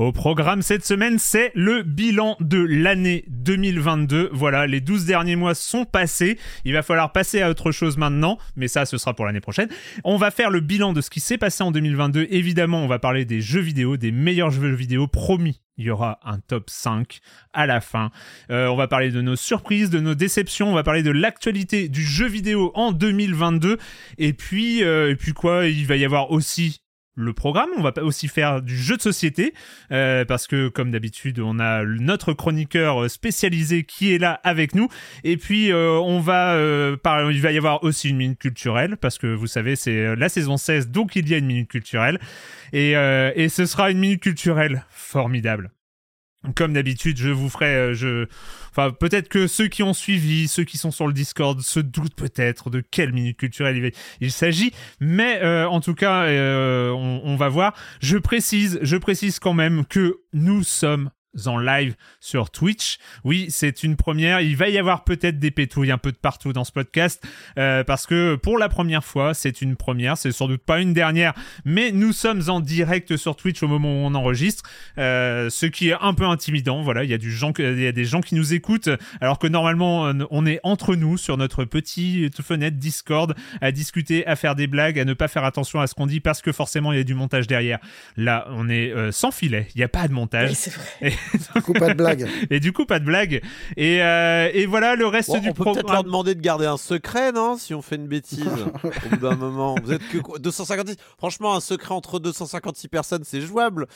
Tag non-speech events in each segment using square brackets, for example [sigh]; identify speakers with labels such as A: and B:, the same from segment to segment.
A: Au programme cette semaine, c'est le bilan de l'année 2022. Voilà, les 12 derniers mois sont passés. Il va falloir passer à autre chose maintenant, mais ça, ce sera pour l'année prochaine. On va faire le bilan de ce qui s'est passé en 2022. Évidemment, on va parler des jeux vidéo, des meilleurs jeux vidéo promis il y aura un top 5 à la fin. Euh, on va parler de nos surprises, de nos déceptions, on va parler de l'actualité du jeu vidéo en 2022. Et puis, euh, et puis quoi, il va y avoir aussi le programme. On va aussi faire du jeu de société euh, parce que, comme d'habitude, on a notre chroniqueur spécialisé qui est là avec nous. Et puis, euh, on va, euh, par... il va y avoir aussi une minute culturelle parce que vous savez, c'est la saison 16, donc il y a une minute culturelle. Et, et ce sera une minute culturelle formidable. Comme d'habitude, je vous ferai, euh, je, enfin peut-être que ceux qui ont suivi, ceux qui sont sur le Discord, se doutent peut-être de quelle minute culturelle il, s'agit, mais euh, en tout cas, euh, on, on, va voir. Je précise, je précise quand même que nous sommes en live sur Twitch. Oui, c'est une première. Il va y avoir peut-être des pétouilles un peu de partout dans ce podcast euh, parce que pour la première fois, c'est une première. C'est sans doute pas une dernière, mais nous sommes en direct sur Twitch au moment où on enregistre, euh, ce qui est un peu intimidant. Voilà, il y a du gens, il y a des gens qui nous écoutent alors que normalement on est entre nous sur notre petite fenêtre Discord à discuter, à faire des blagues, à ne pas faire attention à ce qu'on dit parce que forcément il y a du montage derrière. Là, on est euh, sans filet. Il n'y a pas de montage.
B: c'est vrai. Du coup, pas de blague. [laughs]
A: Et du coup, pas de blague. Et, euh, et voilà le reste
C: bon,
A: du
C: on peut peut-être leur demander de garder un secret, non Si on fait une bêtise [laughs] au bout d'un moment. Vous êtes que 256 Franchement, un secret entre 256 personnes, c'est jouable.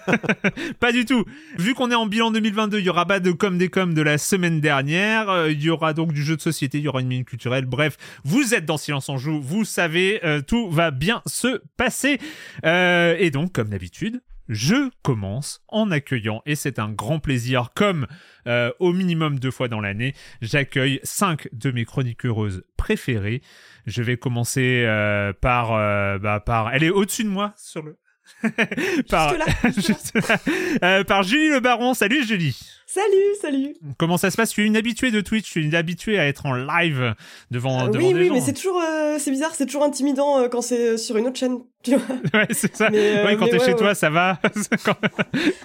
C: [laughs]
A: pas du tout. Vu qu'on est en bilan 2022, il y aura pas de comme des comme de la semaine dernière. Euh, il y aura donc du jeu de société, il y aura une minute culturelle. Bref, vous êtes dans Silence en Joue, vous savez, euh, tout va bien se passer. Euh, et donc, comme d'habitude, je commence en accueillant, et c'est un grand plaisir, comme euh, au minimum deux fois dans l'année, j'accueille cinq de mes chroniqueuses préférées. Je vais commencer euh, par, euh, bah, par... Elle est au-dessus de moi sur le... [laughs]
B: par... Juste [laughs] là, juste
A: là. euh, par Julie Le Baron. Salut Julie.
B: Salut, salut.
A: Comment ça se passe? Tu es une habituée de Twitch, tu es une habituée à être en live devant,
B: euh,
A: devant
B: Oui,
A: des
B: oui,
A: gens.
B: mais c'est toujours, euh, c'est bizarre, c'est toujours intimidant euh, quand c'est sur une autre chaîne. Tu vois [laughs]
A: ouais, c'est ça.
B: Mais, euh,
A: ouais, quand t'es
B: ouais,
A: chez
B: ouais.
A: toi, ça va.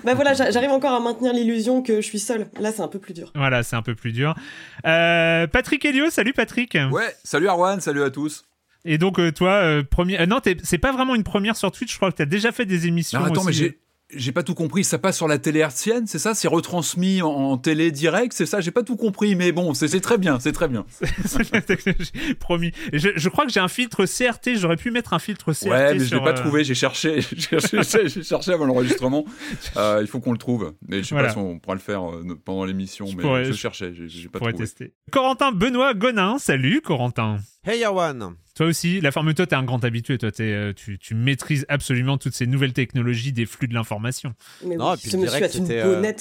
B: bah voilà, j'a- j'arrive encore à maintenir l'illusion que je suis seule. Là, c'est un peu plus dur.
A: voilà, c'est un peu plus dur. Euh, Patrick Helio, salut Patrick.
D: Ouais, salut Arwan, salut à tous.
A: Et donc euh, toi, euh, premier, euh, non, c'est pas vraiment une première sur Twitch. Je crois que t'as déjà fait des émissions.
D: Non, attends, mais
A: aussi.
D: j'ai. j'ai pas tout compris. Ça passe sur la télé hertzienne, c'est ça? C'est retransmis en, télé direct, c'est ça? J'ai pas tout compris, mais bon, c'est très bien, c'est très bien. [laughs]
A: promis. Je, je, crois que j'ai un filtre CRT. J'aurais pu mettre un filtre CRT.
D: Ouais, mais je l'ai pas trouvé. J'ai cherché, [laughs] [laughs] j'ai cherché avant l'enregistrement. il faut qu'on le trouve. Mais je sais pas si on pourra le faire pendant l'émission, mais je cherchais, j'ai pas trouvé.
A: Tester. Corentin Benoît Gonin, salut Corentin.
C: Hey Yawan
A: toi aussi, la forme toi, t'es un grand habitué. Toi, euh, tu, tu, maîtrises absolument toutes ces nouvelles technologies des flux de l'information.
B: non, puis le direct, c'était euh,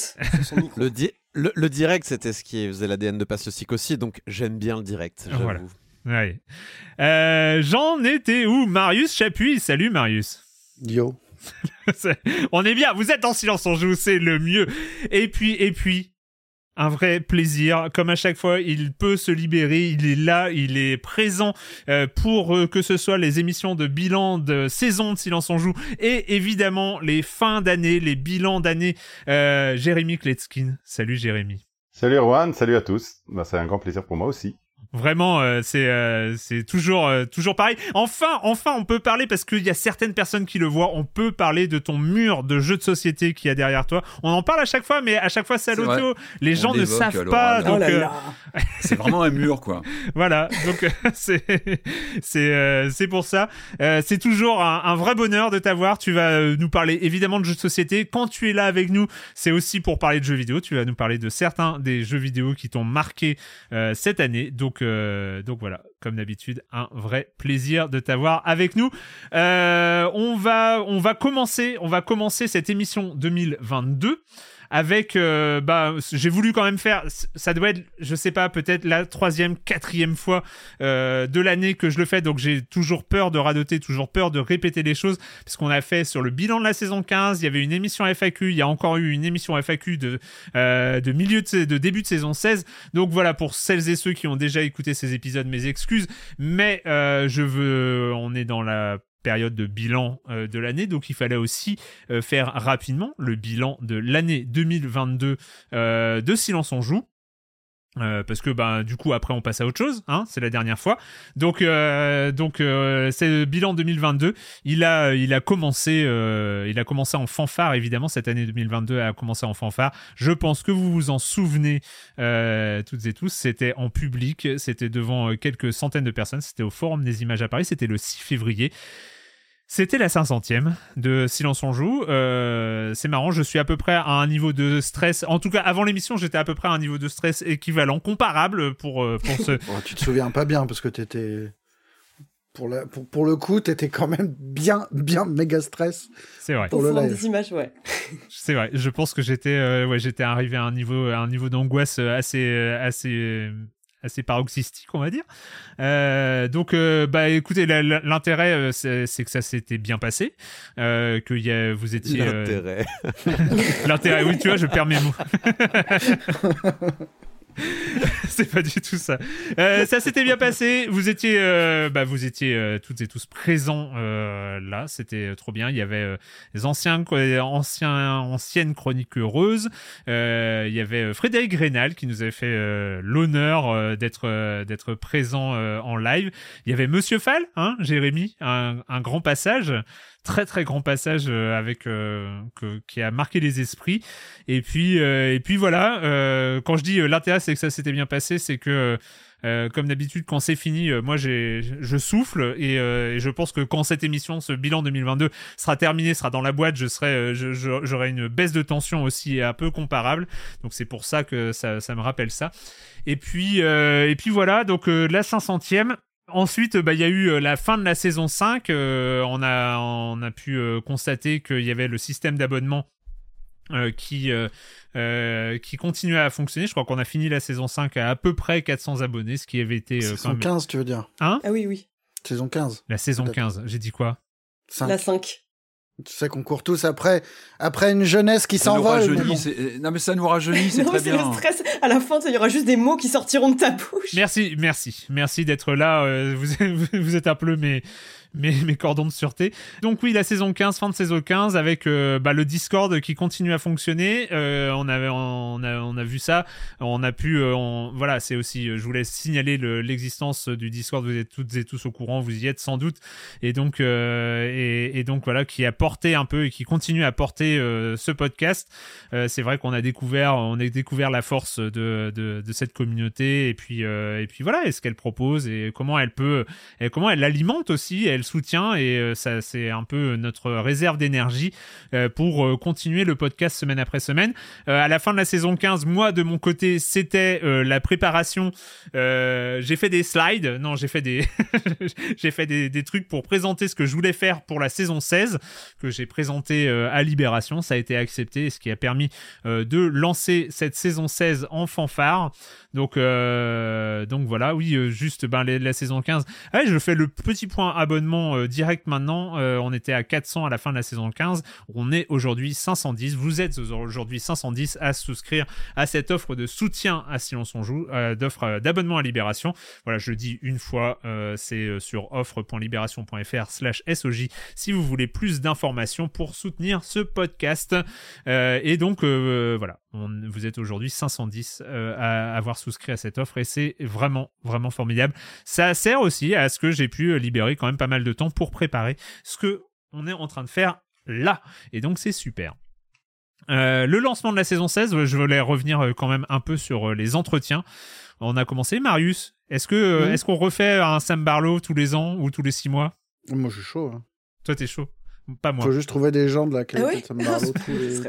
C: le, le, direct, c'était ce qui faisait l'ADN de Passe aussi, donc j'aime bien le direct. Voilà.
A: Ouais. Euh, J'en étais où? Marius Chapuis. Salut Marius.
E: Yo. [laughs]
A: On est bien. Vous êtes en silence on joue, c'est le mieux. Et puis, et puis, un vrai plaisir. Comme à chaque fois, il peut se libérer, il est là, il est présent euh, pour euh, que ce soit les émissions de bilan de saison de Silence on joue et évidemment les fins d'année, les bilans d'année. Euh, Jérémy Kletskin. Salut Jérémy.
F: Salut Erwan, salut à tous. Bah, c'est un grand plaisir pour moi aussi.
A: Vraiment, euh, c'est euh, c'est toujours euh, toujours pareil. Enfin, enfin, on peut parler parce qu'il y a certaines personnes qui le voient. On peut parler de ton mur de jeux de société qui y a derrière toi. On en parle à chaque fois, mais à chaque fois c'est à l'audio. Les gens ne savent pas. Donc,
D: oh [laughs] c'est vraiment un mur, quoi.
A: voilà. Donc [laughs] c'est c'est c'est pour ça. c'est toujours un, un, vrai bonheur de t'avoir. Tu vas nous parler évidemment de jeux de société. Quand tu es là avec nous, c'est aussi pour parler de jeux vidéo. Tu vas nous parler de certains des jeux vidéo qui t'ont marqué cette année. Donc euh, donc, voilà, comme d'habitude, un vrai plaisir de t'avoir avec nous. Euh, on va, on va commencer, on va commencer cette émission 2022 avec euh, bah j'ai voulu quand même faire ça doit être je sais pas peut-être la troisième quatrième fois euh, de l'année que je le fais. Donc j'ai toujours peur de radoter toujours peur de répéter les choses. Puisqu'on a fait sur le bilan de la saison 15 il y avait une émission FAQ il y a encore eu une émission FAQ de euh, de milieu de, de début de saison 16 donc voilà pour celles et ceux qui ont déjà écouté ces épisodes mes excuses. Mais je veux on est dans la période de bilan euh, de l'année, donc il fallait aussi euh, faire rapidement le bilan de l'année 2022 euh, de Silence on joue. Parce que bah du coup après on passe à autre chose, hein, c'est la dernière fois. Donc donc c'est le bilan 2022. Il a il a commencé il a commencé en fanfare évidemment cette année 2022 a commencé en fanfare. Je pense que vous vous en souvenez toutes et tous. C'était en public, c'était devant quelques centaines de personnes. C'était au Forum des Images à Paris. C'était le 6 février. C'était la 500e de Silence on joue. Euh, c'est marrant, je suis à peu près à un niveau de stress. En tout cas, avant l'émission, j'étais à peu près à un niveau de stress équivalent, comparable pour, euh, pour ce. [laughs]
E: oh, tu te souviens pas bien parce que t'étais. Pour, la, pour, pour, le coup, t'étais quand même bien, bien méga stress.
A: C'est vrai.
B: Pour le live. des images, ouais. [laughs]
A: C'est vrai. Je pense que j'étais, euh, ouais, j'étais arrivé à un niveau, à un niveau d'angoisse assez, assez, assez paroxystique, on va dire. Euh, donc, euh, bah, écoutez, l'intérêt, euh, c'est que ça s'était bien passé, que y a, vous étiez.
C: L'intérêt. [laughs]
A: l'intérêt, oui, tu vois, je perds mes mots. [laughs] [laughs] c'est pas du tout ça. Euh, ça s'était bien passé. Vous étiez, euh, bah, vous étiez euh, toutes et tous présents là. C'était trop bien. Il y avait les anciens, anciens, anciennes chroniques heureuses. il y avait Frédéric Rénal qui nous avait fait l'honneur d'être d'être présent en live. Il y avait Monsieur Fall, hein, Jérémy, un, un grand passage très très grand passage euh, avec euh, qui a marqué les esprits. Et puis euh, et puis voilà. quand je dis l'intérêt, c'est que ça s'était bien passé, c'est que comme d'habitude, quand c'est fini, moi j'ai, je souffle et, je pense que quand cette émission, ce bilan 2022 sera terminé, sera dans la boîte, je serai, j'aurai une baisse de tension aussi un peu comparable. Donc c'est pour ça que ça, ça me rappelle ça. Et puis et puis voilà, donc la 500e. Ensuite, bah, il y a eu euh, la fin de la saison 5. Euh, on, a, on a pu euh, constater qu'il y avait le système d'abonnement qui, qui continuait à fonctionner. Je crois qu'on a fini la saison 5 à à peu près 400 abonnés, ce qui avait été...
E: saison 15, tu veux dire?
A: Hein?
B: Ah oui, oui.
E: Saison 15.
A: La saison 15, j'ai dit quoi?
B: La 5.
E: Tu sais qu'on court tous après, après une jeunesse qui s'envole.
D: Non mais ça nous rajeunit, c'est [laughs] très bien.
B: Le stress. À la fin, il y aura juste des mots qui sortiront de ta bouche.
A: Merci, merci, merci d'être là. Euh, vous, [laughs] vous êtes un peu mes, mes, mes cordons de sûreté. Donc oui, la saison 15, fin de saison 15, avec bah, le Discord qui continue à fonctionner. on, avait, on, a, on a vu ça. On a pu... voilà, c'est aussi... je voulais signaler l'existence du Discord. Vous êtes toutes et tous au courant, vous y êtes sans doute. Et donc, et, et, donc voilà, qui a porté un peu et qui continue à porter ce podcast. c'est vrai qu'on a découvert, on a découvert la force de, de, de cette communauté et puis, et puis voilà, et ce qu'elle propose et comment elle peut, et comment elle alimente aussi, elle soutient et euh, ça c'est un peu notre réserve d'énergie euh, pour euh, continuer le podcast semaine après semaine. à la fin de la saison 15, moi de mon côté, c'était la préparation. j'ai fait des slides, non, j'ai fait des [laughs] j'ai fait des, trucs pour présenter ce que je voulais faire pour la saison 16 que j'ai présenté à Libération, ça a été accepté, ce qui a permis de lancer cette saison 16 en fanfare. Donc donc voilà, oui, juste ben la saison 15. Ah je fais le petit point abonnement euh, direct maintenant. Euh, on était à 400 à la fin de la saison 15. On est aujourd'hui 510. Vous êtes aujourd'hui 510 à souscrire à cette offre de soutien à Silence on joue, euh, d'offre d'abonnement à Libération. Voilà, je dis une fois, c'est sur offre.libération.fr slash SOJ si vous voulez plus d'informations pour soutenir ce podcast. et donc, voilà, vous êtes aujourd'hui 510 à avoir souscrit à cette offre et c'est vraiment, vraiment formidable. Ça sert aussi à ce que j'ai pu libérer quand même pas mal de temps pour préparer ce que on est en train de faire là. Et donc c'est super. Euh, le lancement de la saison 16, je voulais revenir euh, quand même un peu sur les entretiens. On a commencé, Marius. Est-ce que est-ce qu'on refait un Sam Barlow tous les ans ou tous les six mois?
E: Moi, je suis chaud. Hein.
A: Toi, t'es chaud? Pas moi.
E: Faut juste trouver des gens de la qualité ah de Sam Barlow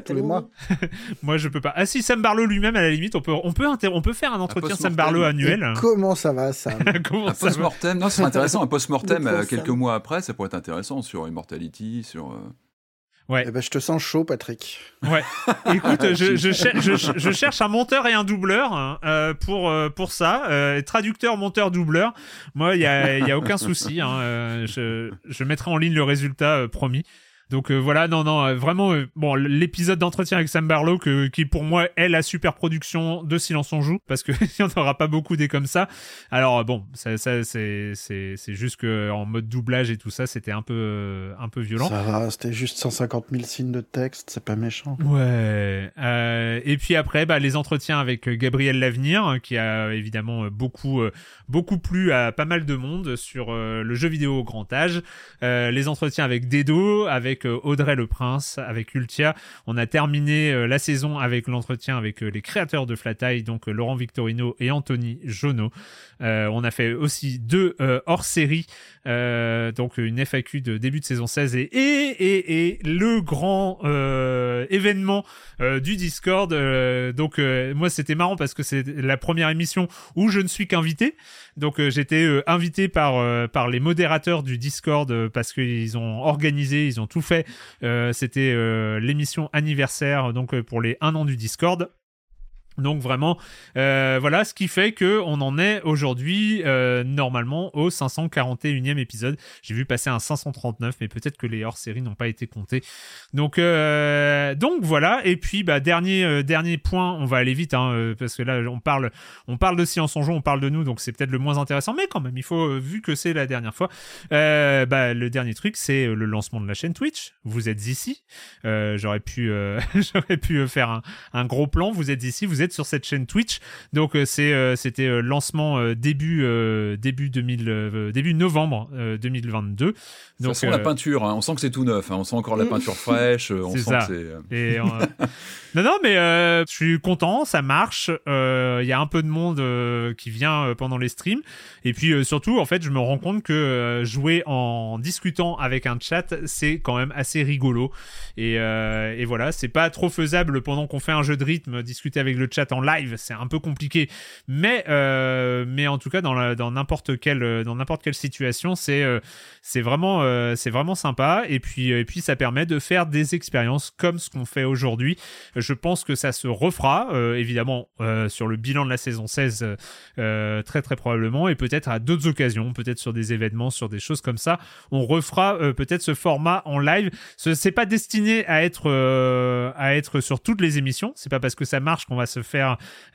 E: tous les, mois. [laughs]
A: moi, je peux pas. Ah si, Sam Barlow lui-même, à la limite, on peut, on peut, on peut faire un entretien Sam Barlow annuel.
E: comment ça va, Sam [laughs]
D: comment Un post-mortem, non, c'est [laughs] intéressant. Un post-mortem euh, quelques mois après, ça pourrait être intéressant sur Immortality, sur. Euh,
E: Ouais. Eh ben, je te sens chaud, Patrick.
A: Ouais. [laughs] Écoute, je, je, cherche un monteur et un doubleur hein, euh, pour, pour ça. traducteur, monteur, doubleur. Moi, il n'y a, y a aucun souci. Hein, je, je mettrai en ligne le résultat promis. Donc euh, voilà, non, non, euh, vraiment, euh, bon, l'épisode d'entretien avec Sam Barlow, qui pour moi est la super production de Silence on joue, parce qu'il [laughs] n'y en aura pas beaucoup des comme ça. Alors bon, ça, ça c'est, c'est, c'est juste que en mode doublage et tout ça, c'était un peu, un peu violent.
E: Ça va, c'était juste 150 000 signes de texte, c'est pas méchant.
A: Ouais. et puis après, bah, les entretiens avec Gabriel Lavenir, qui a évidemment beaucoup, beaucoup plu à pas mal de monde sur le jeu vidéo au grand âge. les entretiens avec Dedo, avec Audrey Le Prince, avec Ultia. On a terminé euh, la saison avec l'entretien avec euh, les créateurs de Flat donc euh, Laurent Victorino et Anthony Jonot. On a fait aussi deux hors-série, donc une FAQ de début de saison 16 et, et, et, le grand événement du Discord. donc moi c'était marrant parce que c'est la première émission où je ne suis qu'invité. Donc j'étais invité par, par les modérateurs du Discord parce qu'ils ont organisé, ils ont tout fait. Euh, c'était euh, l'émission anniversaire donc euh, pour les 1 an du Discord. Donc vraiment, euh, voilà, ce qui fait que on en est aujourd'hui euh, normalement au 541e épisode. J'ai vu passer un 539, mais peut-être que les hors-séries n'ont pas été comptés. Donc, euh, donc voilà. Et puis, bah, dernier, dernier point, on va aller vite, hein, parce que là, on parle, on parle de Science en jeu, on parle de nous, donc c'est peut-être le moins intéressant, mais quand même, il faut, vu que c'est la dernière fois, bah, le dernier truc, c'est le lancement de la chaîne Twitch. Vous êtes ici. j'aurais pu, [laughs] pu faire un, un gros plan. Vous êtes ici. Sur cette chaîne Twitch. Donc euh, c'est euh, c'était euh, lancement début début 2000 début novembre 2022.
D: Donc ça sent la peinture, hein. on sent que c'est tout neuf, hein. on sent encore la [laughs] peinture fraîche, on sent
A: que c'est [laughs] Non non mais je suis content, ça marche. Il y a un peu de monde qui vient pendant les streams et puis surtout en fait je me rends compte que jouer en discutant avec un chat c'est quand même assez rigolo et, et voilà c'est pas trop faisable pendant qu'on fait un jeu de rythme discuter avec le chat en live, c'est un peu compliqué. Mais, euh, mais en tout cas, dans, dans n'importe quelle, quelle situation, c'est, euh, c'est vraiment, euh, c'est vraiment sympa. Et puis, et puis, ça permet de faire des expériences comme ce qu'on fait aujourd'hui. Je pense que ça se refera, évidemment, sur le bilan de la saison 16, très très probablement, et peut-être à d'autres occasions, peut-être sur des événements, sur des choses comme ça. On refera peut-être ce format en live. Ce, c'est pas destiné à être, à être sur toutes les émissions. C'est pas parce que ça marche qu'on va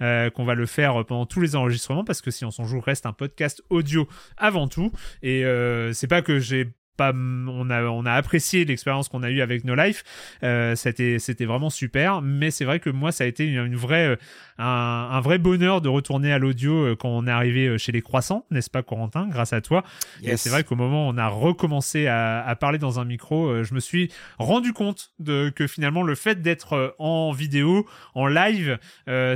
A: euh, qu'on va le faire pendant tous les enregistrements parce que si on s'en joue reste un podcast audio avant tout. Et euh, c'est pas que j'ai pas, on a, on a apprécié l'expérience qu'on a eue avec No Life. Euh, c'était, c'était vraiment super. Mais c'est vrai que moi, ça a été une, vraie, euh, un, vrai bonheur de retourner à l'audio euh, quand on est arrivé chez les Croissants, n'est-ce pas, Corentin, grâce à toi. Et c'est vrai qu'au moment où on a recommencé à, parler dans un micro, je me suis rendu compte de que finalement le fait d'être en vidéo, en live,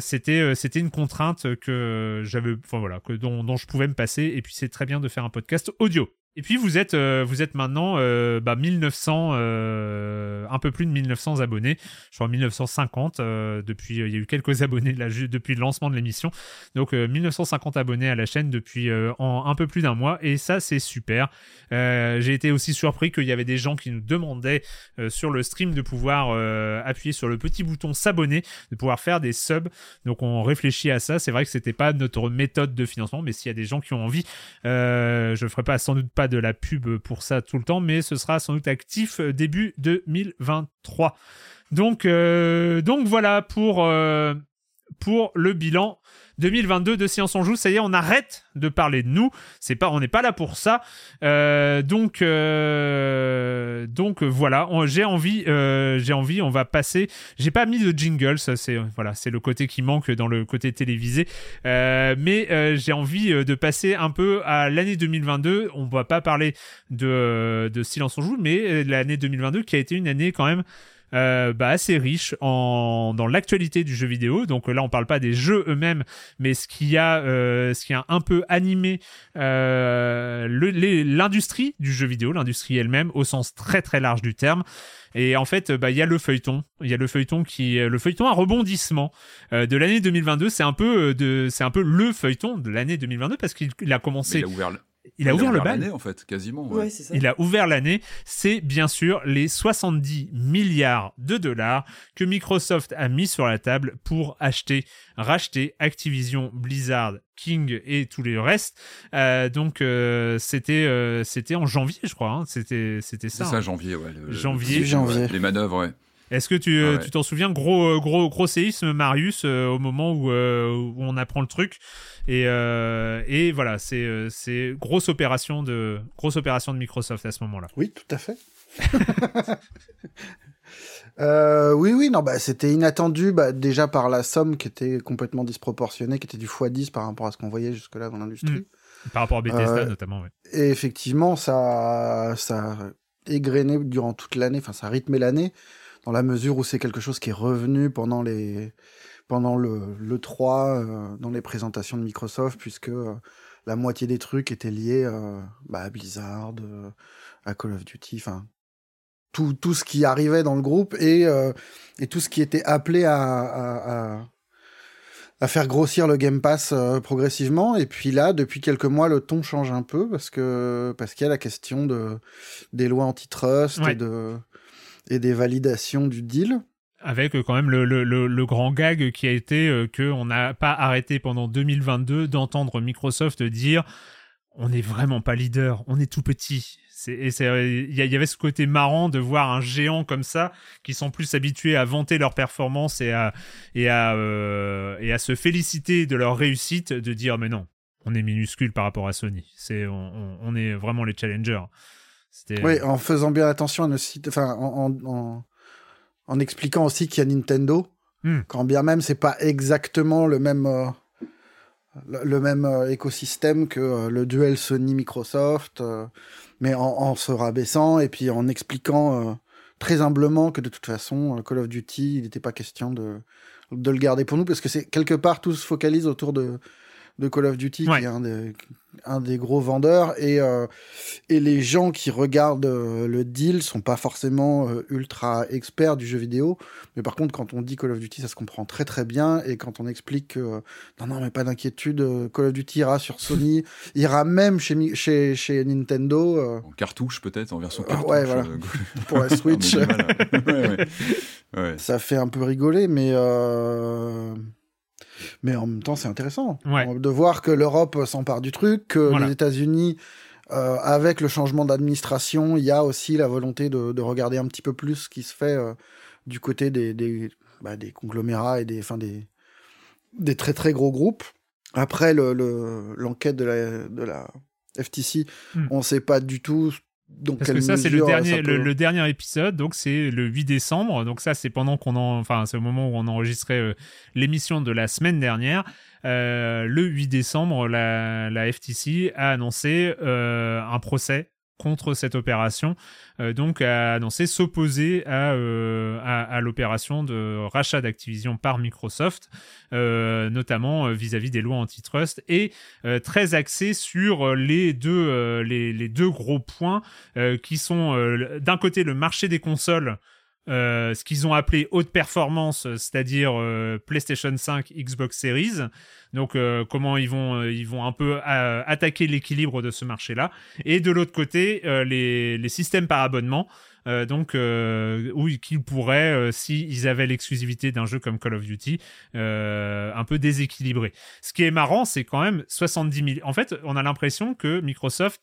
A: c'était, c'était une contrainte que j'avais, enfin voilà, que dont, dont je pouvais me passer. Et puis c'est très bien de faire un podcast audio. Et puis vous êtes, euh, vous êtes maintenant euh, bah, 1900, euh, un peu plus de 1900 abonnés. Je crois 1950 depuis. Il y a eu quelques [laughs] abonnés depuis le lancement de l'émission. Donc 1950 abonnés à la chaîne depuis en un peu plus d'un mois et ça c'est super. J'ai été aussi surpris qu'il y avait des gens qui nous demandaient sur le stream de pouvoir appuyer sur le petit bouton s'abonner, de pouvoir faire des subs. Donc on réfléchit à ça. C'est vrai que c'était pas notre méthode de financement, mais s'il y a des gens qui ont envie, je ferai pas sans doute pas de la pub pour ça tout le temps, mais ce sera sans doute actif euh, début 2023. Donc, euh, donc voilà pour, euh, pour le bilan 2022 de Science en Joue. Ça y est, on arrête de parler de nous. C'est pas, on n'est pas là pour ça. Euh, donc, euh, donc voilà. J'ai envie, euh, j'ai envie. On va passer. J'ai pas mis de jingle. Ça c'est voilà, c'est le côté qui manque dans le côté télévisé. mais j'ai envie de passer un peu à l'année 2022. On va pas parler de, de Silence en Joue, mais l'année 2022 qui a été une année quand même euh, bah, assez riche en, dans l'actualité du jeu vidéo. Donc là, on parle pas des jeux eux-mêmes, mais ce qui a, euh, ce qui a un peu animé euh, l'industrie du jeu vidéo, l'industrie elle-même, au sens très très large du terme. Et en fait, bah il y a le feuilleton, il y a le feuilleton qui, le feuilleton à rebondissement de l'année 2022. C'est un peu de, c'est un peu le feuilleton de l'année 2022 parce qu'il a commencé.
D: il a ouvert
A: il a, ouvert, le bal.
D: en fait, quasiment.
A: Il a ouvert l'année. C'est bien sûr les 70 milliards de dollars que Microsoft a mis sur la table pour acheter, racheter Activision, Blizzard, King et tous les restes. Euh, donc euh, c'était euh, c'était en janvier, je crois. Hein. C'était c'était ça.
D: C'est ça,
A: hein.
D: janvier, ouais.
A: janvier.
E: janvier.
D: Les manœuvres, ouais.
A: Est-ce que tu ah tu t'en souviens? Gros gros gros séisme Marius au moment où, où, on apprend le truc et, euh, et voilà, c'est, euh, c'est grosse opération de grosse opération de Microsoft à ce moment-là.
E: Oui, tout à fait. [laughs] Euh, oui, oui, non, bah, c'était inattendu, bah, déjà par la somme qui était complètement disproportionnée, qui était du x10 par rapport à ce qu'on voyait jusque-là dans l'industrie.
A: Hmm. Par rapport à Bethesda, notamment, oui.
E: Et effectivement, ça, ça a égrené durant toute l'année, enfin, ça a rythmé l'année, dans la mesure où c'est quelque chose qui est revenu pendant les, pendant le, le 3 euh, dans les présentations de Microsoft, puisque euh, la moitié des trucs étaient liés euh, bah, à Blizzard, à Call of Duty, enfin tout, tout ce qui arrivait dans le groupe et, et tout ce qui était appelé à, à, à, faire grossir le Game Pass progressivement. Et puis là, depuis quelques mois, le ton change un peu parce que parce qu'il y a la question de des lois antitrust et de et des validations du deal
A: avec euh, quand même le, le, le, grand gag qui a été euh, qu'on n'a pas arrêté pendant 2022 d'entendre Microsoft dire on n'est vraiment pas leader, on est tout petit. Et il y, avait ce côté marrant de voir un géant comme ça qui sont plus habitués à vanter leur performance et à, et à, euh, et à se féliciter de leur réussite, de dire mais non, on est minuscule par rapport à Sony. C'est on, on, est vraiment les challengers.
E: Oui, en faisant bien attention à nos sites, enfin en, en en expliquant aussi qu'il y a Nintendo, hmm. quand bien même c'est pas exactement le même euh, le, même euh, écosystème que euh, le duel Sony Microsoft, mais en, se rabaissant et puis en expliquant très humblement que de toute façon Call of Duty, il n'était pas question de de le garder pour nous parce que c'est quelque part tout se focalise autour de de Call of Duty, qui est un des, un des gros vendeurs, et, euh, et les gens qui regardent euh, le deal sont pas forcément euh, ultra experts du jeu vidéo, mais par contre, quand on dit Call of Duty, ça se comprend très très bien, et quand on explique que non, non, mais pas d'inquiétude, Call of Duty ira sur Sony, [laughs] ira même chez, chez, chez Nintendo.
D: En cartouche peut-être, en version cartouche.
E: ouais, voilà. [laughs] pour la [laughs] Switch. Ça fait un peu rigoler, mais. Mais en même temps, c'est intéressant de voir que l'Europe s'empare du truc, que les États-Unis, euh, avec le changement d'administration, il y a aussi la volonté de, regarder un petit peu plus ce qui se fait euh, du côté des, des, bah, des, conglomérats et des, enfin des, des très très gros groupes. Après l'enquête le, de, la, de la FTC, hmm. on ne sait pas du tout donc,
A: Parce que ça, c'est le dernier, le, dernier épisode, donc c'est le 8 décembre. Donc ça, c'est pendant qu'on en, enfin, c'est au moment où on enregistrait l'émission de la semaine dernière. le 8 décembre, la, la FTC a annoncé un procès contre cette opération, euh, donc a annoncé s'opposer à, euh, à, l'opération de rachat d'Activision par Microsoft, euh, notamment vis-à-vis des lois antitrust, et très axé sur les, deux gros points qui sont d'un côté le marché des consoles euh, ce qu'ils ont appelé haute performance, c'est-à-dire euh, PlayStation 5, Xbox Series. Donc euh, comment ils vont ils vont un peu attaquer l'équilibre de ce marché-là. Et de l'autre côté, les, systèmes par abonnement. donc où qu'ils pourraient, s'ils avaient l'exclusivité d'un jeu comme Call of Duty, un peu déséquilibrer. Ce qui est marrant, c'est quand même 70 milliards. En fait, on a l'impression que Microsoft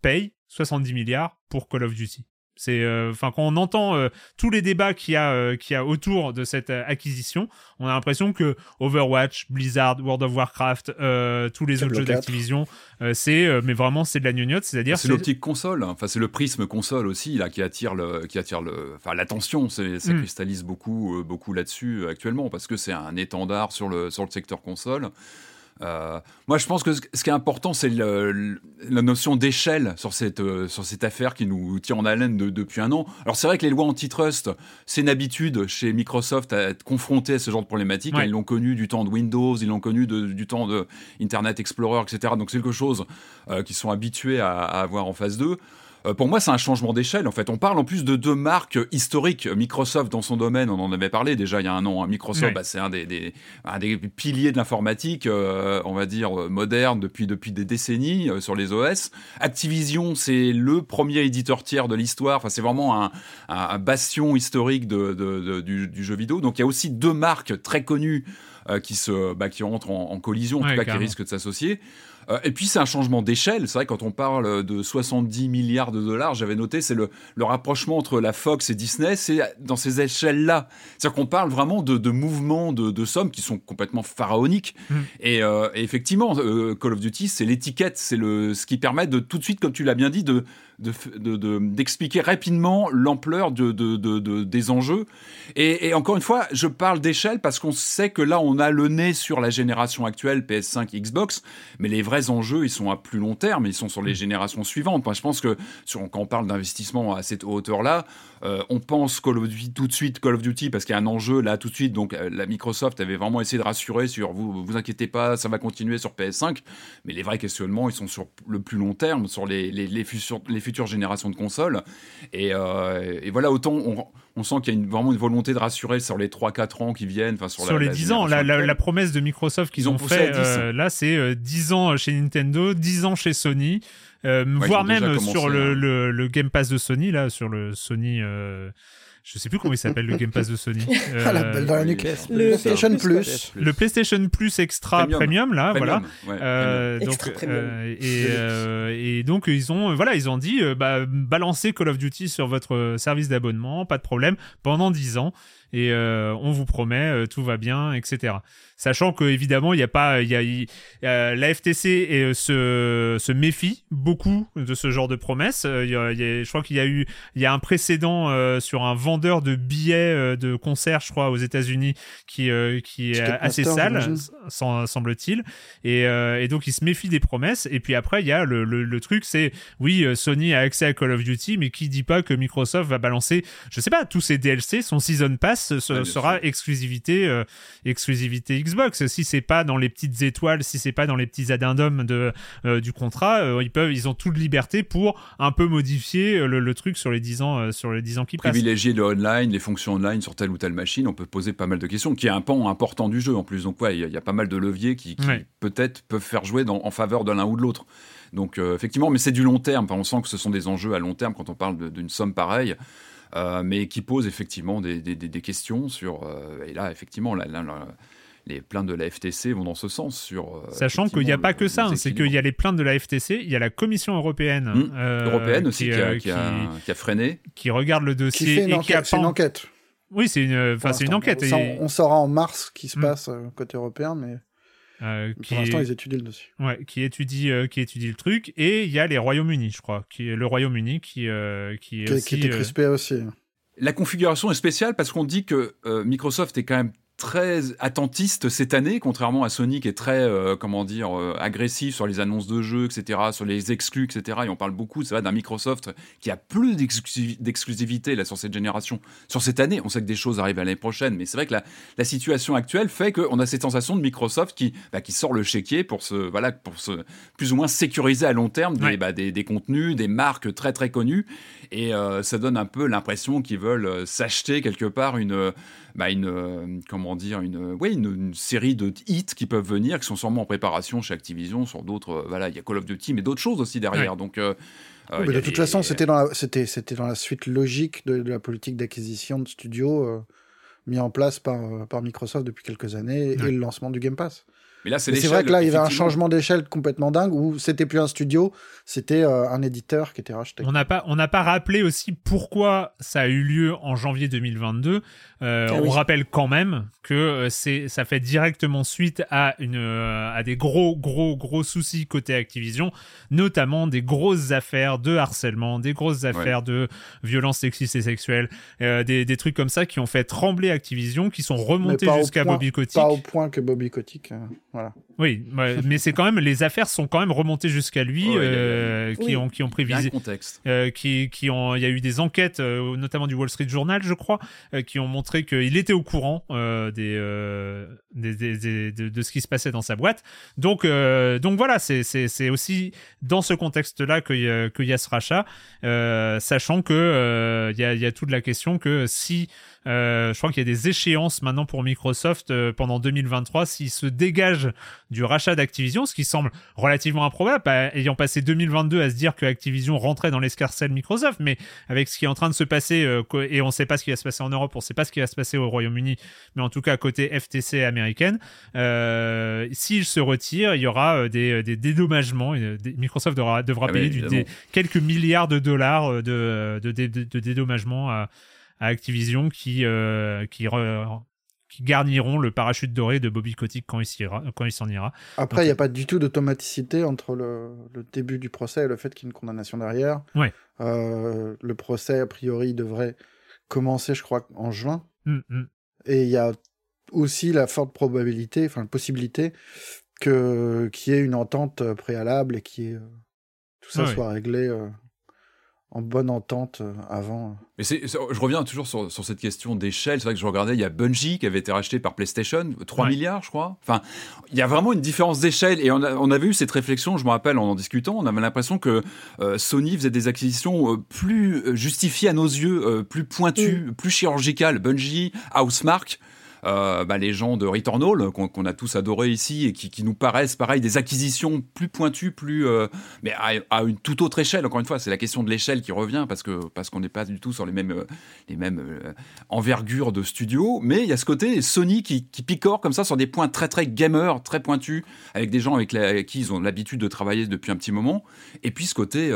A: paye 70 milliards pour Call of Duty. C'est euh, enfin quand on entend euh, tous les débats qu'il y a euh, qu'il y a autour de cette acquisition, on a l'impression que Overwatch, Blizzard, World of Warcraft, tous les autres jeux d'Activision, c'est mais vraiment c'est de la gnognotte, c'est-à-dire
D: c'est l'optique console, hein. enfin c'est le prisme console aussi là qui attire le qui attire le enfin l'attention, ça mm. cristallise beaucoup beaucoup là-dessus actuellement parce que c'est un étendard sur le sur le secteur console. Euh, moi, je pense que ce qui est important, c'est la notion d'échelle sur cette, euh, sur cette affaire qui nous tient en haleine depuis un an. Alors, c'est vrai que les lois antitrust, c'est une habitude chez Microsoft à être confronté à ce genre de problématiques. Ils l'ont connu du temps de Windows, ils l'ont connu du temps de Internet Explorer, etc. Donc, c'est quelque chose euh, qu'ils sont habitués à, à avoir en phase 2. Euh, pour moi, c'est un changement d'échelle. En fait, on parle en plus de deux marques historiques. Microsoft, dans son domaine, on en avait parlé déjà il y a un an. Hein. Microsoft, bah, c'est un des, des, piliers de l'informatique, euh, on va dire, euh, moderne depuis, depuis des décennies sur les OS. Activision, c'est le premier éditeur tiers de l'histoire. Enfin, c'est vraiment un, bastion historique de, du, jeu vidéo. Donc, il y a aussi deux marques très connues qui, se, bah, qui rentrent en, collision, en tout cas, qui risquent de s'associer. Euh, et puis c'est un changement d'échelle. C'est vrai quand on parle de 70 milliards de dollars, j'avais noté, c'est le, le, rapprochement entre la Fox et Disney, c'est dans ces échelles-là. C'est-à-dire qu'on parle vraiment de, de mouvements de, de, sommes qui sont complètement pharaoniques. Mmh. Euh, et, effectivement, euh, Call of Duty, c'est l'étiquette, c'est le ce qui permet de tout de suite, comme tu l'as bien dit, de d'expliquer de, rapidement l'ampleur de, des enjeux. Et, encore une fois, je parle d'échelle parce qu'on sait que là, on a le nez sur la génération actuelle PS5, Xbox, mais les vrais enjeux, ils sont à plus long terme, ils sont sur les mm. générations suivantes. Moi, je pense que sur, quand on parle d'investissement à cette hauteur-là, euh, on pense Call of Duty tout de suite, Call of Duty, parce qu'il y a un enjeu là tout de suite. Donc, euh, la Microsoft avait vraiment essayé de rassurer sur vous, vous inquiétez pas, ça va continuer sur PS5. Mais les vrais questionnements, ils sont sur le plus long terme, sur les, les, les, les futures générations de consoles. Euh, et, voilà, autant on, sent qu'il y a une, vraiment une volonté de rassurer sur les 3-4 ans qui viennent.
A: Sur, sur les 10 ans, la, promesse de Microsoft qu'ils ont, fait, euh, là, c'est 10 euh, ans chez Nintendo, 10 ans chez Sony. Voire même sur le, le, Game Pass de Sony, là, sur le Sony je sais plus comment il s'appelle le Game Pass de Sony. [laughs]
E: Ah, euh, le PlayStation Plus.
A: Le PlayStation Plus Extra Premium, là, voilà. Euh, donc, euh, et, et, donc ils ont, voilà, ils ont dit, bah, balancez Call of Duty sur votre service d'abonnement, pas de problème, pendant 10 ans et euh, on vous promet tout va bien, etc. Sachant que évidemment il y a pas, il y a, la FTC se, se méfie beaucoup de ce genre de promesses. Il y a, je crois qu'il y a eu, il y a un précédent sur un vendeur de billets de concert, je crois, aux États-Unis qui qui est assez sale, semble-t-il. Et, et, donc il se méfie des promesses. Et puis après il y a le, le, truc, c'est oui Sony a accès à Call of Duty, mais qui dit pas que Microsoft va balancer, je sais pas, tous ses DLC, son season pass ce sera exclusivité, euh, exclusivité Xbox. Si c'est pas dans les petites étoiles, si c'est pas dans les petits addendums de, euh, du contrat, euh, ils peuvent, ils ont toute liberté pour un peu modifier le, truc sur les 10 ans, sur les 10 ans qui
D: passent. Privilégier le online, les fonctions online sur telle ou telle machine, on peut poser pas mal de questions, qui est un pan important du jeu en plus. Donc ouais, il y, a pas mal de leviers qui, peut-être peuvent faire jouer en faveur de l'un ou de l'autre. Donc effectivement, mais c'est du long terme. on sent que ce sont des enjeux à long terme quand on parle d'une somme pareille. Euh, mais qui pose effectivement des, questions sur. Euh, et là, effectivement, les plaintes de la FTC vont dans ce sens sur.
A: Euh, Sachant qu'il n'y a pas que ça, hein, c'est qu'il y a les plaintes de la FTC, il y a la Commission européenne.
D: Hum, européenne aussi qui, a, freiné.
A: Qui regarde le dossier
E: qui fait
A: une
E: et qui a
A: une
E: enquête.
A: Oui, c'est une, une enquête.
E: On, saura en mars ce qui se hmm. passe côté européen, mais. Pour l'instant, ils étudient le dessus.
A: Ouais, qui étudie, qui étudie le truc. Et il y a les Royaumes-Unis, je crois, qui le Royaume-Uni qui qui est
E: qui,
A: aussi,
E: qui était crispé aussi.
D: La configuration est spéciale parce qu'on dit que Microsoft est quand même très attentiste cette année, contrairement à Sony qui est très, euh, comment dire, euh, agressif sur les annonces de jeux, etc., sur les exclus, etc. Et on parle beaucoup, ça d'un Microsoft qui a plus d'exclusivité là sur cette génération. Sur cette année, on sait que des choses arrivent à l'année prochaine, mais c'est vrai que la, la, situation actuelle fait qu'on a cette sensation de Microsoft qui, bah, qui sort le chéquier pour se, voilà, pour se plus ou moins sécuriser à long terme des, bah, des, des, contenus, des marques très très connues, et euh, ça donne un peu l'impression qu'ils veulent s'acheter quelque part une bah, une, euh, comment dire, une, ouais, une, série de hits qui peuvent venir, qui sont sûrement en préparation chez Activision sur d'autres. Euh, voilà, il y a Call of Duty, mais d'autres choses aussi derrière. Donc, euh,
E: mais de toute façon, c'était dans, la, c'était, c'était dans la suite logique de, la politique d'acquisition de studios mis en place par, par Microsoft depuis quelques années et le lancement du Game Pass.
D: Mais là, c'est,
E: c'est vrai que là, il y avait un changement d'échelle complètement dingue où c'était plus un studio, c'était un éditeur qui était racheté.
A: On n'a pas, on n'a pas rappelé aussi pourquoi ça a eu lieu en janvier 2022. Euh, ah on rappelle quand même que euh, c'est ça fait directement suite à une euh, à des gros gros gros soucis côté Activision, notamment des grosses affaires de harcèlement, des grosses affaires de violence sexistes et sexuelles, des, des, trucs comme ça qui ont fait trembler Activision, qui sont remontés jusqu'à Bobby Kotick.
E: Pas au point que Bobby Kotick, voilà.
A: Oui, [laughs] mais c'est quand même les affaires sont quand même remontées jusqu'à lui, qui ont qui ont prévisé,
D: contexte,
A: qui qui ont il y a eu des enquêtes, notamment du Wall Street Journal, je crois, qui ont montré qu'il était au courant euh, euh, des, de, ce qui se passait dans sa boîte. Donc, euh, donc voilà, c'est aussi dans ce contexte-là qu'il y, a ce rachat, sachant que il y y, a, toute la question que si euh, je crois qu'il y a des échéances maintenant pour Microsoft euh, pendant 2023 s'ils se dégagent du rachat d'Activision, ce qui semble relativement improbable, bah, ayant passé 2022 à se dire que Activision rentrait dans l'escarcelle Microsoft, mais avec ce qui est en train de se passer, euh, et on ne sait pas ce qui va se passer en Europe, on ne sait pas ce qui va se passer au Royaume-Uni, mais en tout cas côté FTC américaine, s'ils se retirent, il y aura des, des dédommagements. Microsoft devra, devra ah payer du, des, quelques milliards de dollars de, de, de, de dédommagements à à Activision qui, euh, qui, qui garniront le parachute doré de Bobby Kotick quand il s'en ira.
E: Après, il n'y a pas du tout d'automaticité entre le, le, début du procès et le fait qu'il y ait une condamnation derrière.
A: Ouais.
E: Euh, le procès, a priori, devrait commencer, je crois, en juin.
A: Hum, hum.
E: Et il y a aussi la forte probabilité, enfin la possibilité, que qu'il y ait une entente préalable et que tout ça soit réglé en bonne entente euh, avant.
D: Mais c'est, je reviens toujours sur, sur cette question d'échelle. C'est vrai que je regardais, il y a Bungie qui avait été racheté par PlayStation, 3 milliards, je crois. Enfin, il y a vraiment une différence d'échelle. Et on, on, avait eu cette réflexion, je me rappelle, en en discutant, on avait l'impression que euh, Sony faisait des acquisitions euh, plus justifiées à nos yeux, plus pointues, mm. plus chirurgicales. Bungie, Housemark. Euh, bah, les gens de Returnal qu'on a tous adoré ici et qui, nous paraissent pareil des acquisitions plus pointues, plus euh, mais à, une toute autre échelle. Encore une fois, c'est la question de l'échelle qui revient parce que parce qu'on n'est pas du tout sur les mêmes euh, les mêmes envergures de studio. Mais il y a ce côté Sony qui, picore comme ça sur des points très très gamer, très pointus, avec des gens avec, qui ils ont l'habitude de travailler depuis un petit moment. Et puis ce côté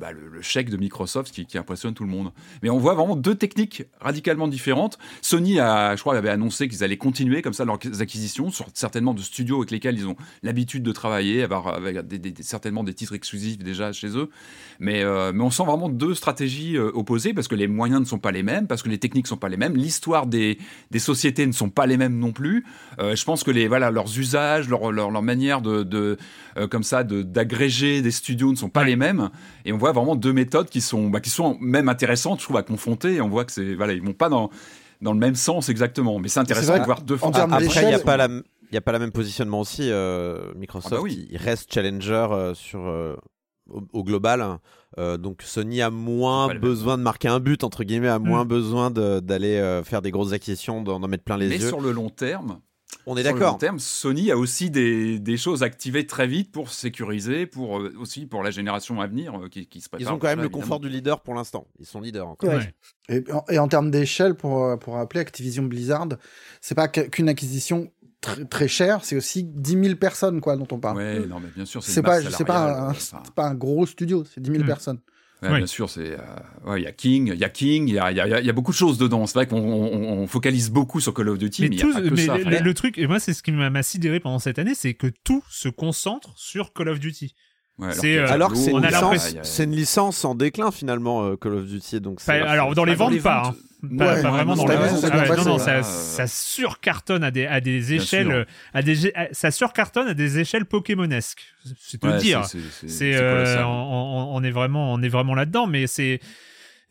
D: bah, le, chèque de Microsoft qui, qui, impressionne tout le monde. Mais on voit vraiment deux techniques radicalement différentes. Sony je crois, avait annoncé qu'ils allaient continuer comme ça leurs acquisitions, sur, certainement de studios avec lesquels ils ont l'habitude de travailler, avoir avec certainement des titres exclusifs déjà chez eux. Mais, euh, mais on sent vraiment deux stratégies euh, opposées parce que les moyens ne sont pas les mêmes, parce que les techniques ne sont pas les mêmes, l'histoire des, des sociétés ne sont pas les mêmes non plus. Euh, je pense que les, voilà, leurs usages, leur, leur, leur manière de, de comme ça d'agréger des studios ne sont pas les mêmes. Et on voit vraiment deux méthodes qui sont, bah, qui sont même intéressantes, je trouve, à confronter. Et on voit que c'est voilà, ils vont pas dans dans le même sens exactement. Mais c'est intéressant de voir deux fois.
C: Après, il n'y a pas la il a pas la même positionnement aussi. Euh, Microsoft, ah bah il reste challenger euh, sur euh, au, global. donc Sony a moins besoin de marquer un but entre guillemets, a moins hmm. besoin d'aller faire des grosses acquisitions, d'en mettre plein les
D: yeux.
C: Mais
D: sur le long terme,
C: on est d'accord.
D: terme, Sony a aussi des, des, choses activées très vite pour sécuriser, pour euh, aussi pour la génération à venir euh, qui, qui, se prépare.
C: Ils ont quand même le confort du leader pour l'instant. Ils sont leaders encore.
E: Et, et, en termes d'échelle, pour, euh, pour rappeler, Activision Blizzard, c'est pas qu'une acquisition très, très chère, c'est aussi 10 000 personnes quoi, dont on parle.
D: Ouais, non, mais bien sûr,
E: c'est pas, c'est pas, un, pas un gros studio, c'est 10 000 mm. personnes.
D: Bien sûr, c'est il y a King, il y a King, il y a, y, a, y a, beaucoup de choses dedans. C'est vrai qu'on on, focalise beaucoup sur Call of Duty, mais,
A: Le, truc, et moi c'est ce qui m'a sidéré pendant cette année, c'est que tout se concentre sur Call of Duty.
C: C'est alors, que c'est une, licence, une licence en déclin finalement Call of Duty donc
A: alors dans les ventes pas hein. Pas, vraiment dans non, non, ça, ça surcartonne à des, à des échelles, à des, ça surcartonne à des échelles pokémonesques. C'est te dire. C'est, euh, on, on, est vraiment, on est vraiment là-dedans, mais c'est,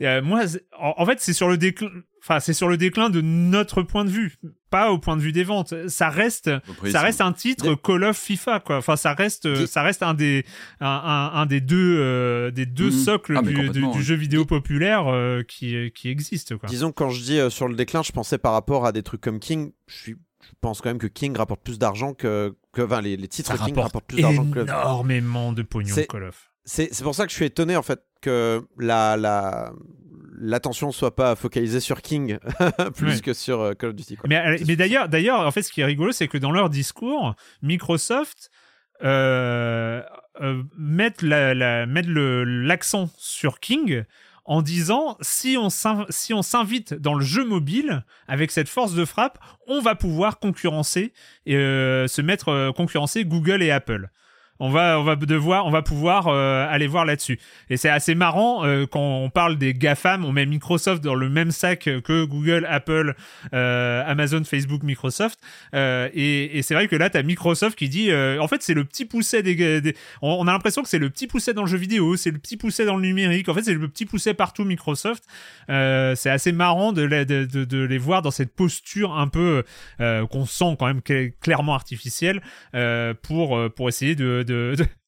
A: euh, moi, en, fait, c'est sur le déclin. Enfin, c'est sur le déclin de notre point de vue, pas au point de vue des ventes. Ça reste, ça reste un titre Call of FIFA, quoi. Enfin, ça reste, ça reste un des, un, un, des deux, euh, des deux mhm. socles ah, du, du, jeu vidéo populaire euh, qui, qui existe, quoi.
C: Disons quand je dis sur le déclin, je pensais par rapport à des trucs comme King. Je suis je pense quand même que King rapporte plus d'argent que, que enfin, les, les titres King rapportent plus d'argent que
A: énormément de pognon Call of.
C: C'est pour ça que je suis étonné en fait que la, la, l'attention soit pas focalisée sur King [laughs] plus que sur euh, Call of Duty.
A: Mais, euh, mais d'ailleurs, d'ailleurs, en fait, ce qui est rigolo, c'est que dans leur discours, Microsoft euh, euh mettent l'accent sur King en disant si on si on s'invite dans le jeu mobile avec cette force de frappe, on va pouvoir concurrencer et se mettre concurrencer Google et Apple on va on va devoir on va pouvoir euh, aller voir là-dessus. Et c'est assez marrant euh, quand on parle des gafam on met Microsoft dans le même sac que Google Apple euh, Amazon Facebook Microsoft. Et, et c'est vrai que là t'as Microsoft qui dit en fait c'est le petit pousset des, On, a l'impression que c'est le petit pousset dans le jeu vidéo c'est le petit pousset dans le numérique. En fait c'est le petit pousset partout Microsoft. C'est assez marrant de, de, les voir dans cette posture un peu qu'on sent quand même clairement artificielle pour pour essayer de,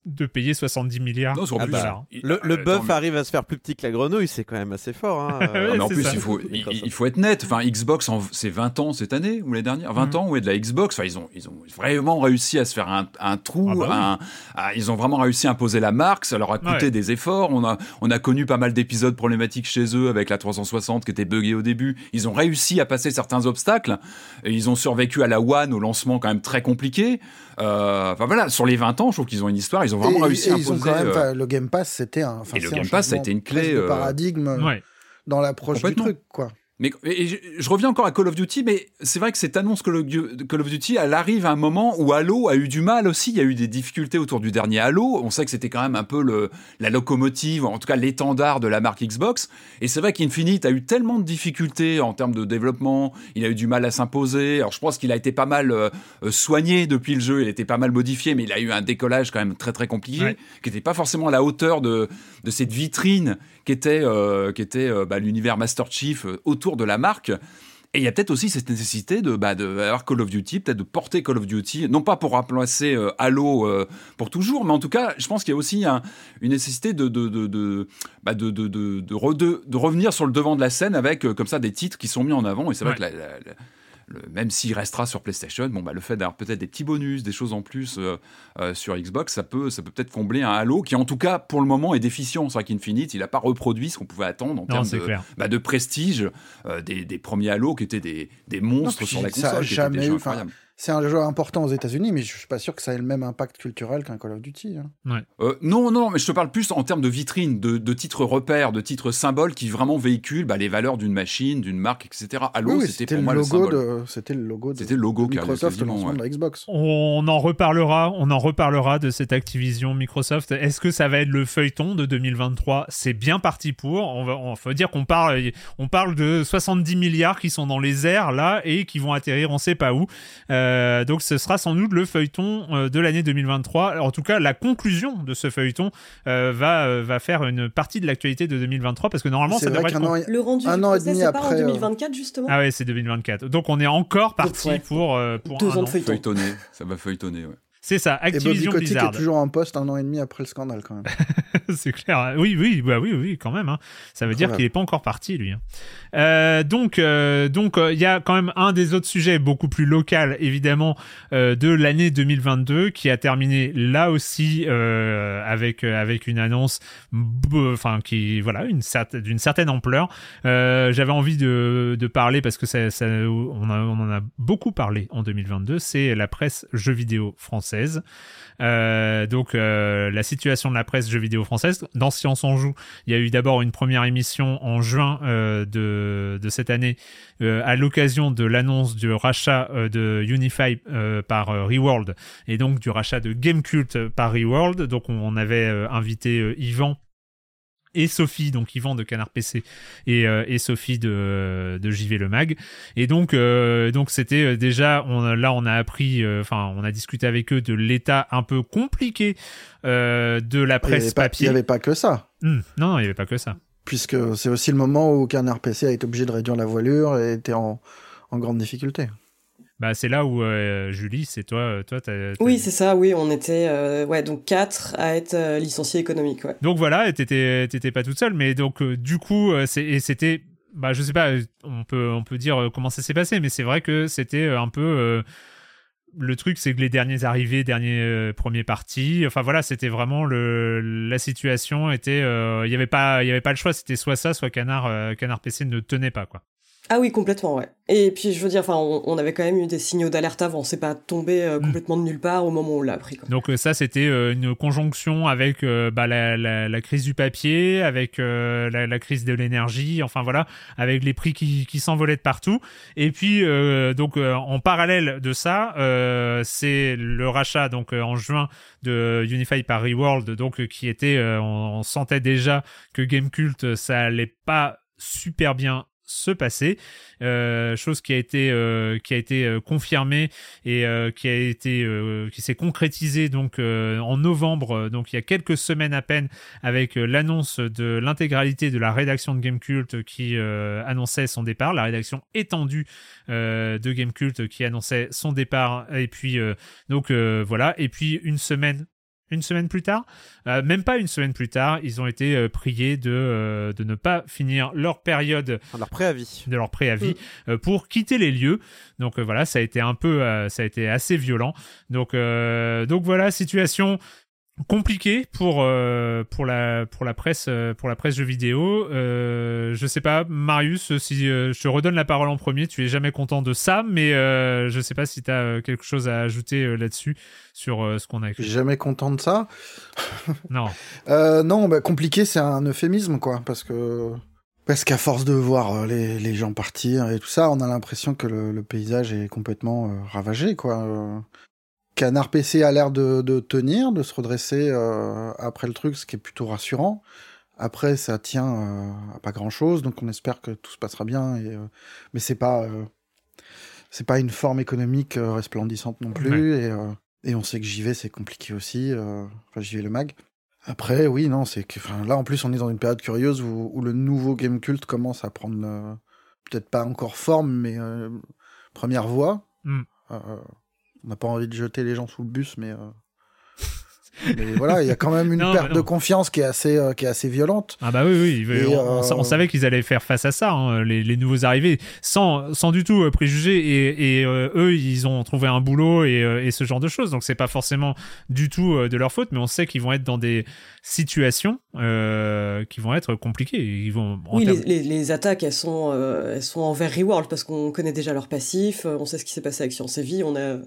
A: de payer 70 milliards. Non,
C: ah bah, le, le bœuf arrive à se faire plus petit que la grenouille, c'est quand même assez fort. Hein. [laughs]
D: mais en plus, il faut, il, faut être net. Enfin, Xbox, c'est 20 ans cette année ou l'année dernière? 20 mhm. ans, ouais, de la Xbox. Enfin, ils, ont, ils ont vraiment réussi à se faire un, un trou. Ah bah ils ont vraiment réussi à imposer la marque. Ça leur a coûté des efforts. On a, on a connu pas mal d'épisodes problématiques chez eux avec la 360 qui était buggée au début. Ils ont réussi à passer certains obstacles. Et ils ont survécu à la One au lancement quand même très compliqué. Euh, enfin voilà, sur les 20 ans, je trouve qu'ils ont une histoire. Ils ont vraiment réussi à imposer.
E: Euh, le Game Pass, c'était un.
D: Et le Game Pass, ça a été une clé.
E: de euh, paradigme dans l'approche du truc, quoi.
D: Mais je, reviens encore à Call of Duty, mais c'est vrai que cette annonce Call of, Duty, elle arrive à un moment où Halo a eu du mal aussi. Il y a eu des difficultés autour du dernier Halo. On sait que c'était quand même un peu le, la locomotive, en tout cas l'étendard de la marque Xbox. Et c'est vrai qu'Infinite a eu tellement de difficultés en termes de développement. Il a eu du mal à s'imposer. Alors je pense qu'il a été pas mal euh, euh, soigné depuis le jeu. Il a été pas mal modifié, mais il a eu un décollage quand même très très compliqué, qui n'était pas forcément à la hauteur de, de cette vitrine qui était, euh, qui était bah, l'univers Master Chief autour de la marque. Et il y a peut-être aussi cette nécessité de, bah, de avoir Call of Duty, peut-être de porter Call of Duty, non pas pour remplacer euh, Halo euh, pour toujours, mais en tout cas, je pense qu'il y a aussi une nécessité de, de, de, de, bah, de, de, de, revenir sur le devant de la scène avec euh, comme ça des titres qui sont mis en avant. Et c'est vrai que la même s'il restera sur PlayStation, bon, bah, le fait d'avoir peut-être des petits bonus, des choses en plus euh, euh, sur Xbox, ça peut, ça peut peut-être combler un Halo qui, en tout cas, pour le moment, est déficient. C'est vrai qu'Infinite, il n'a pas reproduit ce qu'on pouvait attendre en termes de, bah, de, prestige euh, des, des, premiers Halo qui étaient des, des monstres sur la console.
E: Ça jamais eu, c'est un jeu important aux États-Unis, mais je suis pas sûr que ça ait le même impact culturel qu'un Call of Duty.
D: Hein. Euh, non, non, mais je te parle plus en termes de vitrine, de, titres repères, de titres symboles qui vraiment véhiculent bah, les valeurs d'une machine, d'une marque, etc. Halo, c'était pour moi le
E: symbole. C'était le logo de,
D: c'était le logo
E: Microsoft, le lancement de la Xbox.
A: On en reparlera, on en reparlera de cette Activision Microsoft. Est-ce que ça va être le feuilleton de 2023 C'est bien parti pour. On va, on faut dire qu'on parle, on parle de 70 milliards qui sont dans les airs là et qui vont atterrir, on sait pas où. Euh, euh, donc ce sera sans doute le feuilleton euh, de l'année 2023. En tout cas, la conclusion de ce feuilleton euh, va, va faire une partie de l'actualité de 2023 parce que normalement ça devrait
B: être... Le rendu un an et demi après. en 2024 justement.
A: Ah ouais, c'est 2024. Donc on est encore parti pour, pour
B: deux ans de
D: feuilleton. Ça va feuilletonner, ouais.
A: C'est ça, Activision
E: Et
A: Bobby Blizzard.
E: est toujours en poste un an et demi après le scandale quand même. [laughs]
A: c'est clair. Oui, oui, bah oui, oui, quand même. Hein. Ça veut dire qu'il n'est pas encore parti, lui. Hein. Euh, donc, euh, donc, euh, il y a quand même un des autres sujets beaucoup plus local, évidemment, de l'année 2022, qui a terminé là aussi avec avec une annonce, enfin, qui voilà, une d'une certaine ampleur. J'avais envie de, de parler parce que ça, ça on, a, on en a beaucoup parlé en 2022. C'est la presse jeux vidéo française Euh, donc euh, la situation de la presse jeux vidéo française. Dans Science en joue, il y a eu d'abord une première émission en juin euh, de cette année à l'occasion de l'annonce du rachat de Unify par Reworld et donc du rachat de Gamecult par Reworld. Donc on avait invité Yvan et Sophie, donc Yvan de Canard PC et, euh, et Sophie de, de JV Le Mag. Et donc, euh, donc c'était euh, déjà, on, là on a appris, enfin on a discuté avec eux de l'état un peu compliqué de la presse papier.
E: Il n'y avait pas que ça.
A: Hmm. non, il n'y avait pas que ça.
E: Puisque c'est aussi le moment où Canard PC a été obligé de réduire la voilure et était en, en grande difficulté.
A: Bah, c'est là où Julie, c'est toi, toi,
B: Oui, c'est ça. Oui, on était, ouais, donc quatre à être licenciés économiques. Ouais.
A: Donc voilà, t'étais, t'étais pas toute seule, mais donc du coup, c'était, bah, je sais pas, on peut, on peut dire comment ça s'est passé, mais c'est vrai que c'était un peu. le truc, c'est que les derniers arrivés, derniers premiers partis, enfin voilà, c'était vraiment le, la situation était, il y avait pas, il y avait pas le choix, c'était soit ça, soit Canard, Canard PC ne tenait pas quoi.
B: Ah oui, complètement, ouais. Et puis, je veux dire, enfin, on, avait quand même eu des signaux d'alerte avant. C'est pas tombé euh, mm. complètement de nulle part au moment où on l'a appris.
A: Donc euh, ça, c'était euh, une conjonction avec bah, la, crise du papier, avec la, crise de l'énergie, enfin voilà, avec les prix qui, s'envolaient de partout. Et puis, donc, en parallèle de ça, c'est le rachat donc en juin de Unify par Reworld, donc qui était, on, on sentait déjà que Gamecult, ça allait pas super bien se passer. Euh, chose qui a été euh, qui a été euh, confirmée et qui a été qui s'est concrétisée donc en novembre, donc il y a quelques semaines à peine, avec l'annonce de l'intégralité de la rédaction de Gamecult qui annonçait son départ, la rédaction étendue de Gamecult qui annonçait son départ et puis donc voilà et puis une semaine une semaine plus tard, euh, même pas une semaine plus tard, ils ont été euh, priés de, euh, de ne pas finir leur période
C: de leur préavis,
A: de leur préavis mm. pour quitter les lieux. Donc voilà, ça a été un peu, ça a été assez violent. Donc donc voilà, situation compliqué pour euh, pour la pour la presse euh, pour la presse jeux vidéo. Euh, je sais pas Marius si euh, je te redonne la parole en premier tu es jamais content de ça mais je sais pas si tu as quelque chose à ajouter là-dessus sur ce qu'on a écrit.
E: Jamais content de ça. [laughs]
A: Non.
E: Non bah, compliqué c'est un euphémisme quoi parce que parce qu'à force de voir les, les gens partir et tout ça on a l'impression que le, le, paysage est complètement ravagé quoi Canard PC a l'air de, tenir, de se redresser euh, après le truc, ce qui est plutôt rassurant. Après, ça tient euh, à pas grand chose, donc on espère que tout se passera bien. Et, euh, mais c'est pas c'est pas une forme économique resplendissante non plus. Et, et, on sait que j'y vais, c'est compliqué aussi. Enfin, j'y vais le mag. Après, oui, non, c'est que là en plus on est dans une période curieuse où, le nouveau game cult commence à prendre peut-être pas encore forme, mais première voie. Mm. On n'a pas envie de jeter les gens sous le bus, mais, euh, mais voilà, il y a quand même une perte de confiance qui est assez, euh, qui est assez violente.
A: Ah bah oui, oui. on, euh, savait qu'ils allaient faire face à ça, hein, les, nouveaux arrivés, sans, sans du tout préjuger. Et, et eux, ils ont trouvé un boulot et, et ce genre de choses. Donc c'est pas forcément du tout de leur faute, mais on sait qu'ils vont être dans des situations euh, qui vont être compliquées. Ils vont,
B: oui, les, les, attaques, elles sont, euh, elles sont envers Reworld parce qu'on connaît déjà leur passif, euh, on sait ce qui s'est passé avec Science et Vie, on a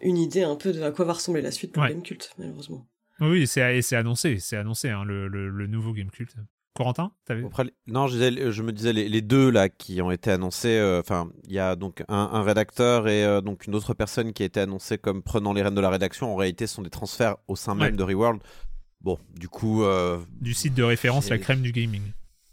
B: une idée un peu de à quoi va ressembler la suite pour Game Cult, malheureusement.
A: Oui, c'est annoncé, c'est annoncé hein, le, le, nouveau Game Cult. Corentin,
C: vu Non, je, je, me disais les, deux là qui ont été annoncés. Enfin, il y a donc un, rédacteur et donc une autre personne qui a été annoncée comme prenant les rênes de la rédaction. En réalité, ce sont des transferts au sein même de Reworld. Bon, du coup. Euh,
A: du site de référence, la crème du gaming.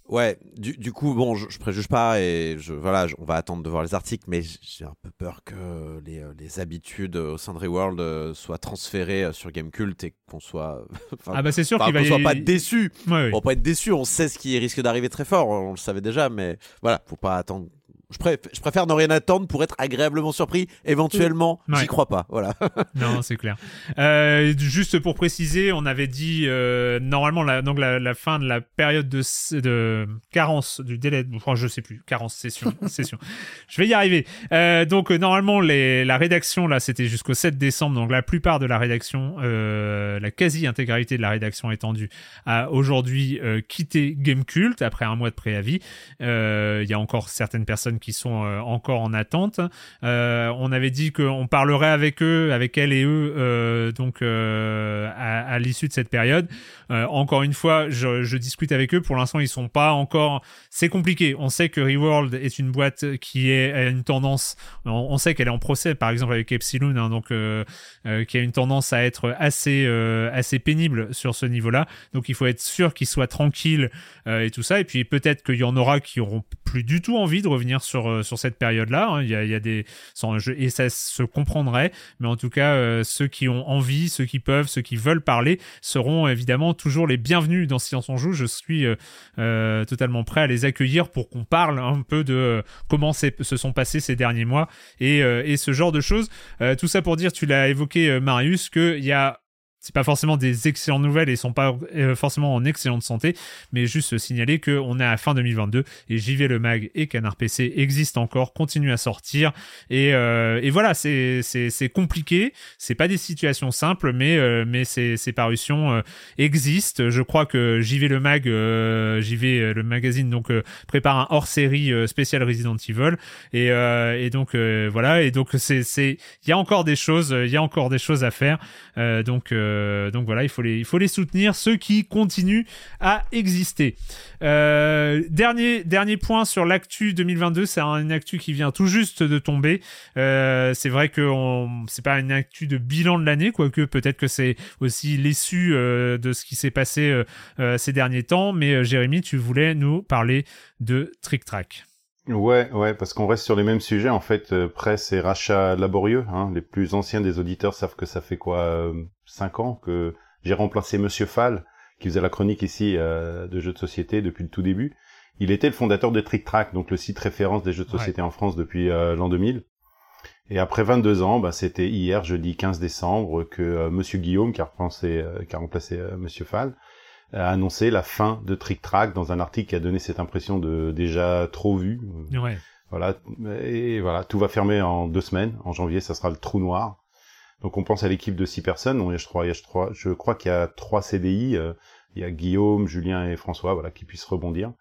C: Ouais, du, du coup, bon, je, je, préjuge pas et je, voilà, on va attendre de voir les articles, mais j'ai un peu peur que les, euh, les habitudes au sein de Reworld euh, soient transférées sur Gamecult et qu'on soit. [laughs]
A: ah bah c'est sûr qu'il
C: va
A: y...
C: soit pas déçu. On va pas être déçu, on sait ce qui risque d'arriver très fort, on le savait déjà, mais voilà, faut pas attendre je, préfère, ne rien attendre pour être agréablement surpris. Éventuellement, j'y crois pas. Voilà. [laughs]
A: non, c'est clair. Euh, juste pour préciser, on avait dit euh, normalement la, donc la, fin de la période de, de carence du délai. Enfin, je sais plus. Carence session. [laughs] session. Je vais y arriver. Euh, donc normalement les, la rédaction là, c'était jusqu'au 7 décembre. Donc la plupart de la rédaction, la quasi-intégralité de la rédaction étendue, a aujourd'hui quitté Gamecult après un mois de préavis. Il y a encore certaines personnes qui sont encore en attente. on avait dit qu'on parlerait avec eux, avec elle et eux, donc à, l'issue de cette période. encore une fois, je, je, discute avec eux. Pour l'instant, ils sont pas encore. C'est compliqué. On sait que Reworld est une boîte qui est a une tendance. On, sait qu'elle est en procès, par exemple avec Epsilon, hein, donc qui a une tendance à être assez assez pénible sur ce niveau-là. Donc il faut être sûr qu'ils soient tranquilles et tout ça. Et puis peut-être qu'il y en aura qui auront plus du tout envie de revenir sur, euh, sur cette période-là. Hein. Il, y a, des et ça se comprendrait, mais en tout cas, euh, ceux qui ont envie, ceux qui peuvent, ceux qui veulent parler seront évidemment toujours les bienvenus dans Silence on joue. Je suis euh, totalement prêt à les accueillir pour qu'on parle un peu de comment se sont passés ces derniers mois et, et ce genre de choses. tout ça pour dire, tu l'as évoqué Marius, qu'il y a c'est pas forcément des excellentes nouvelles et sont pas euh, forcément en excellente santé, mais juste signaler qu'on est à fin 2022 et JV le Mag et Canard PC existent encore, continuent à sortir et, euh, et voilà, c'est compliqué, c'est pas des situations simples, mais euh, mais ces, parutions existent. Je crois que JV le Mag, JV le magazine donc prépare un hors série spécial Resident Evil et et donc voilà. Et donc c'est c'est il y a encore des choses, il y a encore des choses à faire. Donc euh, donc voilà, il faut, les, soutenir, ceux qui continuent à exister. Euh, dernier, point sur l'actu 2022, c'est une actu qui vient tout juste de tomber. Euh, c'est vrai que c'est pas une actu de bilan de l'année, quoique peut-être que c'est aussi l'essu de ce qui s'est passé ces derniers temps. Mais Jérémy, tu voulais nous parler de Trick Track.
F: Ouais, ouais, parce qu'on reste sur les mêmes sujets. En fait, presse et rachat laborieux. Hein. Les plus anciens des auditeurs savent que ça fait quoi cinq ans que j'ai remplacé Monsieur Fall, qui faisait la chronique ici euh, de jeux de société depuis le tout début. Il était le fondateur de Trick Track, donc le site référence des jeux de société en France depuis euh, l'an 2000. Et après 22 ans, bah, c'était hier, jeudi 15 décembre, que euh, Monsieur Guillaume, qui a remplacé, qui a remplacé Monsieur Fall, a annoncé la fin de Trick Track dans un article qui a donné cette impression de déjà trop vu.
A: Ouais.
F: Voilà, et voilà, tout va fermer en deux semaines. En janvier, ça sera le trou noir. Donc on pense à l'équipe de six personnes. je crois, je crois, je crois qu'il y a trois CDI. Euh, il y a Guillaume, Julien et François, voilà, qui puissent rebondir.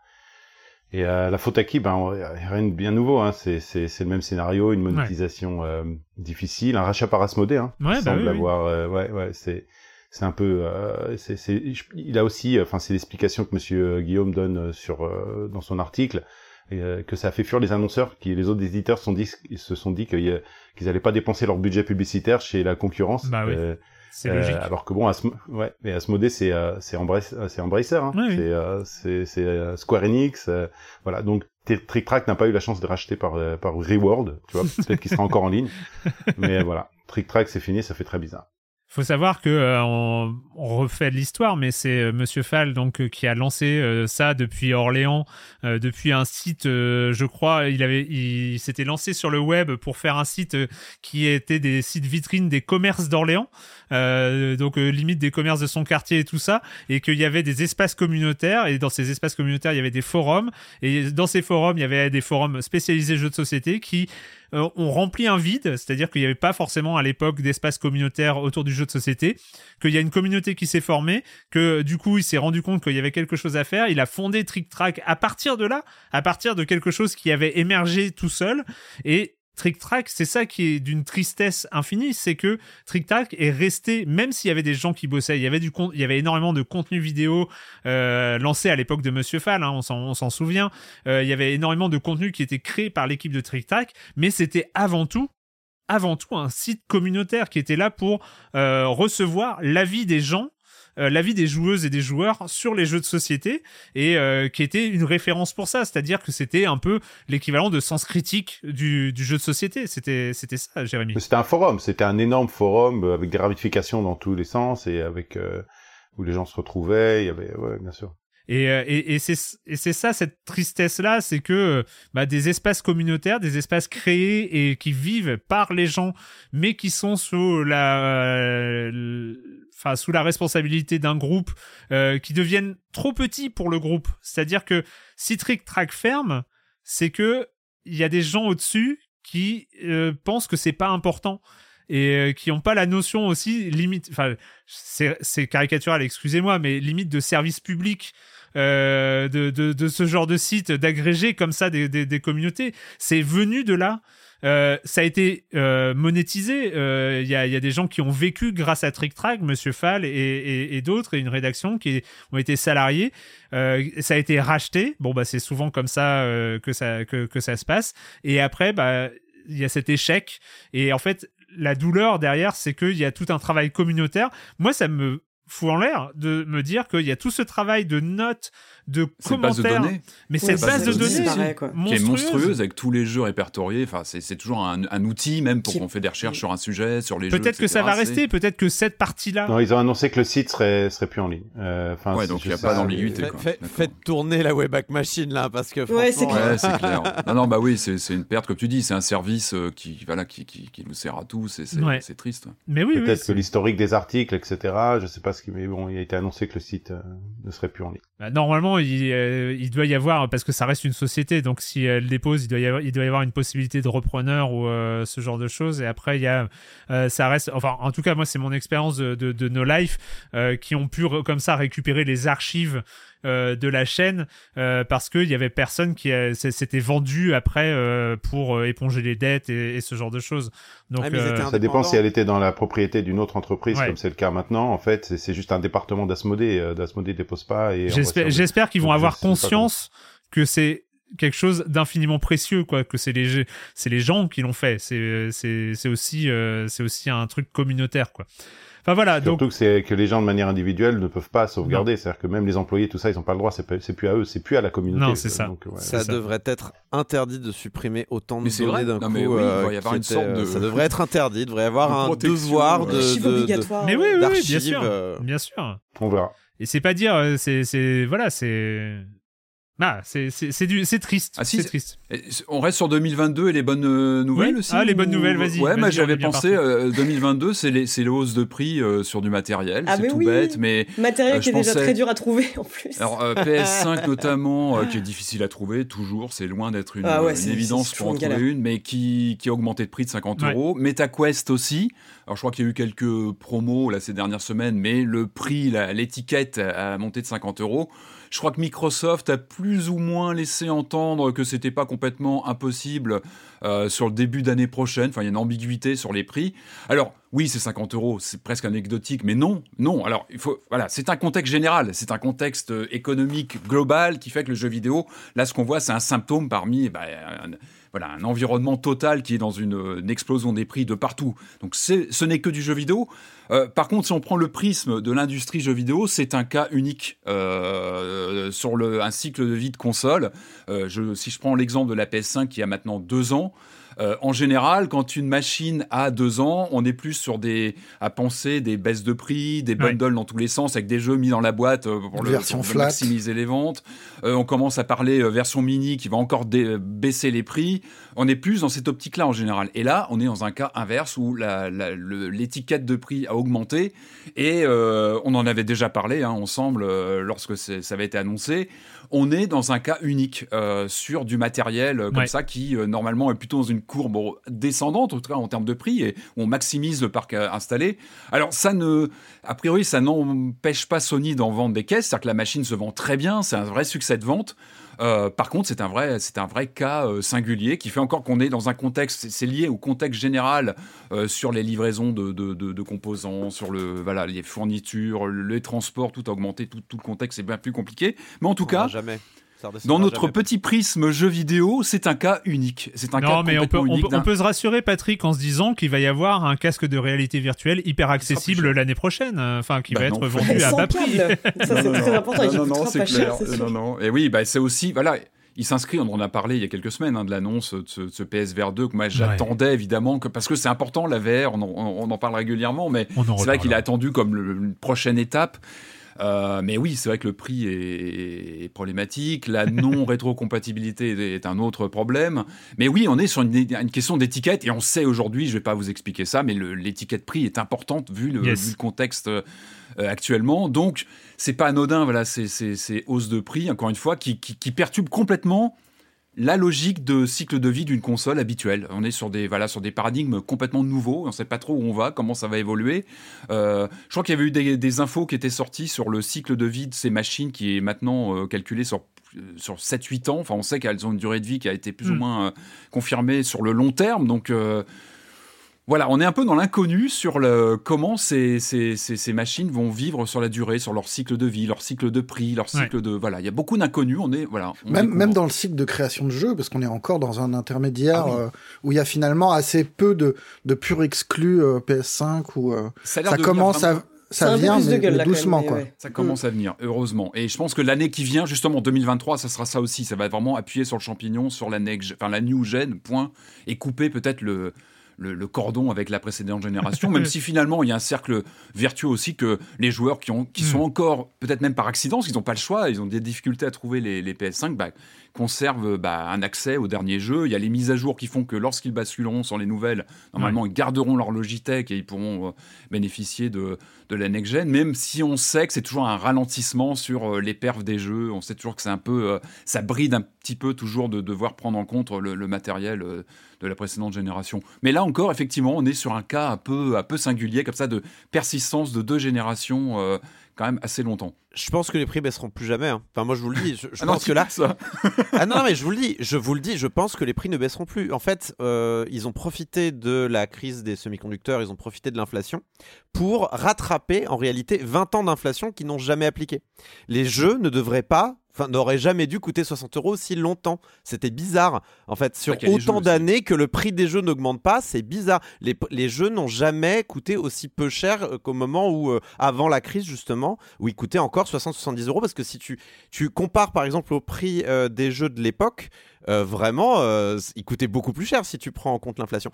F: Et euh, la faute à qui? Ben rien de bien nouveau. Hein. C'est c'est le même scénario, une monétisation euh, difficile, un rachat par Asmodée. Hein,
A: ouais, bah
F: semble avoir. ouais, ouais, c'est c'est un peu. c'est c'est il a aussi. Enfin, c'est l'explication que Monsieur Guillaume donne sur dans son article. Euh, que ça a fait fuir les annonceurs, qui les autres éditeurs sont dit, se sont dit qu'ils n'allaient pas dépenser leur budget publicitaire chez la concurrence.
A: Bah oui. Euh, c'est logique. Euh,
F: alors que bon, Asmo ouais, mais Asmodee c'est c'est Embracer, c'est Embracer, hein. c'est c'est Square Enix, voilà. Donc Trick Track n'a pas eu la chance de racheter par par Reward, tu vois. Peut-être qu'il sera encore en ligne, [laughs] mais voilà. Trick Track c'est fini, ça fait très bizarre
A: faut savoir que euh, on, refait de l'histoire, mais c'est euh, Monsieur Fall donc euh, qui a lancé ça depuis Orléans, depuis un site, je crois, il avait, il s'était lancé sur le web pour faire un site qui était des sites vitrines des commerces d'Orléans, donc limite des commerces de son quartier et tout ça, et qu'il y avait des espaces communautaires, et dans ces espaces communautaires il y avait des forums, et dans ces forums il y avait des forums spécialisés jeux de société qui euh, on remplit un vide, c'est-à-dire qu'il n'y avait pas forcément à l'époque d'espace communautaire autour du jeu de société, qu'il y a une communauté qui s'est formée, que du coup il s'est rendu compte qu'il y avait quelque chose à faire, il a fondé Trick Track à partir de là, à partir de quelque chose qui avait émergé tout seul, et Trick Track, c'est ça qui est d'une tristesse infinie, c'est que Trick Track est resté, même s'il y avait des gens qui bossaient, il y avait du il y avait énormément de contenu vidéo euh, lancé à l'époque de Monsieur Fall, hein, on s'en souvient. Euh, il y avait énormément de contenu qui était créé par l'équipe de Trick Track, mais c'était avant tout avant tout un site communautaire qui était là pour euh, recevoir l'avis des gens euh, l'avis des joueuses et des joueurs sur les jeux de société et euh, qui était une référence pour ça, c'est-à-dire que c'était un peu l'équivalent de sens critique du, jeu de société. C'était c'était ça, Jérémy.
F: C'était un forum, c'était un énorme forum euh, avec des ramifications dans tous les sens et avec où les gens se retrouvaient. Il y avait, ouais, bien sûr.
A: Et, et, c'est ça, cette tristesse-là, c'est que bah, des espaces communautaires, des espaces créés et qui vivent par les gens, mais qui sont sous la, enfin sous la responsabilité d'un groupe euh, qui deviennent trop petits pour le groupe. C'est-à-dire que si Trick Track ferme, c'est que il y a des gens au-dessus qui euh, pensent que c'est pas important et euh, qui n'ont pas la notion aussi limite enfin c'est caricatural excusez-moi mais limite de service public de, de, ce genre de site, d'agréger comme ça des, des communautés. C'est venu de là. Euh, ça a été euh, monétisé. Il euh, y, a, des gens qui ont vécu grâce à Trick Track, Monsieur Fall et, d'autres, et une rédaction qui ont été salariés. ça a été racheté. Bon, bah, c'est souvent comme ça, que, ça que, ça se passe. Et après, bah, il y a cet échec. Et en fait, la douleur derrière, c'est qu'il y a tout un travail communautaire. Moi, ça me fout en l'air de me dire qu'il y a tout ce travail de notes, de commentaires.
D: De
A: mais cette base de données,
D: qui est monstrueuse avec tous les jeux répertoriés. Enfin, c'est toujours un, outil même pour qu'on fait des recherches sur un sujet, sur les
A: jeux. Peut-être que ça va rester. Peut-être que cette partie-là.
F: Non, ils ont annoncé que le site serait serait plus en ligne.
D: Euh, ouais, donc il n'y a pas d'ambiguïté.
C: faites tourner la Webback Machine là, parce que.
B: Ouais, c'est clair.
D: clair. [laughs] non, non, bah oui, c'est une perte, comme tu dis. C'est un service euh, qui, voilà, qui, qui, nous sert à tous et c'est triste.
A: Mais oui,
F: peut-être que l'historique des articles, etc. Je sais pas ce qui, mais bon, il a été annoncé que le site euh, ne serait plus en ligne.
A: Bah, normalement, il, doit y avoir, parce que ça reste une société, donc si elle dépose, il doit y avoir, une possibilité de repreneur ou euh, ce genre de choses. Et après, il y a, euh, ça reste, enfin, en tout cas, moi, c'est mon expérience de, No Life euh, qui ont pu comme ça récupérer les archives euh, de la chaîne euh, parce qu'il y avait personne qui s'était vendu après euh, pour éponger les dettes et, ce genre de choses. Donc
F: ça dépend si elle était dans la propriété d'une autre entreprise comme c'est le cas maintenant. En fait, c'est juste un département d'Asmodée. D'Asmodée dépose pas. Et
A: j'espère qu'ils vont avoir conscience que c'est quelque chose d'infiniment précieux quoi que c'est les c'est les gens qui l'ont fait c'est c'est aussi c'est aussi un truc communautaire quoi voilà.
F: Surtout que c'est que les gens de manière individuelle ne peuvent pas sauvegarder. C'est-à-dire que même les employés, tout ça, ils n'ont pas le droit. C'est plus à eux, c'est plus à la communauté.
A: Non, c'est ça.
C: ça, devrait être interdit de supprimer autant de
D: données
C: d'un
D: coup. Mais oui, il devrait y avoir une sorte de...
C: Ça devrait être interdit. Il devrait y avoir un devoir de,
B: de,
A: Mais oui, oui, bien sûr, euh. bien sûr.
F: On verra.
A: Et c'est pas dire, euh, c'est, voilà, c'est ah, c'est c'est triste. Ah, c'est triste.
D: On reste sur 2022 et les bonnes euh, nouvelles aussi.
A: Ah, les bonnes nouvelles, vas-y.
D: Ouais, moi j'avais pensé 2022, euh, c'est les, les hausses de prix euh, sur du matériel. Ah, c'est tout bête, mais
B: matériel qui est déjà très dur à trouver en plus.
D: Alors PS5 [laughs] notamment, qui est difficile à trouver toujours. C'est loin d'être une, ah évidence pour en trouver une, mais qui, qui a augmenté de prix de 50 euros. MetaQuest aussi. Alors je crois qu'il y a eu quelques promos là ces dernières semaines, mais le prix, l'étiquette a monté de 50 euros. Je crois que Microsoft a plus ou moins laissé entendre que c'était pas complètement impossible euh, sur le début d'année prochaine. Enfin, il y a une ambiguïté sur les prix. Alors, oui, c'est 50 euros, c'est presque anecdotique, mais non, non. Alors, il faut, voilà, c'est un contexte général, c'est un contexte économique global qui fait que le jeu vidéo, là, ce qu'on voit, c'est un symptôme parmi, bah, voilà, un environnement total qui est dans une, explosion des prix de partout. Donc ce n'est que du jeu vidéo. Euh, par contre, si on prend le prisme de l'industrie jeu vidéo, c'est un cas unique euh, sur un cycle de vie de console. Euh, si je prends l'exemple de la PS5 qui a maintenant deux ans, euh, en général, quand une machine a deux ans, on est plus sur des à penser des baisses de prix, des bundles dans tous les sens avec des jeux mis dans la boîte euh, pour, le, maximiser les ventes. Euh, on commence à parler version mini qui va encore baisser les prix. On est plus dans cette optique-là en général. Et là, on est dans un cas inverse où l'étiquette de prix a augmenté et on en avait déjà parlé hein, ensemble lorsque ça avait été annoncé on est dans un cas unique euh, sur du matériel euh, comme ça qui euh, normalement est plutôt dans une courbe descendante, en tout cas en termes de prix, et on maximise le parc installé. Alors ça ne, a priori, ça n'empêche pas Sony d'en vendre des caisses, c'est-à-dire que la machine se vend très bien, c'est un vrai succès de vente. Euh, par contre, c'est un vrai, c'est un vrai cas euh, singulier qui fait encore qu'on est dans un contexte, c'est lié au contexte général euh, sur les livraisons de, de, composants, sur le, voilà, les fournitures, les transports, tout a augmenté, tout, tout le contexte est bien plus compliqué. Mais en tout cas,
C: jamais.
D: Dans notre petit prisme jeu vidéo, c'est un cas unique. C'est un
A: non, mais on peut, on, peut, se rassurer, Patrick, en se disant qu'il va y avoir un casque de réalité virtuelle hyper accessible l'année prochaine, enfin qui bah va être [laughs] vendu à bas prix.
B: Ça c'est très important.
D: Non, non, c'est clair. Non, non. Et oui, bah, c'est aussi, voilà. Il s'inscrit, on en a parlé il y a quelques semaines hein, de l'annonce de ce, PSVR 2 que moi j'attendais évidemment que, parce que c'est important la VR, on en, on en, parle régulièrement, mais c'est vrai qu'il est attendu comme une prochaine étape. Euh, mais oui, c'est vrai que le prix est, problématique. La [laughs] non-rétrocompatibilité est un autre problème. Mais oui, on est sur une, question d'étiquette et on sait aujourd'hui, je ne vais pas vous expliquer ça, mais l'étiquette prix est importante vu le, contexte euh, actuellement. Donc, c'est pas anodin, voilà, ces hausses de prix, encore une fois, qui, qui, qui perturbent complètement la logique de cycle de vie d'une console habituelle. On est sur des, voilà, sur des paradigmes complètement nouveaux. On ne sait pas trop où on va, comment ça va évoluer. Euh, je crois qu'il y avait eu des, infos qui étaient sorties sur le cycle de vie de ces machines qui est maintenant euh, calculé sur sur 7-8 ans. Enfin, on sait qu'elles ont une durée de vie qui a été plus ou hmm. moins confirmée sur le long terme. Donc, voilà, on est un peu dans l'inconnu sur le, comment ces, ces, ces, machines vont vivre sur la durée, sur leur cycle de vie, leur cycle de prix, leur cycle de voilà. Il y a beaucoup d'inconnus. On est voilà.
E: même même dans le cycle de création de jeux, parce qu'on est encore dans un intermédiaire ah euh, où il y a finalement assez peu de de purs exclus euh, PS5 ou euh, ça, commence à ça vient doucement quoi.
D: Ça commence à venir, heureusement. Et je pense que l'année qui vient, justement 2023, ça sera ça aussi. Ça va vraiment appuyer sur le champignon, sur la next, enfin la new gen, point, et couper peut-être le le, cordon avec la précédente génération, [laughs] même si finalement il y a un cercle vertueux aussi que les joueurs qui, ont, qui sont hmm. encore, peut-être même par accident, parce qu'ils n'ont pas le choix, ils ont des difficultés à trouver les, les PS5, bah, conservent bah, un accès au dernier jeu. Il y a les mises à jour qui font que lorsqu'ils basculeront sur les nouvelles, normalement ils garderont leur Logitech et ils pourront euh, bénéficier de, de la next-gen, même si on sait que c'est toujours un ralentissement sur euh, les perfs des jeux. On sait toujours que c'est un peu. Euh, ça bride un petit peu toujours de devoir prendre en compte le, le matériel de la précédente génération. Mais là encore, effectivement, on est sur un cas un peu, un peu singulier, comme ça, de persistance de deux générations euh, quand même assez longtemps.
C: Je pense que les prix baisseront plus jamais. Hein. Enfin, moi, je vous le dis. Je, ah pense que là. Ça. [laughs] ah non, mais je vous le dis. Je vous le dis. Je pense que les prix ne baisseront plus. En fait, euh, ils ont profité de la crise des semi-conducteurs. Ils ont profité de l'inflation pour rattraper en réalité 20 ans d'inflation qui n'ont jamais appliqué. Les jeux ne devraient pas enfin, n'aurait jamais dû coûter 60 euros si longtemps. C'était bizarre. En fait, sur autant d'années que le prix des jeux n'augmente pas, c'est bizarre. Les, les jeux n'ont jamais coûté aussi peu cher euh, qu'au moment où, euh, avant la crise justement, où ils coûtaient encore 60-70 euros. Parce que si tu, tu compares par exemple au prix euh, des jeux de l'époque, vraiment, ils coûtaient beaucoup plus cher si tu prends en compte l'inflation.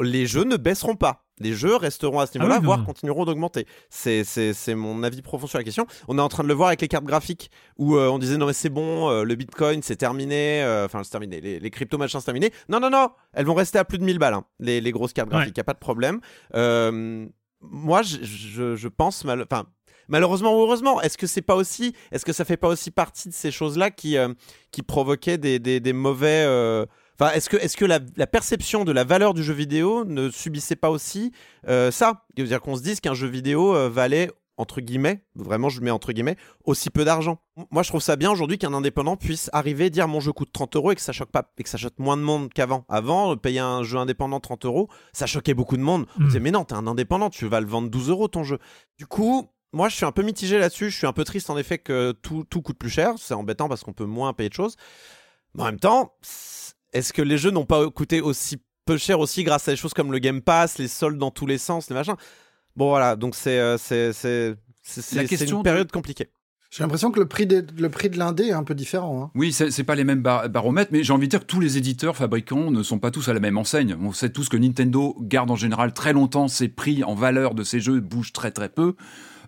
C: Les jeux ne baisseront pas les jeux resteront à ce ah niveau-là, voire continueront d'augmenter. C'est mon avis profond sur la question. On est en train de le voir avec les cartes graphiques où euh, on disait non mais c'est bon, euh, le Bitcoin c'est terminé, euh, enfin c'est terminé, les, les crypto machins c'est terminé. Non non non, elles vont rester à plus de 1000 balles, hein, les, les, grosses cartes graphiques, il a pas de problème. moi je, je, pense mal, enfin malheureusement ou heureusement, est-ce que c'est pas aussi, est-ce que ça fait pas aussi partie de ces choses-là qui qui provoquaient des, des, des mauvais Enfin, est-ce que, est-ce que la, perception de la valeur du jeu vidéo ne subissait pas aussi euh, ça? C'est-à-dire qu'on se dise qu'un jeu vidéo euh, valait entre guillemets, vraiment je mets entre guillemets, aussi peu d'argent. Moi je trouve ça bien aujourd'hui qu'un indépendant puisse arriver dire mon jeu coûte 30 euros et que ça choque pas et que ça choque moins de monde qu'avant. Avant, payer un jeu indépendant 30 euros, ça choquait beaucoup de monde. On hmm. disait mais non, t'es un indépendant, tu vas le vendre 12 euros ton jeu. Du coup, moi je suis un peu mitigé là-dessus, je suis un peu triste en effet que tout, tout coûte plus cher, c'est embêtant parce qu'on peut moins payer de choses. Mais en même temps, est-ce que les jeux n'ont pas coûté aussi peu cher aussi grâce à des choses comme le Game Pass, les soldes dans tous les sens, les machins? Bon voilà, donc c'est euh, c'est c'est une période compliquée.
E: J'ai l'impression que le prix, de, l'indé est un peu différent. Hein.
D: Oui, c'est pas les mêmes baromètres, mais j'ai envie de dire que tous les éditeurs, fabricants ne sont pas tous à la même enseigne. On sait tous que Nintendo garde en général très longtemps ses prix en valeur de ses jeux, bougent très très peu.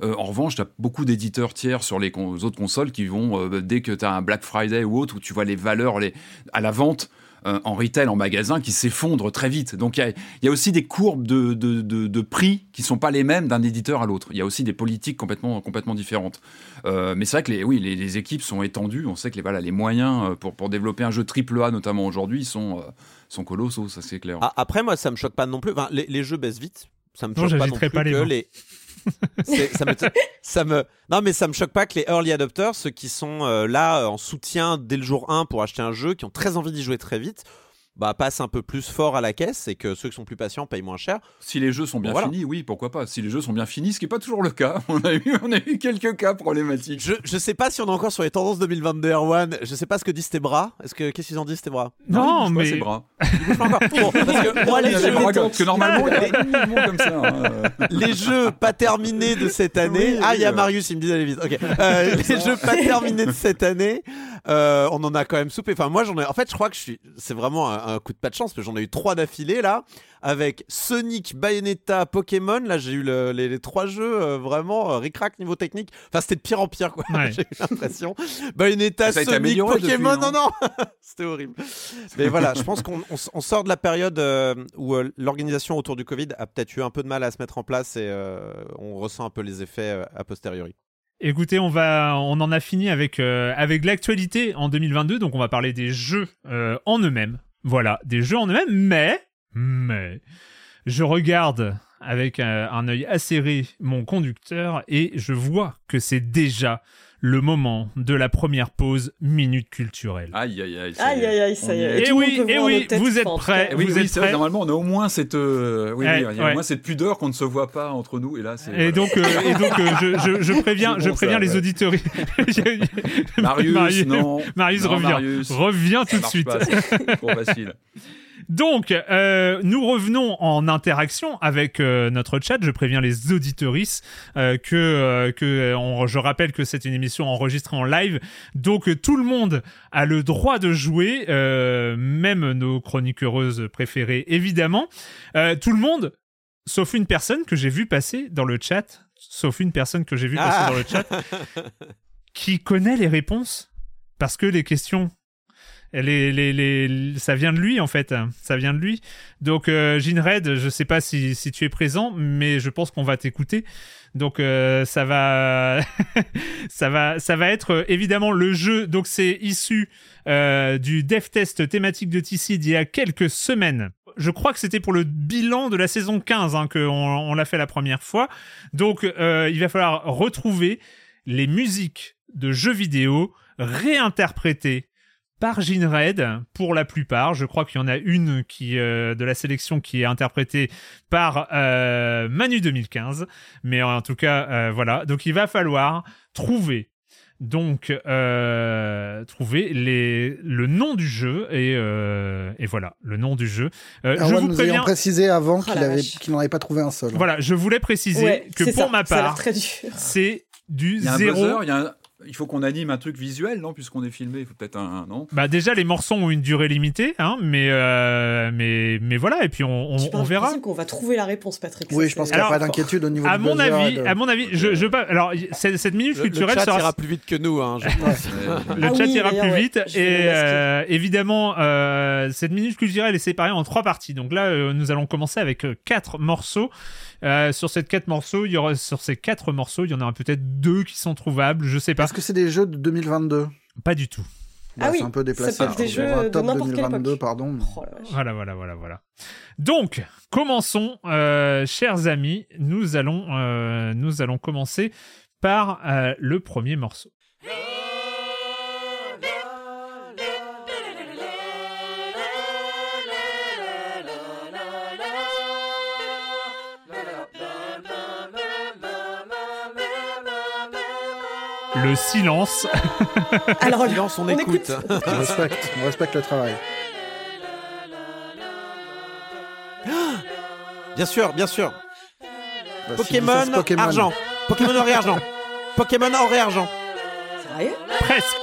D: Euh, en revanche, tu as beaucoup d'éditeurs tiers sur les autres consoles qui vont, euh, dès que tu as un Black Friday ou autre, où tu vois les valeurs à la vente, euh, en retail, en magasin, qui s'effondrent très vite. Donc il y, a, aussi des courbes de, de, prix qui sont pas les mêmes d'un éditeur à l'autre. Il y a aussi des politiques complètement, complètement différentes. Euh, mais c'est vrai que les, oui, les, équipes sont étendues. On sait que les, voilà, les moyens euh, pour, pour développer un jeu AAA, notamment aujourd'hui, sont, sont colossaux, ça c'est clair.
C: Ah, après, moi, ça me choque pas non plus. les, jeux baissent vite. Ça me choque pas non plus que les ça, me ça non mais ça me choque pas que les early adopters, ceux qui sont euh, là en soutien dès le jour 1 pour acheter un jeu, qui ont très envie d'y jouer très vite, bah, passent un peu plus fort à la caisse et que ceux qui sont plus patients payent moins cher.
D: Si les jeux sont bien finis, oui, pourquoi pas. Si les jeux sont bien finis, ce qui n'est pas toujours le cas. [laughs] On a, eu, on a eu quelques cas problématiques.
C: Je, je sais pas si on est encore sur les tendances 2022 Erwan. Je sais pas ce que disent tes bras. Est-ce que qu'est-ce qu'ils ont dit tes bras?
A: Non, mais. [laughs]
D: Pas bras.
C: bon, parce que moi, les jeux.
D: que normalement, les... comme ça. Hein. [laughs]
C: Les jeux pas terminés de cette année. ah, il y a Marius, il me dit d'aller vite. Ok. Euh, les jeux pas terminés de cette année. Euh, on en a quand même soupé. Enfin, moi, j'en ai. En fait, je crois que je suis. C'est vraiment un, coup de pas de chance, parce que j'en ai eu trois d'affilée là, avec Sonic, Bayonetta, Pokémon. Là, j'ai eu les, trois jeux euh, vraiment euh, ric niveau technique. Enfin, c'était de pire en pire, quoi. [laughs] j'ai eu l'impression. Bayonetta, Sonic, Pokémon. non, non, [laughs] c'était horrible. Mais voilà, je pense qu'on on, sort de la période où l'organisation autour du Covid a peut-être eu un peu de mal à se mettre en place et on ressent un peu les effets a posteriori.
A: Écoutez, on va, on en a fini avec avec l'actualité en 2022, donc on va parler des jeux en eux-mêmes. Voilà, des jeux en eux-mêmes, mais mais je regarde avec un, un œil acéré mon conducteur et je vois que c'est déjà le moment de la première pause minute culturelle.
D: Aïe aïe aïe.
B: Aïe aïe aïe, ça y est.
A: Et oui, et oui, vous êtes prêts.
D: Oui,
A: vous
D: oui,
A: êtes
D: c'est
A: prêts.
D: Normalement, on a au moins cette, euh, oui, oui, il y a au moins cette pudeur qu'on ne se voit pas entre nous. Et là, c'est.
A: Et donc, euh, et donc, euh, je, je, je préviens,
D: C'est
A: je
D: bon,
A: préviens
D: ça,
A: les
D: ouais.
A: auditeurs. [laughs]
D: Marius,
A: Marius,
D: non.
A: Marius
D: Non,
A: revient,
D: Marius.
A: revient tout
D: Ça
A: de suite.
D: pas, c'est trop facile.
A: Donc, euh, nous revenons en interaction avec euh, notre chat. Je préviens les auditorices euh, que, que on- je rappelle que c'est une émission enregistrée en live. Donc, tout le monde a le droit de jouer, même nos chroniques heureuses préférées, évidemment. Tout le monde, sauf une personne que j'ai vu passer dans le chat, sauf une personne que j'ai vu passer
C: Ah.
A: dans le chat, [laughs] qui connaît les réponses? Parce que les questions ça vient de lui en fait, ça vient de lui. Donc euh, Ginred, je sais pas si, tu es présent, mais je pense qu'on va t'écouter. Donc euh, ça va, [laughs] ça va, ça va être euh, évidemment le jeu. Donc c'est issu euh, du dev test thématique de TC d'il y a quelques semaines. Je crois que c'était pour le bilan de la saison 15 hein, qu'on on l'a fait la première fois. Donc il va falloir retrouver les musiques de jeux vidéo réinterprétées par Ginred pour la plupart. Je crois qu'il y en a une qui euh, de la sélection qui est interprétée par euh, Manu 2015. Mais en tout cas, euh, voilà. Donc il va falloir trouver donc euh, trouver les, le nom du jeu et, euh, et voilà le nom du jeu. Euh, je vous
E: nous
A: préviens.
E: précisé avant
B: Oh
E: qu'il avait- n'en avait pas trouvé un seul.
A: Voilà, je voulais préciser
B: Ouais,
A: que pour
B: ça,
A: ma part, c'est du
D: Il y a un
A: zéro.
D: buzzer, il y a un- il faut qu'on anime un truc visuel, non Puisqu'on est filmé, il faut peut-être un, un- non?
A: Bah déjà les morceaux ont une durée limitée, hein, mais euh, mais mais voilà et puis on, on, on verra.
B: qu'on va trouver la réponse, Patrick.
E: Oui, je pense qu'il n'y a pas d'inquiétude au niveau
A: À
E: du
A: mon avis,
E: de-
A: à mon avis, je, je pas. Alors cette, minute
C: Le, le
A: culturelle
C: chat
A: sera
C: ira plus vite que nous. Hein, je pense.
D: Euh,
A: le
B: Ah
A: chat
B: oui,
A: ira plus
B: ouais,
A: vite
B: je
A: et
B: le
A: euh, évidemment euh, cette minute culturelle est séparée en trois parties. Donc là, euh, nous allons commencer avec euh, quatre morceaux. Euh, sur ces quatre morceaux, il y aura sur ces quatre morceaux, il y en aura peut-être deux qui sont trouvables. Je sais pas.
E: Est-ce que c'est des jeux de 2022
A: Pas du tout.
B: Ah
E: Bah,
B: oui,
E: C'est un peu déplacé.
B: ça peut être des jeux
E: un
B: de
E: top
B: n'importe quelle
E: 2022,
B: époque.
E: pardon.
B: Oh.
A: Voilà, voilà, voilà, voilà. Donc, commençons, euh, chers amis. Nous allons, euh, nous allons commencer par euh, le premier morceau. Le silence. [laughs]
B: Alors,
C: Silence, on,
B: on
C: écoute.
B: écoute. [laughs]
E: On respecte, on respecte le travail. [gasps]
C: Bien sûr, bien sûr.
E: Bah,
C: Pokémon,
E: Pokémon.
C: argent. Pokémon or et argent. Pokémon or et argent.
B: Sérieux?
A: Presque.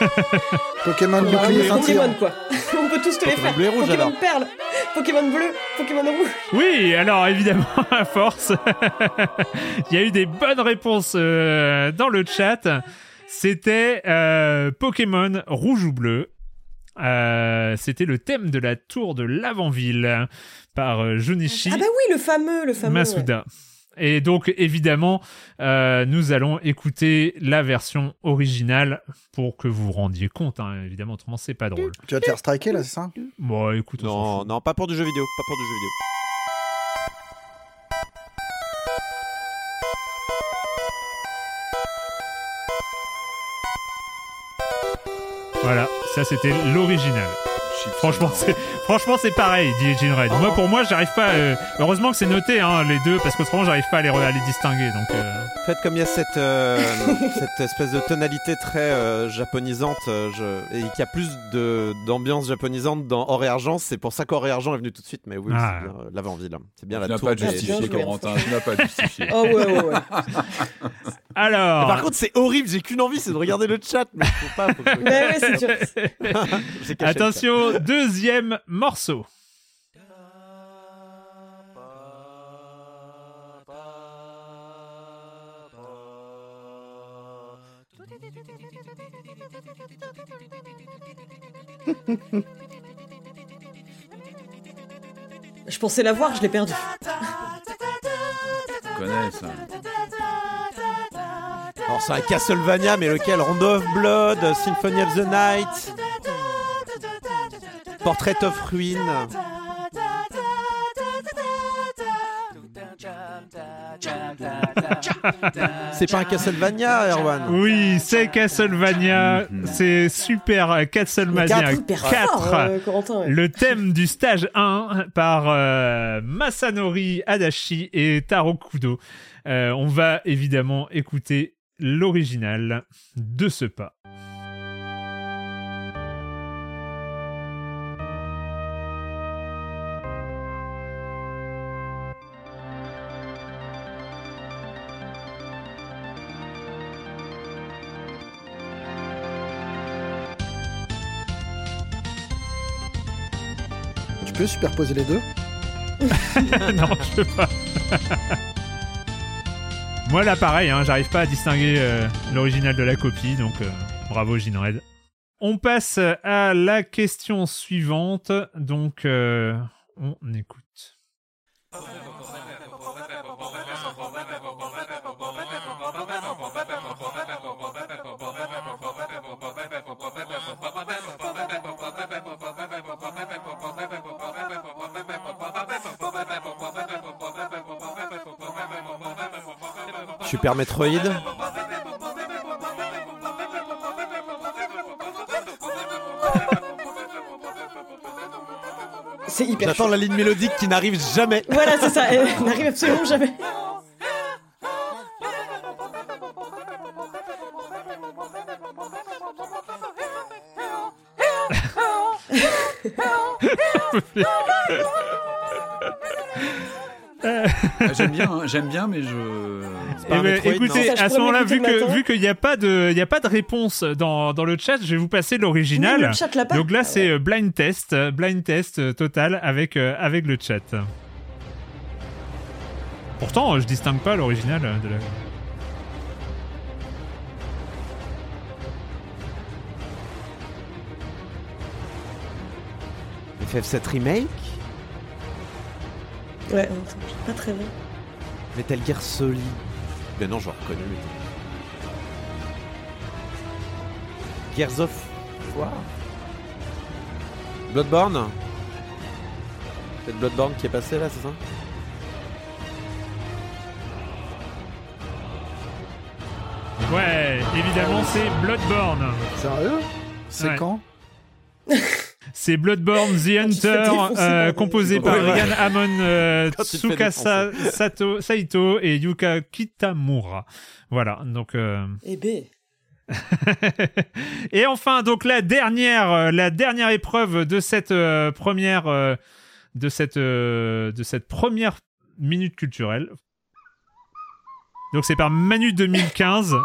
A: [laughs]
E: Pokémon bouclier.
B: Pokémon quoi. [laughs] On peut tous te les
C: Pokémon
B: faire.
C: bleu et rouge,
B: Pokémon
C: alors.
B: perle, Pokémon bleu, Pokémon rouge.
A: Oui, alors évidemment, [laughs] à force, il y a eu des bonnes réponses euh, dans le chat. C'était euh, Pokémon rouge ou bleu. Euh, C'était le thème de la tour de l'Avant-Ville par euh, Junichi
B: Ah bah oui, le fameux, le fameux. ouais.
A: Et donc, évidemment, euh, nous allons écouter la version originale pour que vous vous rendiez compte. hein. Évidemment, autrement, c'est pas drôle.
E: Tu vas te faire striker là, c'est ça?
A: Bon, écoute,
C: Non, non, pas pour du jeu vidéo. Pas pour du jeu vidéo.
A: Voilà, ça c'était l'original. Franchement, c'est franchement c'est pareil, dit Ginred. Moi, pour moi, j'arrive pas. euh, Heureusement que c'est noté, hein, les deux, parce qu'autrement, j'arrive pas à les, à les distinguer. Donc, euh,
C: Faites comme il y a cette, euh, cette espèce de tonalité très euh, japonisante je... et qu'il y a plus de d'ambiance japonisante dans Or et Argent, c'est pour ça qu'Or et Argent est venu tout de suite. Mais oui,
A: Ah.
C: c'est bien l'avant-ville. C'est bien
D: Tu
C: la
D: n'as pas justifié, Corentin. Tu n'as pas justifié.
B: Oh ouais, ouais, ouais. [laughs]
A: alors.
C: Par contre, c'est horrible. J'ai qu'une envie, c'est de regarder le chat. Mais faut pas. Faut que...
B: Mais [laughs] c'est
C: caché.
A: Attention, deuxième morceau.
B: Je pensais l'avoir, je l'ai perdu. [laughs]
D: connaît ça.
C: Alors c'est un Castlevania, mais lequel Round of Blood, Symphony of the Night, Portrait of Ruin. c'est pas un Castlevania, Erwan
A: Oui, c'est Castlevania. Mhm. C'est super Castlevania 4. Euh, Le thème du stage 1 par euh, Masanori Adachi et Taro Kudo. Euh, on va évidemment écouter l'original de ce pas.
E: superposer les deux? [laughs]
A: Non, je peux pas. [laughs] Moi là pareil, hein, j'arrive pas à distinguer euh, l'original de la copie, donc euh, bravo Ginred. On passe à la question suivante, donc euh, on écoute.
C: Super Metroid.
B: C'est hyper.
C: J'attends la ligne mélodique qui n'arrive jamais.
B: Voilà, c'est ça, elle [laughs] n'arrive absolument jamais. [laughs]
D: Ah, j'aime bien, hein, j'aime bien, mais je.
A: Eh ben, écoutez, à ce moment-là, vu que vu qu'il n'y a pas de, il y a pas de réponse dans, dans le chat, je vais vous passer l'original. Donc là, c'est euh, blind test, euh, blind test euh, total avec avec le chat. Pourtant, je distingue pas l'original de la.
C: FF7 Remake?
B: Ouais, pas très bien.
C: Metal Gear Solid. Ben non, je reconnais Gears of War Bloodborne. C'est Bloodborne qui est passé là, c'est ça?
A: Ouais, évidemment c'est Bloodborne.
E: Sérieux? C'est quand? [laughs]
A: C'est Bloodborne The Hunter, euh, composé par Regan Amon, euh, Tsukasa Sato, Saito et Yuka Kitamura. Voilà, donc. Euh...
B: Et B. [laughs]
A: et enfin, donc la dernière, euh, la dernière épreuve de cette euh, première, de cette, de cette première minute culturelle. Donc c'est par Manu 2015.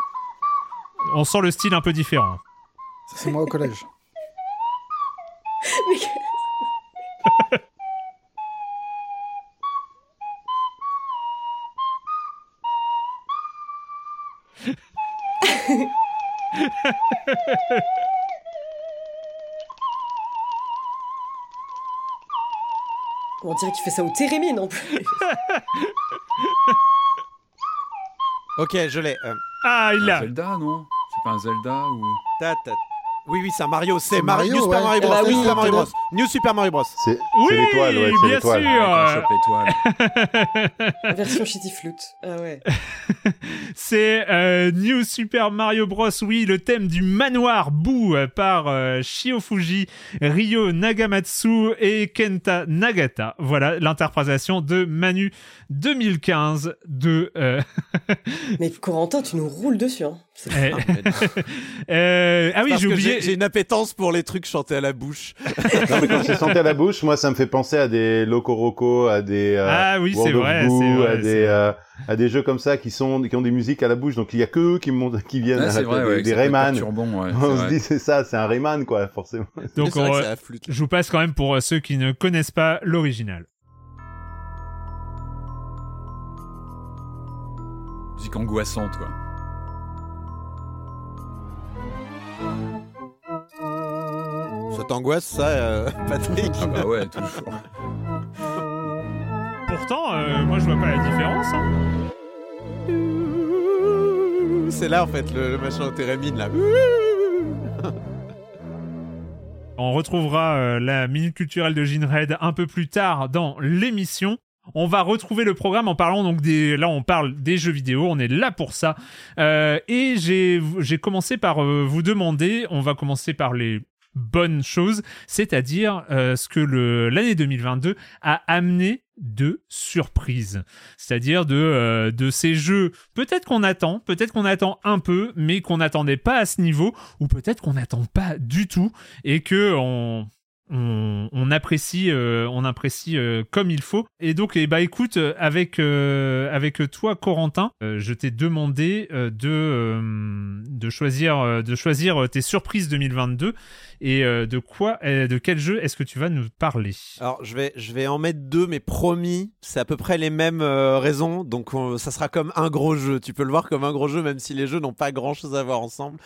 A: On sent le style un peu différent.
E: C'est moi au collège.
B: On dirait qu'il fait ça au Térémine en plus.
C: ok, je l'ai. Euh.
A: Ah, il l'a.
D: Zelda, non? C'est pas un Zelda ou.
C: Ta, oui, oui, c'est un Mario. C'est Mario, New Super Mario Bros. Bah New Super Mario Bros. New Super Mario Bros.
F: C'est oui, l'étoile, ouais, c'est
A: l'étoile.
B: La [laughs] version Shitty Flute. Ah ouais. [laughs]
A: c'est euh, New Super Mario Bros. Oui, le thème du manoir Boo euh, par euh, Shio Fuji, Ryo Nagamatsu et Kenta Nagata. Voilà l'interprétation de Manu 2015 de. [laughs]
B: Mais Corentin, tu nous roules dessus. Hein.
A: Eh. [laughs] euh, ah oui, j'ai oublié.
C: J'ai une appétence pour les trucs chantés à la bouche.
F: non, mais quand c'est chanté à la bouche, moi, ça me fait penser à des Loco Roco, à des
A: euh, ah oui, c'est vrai, vrai,
F: à des euh, à des jeux comme ça qui sont qui ont des musiques à la bouche. Donc il y a que eux qui qui viennent
D: à vrai,
F: des, des Rayman. on se dit c'est ça, c'est un Rayman quoi, forcément. [laughs]
A: Donc on, je vous passe quand même pour ceux qui ne connaissent pas l'original.
D: Musique angoissante quoi.
C: Ça t'angoisse, euh, [laughs] ça, Patrick
D: Ah bah ouais, toujours.
A: Pourtant, euh, moi, je vois pas la différence. Hein.
C: C'est là, en fait, le, machin au là.
A: On retrouvera euh, la minute culturelle de Ginred un peu plus tard dans l'émission. On va retrouver le programme en parlant donc des. Là, on parle des jeux vidéo. On est là pour ça. Euh, et j'ai commencé par euh, vous demander. On va commencer par les bonnes choses, c'est-à-dire ce que l'année 2022 a amené de surprise. C'est-à-dire de, euh, de ces jeux, peut-être qu'on attend, peut-être qu'on attend un peu, mais qu'on n'attendait pas à ce niveau, ou peut-être qu'on n'attend pas du tout, et que on, on, apprécie, euh, on apprécie euh, comme il faut. Et donc, eh bah, écoute, avec, avec toi, Corentin, je t'ai demandé de, de, choisir, de choisir tes surprises 2022. Et euh, de quoi, euh, de quel jeu est-ce que tu vas nous parler?
C: Alors, je vais, je vais en mettre deux, mais promis, c'est à peu près les mêmes euh, raisons. Donc, ça sera comme un gros jeu. Tu peux le voir comme un gros jeu, même si les jeux n'ont pas grand-chose à voir ensemble.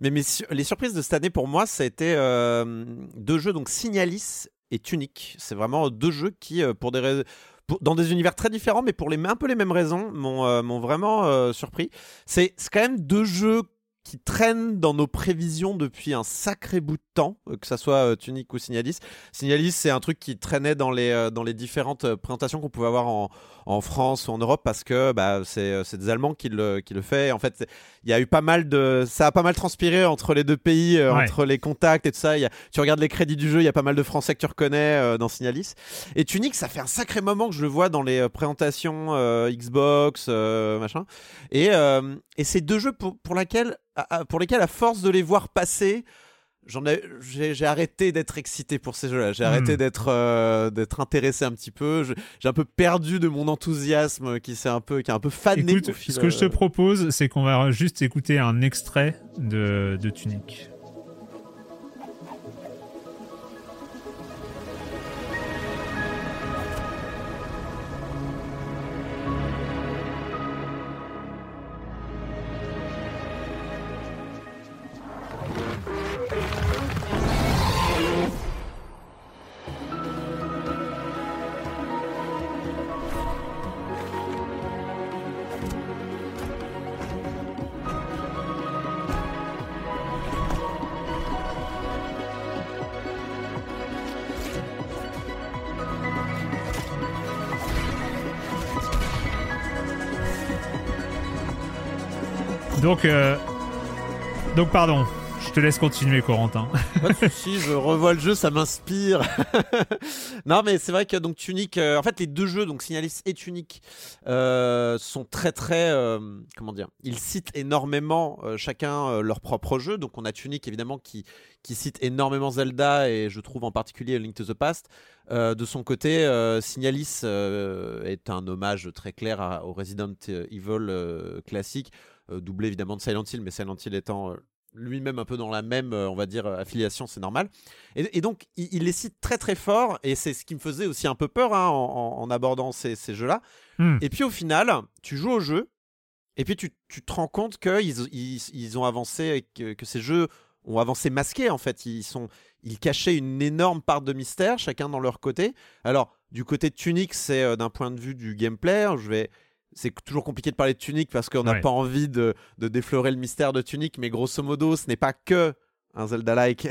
C: Mais les surprises de cette année pour moi, ça a été deux jeux, donc Signalis et Tunic. C'est vraiment deux jeux qui, pour des dans des univers très différents, mais pour les, un peu les mêmes raisons, m'ont vraiment surpris. C'est quand même deux jeux qui traîne dans nos prévisions depuis un sacré bout de temps, euh, que ça soit euh, Tunic ou Signalis. Signalis, c'est un truc qui traînait dans les, euh, dans les différentes présentations qu'on pouvait avoir en, en, France ou en Europe parce que bah, c'est des Allemands qui le, qui le fait. En fait, il y a eu pas mal de. Ça a pas mal transpiré entre les deux pays, entre les contacts et tout ça. Y a, tu regardes les crédits du jeu, il y a pas mal de Français que tu reconnais dans Signalis. Et Tunic, ça fait un sacré moment que je le vois dans les présentations Xbox, machin. Et, et c'est deux jeux pour, pour pour lesquels, à force de les voir passer, j'en ai, j'ai, arrêté d'être excité pour ces jeux-là. J'ai arrêté hmm. d'être, euh, d'être intéressé un petit peu. j'ai un peu perdu de mon enthousiasme qui s'est un peu, qui est un peu fané.
A: Écoute, ce que je te euh, propose, c'est qu'on va juste écouter un extrait de, de Tunic. Donc, euh, donc pardon. Je te laisse continuer, Corentin.
C: Pas je revois le jeu, ça m'inspire. [laughs] non, mais c'est vrai que donc Tunic, euh, en fait, les deux jeux, donc Signalis et Tunic, euh, sont très très, comment dire, ils citent énormément chacun leur propre jeu. Donc on a Tunic évidemment qui qui cite énormément Zelda et je trouve en particulier Link to the Past. de son côté, Signalis est un hommage très clair au Resident Evil classique. Euh, doublé évidemment de Silent Hill, mais Silent Hill étant euh, lui-même un peu dans la même, euh, on va dire, affiliation, c'est normal. Et, donc, il, les cite très très fort, et c'est ce qui me faisait aussi un peu peur hein, en, abordant ces, jeux-là. Hmm. Et puis au final, tu joues au jeu, et puis tu, te rends compte qu'ils ils, ont avancé, que, que, ces jeux ont avancé masqués en fait. Ils, sont, ils cachaient une énorme part de mystère, chacun dans leur côté. Alors, du côté de Tunic, c'est d'un point de vue du gameplay, je vais c'est toujours compliqué de parler de Tunic parce qu'on n'a pas envie de, déflorer le mystère de Tunic, mais grosso modo, ce n'est pas que un Zelda-like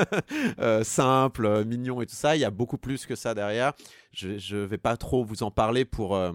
C: [laughs] euh, simple, mignon et tout ça. Il y a beaucoup plus que ça derrière. Je ne vais pas trop vous en parler pour, euh,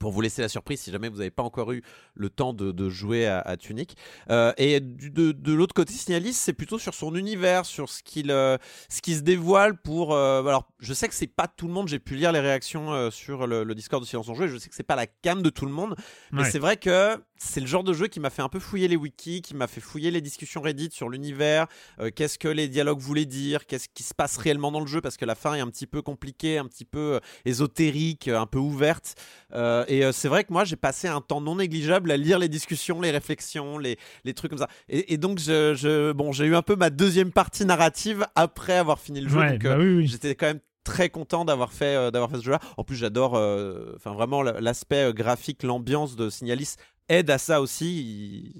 C: pour vous laisser la surprise si jamais vous n'avez pas encore eu le temps de, jouer à, Tunic. Euh, et de, l'autre côté, Signalis, c'est plutôt sur son univers, sur ce qu'il euh, ce qui se dévoile pour. Euh, alors, je sais que c'est pas tout le monde. J'ai pu lire les réactions sur le, Discord de Silence en Jeu. Je sais que c'est pas la cam de tout le monde, mais c'est vrai que c'est le genre de jeu qui m'a fait un peu fouiller les wikis, qui m'a fait fouiller les discussions Reddit sur l'univers, qu'est-ce que les dialogues voulaient dire, qu'est-ce qui se passe réellement dans le jeu, parce que la fin est un petit peu compliquée, un petit peu ésotérique, un peu ouverte. et c'est vrai que moi, j'ai passé un temps non négligeable à lire les discussions, les réflexions, les, les trucs comme ça. Et, donc, je, bon, j'ai eu un peu ma deuxième partie narrative après avoir fini le jeu. donc, bah j'étais quand même très content d'avoir fait euh, d'avoir fait ce jeu-là. En plus, j'adore, euh, vraiment l'aspect euh, graphique, l'ambiance de Signalis aide à ça aussi.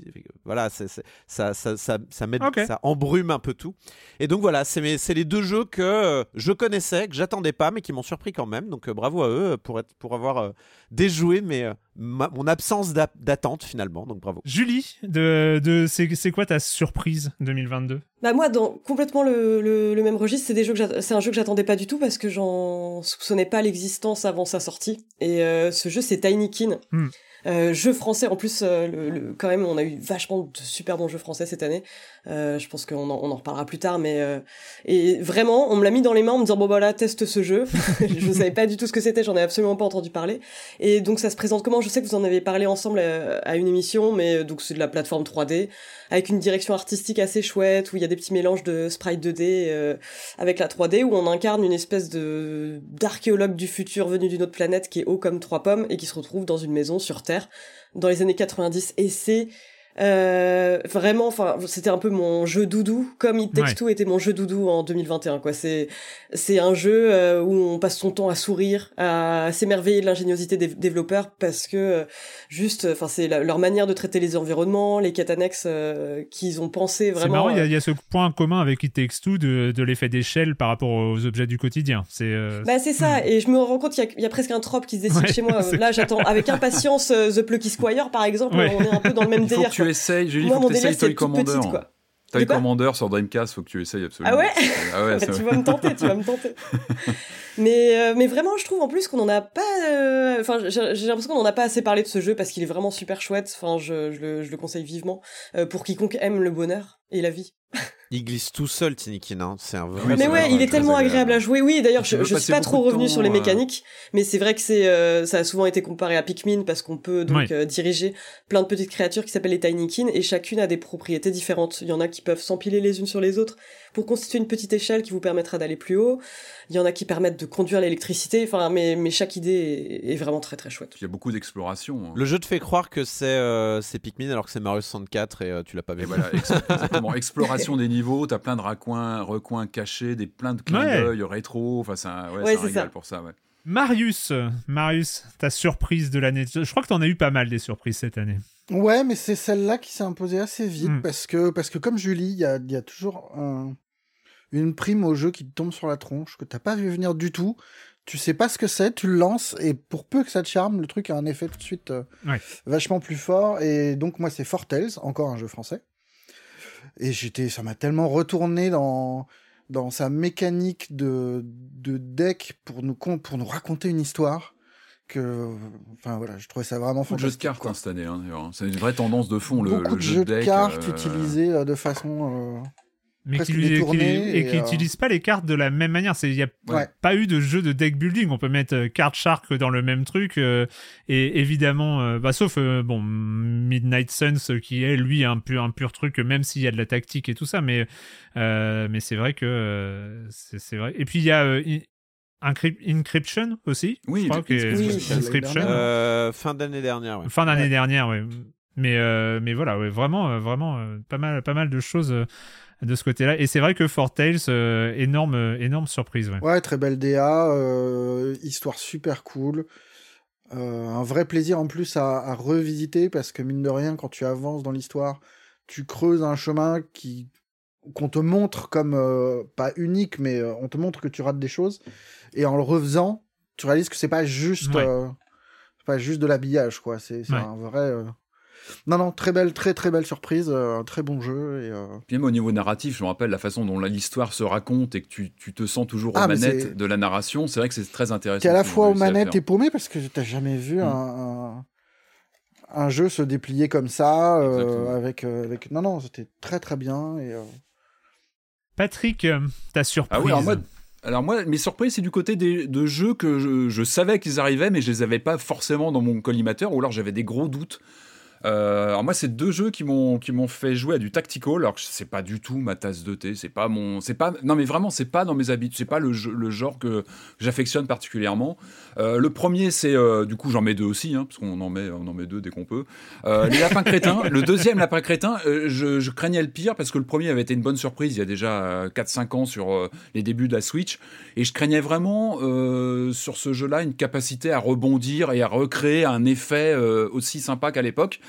C: voilà, ça, ça, ça, ça, met, ça embrume un peu tout. Et donc voilà, c'est les deux jeux que je connaissais, que j'attendais pas, mais qui m'ont surpris quand même. Donc bravo à eux pour, être, pour avoir déjoué mais, mon absence d'attente finalement. Donc bravo.
A: Julie, de, de, c'est quoi ta surprise 2022
B: bah moi, dans complètement le, le, même registre, c'est des jeux que c'est un jeu que j'attendais pas du tout parce que j'en soupçonnais pas l'existence avant sa sortie. Et ce jeu, c'est Tiny Kin. Hmm. Euh, jeu français, en plus, euh, le, quand même, on a eu vachement de super bons jeux français cette année. Euh, je pense qu'on en, on en reparlera plus tard, mais euh, et vraiment, on me l'a mis dans les mains en me disant bon voilà, teste ce jeu. [laughs] je savais pas du tout ce que c'était, j'en ai absolument pas entendu parler. Et donc ça se présente comment? Je sais que vous en avez parlé ensemble à, une émission, mais donc c'est de la plateforme 3D avec une direction artistique assez chouette où il y a des petits mélanges de sprite 2D avec la 3D où on incarne une espèce de d'archéologue du futur venu d'une autre planète qui est haut comme trois pommes et qui se retrouve dans une maison sur Terre dans les années 90 et c'est euh, vraiment, enfin, c'était un peu mon jeu doudou, comme It Takes Two était mon jeu doudou en 2021. Quoi, c'est c'est un jeu euh, où on passe son temps à sourire, à s'émerveiller de l'ingéniosité des développeurs parce que euh, juste, enfin, c'est leur manière de traiter les environnements, les quêtes annexes qu'ils ont pensé vraiment.
A: C'est marrant, il y, a ce point commun avec It Takes Two de, de l'effet d'échelle par rapport aux objets du quotidien. C'est
B: bah c'est ça, hmm. et je me rends compte qu'il y, y, a presque un trope qui se dessine chez moi. [laughs] Là, j'attends avec impatience The Plucky Squire, par exemple. On est un peu dans le même [laughs] délire
D: tu essayes, Julie, il faut que tu essayes Toy Commander. Toy Commander sur Dreamcast, faut que tu essayes absolument.
B: Ah ouais, ah ouais [laughs] Tu vas me tenter, tu vas me tenter. [laughs] mais, euh, mais vraiment, je trouve en plus qu'on en a pas. Euh, enfin, j'ai l'impression qu'on en a pas assez parlé de ce jeu parce qu'il est vraiment super chouette. Enfin, je, je, le, je le conseille vivement euh, pour quiconque aime le bonheur et la vie.
C: il glisse tout seul, Tinikin. Hein. C'est un vrai.
B: Mais ouais, il est tellement agréable. à jouer. Oui, d'ailleurs, je, je suis pas trop revenu sur les euh, mécaniques, mais c'est vrai que c'est, euh, ça a souvent été comparé à Pikmin parce qu'on peut donc euh, diriger plein de petites créatures qui s'appellent les Tinykin et chacune a des propriétés différentes. Il y en a qui peuvent s'empiler les unes sur les autres pour constituer une petite échelle qui vous permettra d'aller plus haut. Il y en a qui permettent de conduire l'électricité. Enfin, mais, mais chaque idée est, vraiment très très chouette.
D: Il y a beaucoup d'exploration.
C: Hein. Le jeu te fait croire que c'est c'est Pikmin alors que c'est Mario 64 et tu l'as pas vu.
D: voilà, exactement. [laughs] Exploration des niveaux, t'as plein de recoins, recoins cachés, des plein de clins d'œil rétro. Enfin, c'est un, ouais, ça. pour ça. Ouais.
A: Marius, Marius, ta surprise de l'année. Je crois que t'en as eu pas mal des surprises cette année.
E: Ouais, mais c'est celle-là qui s'est imposée assez vite hmm. parce que parce que comme Julie, il y a, y a, toujours une prime au jeu qui te tombe sur la tronche que t'as pas vu venir du tout. Tu sais pas ce que c'est, tu le lances et pour peu que ça te charme, le truc a un effet tout de suite euh, vachement plus fort. Et donc moi c'est Fortales, encore un jeu français. Et j'étais, ça m'a tellement retourné dans dans sa mécanique de, de deck pour nous pour nous raconter une histoire que enfin voilà je trouvais ça vraiment
D: fantastique jeux de cartes hein, cette année hein, c'est une vraie tendance de fond le,
E: beaucoup
D: de
E: jeux de, cartes euh, utilisés euh, de façon euh,
A: mais qui, et qui n'utilisent pas les cartes de la même manière. Il n'y a pas eu de jeu de deck building. On peut mettre euh, carte shark dans le même truc. Euh, et évidemment, euh, bah, sauf bon Midnight Suns qui est lui un pur, un pur truc, même s'il y a de la tactique et tout ça. Mais, mais c'est vrai que c'est vrai. Et puis il y a Encryption aussi.
D: Oui, je
C: crois Inscription. fin d'année dernière.
A: Fin d'année dernière, oui. Mais, mais voilà, vraiment, vraiment pas, mal, pas mal de choses de ce côté-là. Et c'est vrai que Fort Tales, euh, énorme, euh, énorme surprise.
E: Ouais. très belle DA, euh, histoire super cool. un vrai plaisir en plus à, revisiter parce que mine de rien, quand tu avances dans l'histoire, tu creuses un chemin qui qu'on te montre comme pas unique, mais on te montre que tu rates des choses. Et en le refaisant, tu réalises que c'est pas juste, pas juste de l'habillage, quoi. C'est un vrai non, non, très belle, très très belle surprise, euh, un très bon jeu. Et, euh,
D: même au niveau narratif, je me rappelle la façon dont l'histoire se raconte et que tu, tu te sens toujours aux ah, manettes de la narration. C'est vrai que c'est très intéressant.
E: es à la fois aux manettes et paumé parce que t'as jamais vu mm. un, un, jeu se déplier comme ça euh, avec, avec. Non, non, c'était très très bien. Et,
A: Patrick, ta surprise.
D: Ah oui, alors moi, alors moi, mes surprises, c'est du côté des, de jeux que je, je savais qu'ils arrivaient, mais je les avais pas forcément dans mon collimateur, ou alors j'avais des gros doutes. Euh, alors moi, c'est deux jeux qui m'ont qui m'ont fait jouer à du tactical, alors que c'est pas du tout ma tasse de thé. C'est pas mon, c'est pas, non mais vraiment, c'est pas dans mes habitudes, c'est pas le, le genre que j'affectionne particulièrement. Euh, le premier, c'est euh, du coup, j'en mets deux aussi, hein, parce qu'on en met, on en met deux dès qu'on peut. les lapins crétins. [laughs] le deuxième, lapin crétin, je, je, craignais le pire parce que le premier avait été une bonne surprise il y a déjà 4-5 ans sur les débuts de la Switch, et je craignais vraiment sur ce jeu-là une capacité à rebondir et à recréer un effet aussi sympa qu'à l'époque.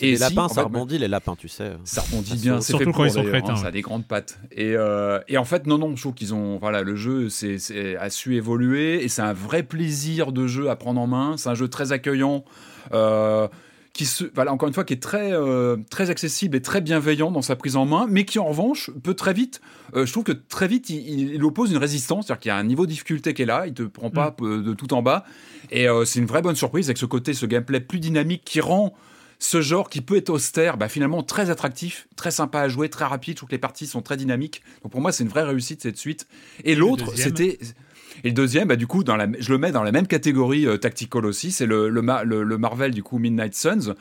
C: Et les lapins, ça rebondit les lapins, tu sais.
D: Ça rebondit bien, surtout quand ils sont crétins. Hein, ça a des grandes pattes. Et, euh, et en fait, non, non, je trouve qu'ils ont, voilà, le jeu c'est, a su évoluer et c'est un vrai plaisir de jeu à prendre en main. C'est un jeu très accueillant. Euh, qui se, voilà, encore une fois, qui est très, euh, très accessible et très bienveillant dans sa prise en main, mais qui en revanche peut très vite, euh, je trouve que très vite, il, il oppose une résistance, c'est-à-dire qu'il y a un niveau de difficulté qui est là, il te prend pas mm. de tout en bas, et euh, c'est une vraie bonne surprise avec ce côté, ce gameplay plus dynamique qui rend ce genre qui peut être austère, bah, finalement très attractif, très sympa à jouer, très rapide. Je trouve que les parties sont très dynamiques. Donc pour moi, c'est une vraie réussite cette suite. Et l'autre, c'était et le deuxième, bah, du coup, dans la, je le mets dans la même catégorie euh, tactical aussi, c'est le, le, le, Marvel, du coup, Midnight Suns.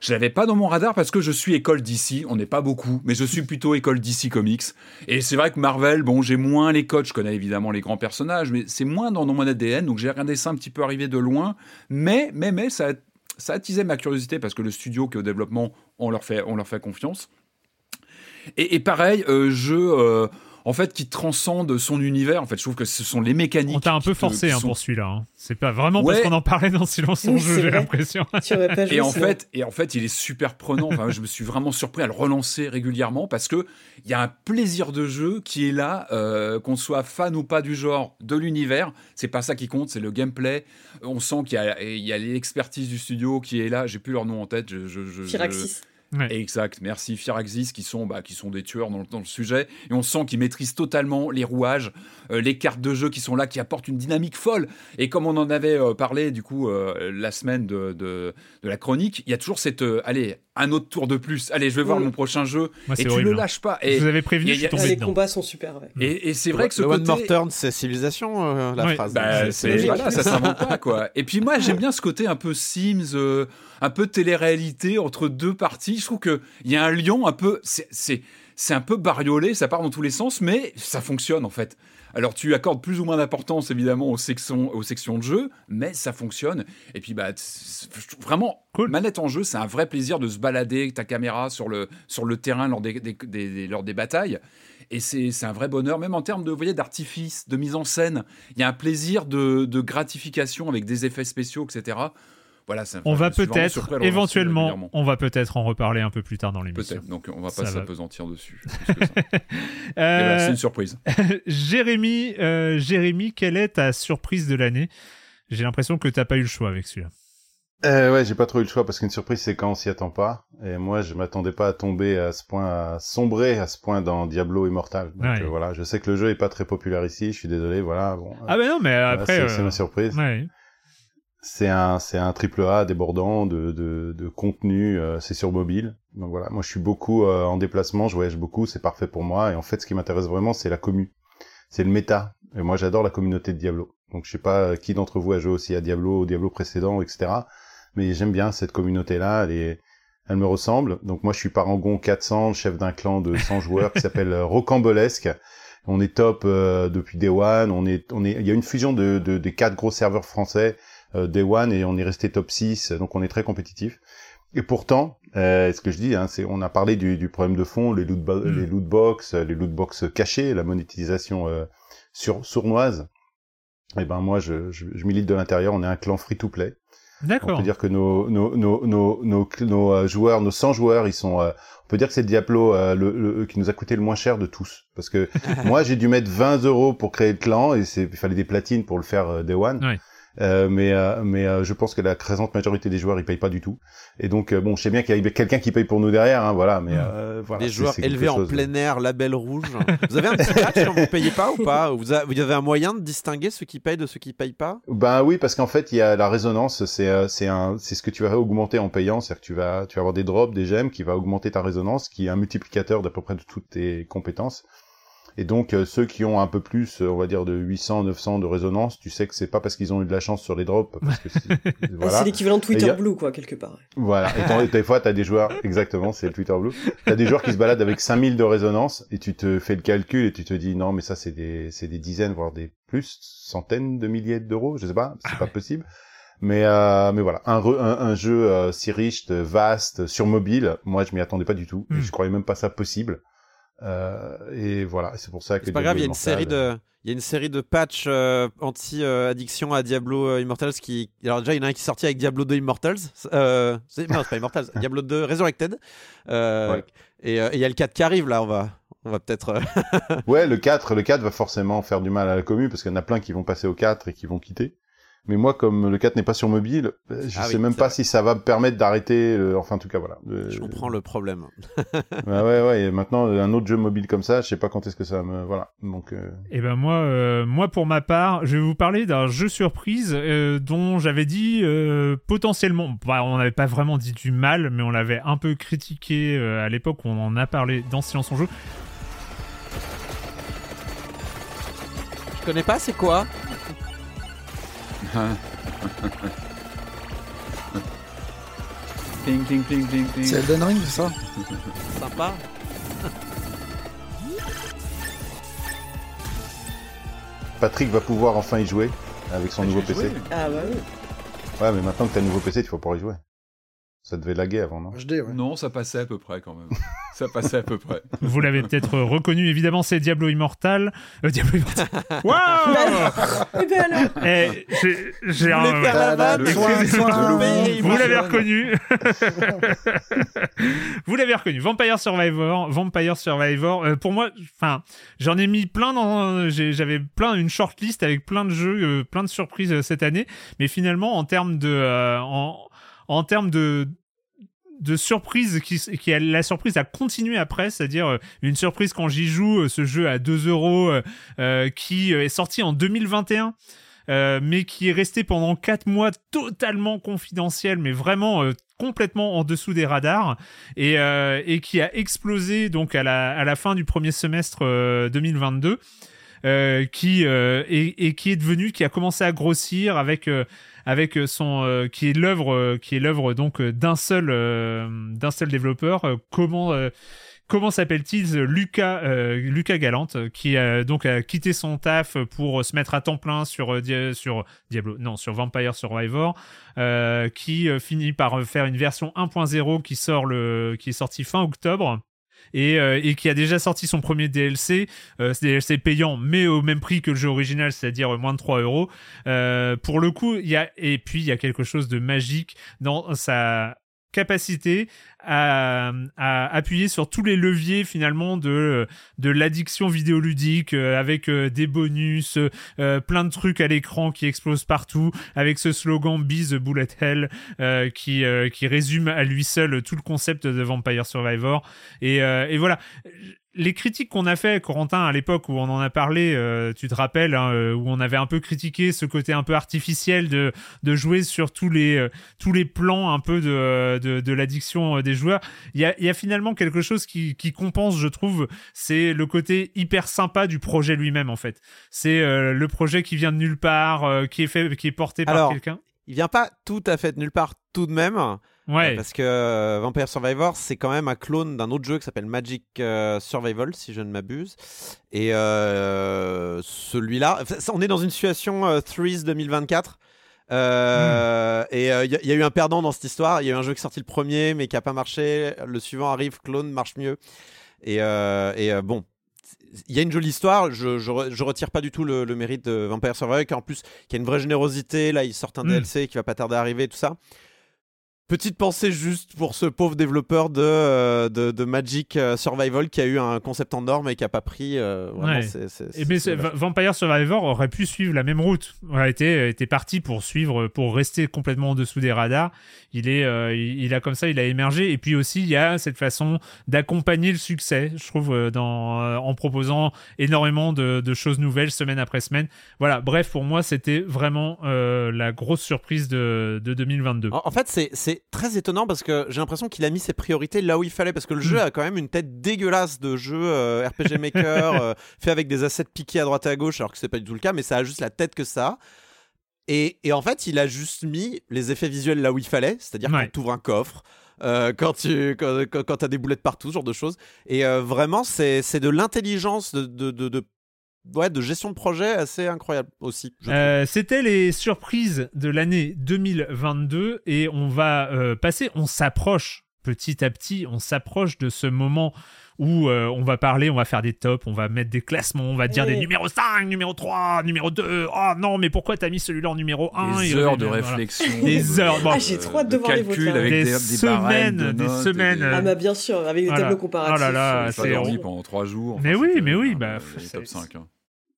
D: Je l'avais pas dans mon radar parce que je suis école DC, on n'est pas beaucoup, mais je suis plutôt école DC Comics. Et c'est vrai que Marvel, bon, j'ai moins les codes, je connais évidemment les grands personnages, mais c'est moins dans, mon ADN, donc j'ai regardé ça un petit peu arriver de loin. Mais, mais, mais, ça, ça attisait ma curiosité parce que le studio qui est au développement, on leur fait, on leur fait confiance. Et, pareil, euh, je. En fait, qui transcende son univers. En fait, je trouve que ce sont les mécaniques.
A: On t'a un peu forcé hein, pour celui-là. Hein. C'est pas vraiment parce qu'on en parlait dans Silence [laughs] en jeu, j'ai l'impression.
D: et en fait, et en fait, il est super prenant. Enfin, je me suis vraiment surpris à le relancer régulièrement parce que il y a un plaisir de jeu qui est là, euh, qu'on soit fan ou pas du genre, de l'univers. C'est pas ça qui compte, c'est le gameplay. On sent qu'il y a, l'expertise du studio qui est là. J'ai plus leur nom en tête. Je, je, je Exact, merci Firaxis qui sont, bah, qui sont des tueurs dans, le sujet et on sent qu'ils maîtrisent totalement les rouages, euh, les cartes de jeu qui sont là, qui apportent une dynamique folle. Et comme on en avait euh, parlé du coup euh, la semaine de, de, la chronique, il y a toujours cette, allez, un autre tour de plus. Allez, je vais voir mon prochain jeu et tu le hein. lâches pas. Et
A: je vous avais prévenu, je suis tombé
B: Les combats sont super.
D: Et, c'est vrai que ce
C: le
D: côté...
C: One More Turn, c'est civilisation la phrase.
D: Bah, voilà, ça s'invente pas quoi. [laughs] Et puis moi j'aime bien ce côté un peu Sims un peu de télé-réalité entre deux parties. Je trouve qu'il y a un lion un peu. C'est un peu bariolé, ça part dans tous les sens, mais ça fonctionne en fait. Alors tu accordes plus ou moins d'importance évidemment aux sections, aux sections de jeu, mais ça fonctionne. Et puis bah vraiment, manette en jeu, c'est un vrai plaisir de se balader avec ta caméra sur le, sur le terrain lors des, lors des batailles. Et c'est un vrai bonheur, même en termes de voyez d'artifice, de mise en scène. Il y a un plaisir de, de gratification avec des effets spéciaux, etc
A: on va peut-être, éventuellement, on va peut-être en reparler un peu plus tard dans l'émission.
D: Peut-être, donc on va pas s'apesantir dessus. [laughs] Euh, c'est une surprise. [laughs]
A: Jérémy, euh, Jérémy, quelle est ta surprise de l'année? J'ai l'impression que t'as pas eu le choix avec celui-là.
F: Euh, ouais, j'ai pas trop eu le choix parce qu'une surprise c'est quand on s'y attend pas. Et moi, je m'attendais pas à tomber à ce point, à sombrer à ce point dans Diablo Immortal. Donc voilà, je sais que le jeu est pas très populaire ici. Je suis désolé. Voilà. Bon,
A: ah ben non, mais après,
F: c'est ma surprise. Ouais c'est un c'est un triple A débordant de de, de contenu euh, c'est sur mobile. Donc voilà moi je suis beaucoup euh, en déplacement je voyage beaucoup c'est parfait pour moi. Et en fait ce qui m'intéresse vraiment c'est la commu. C'est le méta. Et moi j'adore la communauté de Diablo. Donc je sais pas euh, qui d'entre vous a joué aussi à Diablo au Diablo précédent etc mais j'aime bien cette communauté là elle est elle me ressemble. Donc moi je suis Parangon 400 chef d'un clan de 100 [laughs] joueurs qui s'appelle Rocambolesque. On est top depuis Day One. On est on est il y a une fusion de, de des quatre gros serveurs français. euh, Day One et on est resté top 6, donc on est très compétitif. Et pourtant, euh, ce que je dis, hein, c'est on a parlé du, du, problème de fond, les loot, mm. les loot box, les loot box cachés, la monétisation euh, sur sournoise. Et eh ben moi, je, je, je milite de l'intérieur. On est un clan free to play.
A: D'accord.
F: On peut dire que nos nos nos nos nos, nos euh, joueurs, nos 100 joueurs, ils sont. Euh, on peut dire que c'est Diablo euh, le, qui nous a coûté le moins cher de tous, parce que [laughs] moi j'ai dû mettre 20 euros pour créer le clan et c'est il fallait des platines pour le faire day one. Ouais. Euh, mais euh, mais euh, je pense que la présente majorité des joueurs ils payent pas du tout. Et donc bon, je sais bien qu'il y a quelqu'un qui paye pour nous derrière, hein, voilà. Mais mmh. voilà.
C: Les joueurs élevés en plein air, label rouge. vous avez un petit patch quand vous payez pas ou pas? Vous, vous avez un moyen de distinguer ceux qui payent de ceux qui payent pas?
F: Ben oui, parce qu'en fait il y a la résonance, c'est c'est un c'est ce que tu vas augmenter en payant, c'est-à-dire que tu vas tu vas avoir des drops, des gemmes qui va augmenter ta résonance, qui est un multiplicateur d'à peu près de toutes tes compétences. Et donc euh, ceux qui ont un peu plus, euh, on va dire de 800, 900 de résonance, tu sais que c'est pas parce qu'ils ont eu de la chance sur les drops, parce que [laughs]
B: voilà. c'est l'équivalent de Twitter Blue quoi quelque part.
F: Voilà. Et [laughs] des fois t'as des joueurs, exactement, c'est le Twitter Blue. T'as des joueurs qui se baladent avec 5000 de résonance et tu te fais le calcul et tu te dis non mais ça c'est des c'est des dizaines voire des plus centaines de milliers d'euros, je sais pas, c'est ah pas possible. Mais euh, mais voilà, un, un, jeu euh, si riche, vaste, sur mobile, moi je m'y attendais pas du tout. Hmm. je croyais même pas ça possible. Et voilà, c'est pour ça que.
C: C'est pas grave, il y a une série de. Il y a une série de patchs anti-addiction à Diablo Immortals qui. Alors, déjà, il y en a un qui est sorti avec Diablo 2 Immortals. Euh... Non, c'est pas Immortals, [laughs] Diablo 2 Resurrected. Et il y a le 4 qui arrive là, on va, on va peut-être.
F: ouais, le [laughs] 4, le 4 va forcément faire du mal à la commune parce qu'il y en a plein qui vont passer au 4 et qui vont quitter. Mais moi, comme le 4 n'est pas sur mobile, euh, je ah sais même pas si ça va me permettre d'arrêter. Enfin, en tout cas, voilà.
C: Je comprends le problème. [laughs]
F: ouais, ouais, ouais. Et maintenant, un autre jeu mobile comme ça, je sais pas quand est-ce que ça me. Voilà. Donc. Et euh,
A: eh ben moi, euh, moi pour ma part, je vais vous parler d'un jeu surprise dont j'avais dit potentiellement. Bah, on n'avait pas vraiment dit du mal, mais on l'avait un peu critiqué à l'époque où on en a parlé dans Silence en jeu.
C: Je connais pas, c'est quoi? [laughs]
D: ping, ping, ping, ping, ping.
E: C'est Elden Ring, ça?
C: Sympa.
F: Patrick va pouvoir enfin y jouer avec son nouveau PC.
B: Ah bah oui.
F: Ouais, mais maintenant que t'as un nouveau PC, il faut pouvoir y jouer. Ça devait laguer avant, non
D: Non, ça passait à peu près quand même. [laughs] ça passait à peu près. [laughs]
A: Vous l'avez peut-être reconnu, évidemment, c'est Diablo Immortal. Euh, Diablo Immortal. [laughs] Waouh
B: Eh bien alors
A: eh, J'ai un. Vous l'avez reconnu. Vous l'avez reconnu. Vampire Survivor. Vampire Survivor. Euh, pour moi, enfin, j'en ai mis plein dans. J'avais plein, une shortlist avec plein de jeux, euh, plein de surprises euh, cette année. Mais finalement, en termes de. en, en termes de de surprise qui, la surprise a continué après, c'est-à-dire euh, une surprise quand j'y joue, euh, ce jeu à 2 euros euh, qui est sorti en 2021. mais qui est resté pendant 4 mois totalement confidentiel, mais vraiment complètement en dessous des radars, et, et qui a explosé donc à la, à la fin du premier semestre 2022, qui, et, qui est devenu, qui a commencé à grossir avec avec euh, son euh, qui est l'œuvre euh, qui est l'œuvre donc d'un seul d'un seul développeur. comment comment s'appelle-t-il Lucas Lucas Galante qui a donc a quitté son taf pour se mettre à temps plein sur sur Diablo non sur Vampire Survivor qui finit par faire une version 1.0 qui sort le qui est sorti fin octobre euh, et, qui a déjà sorti son premier DLC, euh, DLC payant, mais au même prix que le jeu original, c'est-à-dire moins de 3 euros. Euh, pour le coup, il y a et puis il y a quelque chose de magique dans sa capacité à, appuyer sur tous les leviers finalement de, de l'addiction vidéoludique euh, avec euh, des bonus, euh, plein de trucs à l'écran qui explosent partout, avec ce slogan Be the Bullet Hell qui, qui résume à lui seul tout le concept de Vampire Survivor. Et voilà les critiques qu'on a fait, Corentin, à l'époque où on en a parlé, euh, tu te rappelles, hein, euh, où on avait un peu critiqué ce côté un peu artificiel de, de jouer sur tous les, euh, tous les plans un peu de, de, de l'addiction des joueurs. Il y a, y a, finalement quelque chose qui, qui compense, je trouve, c'est le côté hyper sympa du projet lui-même, en fait. C'est le projet qui vient de nulle part, qui est fait, qui est porté par quelqu'un.
C: Il vient pas tout à fait de nulle part tout de même.
A: Ouais.
C: parce que euh, Vampire Survivor, c'est quand même un clone d'un autre jeu qui s'appelle Magic euh, Survival, si je ne m'abuse. Et euh, celui-là, on est dans une situation Threes 2024. Hmm. Et il y, a eu un perdant dans cette histoire. Il y a eu un jeu qui est sorti le premier, mais qui a pas marché. Le suivant arrive, clone marche mieux. Et, et bon, il y a une jolie histoire. Je, je, retire pas du tout le, mérite de Vampire Survivor, qui en plus qui a une vraie générosité. Là, il sort un hmm. DLC qui va pas tarder à arriver, tout ça. Petite pensée juste pour ce pauvre développeur de, euh, de, Magic euh, Survival qui a eu un concept en norme et qui a pas pris. Euh,
A: et mais Vampire Survivor aurait pu suivre la même route. Aurait été, été parti pour suivre, pour rester complètement en dessous des radars. Il est, il, a comme ça, il a émergé. Et puis aussi, il y a cette façon d'accompagner le succès, je trouve, dans, en proposant énormément de, de, choses nouvelles semaine après semaine. Voilà. Bref, pour moi, c'était vraiment la grosse surprise de, de 2022.
C: En, en fait, c'est très étonnant parce que j'ai l'impression qu'il a mis ses priorités là où il fallait parce que le jeu hmm. a quand même une tête dégueulasse de jeu euh, RPG Maker [laughs] euh, fait avec des assets piqués à droite et à gauche alors que c'est pas du tout le cas mais ça a juste la tête que ça. Et, et en fait, il a juste mis les effets visuels là où il fallait, c'est-à-dire quand tu ouvres un coffre, euh, quand tu quand, quand, as des boulettes partout, ce genre de choses. Et vraiment, c'est de l'intelligence de, de, de, de ouais, de gestion de projet assez incroyable aussi.
A: Euh, c'était les surprises de l'année 2022 et on va euh, passer, on s'approche petit à petit, on s'approche de ce moment où euh, on va parler, on va faire des tops, on va mettre des classements, on va dire des numéros 5, numéro 3, numéro 2. Oh non, mais pourquoi t'as mis celui-là en numéro 1
D: Des heures de réflexion.
A: Des heures.
B: ah, j'ai trop hâte de, voir les.
D: Avec
A: des,
D: des,
A: semaines, des semaines.
B: Ah, bah bien sûr, avec des tableaux comparatifs.
A: Oh là là,
D: c'est dormi pendant 3 jours.
A: Mais oui, mais oui, bah.
D: top 5. Hein.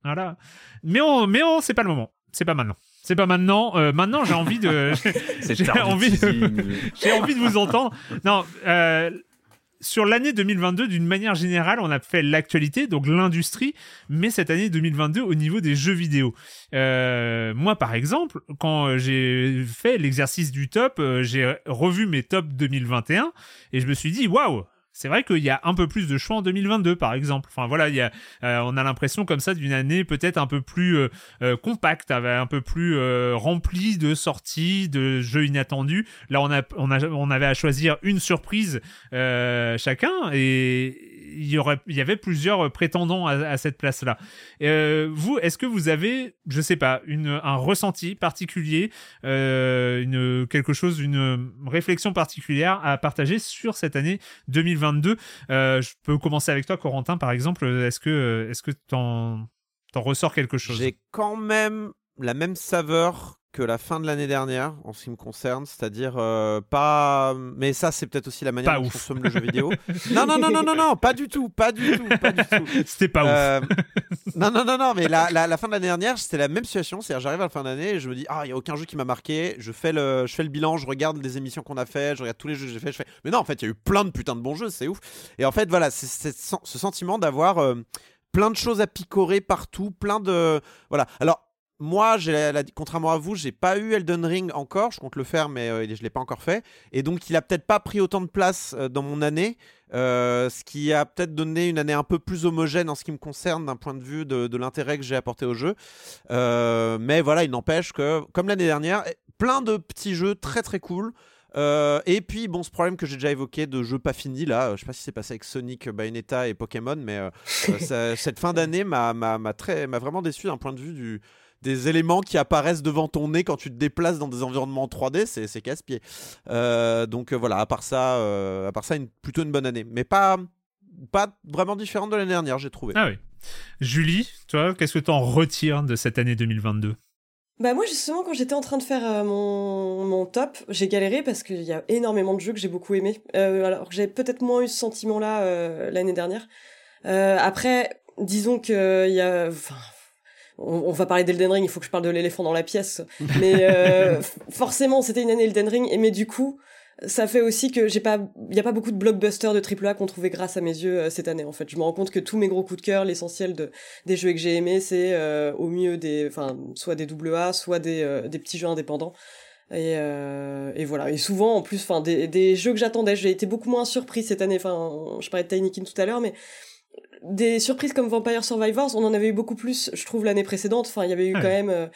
A: Voilà. Mais on, mais on, c'est pas le moment. C'est pas maintenant. C'est pas maintenant. Euh, maintenant, j'ai envie de. [laughs] j'ai envie de. [laughs] j'ai envie de vous entendre. Non. Euh, sur l'année 2022, d'une manière générale, on a fait l'actualité, donc l'industrie, mais cette année 2022 au niveau des jeux vidéo. Euh, moi, par exemple, quand j'ai fait l'exercice du top, j'ai revu mes tops 2021 et je me suis dit, waouh, c'est vrai qu'il y a un peu plus de choix en 2022, par exemple. Enfin voilà, il y a, euh, on a l'impression comme ça d'une année peut-être un peu plus euh, euh, compacte, un peu plus remplie de sorties, de jeux inattendus. Là, on a, on a, on avait à choisir une surprise chacun et il y aurait, il y avait plusieurs prétendants à, cette place-là. vous, est-ce que vous avez, je sais pas, une, un ressenti particulier, une quelque chose, une réflexion particulière à partager sur cette année 2022? Euh, je peux commencer avec toi, Corentin, par exemple. Est-ce que est-ce que ressors quelque chose?
C: J'ai quand même la même saveur que la fin de l'année dernière en ce qui me concerne, c'est-à-dire euh, pas. Mais ça, c'est peut-être aussi la manière dont on consomme le jeu vidéo. non, non, non, non, non, non, pas du tout, pas du tout, pas du tout. [laughs]
A: C'était pas ouf. Euh,
C: non, non, non, non, mais la, la, fin de l'année dernière, c'était la même situation. C'est-à-dire, j'arrive à la fin d'année et je me dis, ah, il y a aucun jeu qui m'a marqué. Je fais le, je fais le bilan, je regarde les émissions qu'on a fait, je regarde tous les jeux que j'ai fait, je fais. Mais non, en fait, il y a eu plein de putains de bons jeux, c'est ouf. Et en fait, voilà, c'est ce sentiment d'avoir. Euh, plein de choses à picorer partout, plein de voilà. Alors moi, la, contrairement à vous, j'ai pas eu Elden Ring encore. Je compte le faire, mais euh, je l'ai pas encore fait. Et donc, il a peut-être pas pris autant de place euh, dans mon année, euh, ce qui a peut-être donné une année un peu plus homogène en ce qui me concerne d'un point de vue de, l'intérêt que j'ai apporté au jeu. mais voilà, il n'empêche que, comme l'année dernière, plein de petits jeux très très cool. et puis, bon, ce problème que j'ai déjà évoqué de jeux pas finis, là, je sais pas si c'est passé avec Sonic, Bayonetta et Pokémon, mais [laughs] cette fin d'année m'a vraiment déçu d'un point de vue du, des éléments qui apparaissent devant ton nez quand tu te déplaces dans des environnements 3D, c'est casse-pied. Euh, donc euh, voilà, à part ça, euh, à part ça, une, plutôt une bonne année, mais pas pas vraiment différente de l'année dernière, j'ai trouvé.
A: Ah oui. Julie, toi, qu'est-ce que tu en retires de cette année 2022
B: bah moi justement quand j'étais en train de faire mon, mon top, j'ai galéré parce qu'il y a énormément de jeux que j'ai beaucoup aimé. alors que j'ai peut-être moins eu ce sentiment-là l'année dernière. après, disons que il y a, on, va parler d'Elden Ring, il faut que je parle de l'éléphant dans la pièce. Mais euh, [laughs] forcément, c'était une année Elden Ring, et mais du coup, ça fait aussi que j'ai pas, il y a pas beaucoup de blockbusters de AAA qu'on trouvait grâce à mes yeux euh, cette année. En fait, je me rends compte que tous mes gros coups de cœur, l'essentiel de des jeux que j'ai aimés, c'est euh, au mieux des, enfin, soit des AA, soit des des petits jeux indépendants. Et, et voilà. Et souvent, en plus, enfin, des, des jeux que j'attendais. J'ai été beaucoup moins surpris cette année. Enfin, je parlais de Tiny King tout à l'heure, mais des surprises comme Vampire Survivors, on en avait eu beaucoup plus, je trouve, l'année précédente. Enfin, il y avait eu quand même. Euh,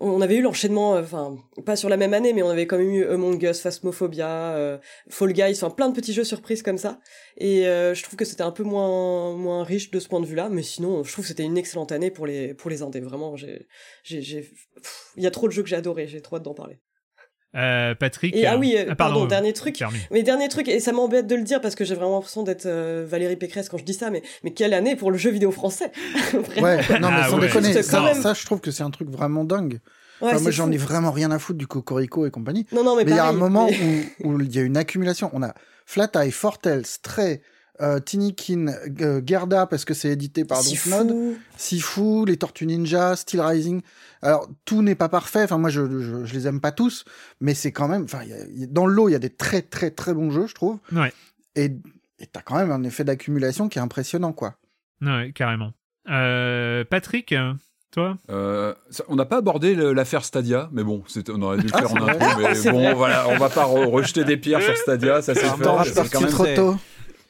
B: on avait eu l'enchaînement, euh, enfin, pas sur la même année, mais on avait quand même eu Among Us, Phasmophobia, euh, Fall Guys, enfin, plein de petits jeux surprises comme ça. Et je trouve que c'était un peu moins, moins riche de ce point de vue-là, mais sinon, je trouve que c'était une excellente année pour les, pour les indés. Vraiment, j'ai, j'ai, il y a trop de jeux que j'ai adoré, j'ai trop hâte d'en parler.
A: Euh, Patrick.
B: Et, ah oui, euh, ah, pardon, dernier truc. Mais dernier truc, et ça m'embête de le dire parce que j'ai vraiment l'impression d'être euh, Valérie Pécresse quand je dis ça, mais, mais quelle année pour le jeu vidéo français? [laughs]
E: Ouais, non, mais ah sans déconner, ça, je trouve que c'est un truc vraiment dingue. moi, j'en ai vraiment rien à foutre du Cocorico et compagnie.
B: Non, non, mais
E: il y a un moment où, où il y a une accumulation. On a Flat Eye, Fortel, Stray, euh, Tinikin, euh, Gerda parce que c'est édité par Dontnod, Sifu, les Tortues Ninja, Steel Rising. Alors tout n'est pas parfait. Enfin moi je, je, les aime pas tous, mais c'est quand même. Enfin dans le lot il y a des très très très bons jeux je trouve.
A: Ouais.
E: Et t'as quand même un effet d'accumulation qui est impressionnant quoi.
A: Ouais carrément. Euh, Patrick. Toi?
D: On n'a pas abordé l'affaire Stadia, mais bon, on aurait dû le ah, faire en intro. Mais bon, voilà, on va pas rejeter des pierres sur Stadia, ça c'est
E: fait. quand même trop tôt.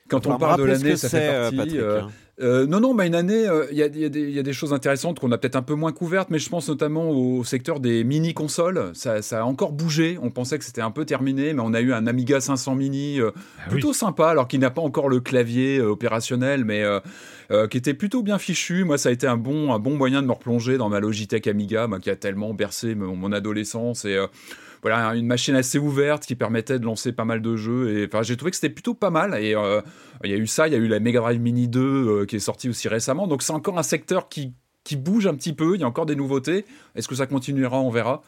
D: Quand on, parle de l'année, ça fait euh, partie. Euh, hein. euh, non, non, bah une année, il y, y, a des choses intéressantes qu'on a peut-être un peu moins couvertes, mais je pense notamment au secteur des mini-consoles. Ça, ça, a encore bougé. On pensait que c'était un peu terminé, mais on a eu un Amiga 500 mini ah plutôt sympa, alors qu'il n'a pas encore le clavier opérationnel, mais qui était plutôt bien fichu. Moi, ça a été un bon, un bon moyen de me replonger dans ma Logitech Amiga, qui a tellement bercé mon, mon adolescence. Et voilà une machine assez ouverte qui permettait de lancer pas mal de jeux. Et enfin, j'ai trouvé que c'était plutôt pas mal. Et il y a eu ça, il y a eu la Mega Drive Mini 2 qui est sortie aussi récemment. Donc c'est encore un secteur qui qui bouge un petit peu. Il y a encore des nouveautés. Est-ce que ça continuera? On verra.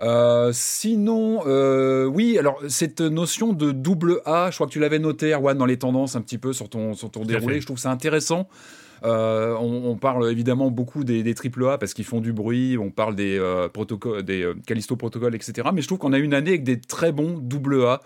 D: Euh, sinon, euh, oui, alors cette notion de double A, je crois que tu l'avais noté, Erwan, dans les tendances un petit peu sur ton, sur ton déroulé. Je trouve ça intéressant. Euh, on, parle évidemment beaucoup des, des A parce qu'ils font du bruit, on parle des protocoles, des Callisto protocoles, etc. Mais je trouve qu'on a une année avec des très bons double A.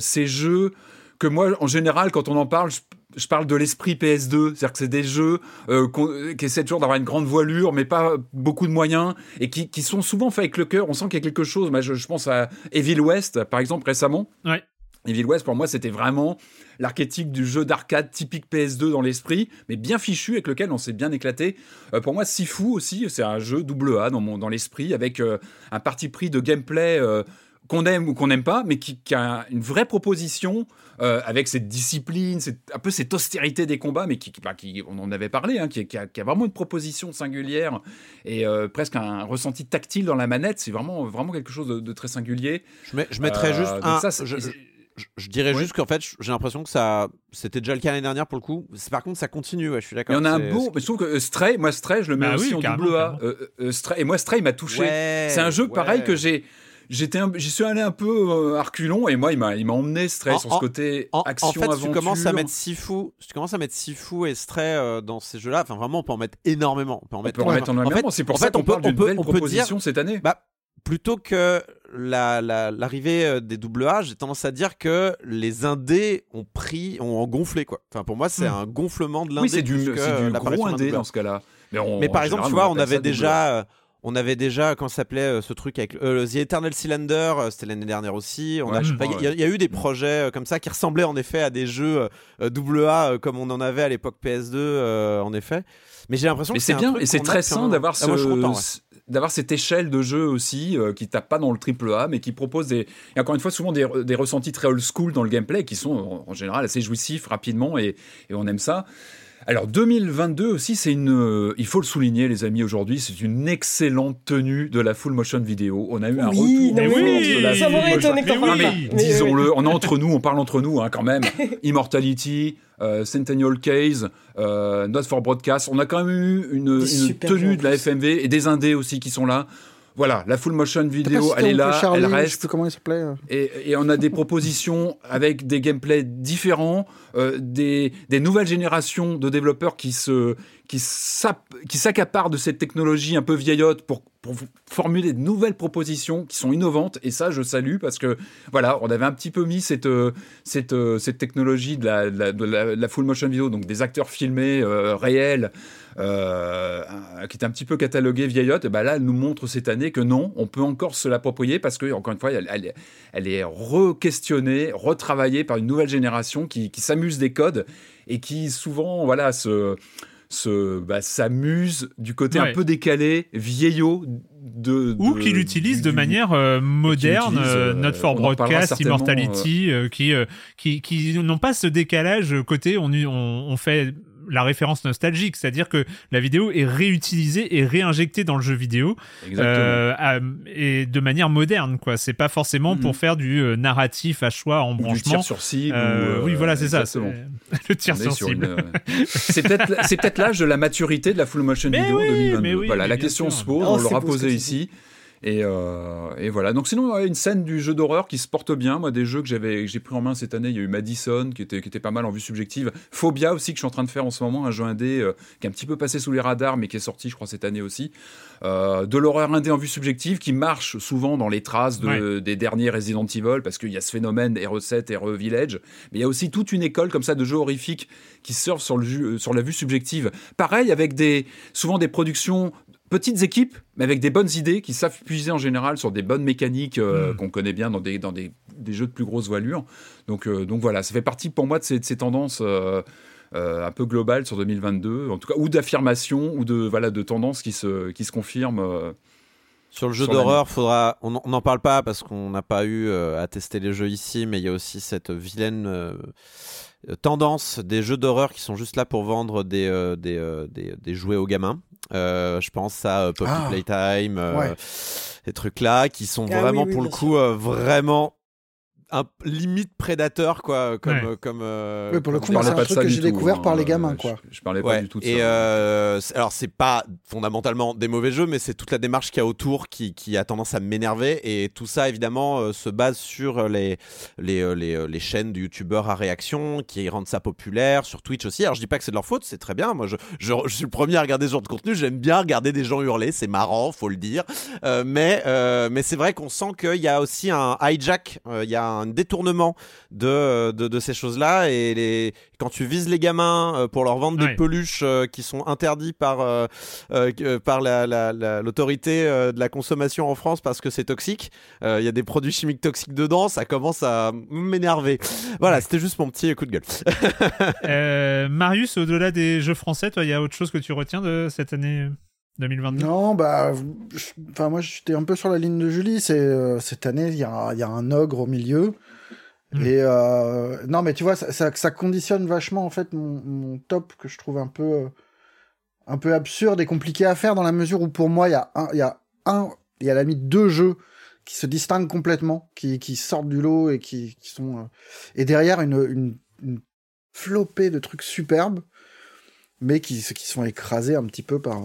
D: ces jeux que moi, en général, quand on en parle, je parle de l'esprit PS2, c'est-à-dire que c'est des jeux euh, qui essaient toujours d'avoir une grande voilure, mais pas beaucoup de moyens, et qui, qui sont souvent faits avec le cœur. On sent qu'il y a quelque chose. Moi, je, je, pense à Evil West, par exemple, récemment.
A: Ouais.
D: Evil West, pour moi, c'était vraiment l'archétype du jeu d'arcade typique PS2 dans l'esprit, mais bien fichu, avec lequel on s'est bien éclaté. Euh, pour moi, Sifu aussi, c'est un jeu double A dans, mon, dans l'esprit, avec euh, un parti pris de gameplay euh, qu'on aime ou qu'on n'aime pas, mais qui, qui, a une vraie proposition avec cette discipline, un peu cette austérité des combats, mais qui, bah, qui on en avait parlé, hein, qui, a, vraiment une proposition singulière et presque un ressenti tactile dans la manette. C'est vraiment, vraiment quelque chose de, très singulier.
C: Je, mets, je mettrais juste un. je, dirais juste qu'en fait, j'ai l'impression que ça, c'était déjà le cas l'année dernière pour le coup. Par contre, ça continue. je suis d'accord.
D: Il y en a un beau. Mais je trouve que Stray, moi Stray, je le mets bah aussi en double A. Stray, et moi Stray m'a touché. c'est un jeu pareil que j'ai j'étais j'y suis allé un peu euh, arculon et moi il m'a il m'a emmené Stray sur ce côté action aventure.
C: En fait, tu commences à mettre Sifu, tu commences à mettre Sifu et Stray euh, dans ces jeux-là, enfin vraiment on peut en mettre énormément,
D: on peut en mettre, on peut en mettre énormément. c'est pour ça qu'on parle d'une belle proposition cette année.
C: Bah, plutôt que l'arrivée la, euh, des double A, j'ai tendance à dire que les indés ont pris, ont gonflé quoi. Enfin pour moi c'est hmm. un gonflement de l'indé.
D: Oui c'est du, du gros indé dans ce cas-là.
C: Mais, mais par exemple tu vois on avait déjà on avait déjà, quand s'appelait euh, ce truc avec euh, The Eternal Cylinder, euh, c'était l'année dernière aussi. Il y, a eu des projets comme ça qui ressemblaient en effet à des jeux AA comme on en avait à l'époque PS2, en effet. Mais j'ai l'impression que
D: c'est bien et c'est très sain d'avoir ah, ce, d'avoir cette échelle de jeu aussi qui tape pas dans le triple A mais qui propose des et encore une fois souvent des, ressentis très old school dans le gameplay qui sont en, général assez jouissifs rapidement et, et on aime ça. Alors 2022 aussi, c'est une, euh, il faut le souligner les amis aujourd'hui, c'est une excellente tenue de la full motion vidéo. On a eu un retour
B: de la ça m'aurait étonné
D: Disons-le, on est entre nous, on parle entre nous hein, quand même. [laughs] Immortality, euh, Centennial Case, euh, Not for Broadcast. On a quand même eu une, une tenue de la FMV et des indés aussi qui sont là voilà, la full motion vidéo, elle est là, elle reste.
E: comment il s'appelait. Euh.
D: Et, et, on a des [laughs] propositions avec des gameplays différents, euh, des, des, nouvelles générations de développeurs qui se qui s'accaparent de cette technologie un peu vieillotte pour, pour formuler de nouvelles propositions qui sont innovantes. Et ça, je salue parce que voilà, on avait un petit peu mis cette cette, cette technologie de la, de la, full motion vidéo, donc des acteurs filmés euh, réels. Euh, qui est un petit peu cataloguée vieillotte, et ben là, elle nous montre cette année que non, on peut encore se l'approprier parce que, encore une fois, elle, elle, est re-questionnée, retravaillée par une nouvelle génération qui, qui s'amuse des codes et qui souvent, voilà, se se bah, s'amuse du côté un peu décalé, vieillot de,
A: ou qu'il utilise de manière euh, moderne, euh, Not for Broadcast, Immortality, qui, qui, qui n'ont pas ce décalage côté on, on, on fait la référence nostalgique, c'est-à-dire que la vidéo est réutilisée et réinjectée dans le jeu vidéo euh, et de manière moderne, quoi. C'est pas forcément pour mhm. faire du euh, narratif à choix en branchement. Du tir
D: sur cible. Euh,
A: oui, voilà, c'est ça. [laughs] Le tir sur, cible.
D: c'est peut-être c'est peut-être l'âge de la maturité de la full motion [laughs] vidéo en 2022. voilà, la question se pose, on oh, l'aura posée ici. Euh, et, voilà. Donc sinon, une scène du jeu d'horreur qui se porte bien. Moi, des jeux que j'avais, j'ai pris en main cette année, il y a eu Madison qui était, qui était pas mal en vue subjective. Phobia aussi que je suis en train de faire en ce moment, un jeu indé euh, qui est un petit peu passé sous les radars, mais qui est sorti, je crois, cette année aussi. Euh, de l'horreur indé en vue subjective qui marche souvent dans les traces des derniers Resident Evil parce qu'il y a ce phénomène RE7, RE Village. Mais il y a aussi toute une école comme ça de jeux horrifiques qui surfent sur, le, sur la vue subjective. Pareil avec des, souvent des productions petites équipes, mais avec des bonnes idées qui savent puiser en général sur des bonnes mécaniques euh, hmm. qu'on connaît bien dans des, dans des, des, jeux de plus grosse voilure. Donc, euh, donc voilà, ça fait partie pour moi de ces, de ces tendances euh, un peu globales sur 2022, en tout cas, ou d'affirmation, ou de, voilà, de tendances qui se, qui se confirment.
C: sur le jeu d'horreur, faudra. On n'en parle pas parce qu'on n'a pas eu à tester les jeux ici, mais il y a aussi cette vilaine tendance des jeux d'horreur qui sont juste là pour vendre des, des, des, jouets aux gamins. je pense à Poppy ah. Playtime, des trucs là qui sont ah vraiment pour le coup vraiment un limite prédateur quoi comme comme
E: euh, pour le coup c'est un truc que j'ai découvert par les hein. gamins quoi.
D: je, parlais pas du tout de
C: et
D: ça
C: euh, alors c'est pas fondamentalement des mauvais jeux mais c'est toute la démarche qu'il y a autour qui, qui a tendance à m'énerver. Et tout ça évidemment euh, se base sur les les, les, les chaînes de youtubeurs à réaction qui rendent ça populaire sur Twitch aussi. Alors je dis pas que c'est de leur faute c'est très bien. Moi je, je, je, suis le premier à regarder ce genre de contenu. J'aime bien regarder des gens hurler c'est marrant faut le dire. Mais mais c'est vrai qu'on sent qu'il y a aussi un hijack il y a un détournement de, de, ces choses-là. Et les, quand tu vises les gamins euh, pour leur vendre des peluches euh, qui sont interdits par, euh, par l'autorité la, de la consommation en France parce que c'est toxique, il y a des produits chimiques toxiques dedans, ça commence à m'énerver. Voilà, c'était juste mon petit coup de
A: gueule. [laughs] Marius, au-delà des jeux français, toi, il y a autre chose que tu retiens de cette année? 2022
E: Non, bah, enfin moi j'étais un peu sur la ligne de Julie. C'est cette année il y a, y a, un ogre au milieu Mm. Et euh, non, mais tu vois, ça, ça, conditionne vachement en fait mon, top que je trouve un peu, euh, un peu absurde et compliqué à faire dans la mesure où pour moi il y a un, il y a un, il y a la limite deux jeux qui se distinguent complètement, qui, qui sortent du lot et qui, qui sont euh, et derrière une, une, une, flopée de trucs superbes, mais qui, qui sont écrasés un petit peu par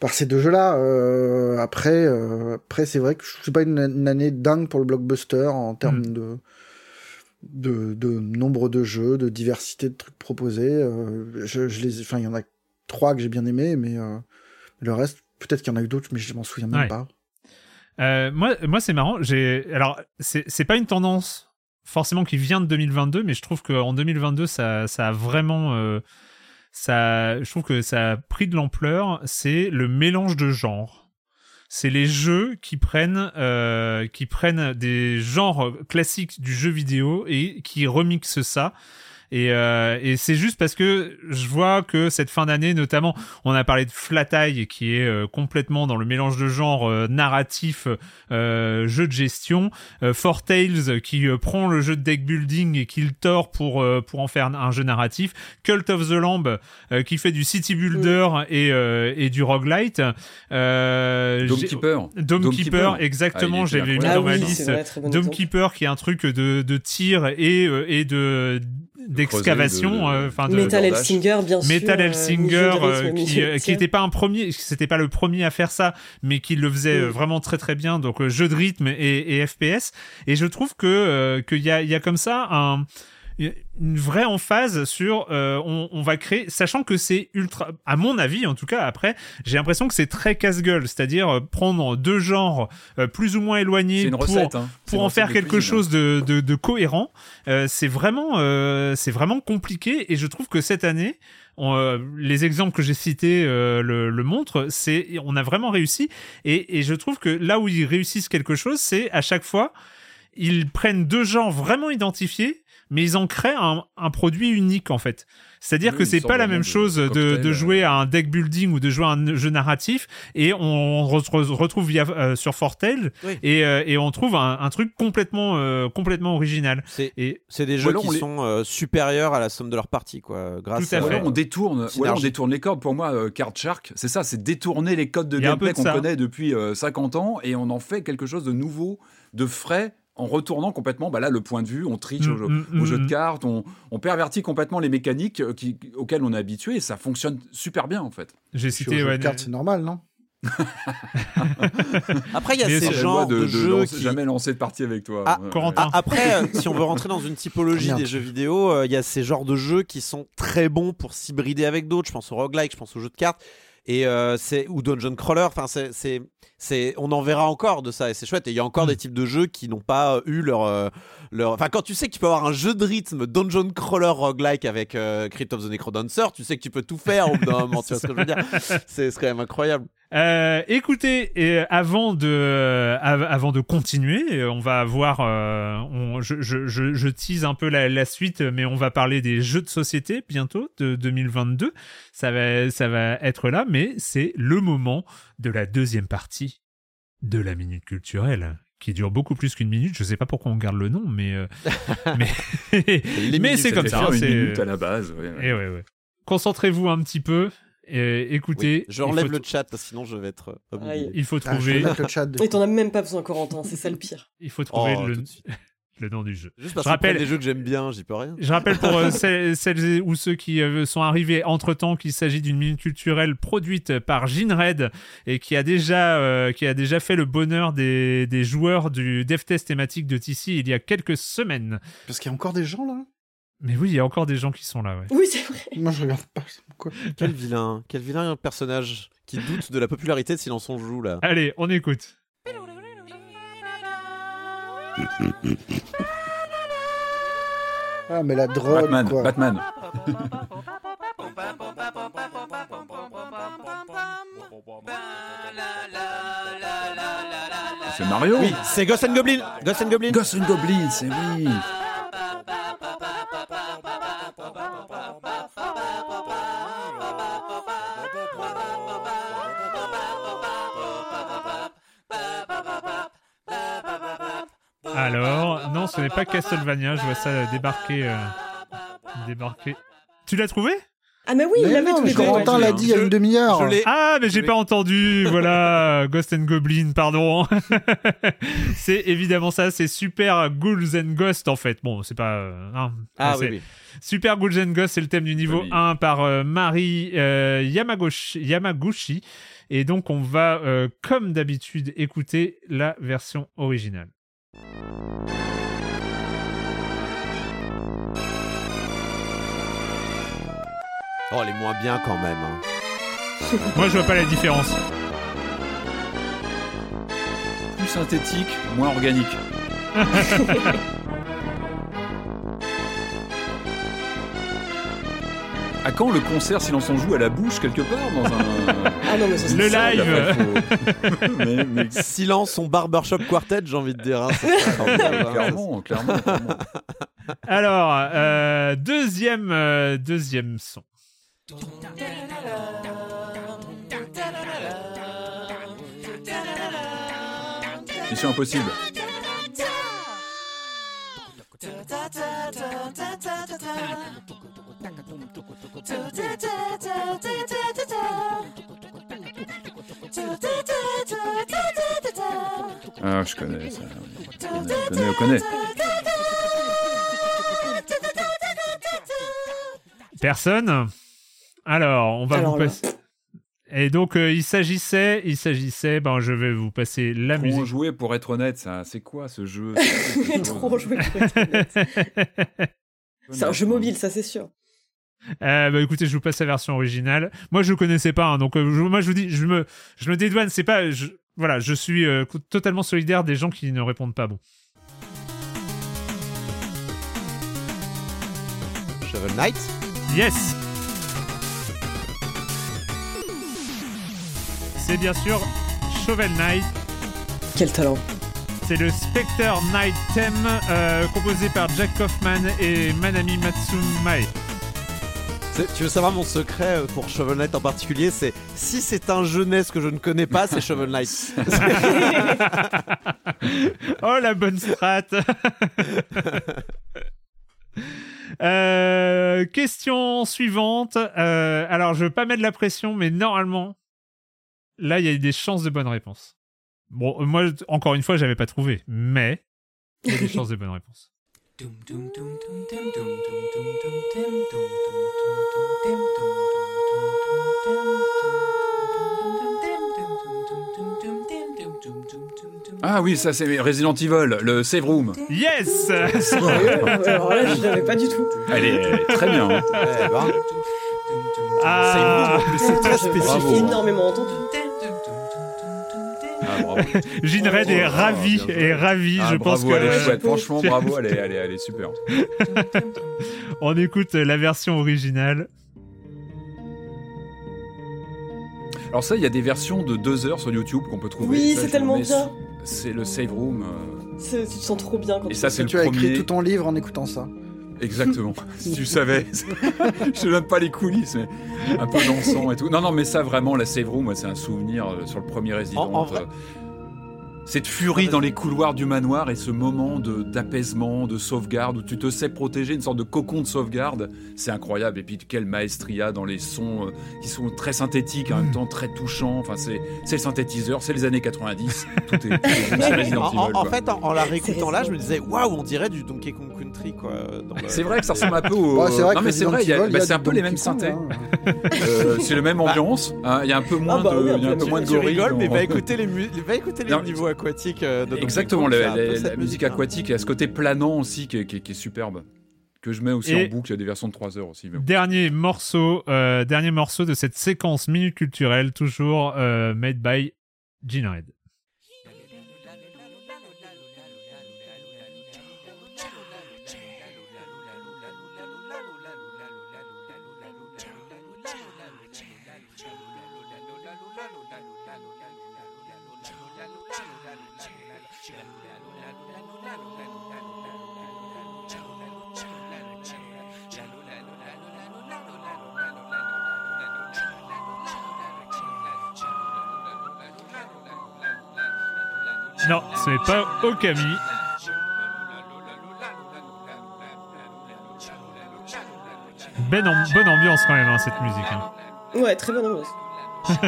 E: par ces deux jeux-là. Euh, après, euh, après c'est vrai que je suis pas une, une, année dingue pour le blockbuster en termes mm. de de, de, nombre de jeux, de diversité de trucs proposés. Euh, je, les, enfin, il y en a trois que j'ai bien aimé, mais le reste, peut-être qu'il y en a eu d'autres, mais je m'en souviens même pas.
A: Euh, moi, moi c'est marrant. J'ai, alors, c'est pas une tendance forcément qui vient de 2022, mais je trouve qu'en 2022, ça, ça a vraiment, je trouve que ça a pris de l'ampleur. C'est le mélange de genres c'est les jeux qui prennent, euh, qui prennent des genres classiques du jeu vidéo et qui remixent ça et, euh, et c'est juste parce que je vois que cette fin d'année, notamment, on a parlé de Flat Eye qui est euh, complètement dans le mélange de genre euh, narratif, euh, jeu de gestion, Four Tales qui prend le jeu de deck building et qui le tord pour pour en faire un jeu narratif, Cult of the Lamb qui fait du city builder et et du roguelite,
D: Dome Keeper,
A: Dome, Keeper, exactement, ah, j'avais mis dans ma liste, Dome Keeper qui est un truc de de tir et et de d'excavation,
B: euh, enfin de Metal Hellsinger bien sûr.
A: Metal euh, Hellsinger euh, qui qui était pas un premier, c'était pas le premier à faire ça, mais qui le faisait vraiment très très bien. Donc jeu de rythme et, et FPS. Et je trouve que qu'il y a il y a comme ça un une vraie emphase sur euh, on, on, va créer, sachant que c'est ultra, à mon avis en tout cas, après, j'ai l'impression que c'est très casse-gueule, c'est-à-dire euh, prendre deux genres euh, plus ou moins éloignés pour, hein. pour en faire quelque chose de, de, de cohérent. c'est vraiment, c'est vraiment compliqué et je trouve que cette année, les exemples que j'ai cités le, le, montrent, c'est on a vraiment réussi et, et je trouve que là où ils réussissent quelque chose, c'est à chaque fois ils prennent deux genres vraiment identifiés mais ils en créent un, un produit unique en fait. C'est-à-dire que c'est pas la même chose de, de, jouer à un deck building ou de jouer à un jeu narratif et on retrouve via, euh, sur Fortel et, euh, et, on trouve un, un truc complètement euh, complètement original.
C: C'est des jeux qui sont supérieurs à la somme de leur partie quoi. Grâce
D: Tout à, fait. on détourne, on détourne les codes. Pour moi, Card Shark, c'est ça, c'est détourner les codes de gameplay qu'on connaît depuis 50 ans et on en fait quelque chose de nouveau, de frais en retournant complètement bah là le point de vue, on triche au, mm, mm, jeu de mm, cartes, on, on, pervertit complètement les mécaniques euh, qui, auxquelles on est habitué et ça fonctionne super bien en fait.
A: J'ai cité ouais,
E: de cartes, c'est normal, non? [laughs]
C: Après, il y a ces genres de, jeux
D: qui... jamais lancé de partie avec toi.
C: Ah, ah, après, euh, [laughs] si on veut rentrer dans une typologie des jeux vidéo, euh, il y a ces genres de jeux qui sont très bons pour s'hybrider avec d'autres. Je pense au roguelike, je pense aux jeux de cartes et c'est ou dungeon crawler enfin c'est c'est on en verra encore de ça et c'est chouette. Et il y a encore hmm. des types de jeux qui n'ont pas eu leur euh, leur enfin quand tu sais que tu peux avoir un jeu de rythme dungeon crawler roguelike avec euh, Crypt of the Necrodancer tu sais que tu peux tout faire au bout d'un [laughs] moment tu vois ce que je veux dire? C'est quand même incroyable
A: euh, écoutez, et avant de avant de continuer, on va voir. on, je, je, je, tease un peu la, la, suite, mais on va parler des jeux de société bientôt de 2022. Ça va ça va être là, mais c'est le moment de la deuxième partie de la minute culturelle qui dure beaucoup plus qu'une minute. Je sais pas pourquoi on garde le nom, mais [laughs] mais, [laughs] mais c'est comme ça.
D: Hein,
A: c'est
D: une minute à la base.
A: Ouais, ouais. Concentrez-vous un petit peu. Et écoutez,
C: je enlève le chat, sinon je vais être.
A: il faut ah, trouver.
E: Ah, le chat
B: Et t'en as même pas besoin, Corentin, c'est ça le pire.
A: Il faut trouver oh, le [laughs] le nom du jeu.
C: Juste parce je rappelle les jeux que j'aime bien, j'y peux rien.
A: Je rappelle pour euh, [laughs] celles, ou ceux qui euh, sont arrivés entre temps qu'il s'agit d'une minute culturelle produite par Red et qui a déjà euh, qui a déjà fait le bonheur des, des joueurs du dev test thématique de TC il y a quelques semaines.
E: Parce qu'il y a encore des gens là?
A: Mais oui, il y a encore des gens qui sont là, ouais.
B: Oui, c'est vrai.
E: Moi, je regarde pas.
C: Quel vilain, quel vilain personnage qui doute de la popularité de Silence on joue là.
A: Allez, on écoute.
E: Ah, mais la drogue.
D: Batman,
E: quoi.
D: Batman. C'est Mario?
C: Oui, c'est Ghost and Goblin Ghost and Goblin
D: Ghost and Goblin, c'est oui
A: Alors, non, ce n'est pas Castlevania, je vois ça débarquer. Euh, débarquer. Tu l'as trouvé?
B: Ah mais oui, il l'avait tous les
E: Corentin l'a dit il y a une demi-heure.
A: Ah mais j'ai pas entendu. [laughs] Voilà, Ghost and Goblin, pardon. [laughs] c'est évidemment ça, c'est Super Ghouls and Ghosts en fait. Bon, c'est pas euh, hein,
C: Ah oui, oui.
A: Super Ghouls and Ghosts, c'est le thème du niveau 1 par euh, Marie Yamaguchi. Et donc on va comme d'habitude écouter la version originale.
C: Oh, elle est moins bien quand même. Hein. [laughs]
A: Moi, je vois pas la différence.
D: Plus synthétique, moins organique. [laughs] à quand le concert si l'on s'en joue à la bouche quelque part dans un
B: ah non, mais ça,
A: le live [laughs]
C: mais, mais... silence son barbershop quartet j'ai envie de dire hein,
D: clairement, clairement, clairement
A: alors euh, deuxième euh, deuxième son
D: Mission impossible ah, je connais ça. On connaît.
A: Personne? Alors, on va vous passer. Et donc, euh, il s'agissait, il s'agissait, ben, je vais vous passer la
D: Trop
A: musique.
D: joué pour être honnête, ça. C'est quoi ce jeu [laughs]
B: Trop joué pour être honnête. [laughs] c'est un jeu mobile, ça c'est sûr.
A: Euh, bah écoutez, je vous passe la version originale. Moi, je connaissais pas, hein, donc euh, moi je vous dis, je me, je me dédouane. C'est pas, je, voilà, je suis euh, totalement solidaire des gens qui ne répondent pas bon.
C: Shovel Knight.
A: Yes. C'est bien sûr Shovel Knight.
B: Quel talent.
A: C'est le Spectre Night Theme composé par Jack Kaufman et Manami Matsumae.
C: Tu veux savoir mon secret euh, pour Shovel Knight en particulier C'est si c'est un jeunesse que je ne connais pas, c'est Shovel Knight. [laughs]
A: oh la bonne strat [laughs] euh, Question suivante. Euh, alors je veux pas mettre la pression, mais normalement, là il y a des chances de bonne réponse. Bon, moi encore une fois, j'avais pas trouvé, mais il y a des chances de bonne réponse.
D: Ah oui, ça c'est Resident Evil, le save room.
A: Yes
B: Alors là, je l'avais pas du tout.
D: Elle est très bien. Hein. Eh ben.
A: Ah,
B: c'est très spécifique. J'ai énormément entendu. [laughs]
D: Ah,
A: Ginred est ravi, est ravi.
D: Ah,
A: je
D: bravo,
A: pense que
D: elle est chouette. Franchement, bravo, elle est, elle est, elle est super. [laughs]
A: On écoute la version originale.
D: Alors ça, il y a des versions de deux heures sur YouTube qu'on peut trouver.
B: Oui, c'est tellement bien.
D: C'est le save room. euh,
B: C'est- Tu te sens trop bien quand
D: Et
B: tu
D: ça, c'est le
E: Tu as écrit tout ton livre en écoutant ça.
D: Exactement. [laughs] si tu savais. je te donne pas les coulisses, mais un peu dansant et tout. Non, non, mais ça, vraiment, la save room, moi, c'est un souvenir euh, sur le premier Resident.
C: En- en vrai-
D: euh, cette furie dans les couloirs du manoir et ce moment d'apaisement, de, sauvegarde, où tu te sais protéger, une sorte de cocon de sauvegarde, c'est incroyable. Et puis quelle maestria dans les sons euh, qui sont très synthétiques, en même temps très touchants. Enfin, c'est le synthétiseur, c'est les années 90. Tout est, [laughs]
C: en, fait, en, la réécoutant là, je me disais, waouh, on dirait du Donkey Kong Country, quoi.
D: C'est vrai que ça ressemble un peu au. non, mais c'est vrai, bah, c'est un peu les mêmes synthés. Hein. Euh, c'est la même bah. ambiance. Hein. Il y a un peu moins ah bah de, il y a un peu moins de gorille.
C: mais va écouter les, va écouter les niveaux aquatique euh, de
D: Exactement, la, musique hein. aquatique, a ce côté planant aussi qui est, superbe. Que je mets aussi en boucle, il y a des versions de 3 heures aussi.
A: Dernier morceau, euh, dernier morceau de cette séquence minute culturelle, toujours euh, made by Gene Red. Ce n'est pas Okami. Ben bonne ambiance quand même, hein, cette musique. Hein.
B: Ouais, très bonne ambiance. [laughs]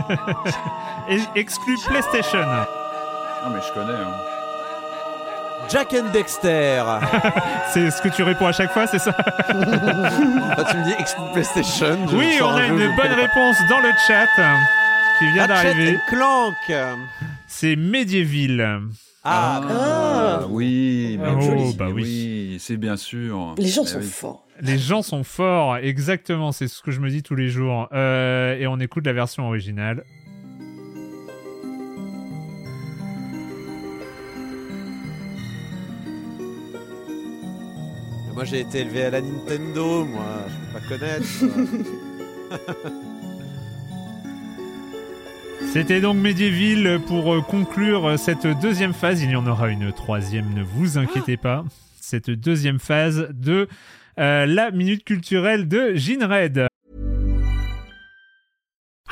A: Et exclu PlayStation.
D: Non mais je connais. Hein.
C: Jack and Dexter. [laughs]
A: c'est ce que tu réponds à chaque fois, c'est ça? [laughs]
C: Tu me dis exclu PlayStation.
A: Oui, on a une bonne réponse dans le chat qui vient d'arriver.
C: Clank.
A: C'est Medieval.
D: Ah, ah. oui,
A: ah, oh, bah oui,
D: oui c'est bien sûr.
B: Les gens eh sont forts.
A: Les gens sont forts, exactement, c'est ce que je me dis tous les jours. Euh, et on écoute la version originale.
C: Moi j'ai été élevé à la Nintendo, moi, je peux pas connaître. [laughs]
A: C'était donc Medieval pour euh, conclure cette deuxième phase. Il y en aura une troisième, ne vous inquiétez pas. Cette deuxième phase de euh, la minute culturelle de Jean Red.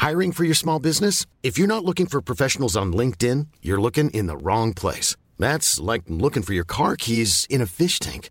G: Hiring for your small business? If you're not looking for professionals on LinkedIn, you're looking in the wrong place. That's like looking for your car keys in a fish tank.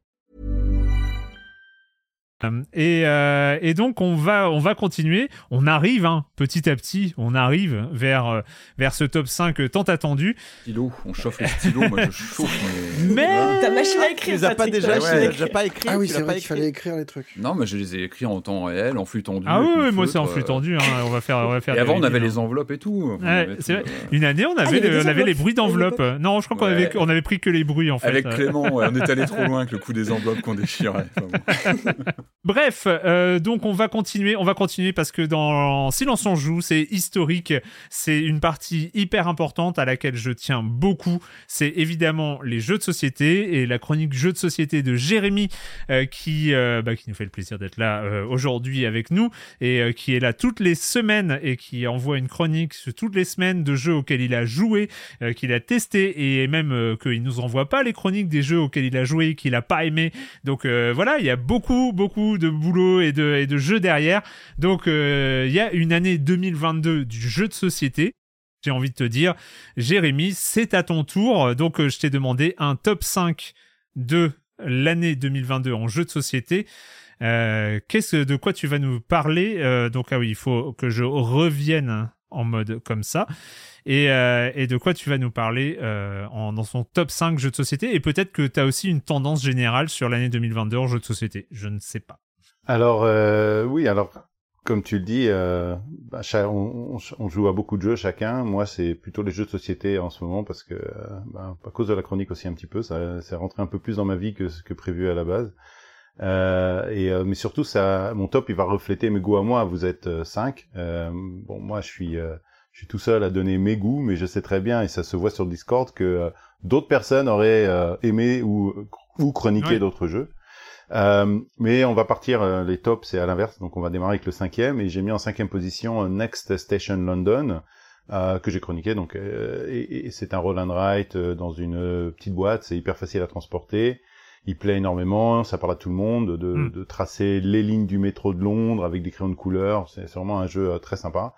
A: Et, euh, et, donc on va, on va continuer. On arrive hein, petit à petit, on arrive vers, euh, vers ce top 5 tant attendu.
D: Stylo, on chauffe les stylos, moi je chauffe.
A: Mais, mais...
B: ta machine à écrire,
C: tu les as pas déjà, ouais, déjà pas écrit.
E: Ah oui, c'est vrai qu'il fallait écrire les trucs.
D: Non, mais je les ai écrits en temps réel, en flux tendu.
A: Ah oui, moi c'est en flux tendu. Hein. On va faire, on va faire.
D: Et avant on avait les enveloppes et tout.
A: Ouais, vrai. Euh, Une année on avait, ah, on avait les bruits d'enveloppes. Non, je crois qu'on avait, on avait pris que les bruits en fait.
D: Avec Clément, on est allé trop [laughs] loin avec le coup des enveloppes qu'on déchirait. [laughs]
A: Bref. Euh, donc on va continuer, on va continuer parce que dans Silence on joue, c'est historique, c'est une partie hyper importante à laquelle je tiens beaucoup. C'est évidemment les jeux de société et la chronique jeux de société de Jérémy euh, qui, euh, bah, qui nous fait le plaisir d'être là aujourd'hui avec nous et qui est là toutes les semaines et qui envoie une chronique toutes les semaines de jeux auxquels il a joué, qu'il a testé et même qu'il nous envoie pas les chroniques des jeux auxquels il a joué, qu'il a pas aimé. Donc voilà, il y a beaucoup beaucoup de boulot et de, et de jeux derrière. Donc euh, il y a une année 2022 du jeu de société. J'ai envie de te dire, Jérémy, c'est à ton tour. Donc euh, je t'ai demandé un top 5 de l'année 2022 en jeu de société. Euh, qu'est-ce de quoi tu vas nous parler? Donc ah il faut que je revienne en mode comme ça. Et, de quoi tu vas nous parler en, dans son top 5 jeux de société? Et peut-être que tu as aussi une tendance générale sur l'année 2022 en jeu de société. Je ne sais pas.
F: Alors euh, oui, alors comme tu le dis, euh, bah, on, joue à beaucoup de jeux chacun. Moi, c'est plutôt les jeux de société en ce moment parce que, euh, bah, à cause de la chronique aussi un petit peu, ça, c'est rentré un peu plus dans ma vie que ce que prévu à la base. Euh, mais surtout, ça, mon top, il va refléter mes goûts à moi. Vous êtes cinq. bon, moi, je suis, je suis tout seul à donner mes goûts, mais je sais très bien et ça se voit sur Discord que d'autres personnes auraient aimé ou ou chroniqué d'autres jeux. mais on va partir, les tops c'est à l'inverse, donc on va démarrer avec le cinquième, et j'ai mis en cinquième position Next Station London, que j'ai chroniqué, donc et, et c'est un roll and write dans une petite boîte, c'est hyper facile à transporter, il plaît énormément, ça parle à tout le monde, de, hmm. de, tracer les lignes du métro de Londres avec des crayons de couleur, c'est vraiment un jeu très sympa.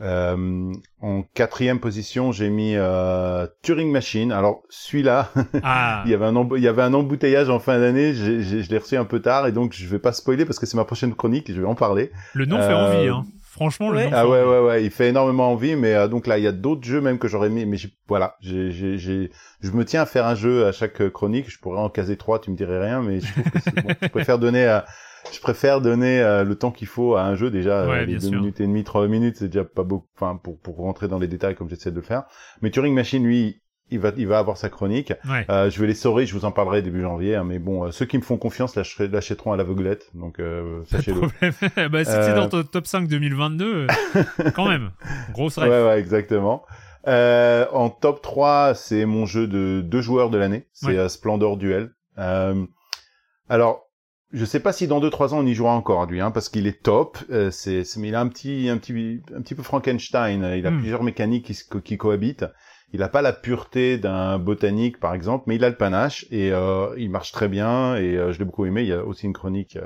F: Euh, en quatrième position, j'ai mis euh, Turing Machine. Alors celui-là, [laughs] ah. il y avait un il y avait un embouteillage en fin d'année. Je l'ai reçu un peu tard et donc je vais pas spoiler parce que c'est ma prochaine chronique. Je vais en parler.
A: Le nom fait envie. Euh, hein. Franchement, le nom.
F: Ah ouais, ouais, ouais, il fait énormément envie. Mais euh, donc là, il y a d'autres jeux même que j'aurais mis. Mais voilà, j'ai, j'ai, je me tiens à faire un jeu à chaque chronique. Je pourrais en caser trois, tu me dirais rien, mais je, trouve que bon. [laughs] je préfère donner à je préfère donner euh, le temps qu'il faut à un jeu déjà euh, les deux minutes et demie trois minutes c'est déjà pas beaucoup enfin pour pour rentrer dans les détails comme j'essaie de le faire. Mais Turing Machine lui il va il va avoir sa chronique. Euh, je vais les saurer je vous en parlerai début janvier hein, mais bon ceux qui me font confiance l'achèteront à l'aveuglette donc [laughs] sachez-le. [laughs]
A: bah, si c'est dans ton top 5 2022 [laughs] quand même. Grosse rêve
F: ouais ouais exactement. En top 3 c'est mon jeu de deux joueurs de l'année. C'est Splendor Duel. Alors je sais pas si dans 2-3 ans on y jouera encore lui, hein, parce qu'il est top. Euh, c'est, mais il a un petit, un petit, un petit peu Frankenstein. Il a hmm. plusieurs mécaniques qui, qui cohabitent. Il n'a pas la pureté d'un botanique par exemple, mais il a le panache et euh, il marche très bien. Et euh, je l'ai beaucoup aimé. Il y a aussi une chronique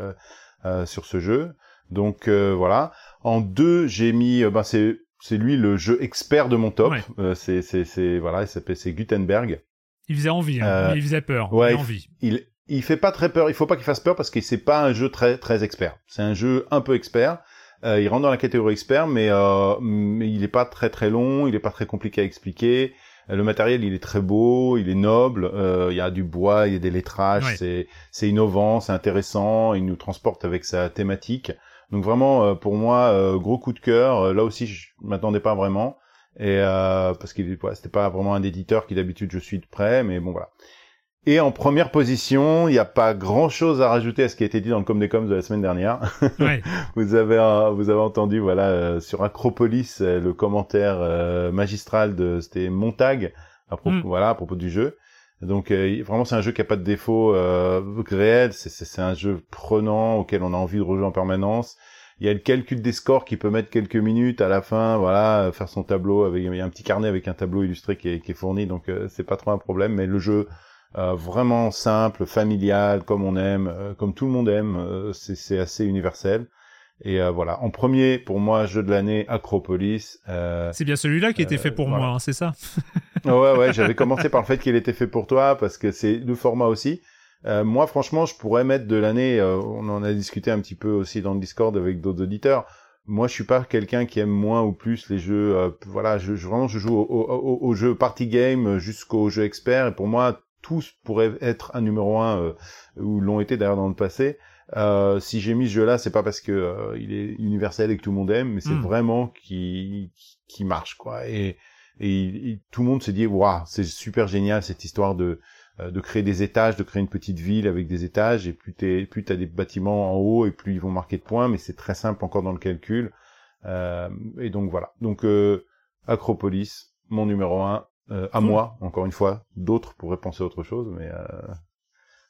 F: euh, sur ce jeu. Donc voilà. En deux, j'ai mis, ben c'est, c'est lui le jeu expert de mon top. c'est, c'est, c'est voilà, il s'appelle c'est Gutenberg.
A: Il faisait envie, hein. il faisait peur. Ouais, envie.
F: Il, il fait pas très peur. Il faut pas qu'il fasse peur parce que c'est pas un jeu très très expert. C'est un jeu un peu expert. Euh, il rentre dans la catégorie expert, mais euh, mais il est pas très très long. Il est pas très compliqué à expliquer. Euh, le matériel, il est très beau, il est noble. Euh, il y a du bois, il y a des lettrages. C'est c'est innovant, c'est intéressant. Il nous transporte avec sa thématique. Donc vraiment, euh, pour moi, gros coup de cœur. Là aussi, je m'attendais pas vraiment. Et parce qu'il ouais, c'était pas vraiment un éditeur qui d'habitude je suis de près, mais bon voilà. Et en première position, il n'y a pas grand-chose à rajouter à ce qui a été dit dans le Com des Coms de la semaine dernière. [laughs] vous avez vous avez entendu voilà euh, sur Acropolis euh, le commentaire euh, magistral de c'était Montag à propos mm. voilà à propos du jeu. Donc vraiment c'est un jeu qui a pas de défaut réel, c'est un jeu prenant auquel on a envie de rejouer en permanence. Il y a le calcul des scores qui peut mettre quelques minutes à la fin, voilà, faire son tableau avec il y a un petit carnet avec un tableau illustré qui est, qui est fourni, donc c'est pas trop un problème. Mais le jeu euh, vraiment simple, familial, comme on aime, euh, comme tout le monde aime. Euh, c'est assez universel. Et voilà, en premier, pour moi, jeu de l'année, Acropolis.
A: c'est bien celui-là qui était fait pour moi, hein, c'est ça? [laughs]
F: Ouais, ouais, j'avais commencé par le fait qu'il était fait pour toi, parce que c'est le format aussi. moi, franchement, je pourrais mettre de l'année, on en a discuté un petit peu aussi dans le Discord avec d'autres auditeurs. Moi, je suis pas quelqu'un qui aime moins ou plus les jeux. voilà, je, vraiment, je joue au, au, au jeu party game jusqu'au jeu expert. Et pour moi, tous pourraient être un numéro un euh, ou l'ont été d'ailleurs dans le passé. Euh, si j'ai mis ce jeu-là, c'est pas parce que euh, il est universel et que tout le monde aime, mais c'est hmm. vraiment qui qui marche quoi. Et, et, tout le monde s'est dit waouh, c'est super génial cette histoire de euh, de créer des étages, de créer une petite ville avec des étages. Et plus t'es plus t'as des bâtiments en haut et plus ils vont marquer de points, mais c'est très simple encore dans le calcul. Euh, et donc voilà. Donc Acropolis, mon numéro un, euh, à moi, encore une fois. D'autres pourraient penser autre chose, mais euh,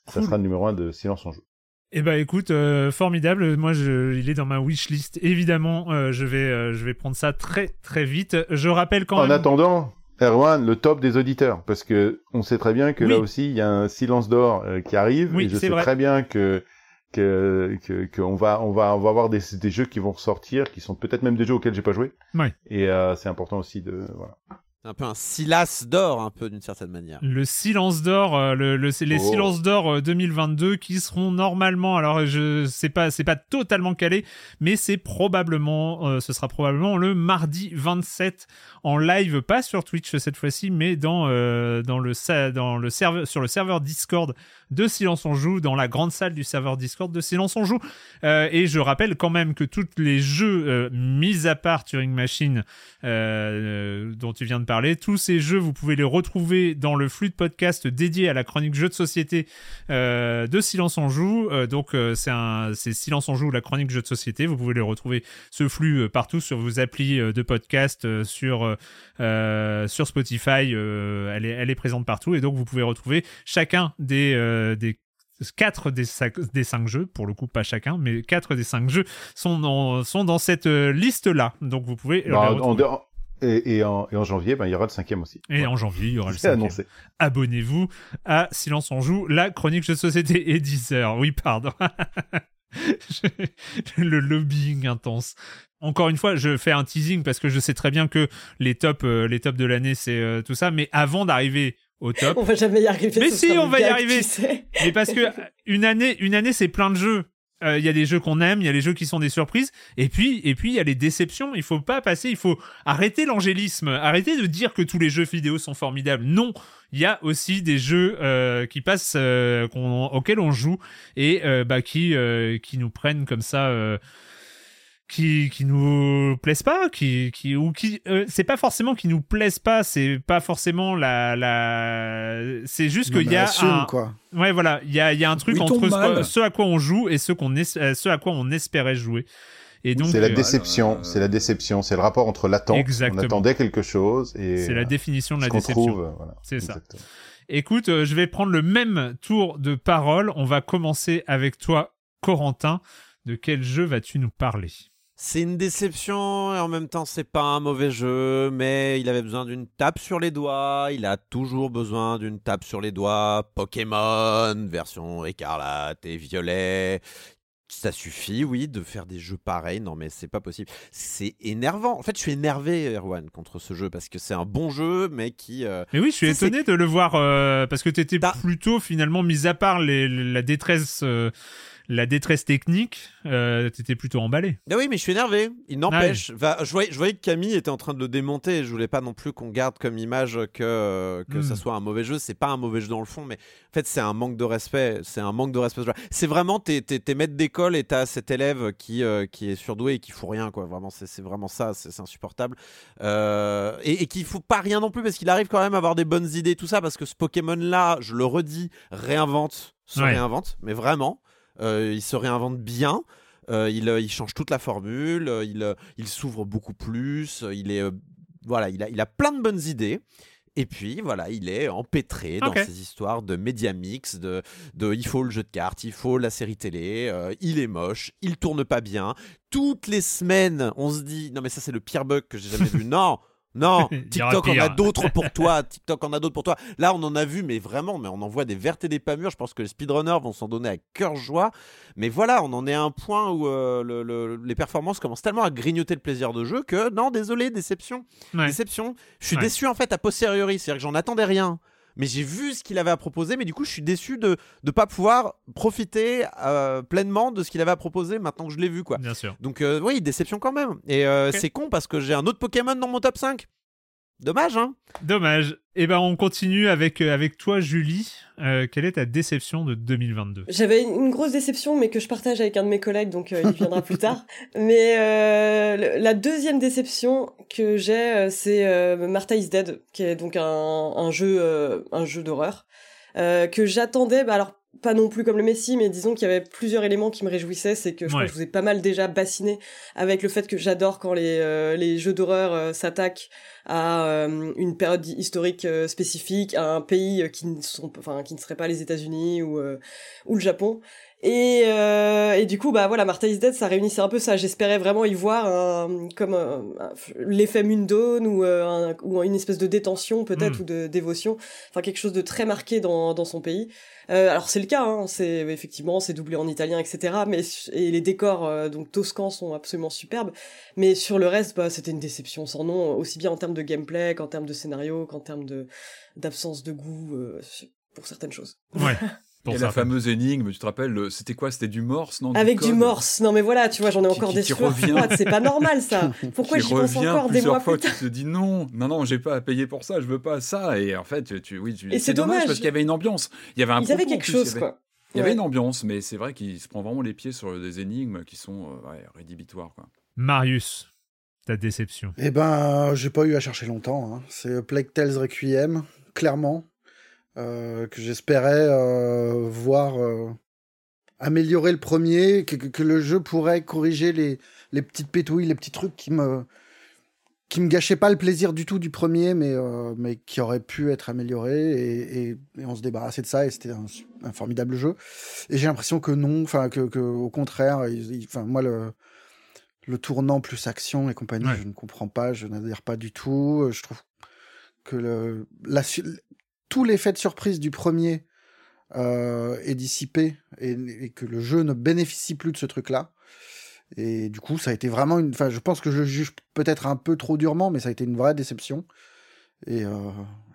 F: ça sera le numéro un de Silence en jeu.
A: Eh ben écoute, euh, formidable. Moi, je, il est dans ma wishlist. Évidemment, je vais, je vais prendre ça très très vite. Je rappelle quand
F: en
A: même.
F: En attendant, Erwan, le top des auditeurs, parce que on sait très bien que là aussi, il y a un silence d'or qui arrive. Oui, et je sais très bien que que qu'on va on va on va avoir des, des jeux qui vont ressortir, qui sont peut-être même des jeux auxquels j'ai pas joué.
A: Oui.
F: Et c'est important aussi de voilà
C: un peu un Silas d'or, un peu d'une certaine manière.
A: Le silence d'or, euh, le, le, les oh. silences d'or 2022 euh, qui seront normalement, alors je sais pas, c'est pas totalement calé, mais c'est probablement, euh, ce sera probablement le mardi 27 en live, pas sur Twitch cette fois-ci, mais dans dans le dans le serveur sur le serveur Discord de Silence on joue, dans la grande salle du serveur Discord de Silence on joue. et je rappelle quand même que tous les jeux mis à part Turing Machine dont tu viens de parler. Tous ces jeux, vous pouvez les retrouver dans le flux de podcast dédié à la chronique jeux de société euh, de Silence en Joue. Euh, donc euh, c'est un, c'est Silence en Joue, la chronique jeux de société. Vous pouvez les retrouver ce flux partout sur vos applis de podcast, sur sur Spotify. elle est elle est présente partout et donc vous pouvez retrouver chacun des des 4 des, des 5 jeux, pour le coup pas chacun, mais 4 des 5 jeux sont dans, sont dans cette liste-là. Donc vous pouvez...
F: Bah, et, en, janvier, ben, il y aura le cinquième aussi.
A: Et en janvier, il y aura le [laughs] cinquième. annoncé. Abonnez-vous à Silence on joue, la chronique de société et 10 heures. Oui, pardon. [laughs] le lobbying intense. Encore une fois, je fais un teasing parce que je sais très bien que les tops, euh, les tops de l'année, c'est euh, tout ça. Mais avant d'arriver au top,
B: on va jamais y arriver.
A: Mais si, on va y arriver. Mais parce que une année, une année, c'est plein de jeux. Euh, il y a des jeux qu'on aime, il y a les jeux qui sont des surprises, et puis et puis il y a les déceptions. Il faut pas passer, il faut arrêter l'angélisme, arrêter de dire que tous les jeux vidéo sont formidables. Non, il y a aussi des jeux euh, qui passent, euh, auxquels on joue et bah qui qui nous prennent comme ça qui qui nous plaisent pas qui qui ou qui euh, c'est pas forcément qui nous plaisent pas c'est pas forcément la la c'est juste qu'il y a un...
E: quoi.
A: ouais voilà. Il y a il y a un truc entre ce, à quoi on joue et ce qu'on euh, ce à quoi on espérait jouer.
F: Et donc c'est la euh, déception. c'est la déception. C'est le rapport entre l'attente. On attendait quelque chose et
A: c'est la définition de la déception. voilà, c'est ça. Écoute je vais prendre le même tour de parole. On va commencer avec toi Corentin. De quel jeu vas-tu nous parler?
C: C'est une déception et en même temps c'est pas un mauvais jeu, mais il avait besoin d'une tape sur les doigts. Il a toujours besoin d'une tape sur les doigts. Pokémon, version écarlate et violet. Ça suffit, oui, de faire des jeux pareils. Non, mais c'est pas possible. C'est énervant. En fait, je suis énervé, Erwan, contre ce jeu parce que c'est un bon jeu, mais qui. Euh,
A: mais oui, je suis étonné de le voir euh, parce que tu étais plutôt finalement, mis à part la détresse. Euh, la détresse technique, euh, t'étais plutôt emballé.
C: Ah oui, mais je suis énervé. Il n'empêche. je, voyais, je, voyais, que Camille était en train de le démonter. je voulais pas non plus qu'on garde comme image que, que ça hmm. soit un mauvais jeu. C'est pas un mauvais jeu dans le fond, mais en fait, c'est un manque de respect. C'est un manque de respect. C'est vraiment, t'es, t'es, maître d'école et t'as cet élève qui, euh, qui est surdoué et qui fout rien, quoi. Vraiment, c'est, vraiment ça. C'est, insupportable. Euh, et, et qu'il faut pas rien non plus parce qu'il arrive quand même à avoir des bonnes idées, tout ça. Parce que ce Pokémon-là, je le redis, réinvente, se réinvente, mais vraiment. Euh, il se réinvente bien. Euh, il, euh, il, change toute la formule, il, il s'ouvre beaucoup plus, il est voilà, il a, il a plein de bonnes idées. Et puis voilà, il est empêtré dans ces histoires de média mix, de, de il faut le jeu de cartes, il faut la série télé, il est moche, il tourne pas bien. Toutes les semaines, on se dit non mais ça c'est le pire bug que j'ai jamais [laughs] vu. Non, non, [laughs] TikTok en a d'autres pour [laughs] toi. TikTok en a d'autres pour toi. Là, on en a vu, mais vraiment, mais on en voit des vertes et des pas mûres. Je pense que les speedrunners vont s'en donner à cœur joie. Mais voilà, on en est à un point où euh, les performances commencent tellement à grignoter le plaisir de jeu que non, désolé, déception. Déception. Je suis déçu en fait a posteriori. C'est-à-dire que j'en attendais rien mais j'ai vu ce qu'il avait à proposer, mais du coup, je suis déçu de ne pas pouvoir profiter euh, pleinement de ce qu'il avait à proposer maintenant que je l'ai vu, quoi.
A: Bien sûr.
C: Donc, euh, oui, déception quand même. Et euh, c'est con parce que j'ai un autre Pokémon dans mon top 5. Dommage, hein
A: Dommage. Et eh ben, on continue avec, euh, avec toi, Julie. Euh, quelle est ta déception de 2022
B: J'avais une grosse déception, mais que je partage avec un de mes collègues, donc euh, il viendra plus tard. [laughs] Mais la deuxième déception que j'ai, c'est Martha is Dead, qui est donc un, un jeu, un jeu d'horreur que j'attendais. Bah, alors pas non plus comme le Messi, mais disons qu'il y avait plusieurs éléments qui me réjouissaient. C'est que je crois que je vous ai pas mal déjà bassiné avec le fait que j'adore quand les, les jeux d'horreur s'attaquent à euh, une période historique euh, spécifique, à un pays euh, qui ne sont, enfin, qui ne serait pas les États-Unis ou ou le Japon. Et, et du coup, bah voilà, Martha is Dead, ça réunissait un peu ça. J'espérais vraiment y voir un, comme l'effet Mundone ou, un, ou une espèce de détention peut-être hmm. ou de dévotion, enfin quelque chose de très marqué dans, dans son pays. Euh, alors c'est le cas, hein, c'est effectivement c'est doublé en italien, etc. Mais et les décors euh, donc toscans sont absolument superbes. Mais sur le reste, bah, c'était une déception sans nom, aussi bien en termes de gameplay qu'en termes de scénario, qu'en termes de d'absence de goût euh, pour certaines choses.
A: Ouais. [laughs]
D: et la fameuse énigme, tu te rappelles, c'était quoi C'était du morse, non
B: Avec du, morse. Non, mais voilà, tu vois, j'en ai encore des sueurs C'est pas normal, ça. [laughs] Pourquoi j'y pense encore des mois fois, plus tard
D: Tu te dis non, non, non, j'ai pas à payer pour ça, je veux pas ça. Et en fait, tu, oui, tu,
B: et c'est dommage,
D: parce qu'il y avait une ambiance. Il y avait un
B: Ils avaient quelque chose, quoi.
D: Il y avait une ambiance, mais c'est vrai qu'il se prend vraiment les pieds sur des énigmes qui sont euh, rédhibitoires. Quoi.
A: Marius, ta déception
E: Eh ben, j'ai pas eu à chercher longtemps. Hein. C'est Plague Tales Requiem, clairement. Euh, que j'espérais euh, voir euh, améliorer le premier, que, que, le jeu pourrait corriger les, les petites pétouilles, les petits trucs qui me qui me gâchait pas le plaisir du tout du premier, mais, euh, mais qui aurait pu être amélioré et, et, on se débarrassait de ça et c'était un, formidable jeu. Et j'ai l'impression que non, enfin que, que, au contraire, enfin moi le le tournant plus action et compagnie, je ne comprends pas, je n'adhère pas du tout. Je trouve que le, la, tout l'effet de surprise du premier euh, est dissipé et, et, que le jeu ne bénéficie plus de ce truc-là. Et du coup, ça a été vraiment une. Enfin, je pense que je juge peut-être un peu trop durement, mais ça a été une vraie déception. Et, euh,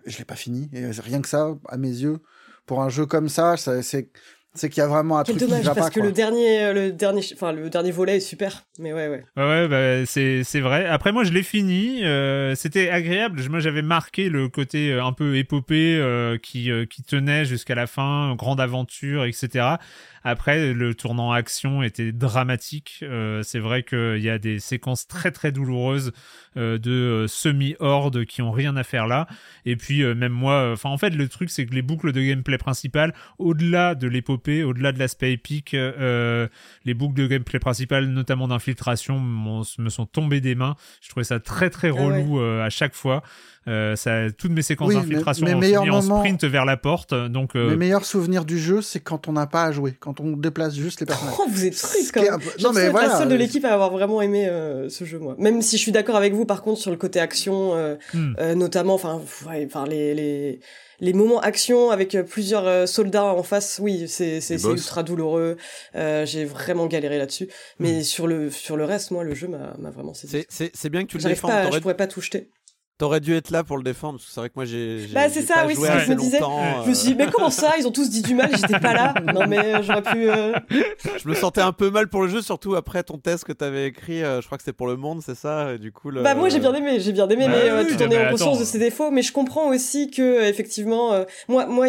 E: et je l'ai pas fini. Et rien que ça, à mes yeux, pour un jeu comme ça, ça c'est c'est qu'il y a vraiment un truc
B: dommage,
E: qui va
B: parce que le dernier, euh, le dernier, enfin le dernier volet est super. Mais ouais,
A: bah, c'est vrai. Après moi je l'ai fini. Euh, c'était agréable. Moi j'avais marqué le côté euh, un peu épopée euh, qui tenait jusqu'à la fin, grande aventure, etc. Après, le tournant action était dramatique. C'est vrai qu'il y a des séquences très très douloureuses de euh, semi-horde qui ont rien à faire là. Et puis même moi, enfin en fait le truc c'est que les boucles de gameplay principales, au-delà de l'épopée, au-delà de l'aspect épique, les boucles de gameplay principales, notamment d'infiltration, me sont tombées des mains. Je trouvais ça très très ah relou à chaque fois. Euh, ça, toutes mes séquences d'infiltration ont fini en sprint vers la porte. Donc,
E: euh... Mes meilleurs souvenirs du jeu, c'est quand on n'a pas à jouer, quand on déplace juste les personnages.
B: Oh, vous êtes triste quand même. Non, mais voilà. la seule de euh, l'équipe à avoir vraiment aimé euh, ce jeu, moi. Même si je suis d'accord avec vous, par contre, sur le côté action, hmm. notamment, enfin, enfin les, les les moments action avec plusieurs soldats en face, oui, c'est c'est ultra douloureux. Euh, j'ai vraiment galéré là-dessus. Mais hmm. sur le sur le reste, moi, le jeu m'a vraiment
C: C'est c'est bien que tu le défends.
B: Pas, je pourrais pas tout jeter.
C: T'aurais dû être là pour le défendre, parce que c'est vrai que moi j'ai.
B: Bah, c'est ça, oui, c'est ce que je me disais. Je me suis dit, mais comment ça Ils ont tous dit du mal, j'étais pas là. Non, mais euh, j'aurais pu. Euh,
C: je me sentais un peu mal pour le jeu, surtout après ton test que t'avais écrit, euh, je crois que c'était pour le monde, c'est ça Du coup,
B: Bah, moi j'ai bien aimé, j'ai bien aimé, bah mais tout en ayant conscience de ses défauts. Mais je comprends aussi que, effectivement, moi, moi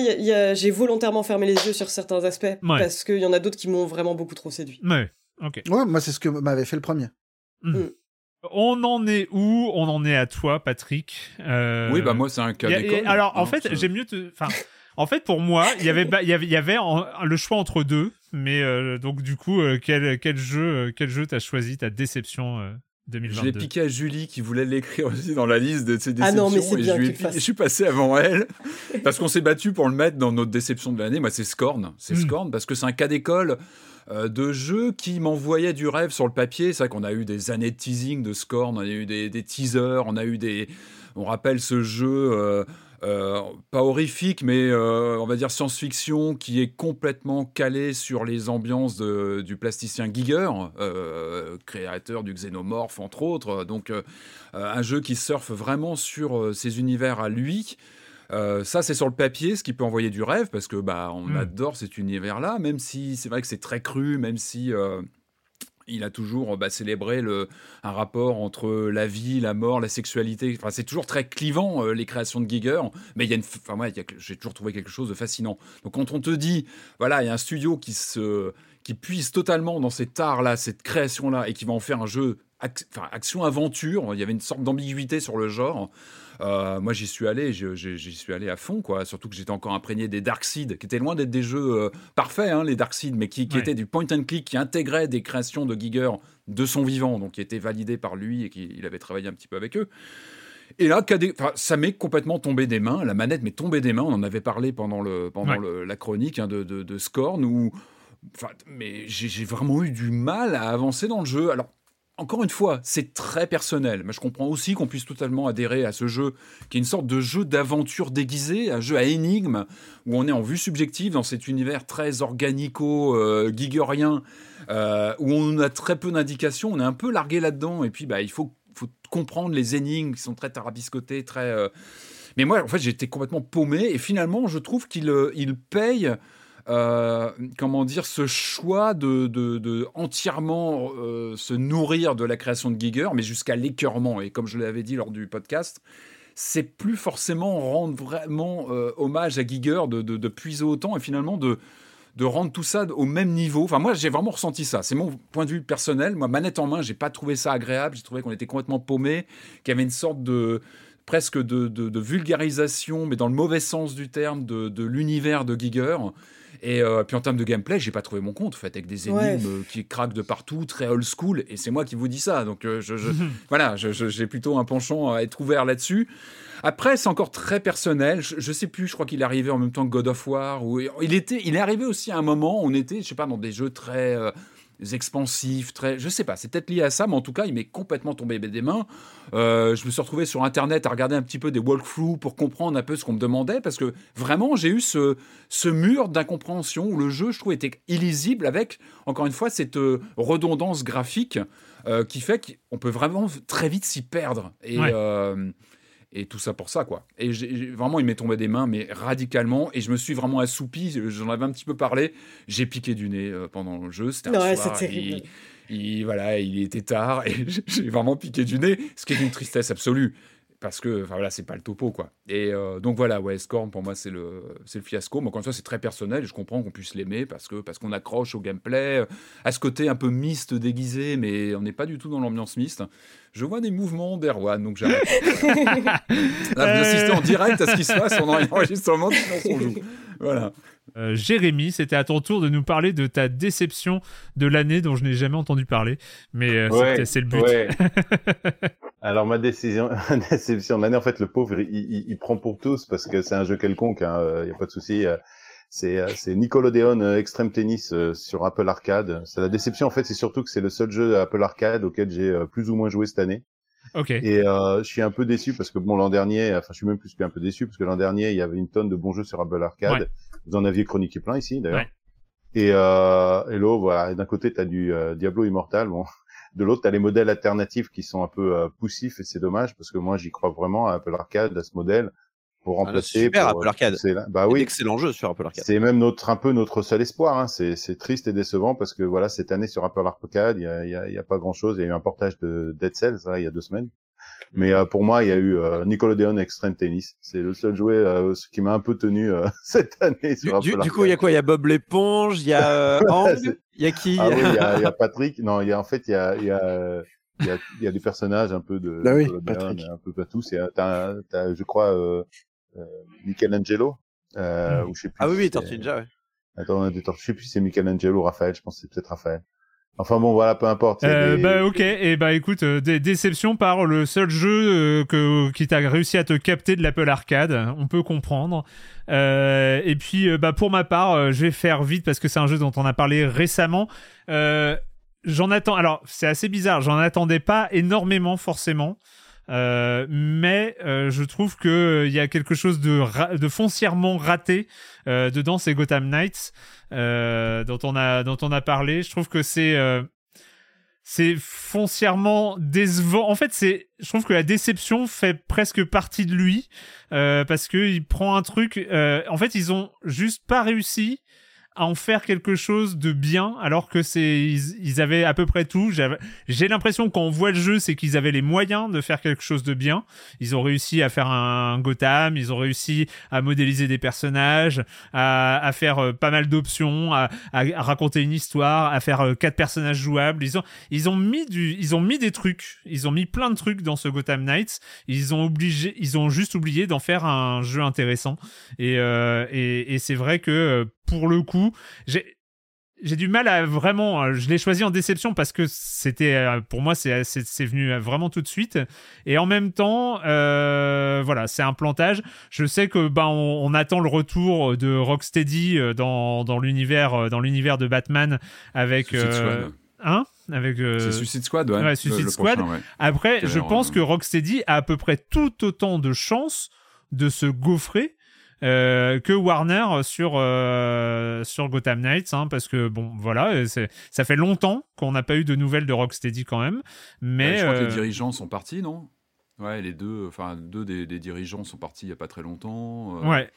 B: j'ai volontairement fermé les yeux sur certains aspects, parce qu'il y en a d'autres qui m'ont vraiment beaucoup trop séduit.
A: Ouais, ok.
E: Ouais, moi c'est ce que m'avait fait le premier.
A: Mm. Mm. On en est où? On en est à toi, Patrick.
D: Euh, oui, bah moi c'est un cas d'école.
A: Alors en hein, fait, j'aime mieux te. Enfin, en fait, pour moi, il y avait, il y avait, il y avait le choix entre deux. Mais euh, donc du coup, euh, quel, quel jeu, quel jeu t'as choisi ta déception 2022
D: Je l'ai piqué à Julie qui voulait l'écrire aussi dans la liste de ses déceptions.
B: Ah non, mais c'est bien
D: je, je suis passé avant elle parce qu'on s'est battu pour le mettre dans notre déception de l'année. Moi, c'est Scorn, c'est hmm. Scorn parce que c'est un cas d'école euh, de jeux qui m'envoyaient du rêve sur le papier. C'est vrai qu'on a eu des années de teasing de Scorn, on a eu des, teasers, on a eu des. On rappelle ce jeu. Euh, euh, pas horrifique, mais on va dire science-fiction qui est complètement calé sur les ambiances du plasticien Giger, créateur du Xenomorph entre autres. Donc un jeu qui surfe vraiment sur ses univers à lui. Euh, ça, c'est sur le papier, ce qui peut envoyer du rêve, parce que bah, on hmm. adore cet univers-là, même si c'est vrai que c'est très cru, même si euh, il a toujours bah, célébré le, un rapport entre la vie, la mort, la sexualité. Enfin, c'est toujours très clivant, euh, les créations de Giger, mais il y a une, enfin, ouais, j'ai toujours trouvé quelque chose de fascinant. Donc, quand on te dit, voilà, il y a un studio qui se qui puise totalement dans cet art-là, cette création-là, et qui va en faire un jeu action-aventure, il y avait une sorte d'ambiguïté sur le genre. Euh, moi, j'y suis allé, j'y suis allé à fond, quoi. Surtout que j'étais encore imprégné des Dark Seed, qui étaient loin d'être des jeux euh, parfaits, hein, les Dark Seed, mais qui, étaient du point and click, qui intégraient des créations de Giger de son vivant, donc qui étaient validées par lui et qu'il avait travaillé un petit peu avec eux. Et là, ça m'est complètement tombé des mains. La manette m'est tombée des mains. On en avait parlé pendant, le, pendant la chronique hein, de, de, de, Scorn, où, mais j'ai vraiment eu du mal à avancer dans le jeu. Alors, encore une fois, c'est très personnel, mais je comprends aussi qu'on puisse totalement adhérer à ce jeu, qui est une sorte de jeu d'aventure déguisé, un jeu à énigme, où on est en vue subjective dans cet univers très organico, euh, euh où on a très peu d'indications, on est un peu largué là-dedans, et puis bah, il faut, comprendre les énigmes qui sont très tarabiscotées, très... Euh, mais moi, en fait, j'étais complètement paumé, et finalement, je trouve qu'il il paye euh, comment dire, ce choix de, de, entièrement euh, se nourrir de la création de Giger, mais jusqu'à l'écœurement. Et comme je l'avais dit lors du podcast, c'est plus forcément rendre vraiment euh, hommage à Giger de, de, puiser autant et finalement de, de rendre tout ça au même niveau. Enfin, moi, j'ai vraiment ressenti ça. C'est mon point de vue personnel. Moi, manette en main, j'ai pas trouvé ça agréable. J'ai trouvé qu'on était complètement paumé, qu'il y avait une sorte de presque de, de, vulgarisation, mais dans le mauvais sens du terme, de, l'univers de Giger. Et euh, puis en termes de gameplay, j'ai pas trouvé mon compte, en fait, avec des énigmes qui craquent de partout, très old school. Et c'est moi qui vous dis ça. Donc euh, je, [laughs] voilà, j'ai plutôt un penchant à être ouvert là-dessus. Après, c'est encore très personnel. Je, je, sais plus, je crois qu'il est arrivé en même temps que God of War. Où il, était, il est arrivé aussi à un moment où on était, je sais pas, dans des jeux très expansifs, très, je sais pas, c'est peut-être lié à ça, mais en tout cas, il m'est complètement tombé des mains. Euh, je me suis retrouvé sur Internet à regarder un petit peu des walkthroughs pour comprendre un peu ce qu'on me demandait, parce que vraiment, j'ai eu ce, ce mur d'incompréhension où le jeu, je trouve, était illisible avec, encore une fois, cette euh, redondance graphique euh, qui fait qu'on peut vraiment très vite s'y perdre. Et, et tout ça pour ça, quoi. Et vraiment, il m'est tombé des mains, mais radicalement. Et je me suis vraiment assoupi. J'en avais un petit peu parlé. J'ai piqué du nez euh, pendant le jeu. C'était un soir. Il, il, voilà, il était tard [laughs] et j'ai vraiment piqué du nez, ce qui est une tristesse absolue parce que enfin voilà c'est pas le topo quoi. Et euh, donc voilà ouais Scorn pour moi c'est le c'est le fiasco. Mais encore une fois c'est très personnel je comprends qu'on puisse l'aimer parce que parce qu'on accroche au gameplay à ce côté un peu miste déguisé mais on n'est pas du tout dans l'ambiance miste je vois des mouvements d'Erwan donc j'arrête. [laughs] Là vous assistez en direct à ce qui se passe on enregistrement on joue. Voilà
A: euh, Jérémy, c'était à ton tour de nous parler de ta déception de l'année dont je n'ai jamais entendu parler, mais euh, c'est le but. [laughs]
F: Alors ma décision, [laughs] déception de l'année, en fait, le pauvre, il, prend pour tous parce que c'est un jeu quelconque, il hein, n'y a pas de souci. Euh, c'est c'est Nickelodeon Extreme Tennis sur Apple Arcade. C'est la déception en fait, c'est surtout que c'est le seul jeu Apple Arcade auquel j'ai plus ou moins joué cette année.
A: Ok.
F: Et euh, je suis un peu déçu parce que bon l'an dernier, enfin je suis même plus qu'un peu déçu parce que l'an dernier il y avait une tonne de bons jeux sur Apple Arcade. Vous en aviez chroniqué plein ici d'ailleurs. Et, euh, là, voilà, d'un côté t'as du euh, Diablo Immortal, bon, [laughs] de l'autre t'as les modèles alternatifs qui sont un peu euh, poussifs et c'est dommage parce que moi j'y crois vraiment à Apple Arcade, à ce modèle pour ah, remplacer.
C: super Apple Arcade.
F: Bah oui.
C: Excellent jeu sur Apple Arcade.
F: C'est même notre un peu notre seul espoir. Hein. C'est c'est triste et décevant parce que voilà cette année sur Apple Arcade il y a, y, a, y a pas grand chose. Il y a eu un portage de Dead Cells il y a deux semaines. Mais euh, pour moi, il y a eu euh, Nickelodeon Extreme Tennis. C'est le seul jouet euh, qui m'a un peu tenu euh, cette année. Sur
C: du, du coup, il y a quoi Il y a Bob l'éponge, il y a il y a qui
F: Ah oui, il y a, y a, Patrick. Non, il y a en fait, il y a, il y a il y, a, il y a des personnages un peu de,
E: bah oui,
F: un peu partout. C'est, t'as, t'as, je crois, euh, euh, Michelangelo, euh,
C: hmm.
F: ou je sais plus.
C: Ah oui, oui, Tortue Ninja, ouais.
F: Attends, je sais plus si c'est Michelangelo ou Raphaël. Je pense que c'est peut-être Raphaël. Enfin bon, voilà, peu importe.
A: Euh, Bah ok, et bah écoute, euh, des déceptions par le seul jeu euh, que qui t'a réussi à te capter de l'Apple Arcade, on peut comprendre. Euh, et puis bah pour ma part, je vais faire vite parce que c'est un jeu dont on a parlé récemment. j'en attends. Alors c'est assez bizarre, j'en attendais pas énormément forcément. Euh, mais euh, je trouve que euh, il y a quelque chose de, de foncièrement raté dedans, c'est Gotham Knights dont on a dont on a parlé. Je trouve que c'est c'est foncièrement décevant. En fait, c'est, je trouve que la déception fait presque partie de lui parce que il prend un truc. en fait, ils ont juste pas réussi à en faire quelque chose de bien alors que c'est ils, avaient à peu près tout. J'ai l'impression quand on voit le jeu, c'est qu'ils avaient les moyens de faire quelque chose de bien. Ils ont réussi à faire un Gotham, ils ont réussi à modéliser des personnages, à, faire euh, pas mal d'options, à, raconter une histoire, à faire euh, quatre personnages jouables. Ils ont ils ont mis du ils ont mis des trucs, ils ont mis plein de trucs dans ce Gotham Knights. Ils ont obligé ils ont juste oublié d'en faire un jeu intéressant. Et euh, c'est vrai que pour le coup, j'ai j'ai du mal à vraiment. Euh, je l'ai choisi en déception parce que c'était euh, pour moi c'est c'est venu vraiment tout de suite et en même temps euh, voilà c'est un plantage. Je sais que ben on, attend le retour de Rocksteady dans dans l'univers dans l'univers de Batman avec hein avec
D: c'est Suicide Squad ouais,
A: Suicide Squad. Après je pense que Rocksteady a à peu près tout autant de chances de se gaufrer euh, que Warner sur euh, sur Gotham Knights, hein, parce que bon, voilà, ça fait longtemps qu'on n'a pas eu de nouvelles de Rocksteady quand même. Mais
D: je crois que les euh, dirigeants sont partis, non? Ouais, les deux, enfin deux des, dirigeants sont partis il y a pas très longtemps.
A: Ouais.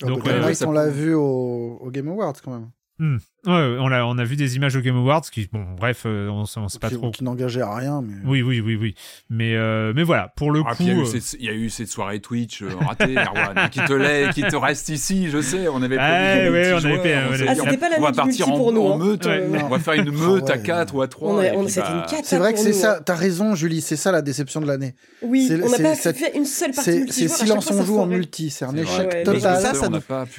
E: Donc, Gotham Knights, on l'a vu au, au Game Awards quand même.
A: Hmm. Ouais, on a, on a vu des images au Game Awards qui, bon, bref, euh, on, on sait pas trop.
E: Qui n'engageaient à rien, mais.
A: Oui, oui, oui, oui. Mais, euh, mais voilà, pour le ah, coup. Il
D: y, y, a eu cette soirée Twitch euh, ratée, Erwan, [laughs] qui te l'est, qui te reste ici, je sais. On avait
A: ah, ouais, on avait
B: fait, on, ah, pas la on va partir en, pour nous,
D: en hein. meute. On va faire une meute à 4 ou à 3.
E: C'est vrai que c'est ça, t'as raison, Julie, c'est ça la déception de l'année.
B: Oui, on n'a pas fait une seule partie
E: C'est silence on joue en multi, c'est un échec total.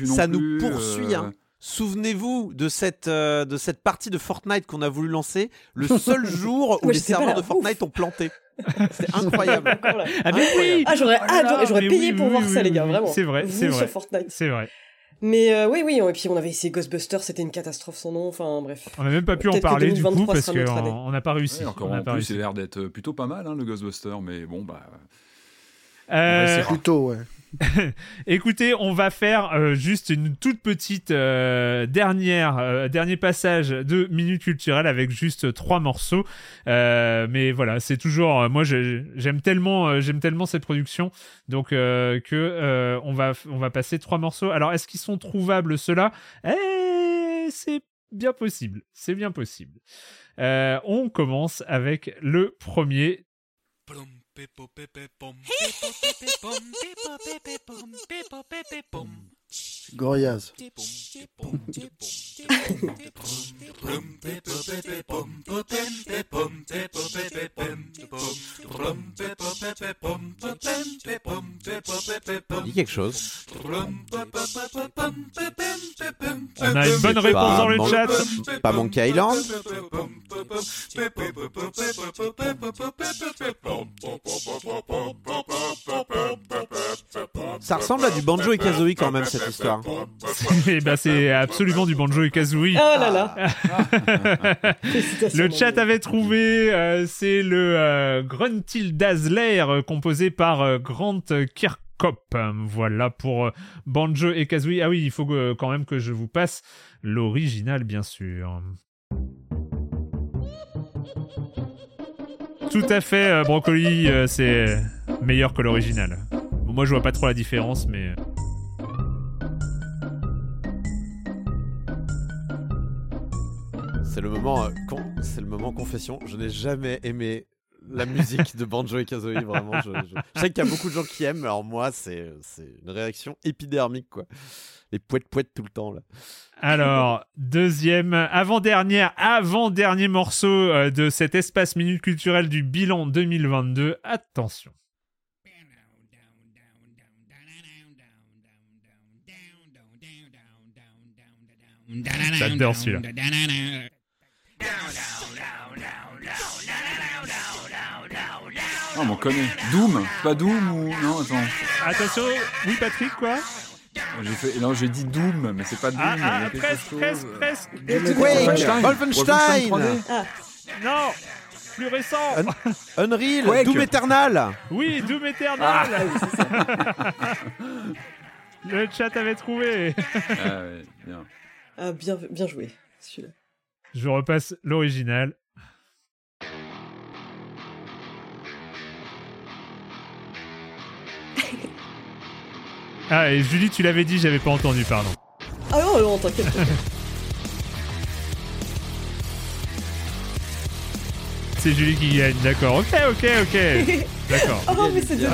C: Ça nous poursuit, hein Souvenez-vous de cette, euh, de cette partie de Fortnite qu'on a voulu lancer le [laughs] seul jour où les serveurs de Fortnite ont planté. C'est incroyable. [laughs]
B: ah, mais oui ah, j'aurais ah, j'aurais payé pour voir ça, les gars, vraiment.
A: C'est vrai, c'est vrai. C'est vrai.
B: Mais euh, oui, oui, et puis on avait essayé Ghostbusters, c'était une catastrophe sans nom, enfin bref.
A: On n'a même pas pu en parler du coup parce qu'on n'a pas réussi.
D: encore
A: en
D: plus, c'est l'air d'être plutôt pas mal, hein, le Ghostbuster, mais bon, bah.
E: Euh... C'est plutôt, ouais. [laughs]
A: Écoutez, on va faire euh, juste une toute petite euh, dernière euh, dernier passage de minute culturelle avec juste trois morceaux. mais voilà, c'est toujours moi j'aime tellement j'aime tellement cette production donc que on va on va passer trois morceaux. Alors est-ce qu'ils sont trouvables ceux-là? Eh, c'est bien possible, c'est bien possible. on commence avec le premier.
E: He Gorillaz.
C: Dis quelque chose.
A: On a une bonne réponse dans le chat.
C: Pas Monkey Island. Ça ressemble à du Banjo et Kazooie quand même cette histoire.
A: Eh ben, c'est absolument du Banjo et Kazooie.
B: Oh là là.
A: le chat avait trouvé, euh, c'est le euh, Gruntil Dazzler euh, composé par Grant Kirkhope. Voilà pour Banjo et Kazooie. Ah oui, il faut quand même que je vous passe l'original, bien sûr. Tout à fait, Brocoli, c'est meilleur que l'original. moi, je vois pas trop la différence, mais.
C: C'est le moment, euh, c'est le moment confession. Je n'ai jamais aimé la musique de Banjo et Kazooie. Vraiment, je, sais qu'il y a beaucoup de gens qui aiment, alors moi, c'est une réaction épidermique, quoi. Les poètes poètes tout le temps là.
A: Alors, deuxième, avant-dernière, avant-dernier morceau euh, de cet espace minute culturel du bilan 2022. Attention. J'adore celui-là.
D: Oh, on connaît. Doom Pas Doom ou. Non, attends.
A: Attention, oui, Patrick, quoi
D: j'ai fait... Non, j'ai dit Doom, mais c'est pas Doom.
A: Ah, ah presque, presque, presque.
C: Wolfenstein. Wolfenstein.
A: Ah. Non, plus récent.
C: Unreal. Doom Eternal.
A: Oui, Doom Eternal. Ah. Le chat avait trouvé.
D: ah ouais, bien.
B: Ah, bien, bien joué, celui-là.
A: Je repasse l'original. [laughs] ah, et Julie, tu l'avais dit, j'avais pas entendu, pardon.
B: Ah non, non, t'inquiète. [laughs]
A: c'est Julie qui gagne, d'accord. Ok, ok, ok. [laughs] D'accord.
B: Ah non, mais c'est bien.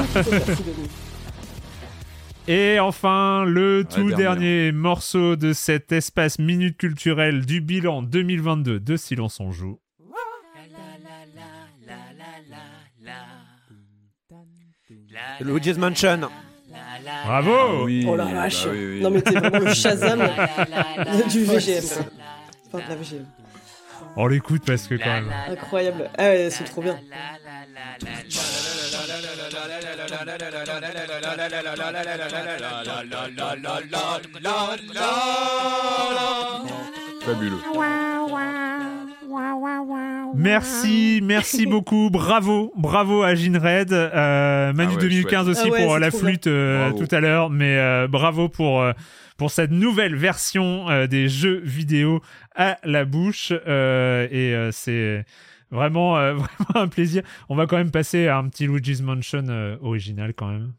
A: Et enfin, le tout dernier morceau de cet espace minute culturel du bilan 2022 de Silence on joue.
C: Luigi's Mansion.
A: Bravo
B: ah oui, Oh la vache bah Non mais t'es vraiment le Shazam du VGM. Enfin, de la VGM.
A: On l'écoute parce que quand même...
B: Incroyable. Ah ouais, c'est trop bien.
D: Fabuleux.
A: Merci, merci [laughs] beaucoup, bravo, bravo à Ginred, euh, Manu 2015 ah aussi ah pour la flûte euh, tout à l'heure, mais euh, bravo pour pour cette nouvelle version des jeux vidéo à la bouche. Et c'est Vraiment, euh, [laughs] vraiment un plaisir. On va quand même passer à un petit Luigi's Mansion euh, original quand même.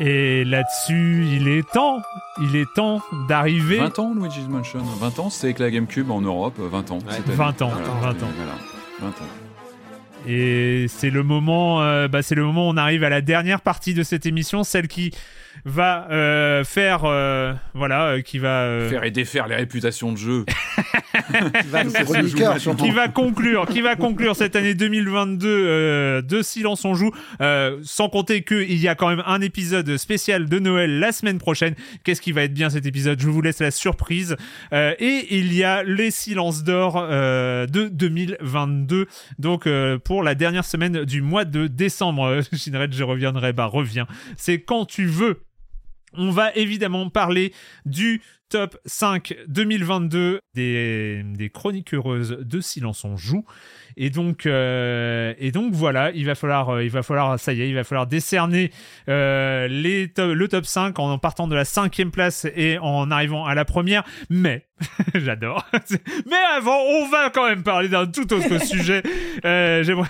A: Et là-dessus, il est temps, il est temps d'arriver.
D: 20 ans, Luigi's Mansion. 20 ans, c'est avec la GameCube en Europe, 20 ans.
A: 20 ans, 20 ans.
D: 20 ans.
A: Et c'est le moment, euh, bah, c'est le moment où on arrive à la dernière partie de cette émission, celle qui va euh, faire, euh, voilà, euh, qui va
D: faire et défaire les réputations de jeu, [laughs]
A: qui va conclure, qui va conclure cette année 2022 de Silence on joue, sans compter qu'il y a quand même un épisode spécial de Noël la semaine prochaine. Qu'est-ce qui va être bien cet épisode? Je vous laisse la surprise. et il y a les Silences d'or de 2022, donc pour la dernière semaine du mois de décembre. [laughs] je reviendrai, bah reviens. C'est quand tu veux. On va évidemment parler du top 5 2022 des, chroniques heureuses de Silence on joue. Et donc, euh, et donc voilà, il va falloir, euh, il va falloir, ça y est, il va falloir décerner euh, le top 5 en partant de la cinquième place et en arrivant à la première. Mais [laughs] j'adore. [laughs] Mais avant, on va quand même parler d'un tout autre [laughs] sujet. J'aimerais.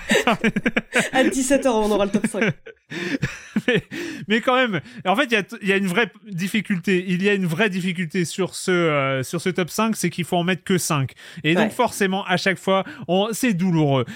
B: à 17h, on aura le top 5.
A: mais, mais, quand même, en fait, il y a, y a, une vraie difficulté. Il y a une vraie difficulté sur ce, sur ce top 5, c'est qu'il faut en mettre que 5. Et donc, forcément, à chaque fois, c'est doux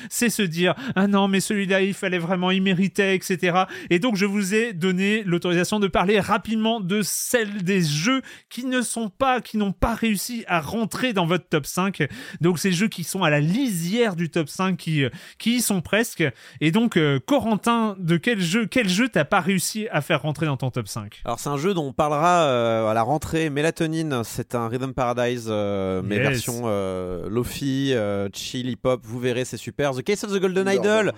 A: c'est se dire ah non mais celui-là il fallait vraiment il méritait etc. Et donc je vous ai donné l'autorisation de parler rapidement de celles des jeux qui ne sont pas qui n'ont pas réussi à rentrer dans votre top 5. Donc ces jeux qui sont à la lisière du top 5 qui qui y sont presque. Et donc euh, Corentin de quel jeu quel jeu t'as pas réussi à faire rentrer dans ton top 5
C: Alors c'est un jeu dont on parlera euh, à la rentrée Mélatonine, c'est un Rhythm Paradise euh, mais version lofi chill hip hop, vous verrez c'est super. The Case of the Golden Idol.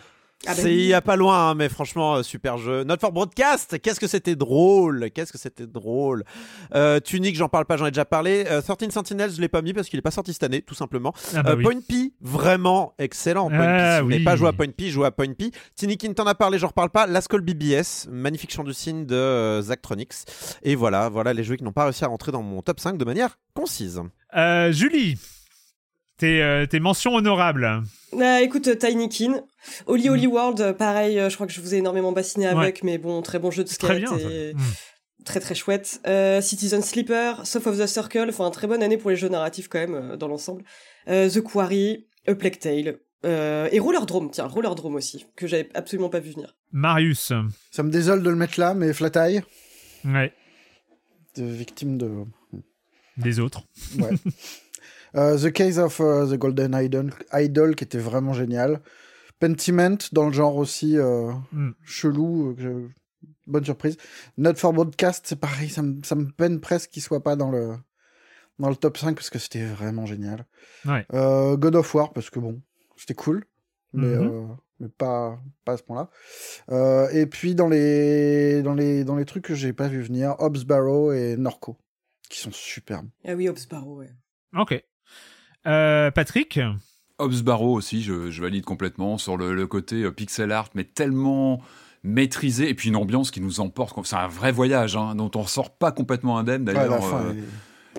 C: Ah bah c'est il y a pas loin, hein, mais franchement, euh, super jeu. Not for Broadcast, qu'est-ce que c'était drôle, qu'est-ce que c'était drôle. Euh, Tunic, j'en parle pas, j'en ai déjà parlé. Euh, 13 Sentinels, je l'ai pas mis parce qu'il est pas sorti cette année, tout simplement. Ah bah euh, Point P, vraiment excellent. Point ah, P, si pas joué à Point P, joué à Point P. Tinikin t'en a parlé, j'en reparle pas. Last Call BBS, magnifique chant du signe de Zachtronics. Et voilà, voilà les jeux qui n'ont pas réussi à rentrer dans mon top 5 de manière concise.
A: Julie tes, euh, tes mentions honorables.
B: Euh, écoute, Tiny Kin, Holy Holy mm. World, euh, pareil, je crois que je vous ai énormément bassiné avec, mais bon, très bon jeu de skate. Très bien. Et... Mm. Très très chouette. Citizen Sleeper, Soft of the Circle, enfin, très bonne année pour les jeux narratifs quand même, dans l'ensemble. The Quarry, A Plague Tale. et Roller Drome, tiens, Roller Drome aussi, que j'avais absolument pas vu venir.
A: Marius.
E: Ça me désole de le mettre là, mais Flat Eye.
A: Ouais.
E: De victime de.
A: Des autres.
E: Ouais. [laughs] Euh, the Case of uh, the Golden Idol, Idol, qui était vraiment génial. Pentiment, dans le genre aussi euh, mm. chelou. Euh, bonne surprise. Not for Broadcast, c'est pareil, ça me, ça me peine presque qu'il soit pas dans le, dans le top 5 parce que c'était vraiment génial. God of War, parce que bon, c'était cool, mais, mm-hmm. mais pas, pas à ce point-là. et puis dans les, dans, les, dans les trucs que j'ai pas vu venir, Hobbs Barrow et Norco, qui sont superbes.
B: Ah oui, Hobbs Barrow, ouais.
A: Ok. Euh, Patrick
D: Hobbs Barrow aussi, je, valide complètement sur le, côté euh, pixel art, mais tellement maîtrisé, et puis une ambiance qui nous emporte. C'est un vrai voyage, hein, dont on sort pas complètement indemne d'ailleurs. Euh,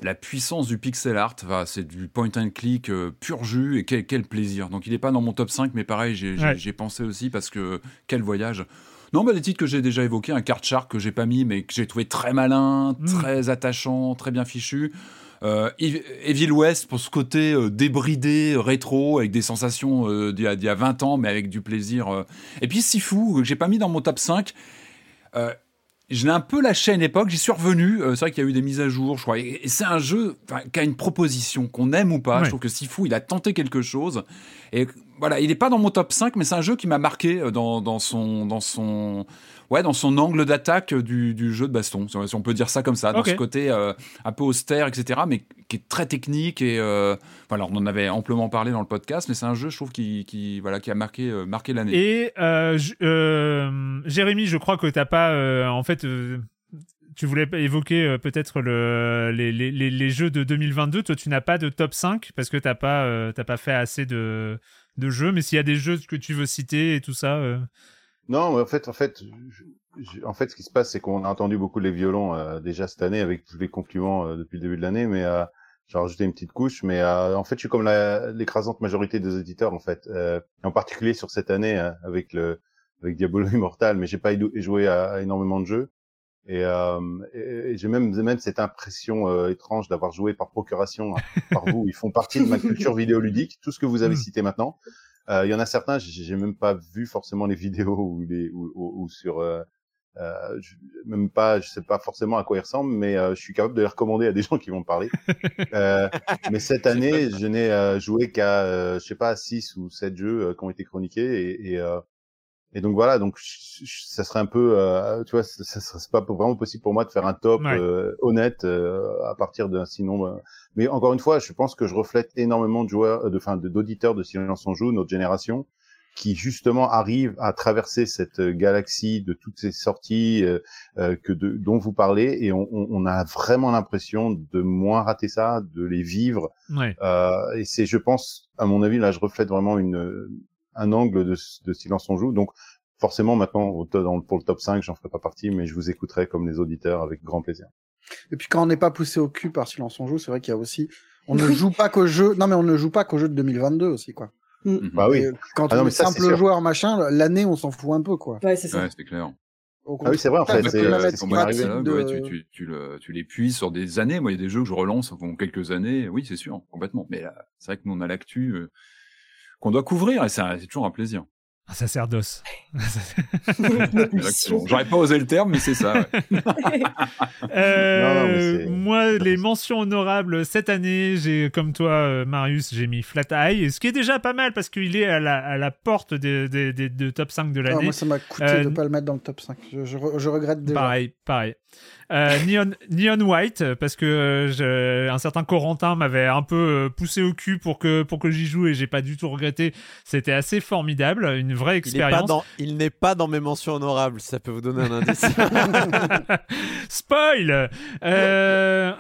D: la puissance du pixel art, c'est du point and click pur jus, et quel, plaisir. Donc il n'est pas dans mon top 5, mais pareil, j'ai pensé aussi, parce que quel voyage. Non, bah, les titres que j'ai déjà évoqués, un card shark que j'ai pas mis, mais que j'ai trouvé très malin, mm. très attachant, très bien fichu. Euh, Evil West pour ce côté euh, débridé, rétro, avec des sensations euh, d'il y, a 20 ans, mais avec du plaisir. Et puis Sifu, que j'ai pas mis dans mon top 5. je l'ai un peu lâché à une époque, j'y suis revenu. c'est vrai qu'il y a eu des mises à jour, je crois. Et, c'est un jeu qui a une proposition, qu'on aime ou pas. Je trouve que Sifu, il a tenté quelque chose. Et voilà, il n'est pas dans mon top 5, mais c'est un jeu qui m'a marqué dans, dans, son, dans son ouais, dans son angle d'attaque du, du, jeu de baston, si on peut dire ça comme ça, dans ce côté euh, un peu austère, etc., mais qui est très technique. Et euh, voilà, on en avait amplement parlé dans le podcast, mais c'est un jeu, je trouve, qui, qui, voilà, qui a marqué, euh, marqué l'année.
A: Et Jérémy, je crois que tu n'as pas, en fait tu voulais évoquer peut-être le, les, les, les, jeux de 2022. Toi, tu n'as pas de top 5 parce que tu n'as pas, pas fait assez de, de jeux. Mais s'il y a des jeux que tu veux citer et tout ça.
F: Non, en fait, en fait, en fait, ce qui se passe, c'est qu'on a entendu beaucoup les violons euh, déjà cette année avec tous les compliments euh, depuis le début de l'année, mais euh, j'ai rajouté une petite couche. Mais en fait, je suis comme l'écrasante majorité des auditeurs, en fait, en particulier sur cette année avec le avec Diablo [laughs] Immortal, mais j'ai pas joué à, énormément de jeux. Et, et, j'ai même même cette impression étrange d'avoir joué par procuration hein, par vous. Ils font partie de ma [laughs] culture vidéoludique. Tout ce que vous avez hmm. cité maintenant. Il euh, y en a certains, j'ai même pas vu forcément les [laughs] vidéos ou les ou, ou, sur euh, Euh, je, même pas, je sais pas forcément à quoi ils ressemblent, mais euh, je suis capable de les recommander à des [laughs] gens qui vont parler. euh, [laughs] mais cette année, je n'ai euh, joué qu'à, euh, je sais pas, 6 ou 7 jeux qui ont été chroniqués et, et, et donc voilà, donc ça serait un peu, tu vois, ça, ça serait pas vraiment possible pour moi de faire un top honnête à partir d'un sinon. mais encore une fois, je pense que je reflète énormément de joueurs, de, enfin, d'auditeurs de Silence on joue, notre génération qui justement arrive à traverser cette euh, galaxie de toutes ces sorties euh, euh, que de, dont vous parlez et on, on a vraiment l'impression de moins rater ça, de les vivre. Ouais. Euh, et c'est, je pense, à mon avis, là, je reflète vraiment une un angle de, de silence on joue. Donc forcément, maintenant, pour le top 5, j'en ferai pas partie, mais je vous écouterai comme les auditeurs avec grand plaisir.
E: Et puis quand on n'est pas poussé au cul par silence on joue, c'est vrai qu'il y a aussi, on ne joue pas qu'au jeu. Non mais on ne joue pas qu'au jeu de 2022 aussi quoi.
F: Mm. Mhm. Bah oui.
E: Quand ah on est simple joueur machin, l'année on s'en fout un peu quoi.
B: Ouais, c'est ça.
D: Ouais, c'est clair.
F: Ah oui, c'est vrai, en fait. C'est
D: euh, de... tu, tu, tu, le, tu l'épuises sur des années. Moi, il y a des jeux que je relance en quelques années. Oui, c'est sûr, complètement. Mais c'est vrai que nous, on a l'actu euh, qu'on doit couvrir et c'est toujours un plaisir.
A: Un sacerdoce. [laughs]
D: J'aurais pas osé le terme, mais c'est ça. [laughs]
A: euh, moi, les mentions honorables cette année, j'ai, comme toi, euh, Marius, j'ai mis Flat Eye, ce qui est déjà pas mal parce qu'il est à la, à la porte des de, de, de, top 5 de l'année.
E: moi, ça m'a coûté euh, de pas le mettre dans le top 5. Je, je, je regrette déjà.
A: Pareil, pareil. Euh, Neon, Neon White parce que euh, je, un certain Corentin m'avait un peu euh, poussé au cul pour que pour que j'y joue et j'ai pas du tout regretté. C'était assez formidable, une vraie expérience.
C: Il n'est pas, dans mes mentions honorables, ça peut vous donner un indice. [laughs]
A: Spoil. Euh...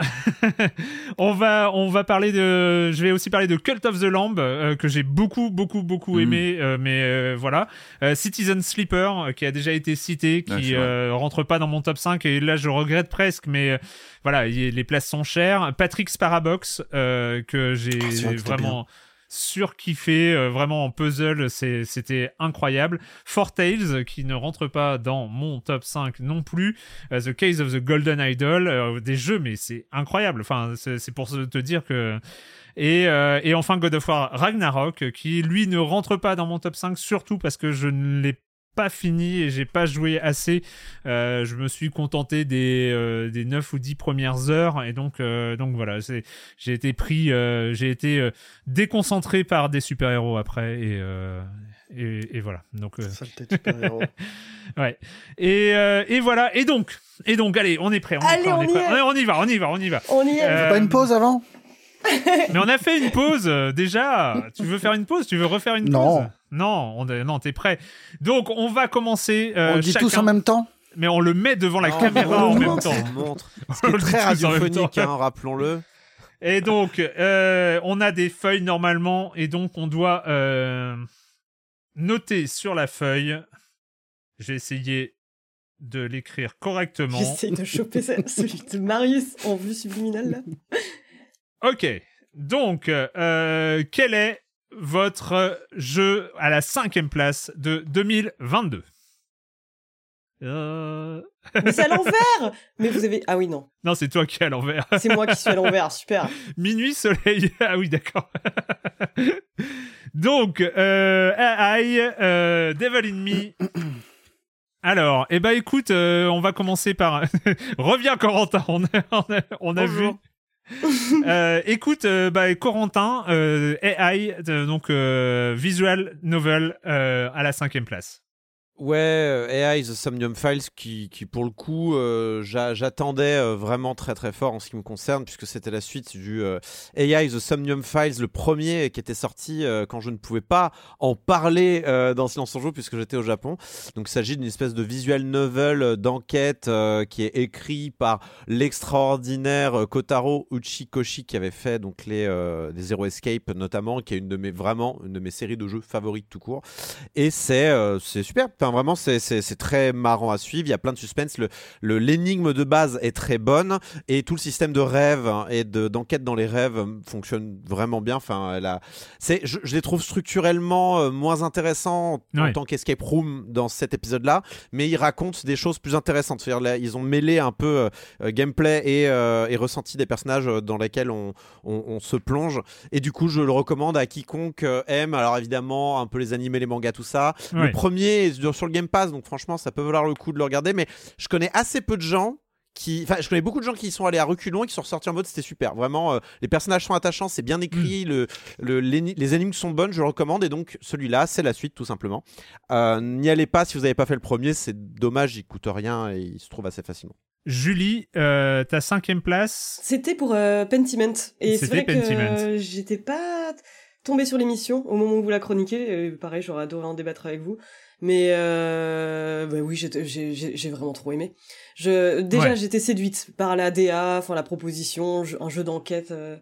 A: [laughs] on va on va parler de. Je vais aussi parler de Cult of the Lamb que j'ai beaucoup beaucoup beaucoup mm. aimé, mais voilà. Citizen Sleeper qui a déjà été cité, qui rentre pas dans mon top 5 et là je regrette presque, mais euh, voilà, les places sont chères. Patrick Sparabox, euh, que j'ai ah, vraiment surkiffé, euh, vraiment en puzzle, c'était incroyable. Four Tales, qui ne rentre pas dans mon top 5 non plus. the Case of the Golden Idol, des jeux, mais c'est incroyable. Enfin, c'est pour te dire que... Et, et, enfin God of War Ragnarok, qui lui ne rentre pas dans mon top 5, surtout parce que je ne l'ai pas fini et j'ai pas joué assez. Euh, je me suis contenté des, euh, des 9 ou 10 premières heures et donc, euh, donc voilà, j'ai été pris, j'ai été déconcentré par des super-héros après et, et, et, voilà. Donc,
E: super-héros. [laughs]
A: ouais. Et, et voilà. Et donc, et donc, allez, on est prêt. On,
B: allez, on,
A: y
B: on,
A: y va, on y va, on y va.
B: On y est.
E: pas une pause avant? [laughs]
A: Mais on a fait une pause déjà. Tu veux faire une pause? Tu veux refaire une
E: non.
A: pause? Non. On non, t'es prêt. Donc on va commencer.
E: Euh, on dit tous en même temps?
A: Mais on le met devant la caméra en même temps.
C: Montre. C'est très radiophonique, hein, rappelons-le.
A: Et donc, euh, on a des feuilles normalement, et donc on doit euh, noter sur la feuille. J'ai essayé de l'écrire correctement.
B: J'essaie de choper celui de Marius en vue subliminale là. [laughs]
A: Ok, donc, euh, quel est votre jeu à la cinquième place de 2022
B: euh... Mais c'est à [laughs] l'envers Mais vous avez... Ah oui, non.
A: Non, c'est toi qui es à l'envers.
B: c'est moi qui suis à l'envers, [laughs] super.
A: Minuit, soleil... [laughs] Ah oui, d'accord. Donc, euh, AI, euh, Devil in Me... Alors, eh ben écoute, euh, on va commencer par... Reviens Corentin, on a, on a vu... Euh, écoute, euh, bah, Corentin, euh, AI, donc visual novel à la cinquième place.
C: Ouais, euh, AI The Somnium Files qui, qui pour le coup euh, j'attendais euh, vraiment très très fort en ce qui me concerne puisque c'était la suite du AI The Somnium Files le premier qui était sorti quand je ne pouvais pas en parler dans Silence en Joue puisque j'étais au Japon. Donc il s'agit d'une espèce de visual novel d'enquête qui est écrit par l'extraordinaire Kotaro Uchikoshi qui avait fait donc les des Zero Escape notamment qui est une de mes vraiment une de mes séries de jeux favorites tout court et c'est c'est super vraiment, c'est très marrant à suivre. Il y a plein de suspense. Le l'énigme de base est très bonne et tout le système de rêve hein, et d'enquête dans les rêves euh, fonctionne vraiment bien. Enfin, a, je, je, les trouve structurellement euh, moins intéressants en tant qu'escape room dans cet épisode-là, mais ils racontent des choses plus intéressantes. Là, ils ont mêlé un peu euh, gameplay et, et, ressenti des personnages dans lesquels on, on, se plonge. Et du coup, je le recommande à quiconque aime. Alors évidemment, un peu les animés, les mangas, tout ça. Le premier est sur le Game Pass, donc franchement, ça peut valoir le coup de le regarder. Mais je connais assez peu de gens qui, enfin, je connais beaucoup de gens qui sont allés à reculons et qui sont ressortis en mode c'était super. Vraiment, euh, les personnages sont attachants, c'est bien écrit, mm. le, les énigmes sont bonnes, je le recommande. Et donc, celui-là, c'est la suite, tout simplement. Euh, n'y allez pas si vous n'avez pas fait le premier, c'est dommage, il coûte rien et il se trouve assez facilement.
A: Julie, euh, ta cinquième place
B: C'était pour Pentiment. Et c'est vrai que j'étais pas tombée sur l'émission au moment où vous la chroniquez. pareil, j'aurais adoré en débattre avec vous. Mais euh, bah oui, j'ai vraiment trop aimé. Je, déjà, j'étais séduite par la DA, enfin la proposition, un jeu d'enquête. Euh,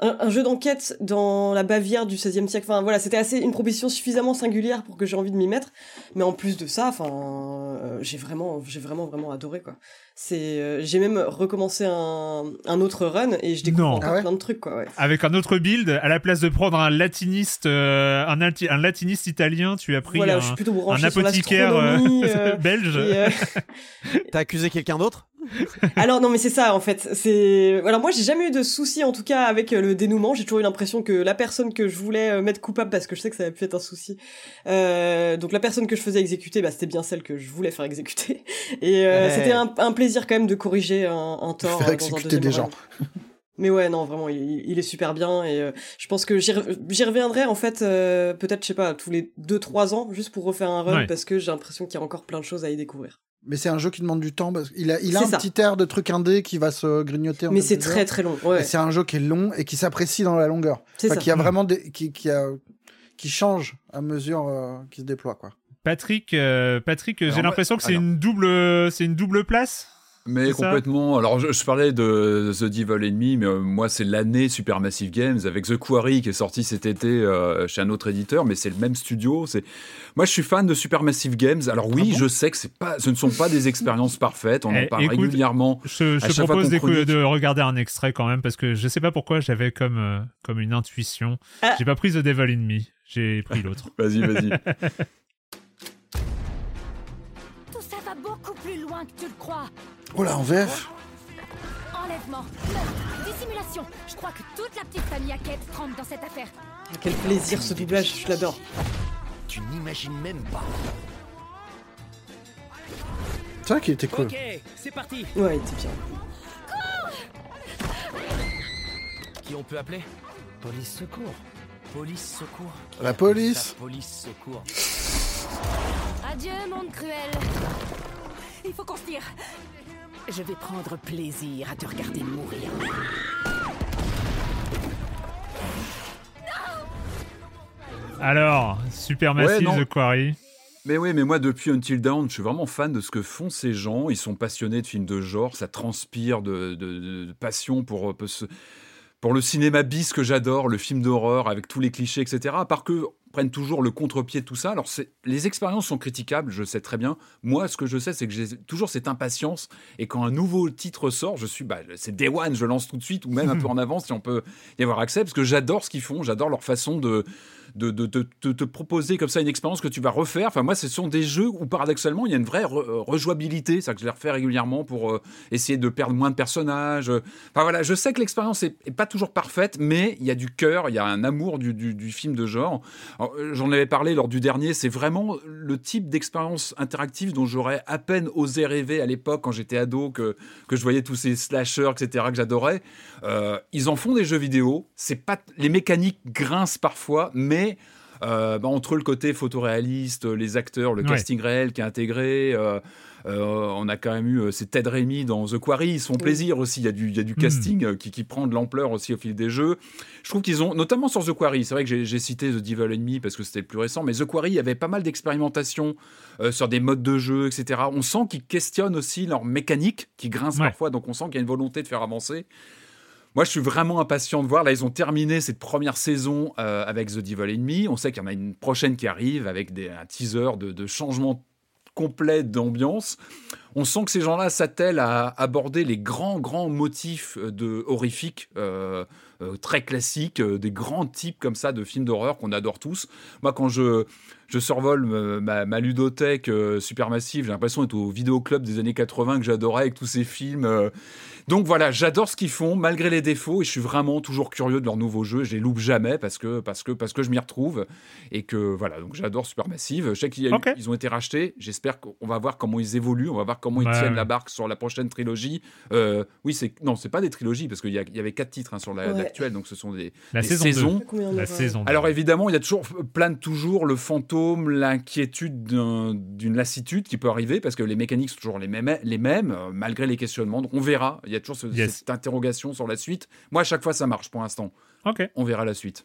B: un, jeu d'enquête dans la Bavière du XVIe siècle. Enfin voilà, c'était assez une proposition suffisamment singulière pour que j'ai envie de m'y mettre. Mais en plus de ça, enfin, euh, j'ai vraiment, j'ai vraiment vraiment adoré quoi. C'est, euh, j'ai même recommencé un, un, autre run et je découvre encore ah plein de trucs quoi. Ouais.
A: Avec un autre build, à la place de prendre un latiniste, euh, un, un, latiniste italien, tu as pris un, un, apothicaire euh, [laughs] belge. [laughs]
C: T'as accusé quelqu'un d'autre? [laughs]
B: alors non mais c'est ça en fait c'est alors moi j'ai jamais eu de souci en tout cas avec le dénouement j'ai toujours eu l'impression que la personne que je voulais mettre coupable parce que je sais que ça a pu être un souci euh, donc la personne que je faisais exécuter bah c'était bien celle que je voulais faire exécuter [laughs] et c'était un, un plaisir quand même de corriger un, un tort.
E: Faire exécuter des gens. [laughs]
B: Mais ouais, non, vraiment, il, est super bien et euh, je pense que j'y reviendrai en fait, euh, peut-être, je sais pas, tous les 2-3 ans, juste pour refaire un run parce que j'ai l'impression qu'il y a encore plein de choses à y découvrir.
E: Mais c'est un jeu qui demande du temps parce qu'il a, il a un petit air de truc indé qui va se grignoter. En
B: Mais c'est très très long. Ouais.
E: C'est un jeu qui est long et qui s'apprécie dans la longueur. C'est ça. Qui a vraiment des, qui, qui, a, qui change à mesure euh, qu'il se déploie quoi.
A: Patrick, Patrick, j'ai l'impression que c'est une double, c'est une double place.
D: Mais complètement. Alors, je, parlais de The Devil Enemy, mais euh, moi, c'est l'année Supermassive Games avec The Quarry qui est sorti cet été euh, chez un autre éditeur, mais c'est le même studio. C'est moi, je suis fan de Supermassive Games. Alors oui, ah je sais que c'est pas, ce ne sont pas des expériences parfaites. On en eh, parle régulièrement.
A: Je, je propose de regarder un extrait quand même parce que je sais pas pourquoi j'avais comme euh, comme une intuition. Ah. J'ai pas pris The Devil Enemy, j'ai pris l'autre. [laughs]
D: vas-y, vas-y.
H: Tout ça va beaucoup plus loin que tu le crois.
E: Oh là, en VF
H: Enlèvement, dissimulation. Je crois que toute la petite famille Hackett trempe dans cette affaire.
B: Quel plaisir ce doublage, je l'adore.
I: Tu n'imagines même pas.
E: C'est vrai qu'il était cool.
I: Ok, c'est parti.
B: Ouais, il était bien.
I: Qui on peut appeler? Police secours. Police secours.
E: La police.
I: La police secours.
H: Adieu, monde cruel. Il faut qu'on se tire. Je vais prendre plaisir à te regarder mourir.
A: Alors, super massif The Quarry.
D: Mais oui, mais moi depuis Until Dawn, je suis vraiment fan de ce que font ces gens. Ils sont passionnés de films de genre, ça transpire de, passion pour, pour, pour le cinéma bis que j'adore, le film d'horreur avec tous les clichés, etc. À part que prennent toujours le contre-pied de tout ça. Alors, les expériences sont critiquables, je sais très bien. Moi, ce que je sais, c'est que j'ai toujours cette impatience. Et quand un nouveau titre sort, je suis, bah, c'est Day One, je lance tout de suite, ou même un [laughs] peu en avance si on peut y avoir accès, parce que j'adore ce qu'ils font, j'adore leur façon de, de, te proposer comme ça une expérience que tu vas refaire. Enfin, moi, ce sont des jeux où paradoxalement, il y a une vraie euh, rejouabilité. C'est-à-dire que je les refais régulièrement pour euh, essayer de perdre moins de personnages. Enfin, voilà, je sais que l'expérience est, pas toujours parfaite, mais il y a du cœur, il y a un amour du, film de genre. Euh, j'en avais parlé lors du dernier, c'est vraiment le type d'expérience interactive dont j'aurais à peine osé rêver à l'époque quand j'étais ado, que, que je voyais tous ces slashers, etc., que j'adorais. ils en font des jeux vidéo. Pas les mécaniques grincent parfois, mais euh, bah, entre le côté photoréaliste, les acteurs, le casting réel qui est intégré, euh, euh, on a quand même eu c'est Ted Raimi dans The Quarry, ils se font plaisir aussi. Il y a du, il y a du hmm. casting qui, qui, prend de l'ampleur aussi au fil des jeux. Je trouve qu'ils ont, notamment sur The Quarry, c'est vrai que j'ai cité The Devil Enemy parce que c'était le plus récent, mais The Quarry, il y avait pas mal d'expérimentation sur des modes de jeu, etc. On sent qu'ils questionnent aussi leur mécanique, qui grince parfois, donc on sent qu'il y a une volonté de faire avancer. Moi, je suis vraiment impatient de voir. Là, ils ont terminé cette première saison euh, avec The Devil Enemy. On sait qu'il y en a une prochaine qui arrive avec des, un teaser de, changement complet d'ambiance. on sent que ces gens-là s'attellent à aborder les grands, grands motifs de horrifiques. très classiques, des grands types comme ça de films d'horreur qu'on adore tous. Moi, quand je, je survole ma, ma ludothèque supermassive, j'ai l'impression d'être au vidéoclub des années 80 que j'adorais avec tous ces films donc voilà, j'adore ce qu'ils font malgré les défauts et je suis vraiment toujours curieux de leurs nouveaux jeux. Je les loupe jamais parce que parce que parce que je m'y retrouve et que voilà. Donc j'adore Supermassive. Je sais qu'ils ont été rachetés. J'espère qu'on va voir comment ils évoluent. On va voir comment ils tiennent la barque sur la prochaine trilogie. Euh, oui, c'est non, c'est pas des trilogies parce qu'il y, avait quatre titres hein, sur l'actuel, donc ce sont des,
A: la
D: saisons.
A: La saison.
D: Alors évidemment, il y a toujours plane toujours le fantôme, l'inquiétude d'une lassitude qui peut arriver parce que les mécaniques sont toujours les mêmes, les mêmes euh, malgré les questionnements. Donc on verra. Il y a toujours cette interrogation sur la suite. Moi, à chaque fois, ça marche pour l'instant.
A: Ok.
D: On verra la suite.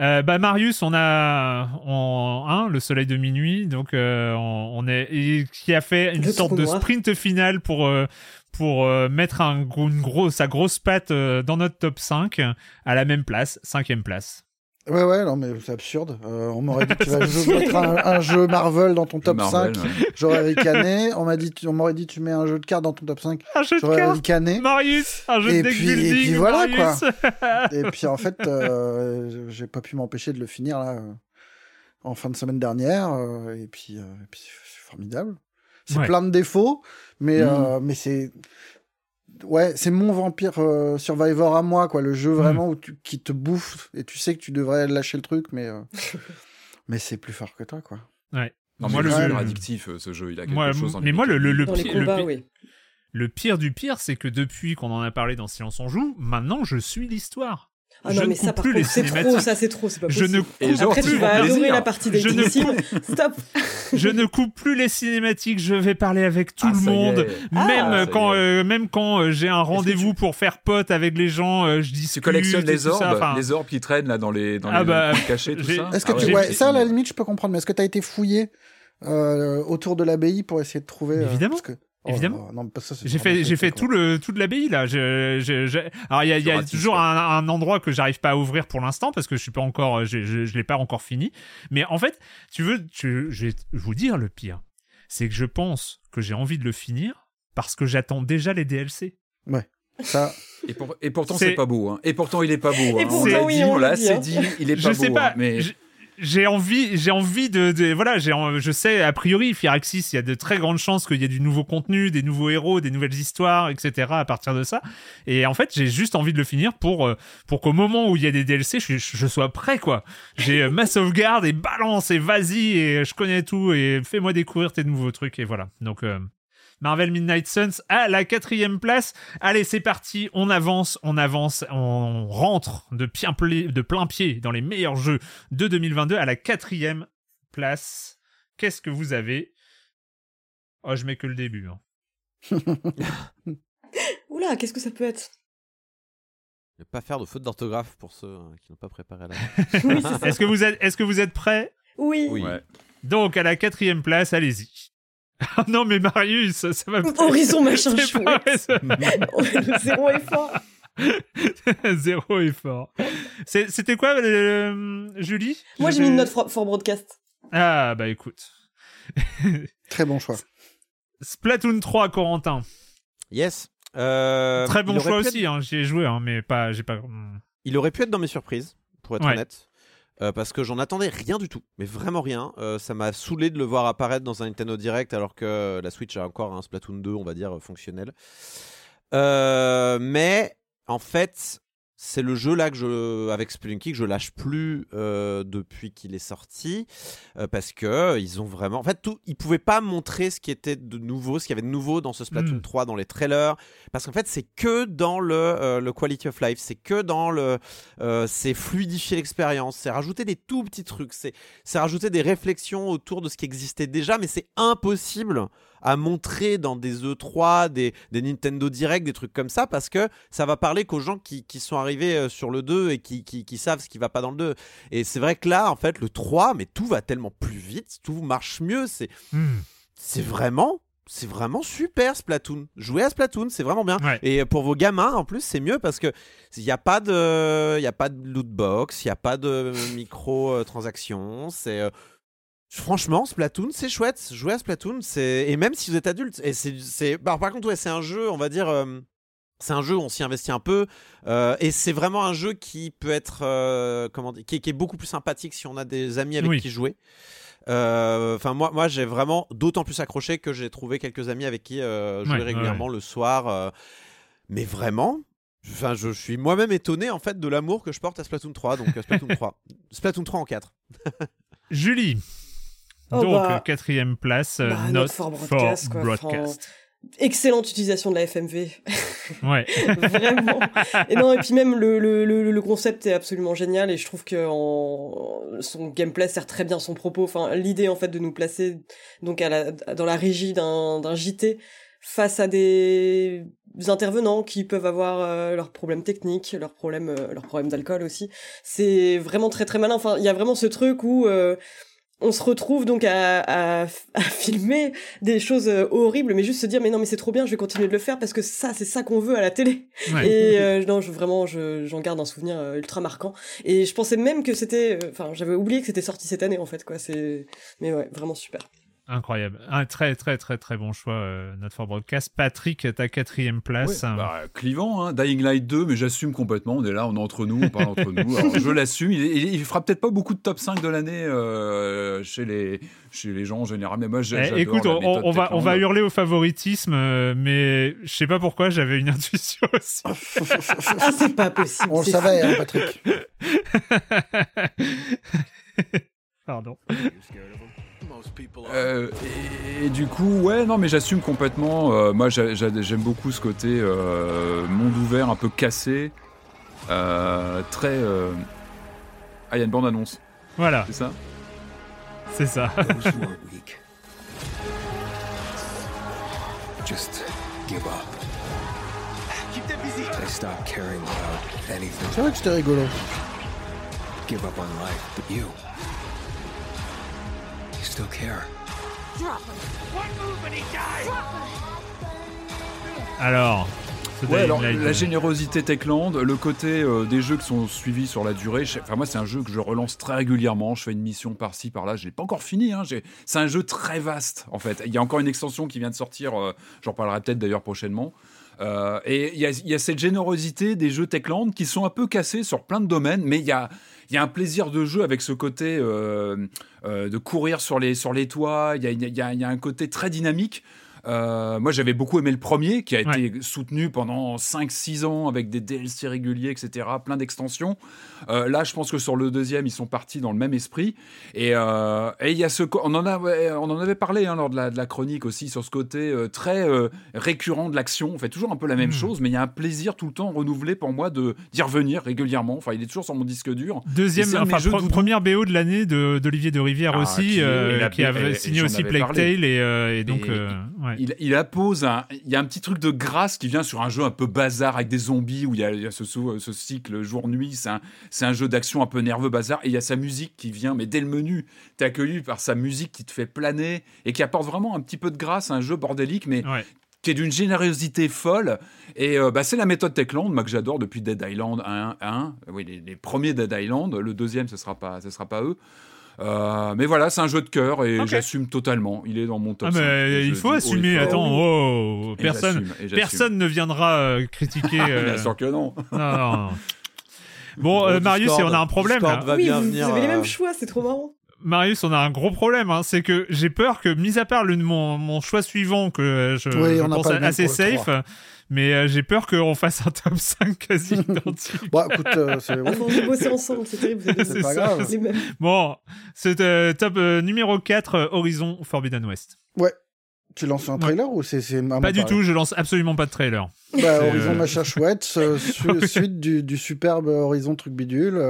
A: Euh, bah Marius, on a en un le soleil de minuit, donc euh, on, est qui a fait une sorte de sprint final pour euh, pour mettre un, une grosse sa grosse patte dans notre top 5 à la même place, cinquième place.
E: Ouais, ouais, non, mais c'est absurde. Euh, on m'aurait dit que tu [laughs] vas mettre un, jeu Marvel dans ton top 5. J'aurais ricané. On m'a dit, on m'aurait dit, tu mets un jeu de cartes dans ton top 5.
A: Un jeu de
E: cartes. ricané.
A: Marius, un jeu
E: et
A: de
E: puis, Et puis voilà, quoi. [laughs] et puis en fait, euh, j'ai pas pu m'empêcher de le finir, là, euh, en fin de semaine dernière. Euh, et puis, c'est formidable. C'est plein de défauts, mais, mm. mais c'est ouais, c'est mon vampire euh, Survivor à moi, quoi. Le jeu hmm. vraiment où tu, qui te bouffe et tu sais que tu devrais lâcher le truc, mais euh, [laughs] mais c'est plus fort que toi, quoi.
A: Ouais.
D: moi, le jeu addictif, euh, ce jeu, il a quelque chose. En
A: mais moi, le, le, le,
B: pire, combats, oui.
A: le pire du pire, c'est que depuis qu'on en a parlé dans Silence on joue, maintenant je suis l'histoire.
B: Ah non, mais ça, par contre, c'est trop, ça, c'est trop, c'est pas possible.
A: Je ne
B: coupe Après, tu vas adorer la partie des [laughs] Stop.
A: je ne coupe plus les cinématiques, je vais parler avec tout ah, le monde. Même, ah, quand, euh, même quand euh, j'ai un rendez-vous pour faire pote avec les gens, euh, je dis
D: Tu collectionnes les orbes, les orbes qui traînent là dans les, dans ah les
A: bah,
D: cachés, tout ça.
E: Est-ce que tu, ouais, ça, à la limite, je peux comprendre, mais est-ce que tu as été fouillé autour de l'abbaye pour essayer de trouver.
A: Évidemment. Évidemment. j'ai fait, j'ai fait tout le, toute l'abbaye là. Je, je, Alors il y a, y a toujours un, un, endroit que j'arrive pas à ouvrir pour l'instant parce que je suis pas encore, je, je, je l'ai pas encore fini. Mais en fait, tu veux, tu, je vais vous dire le pire, c'est que je pense que j'ai envie de le finir parce que j'attends déjà les DLC.
E: Ouais. Ça.
D: Et, pour, et pourtant c'est pas beau. Hein. Et pourtant il est pas beau. Hein.
B: Et pourtant, oui, on
D: là, c'est dit, il est pas
A: je
D: beau.
A: Sais pas,
D: hein, mais
A: j'ai envie, j'ai envie de, voilà, j'ai, je sais a priori, Firaxis, il y a de très grandes chances qu'il y ait du nouveau contenu, des nouveaux héros, des nouvelles histoires, etc. à partir de ça. Et en fait, j'ai juste envie de le finir pour, euh, pour qu'au moment où il y a des DLC, je, je sois prêt, quoi. J'ai euh, ma sauvegarde et balance et vas-y et je connais tout et fais-moi découvrir tes nouveaux trucs et voilà. Donc, euh, Marvel Midnight Suns à la quatrième place. Allez, c'est parti, on avance, on avance, on rentre de, de plein pied dans les meilleurs jeux de 2022 à la quatrième place. Qu'est-ce que vous avez? Oh, je mets que le début. Hein. [laughs]
B: Oula, qu'est-ce que ça peut être?
C: Ne pas faire de faute d'orthographe pour ceux hein, qui n'ont pas préparé la. [laughs]
A: est-ce que vous êtes, est-ce que vous êtes prêts?
B: Oui.
D: oui.
A: Donc à la quatrième place, allez-y. Ah non, mais Marius, ça, va. [laughs]
B: Horizon [laughs] machin chouette. [laughs] Zéro est fort.
A: zéro est fort. C'était quoi, euh, Julie?
B: Moi, j'ai mis une note for, broadcast.
A: Ah, bah écoute.
E: Très bon choix.
A: Splatoon 3, Corentin.
C: Yes. Euh,
A: Très bon choix aussi, hein, j'y ai joué, hein, mais pas, j'ai pas.
C: Il aurait pu être dans mes surprises, pour être honnête. Euh, parce que j'en attendais rien du tout, mais vraiment rien. Euh, ça m'a saoulé de le voir apparaître dans un Nintendo Direct alors que la Switch a encore un Splatoon 2, on va dire, fonctionnel. Euh, mais en fait, c'est le jeu là que je, avec Spelunky que je lâche plus euh, depuis qu'il est sorti euh, parce que ils ont vraiment, en fait, tout, ils pouvaient pas montrer ce qui était de nouveau, ce qu'il y avait de nouveau dans ce Splatoon 3 hmm. dans les trailers, parce qu'en fait, c'est que dans le, euh, le quality of life, c'est que dans le, c'est fluidifier l'expérience, c'est rajouter des tout petits trucs, c'est, c'est rajouter des réflexions autour de ce qui existait déjà, mais c'est impossible à montrer dans des E3, des, des, Nintendo Direct, des trucs comme ça, parce que ça va parler qu'aux gens qui, qui, sont arrivés euh, sur le 2 et qui, qui, qui, savent ce qui va pas dans le 2. Et c'est vrai que là, en fait, le 3, mais tout va tellement plus vite, tout marche mieux. C'est hmm. c'est vraiment c'est vraiment super Splatoon. Jouer à Splatoon, c'est vraiment bien. Et pour vos gamins, en plus, c'est mieux parce que il n'y a pas de, il y a pas de loot box, il n'y a pas de micro transactions. C'est, euh, Franchement, Splatoon, c'est chouette. Jouer à Splatoon, c'est et même si vous êtes adulte, et c'est, bah, par contre, ouais, c'est un jeu, on va dire, euh, c'est un jeu où on s'y investit un peu, euh, et c'est vraiment un jeu qui peut être, euh, comment dire, qui, est beaucoup plus sympathique si on a des amis avec qui jouer. Enfin, moi, moi, j'ai vraiment d'autant plus accroché que j'ai trouvé quelques amis avec qui jouer régulièrement le soir. mais vraiment, Enfin, je suis moi-même étonné en fait de l'amour que je porte à Splatoon 3. Donc Splatoon 3, Splatoon 3 en 4.
A: Julie. Oh, donc bah, quatrième place, bah, Not for Broadcast.
B: excellente utilisation de la FMV. [laughs]
A: Ouais.
B: Vraiment. [laughs] Et non, et puis même le, le, le, concept est absolument génial et je trouve que en... son gameplay sert très bien son propos. Enfin, l'idée en fait de nous placer donc à la, dans la régie d'un JT face à des intervenants qui peuvent avoir euh, leurs problèmes techniques, leurs problèmes, euh, leurs problèmes d'alcool aussi. C'est vraiment très très malin. Enfin, il y a vraiment ce truc où euh, on se retrouve donc à, à, à, [laughs] filmer des choses horribles, mais juste se dire mais non mais c'est trop bien, je vais continuer de le faire parce que ça c'est ça qu'on veut à la télé. Et [laughs] non, je, vraiment j'en garde un souvenir ultra marquant. Et je pensais même que c'était, enfin j'avais oublié que c'était sorti cette année en fait quoi. C'est mais ouais vraiment super.
A: Incroyable. Un très, très, très, très bon choix, euh, notre for broadcast. Patrick, ta quatrième place.
D: bah, clivant, hein, Dying Light 2, mais j'assume complètement. On est là, on est entre nous, on parle entre nous. Alors, je l'assume. Il, il, fera peut-être pas beaucoup de top 5 de l'année euh, chez, les, chez les gens en général. Mais moi,
A: eh, écoute, on, va, on va hurler au favoritisme, euh, mais je sais pas pourquoi, j'avais une intuition [laughs] aussi.
B: ah, c'est pas possible.
E: On le savait, hein, Patrick. [laughs] [laughs]
A: Pardon.
D: Euh, et, du coup, ouais, non, mais j'assume complètement. Euh, moi, j'aime beaucoup ce côté euh, monde ouvert, un peu cassé, très. Ah, il y a une bande annonce.
A: Voilà.
D: C'est ça?
A: C'est ça. [laughs]
E: Just give up. C'est vrai que c'était rigolo. Give up on life, but you
D: still care.
A: Alors,
D: ouais, alors la générosité Techland, le côté euh, des jeux qui sont suivis sur la durée. Enfin, moi, c'est un jeu que je relance très régulièrement. Je fais une mission par-ci, par-là. Je l'ai pas encore fini. Hein. C'est un jeu très vaste, en fait. Il y a encore une extension qui vient de sortir. Euh, j'en parlerai peut-être d'ailleurs prochainement. Euh, et il y, y, a cette générosité des jeux Techland qui sont un peu cassés sur plein de domaines, mais il y a, il y a un plaisir de jeu avec ce côté euh, euh, de courir sur les, toits. Il y a, un côté très dynamique. Euh, moi, j'avais beaucoup aimé le premier, qui a été soutenu pendant 5-6 ans avec des DLC réguliers, etc., plein d'extensions. Euh, là, je pense que sur le deuxième, ils sont partis dans le même esprit. Et euh, il y a ce, on en a, on en avait parlé hein, lors de la, de la, chronique aussi sur ce côté très récurrent de l'action. On fait toujours un peu la même hmm. chose, mais il y a un plaisir tout le temps renouvelé pour moi de d'y revenir régulièrement. Enfin, il est toujours sur mon disque dur.
A: Deuxième, enfin, première BO de l'année d'Olivier de, Rivière ah, aussi, qui, avait signé aussi Plague Tale et, et, donc. ouais
D: il, il, appose un, il y a un petit truc de grâce qui vient sur un jeu un peu bazar avec des zombies où il y a, ce, ce, cycle jour-nuit. C'est un, un, jeu d'action un peu nerveux bazar et il y a sa musique qui vient, mais dès le menu, t'es accueilli par sa musique qui te fait planer et qui apporte vraiment un petit peu de grâce à un jeu bordélique, mais qui est d'une générosité folle. Et euh, bah, c'est la méthode Techland, moi que j'adore depuis Dead Island 1, 1. Oui, les, les, premiers Dead Island. Le deuxième, ce sera pas, ce sera pas eux. Euh, mais voilà, c'est un jeu de cœur et j'assume totalement. Il est dans mon top.
A: Ah, mais il faut assumer. Attends, oh, personne, personne ne viendra euh, critiquer. [laughs]
D: Euh... Bien sûr que non.
A: non, non, Bon, Marius, on a un problème. Là.
B: oui, vous, vous, avez les mêmes choix, c'est trop marrant.
A: Marius, on a un gros problème, hein, c'est que j'ai peur que, mis à part le, mon, mon choix suivant, que je,
E: oui,
A: je pense assez safe, mais euh, j'ai peur qu'on fasse un top 5 quasi [laughs] identique.
E: bon, écoute, euh, c'est
B: bon. On bosser ensemble, c'est terrible. [laughs]
E: C'est pas grave.
A: Bon, c'est euh, top numéro 4, Horizon Forbidden West.
E: Ouais. Tu lances un trailer ou c'est
A: Pas du tout, je lance absolument pas de trailer.
E: Bah, Horizon machin chouette, [laughs] suite du, du, superbe Horizon truc bidule.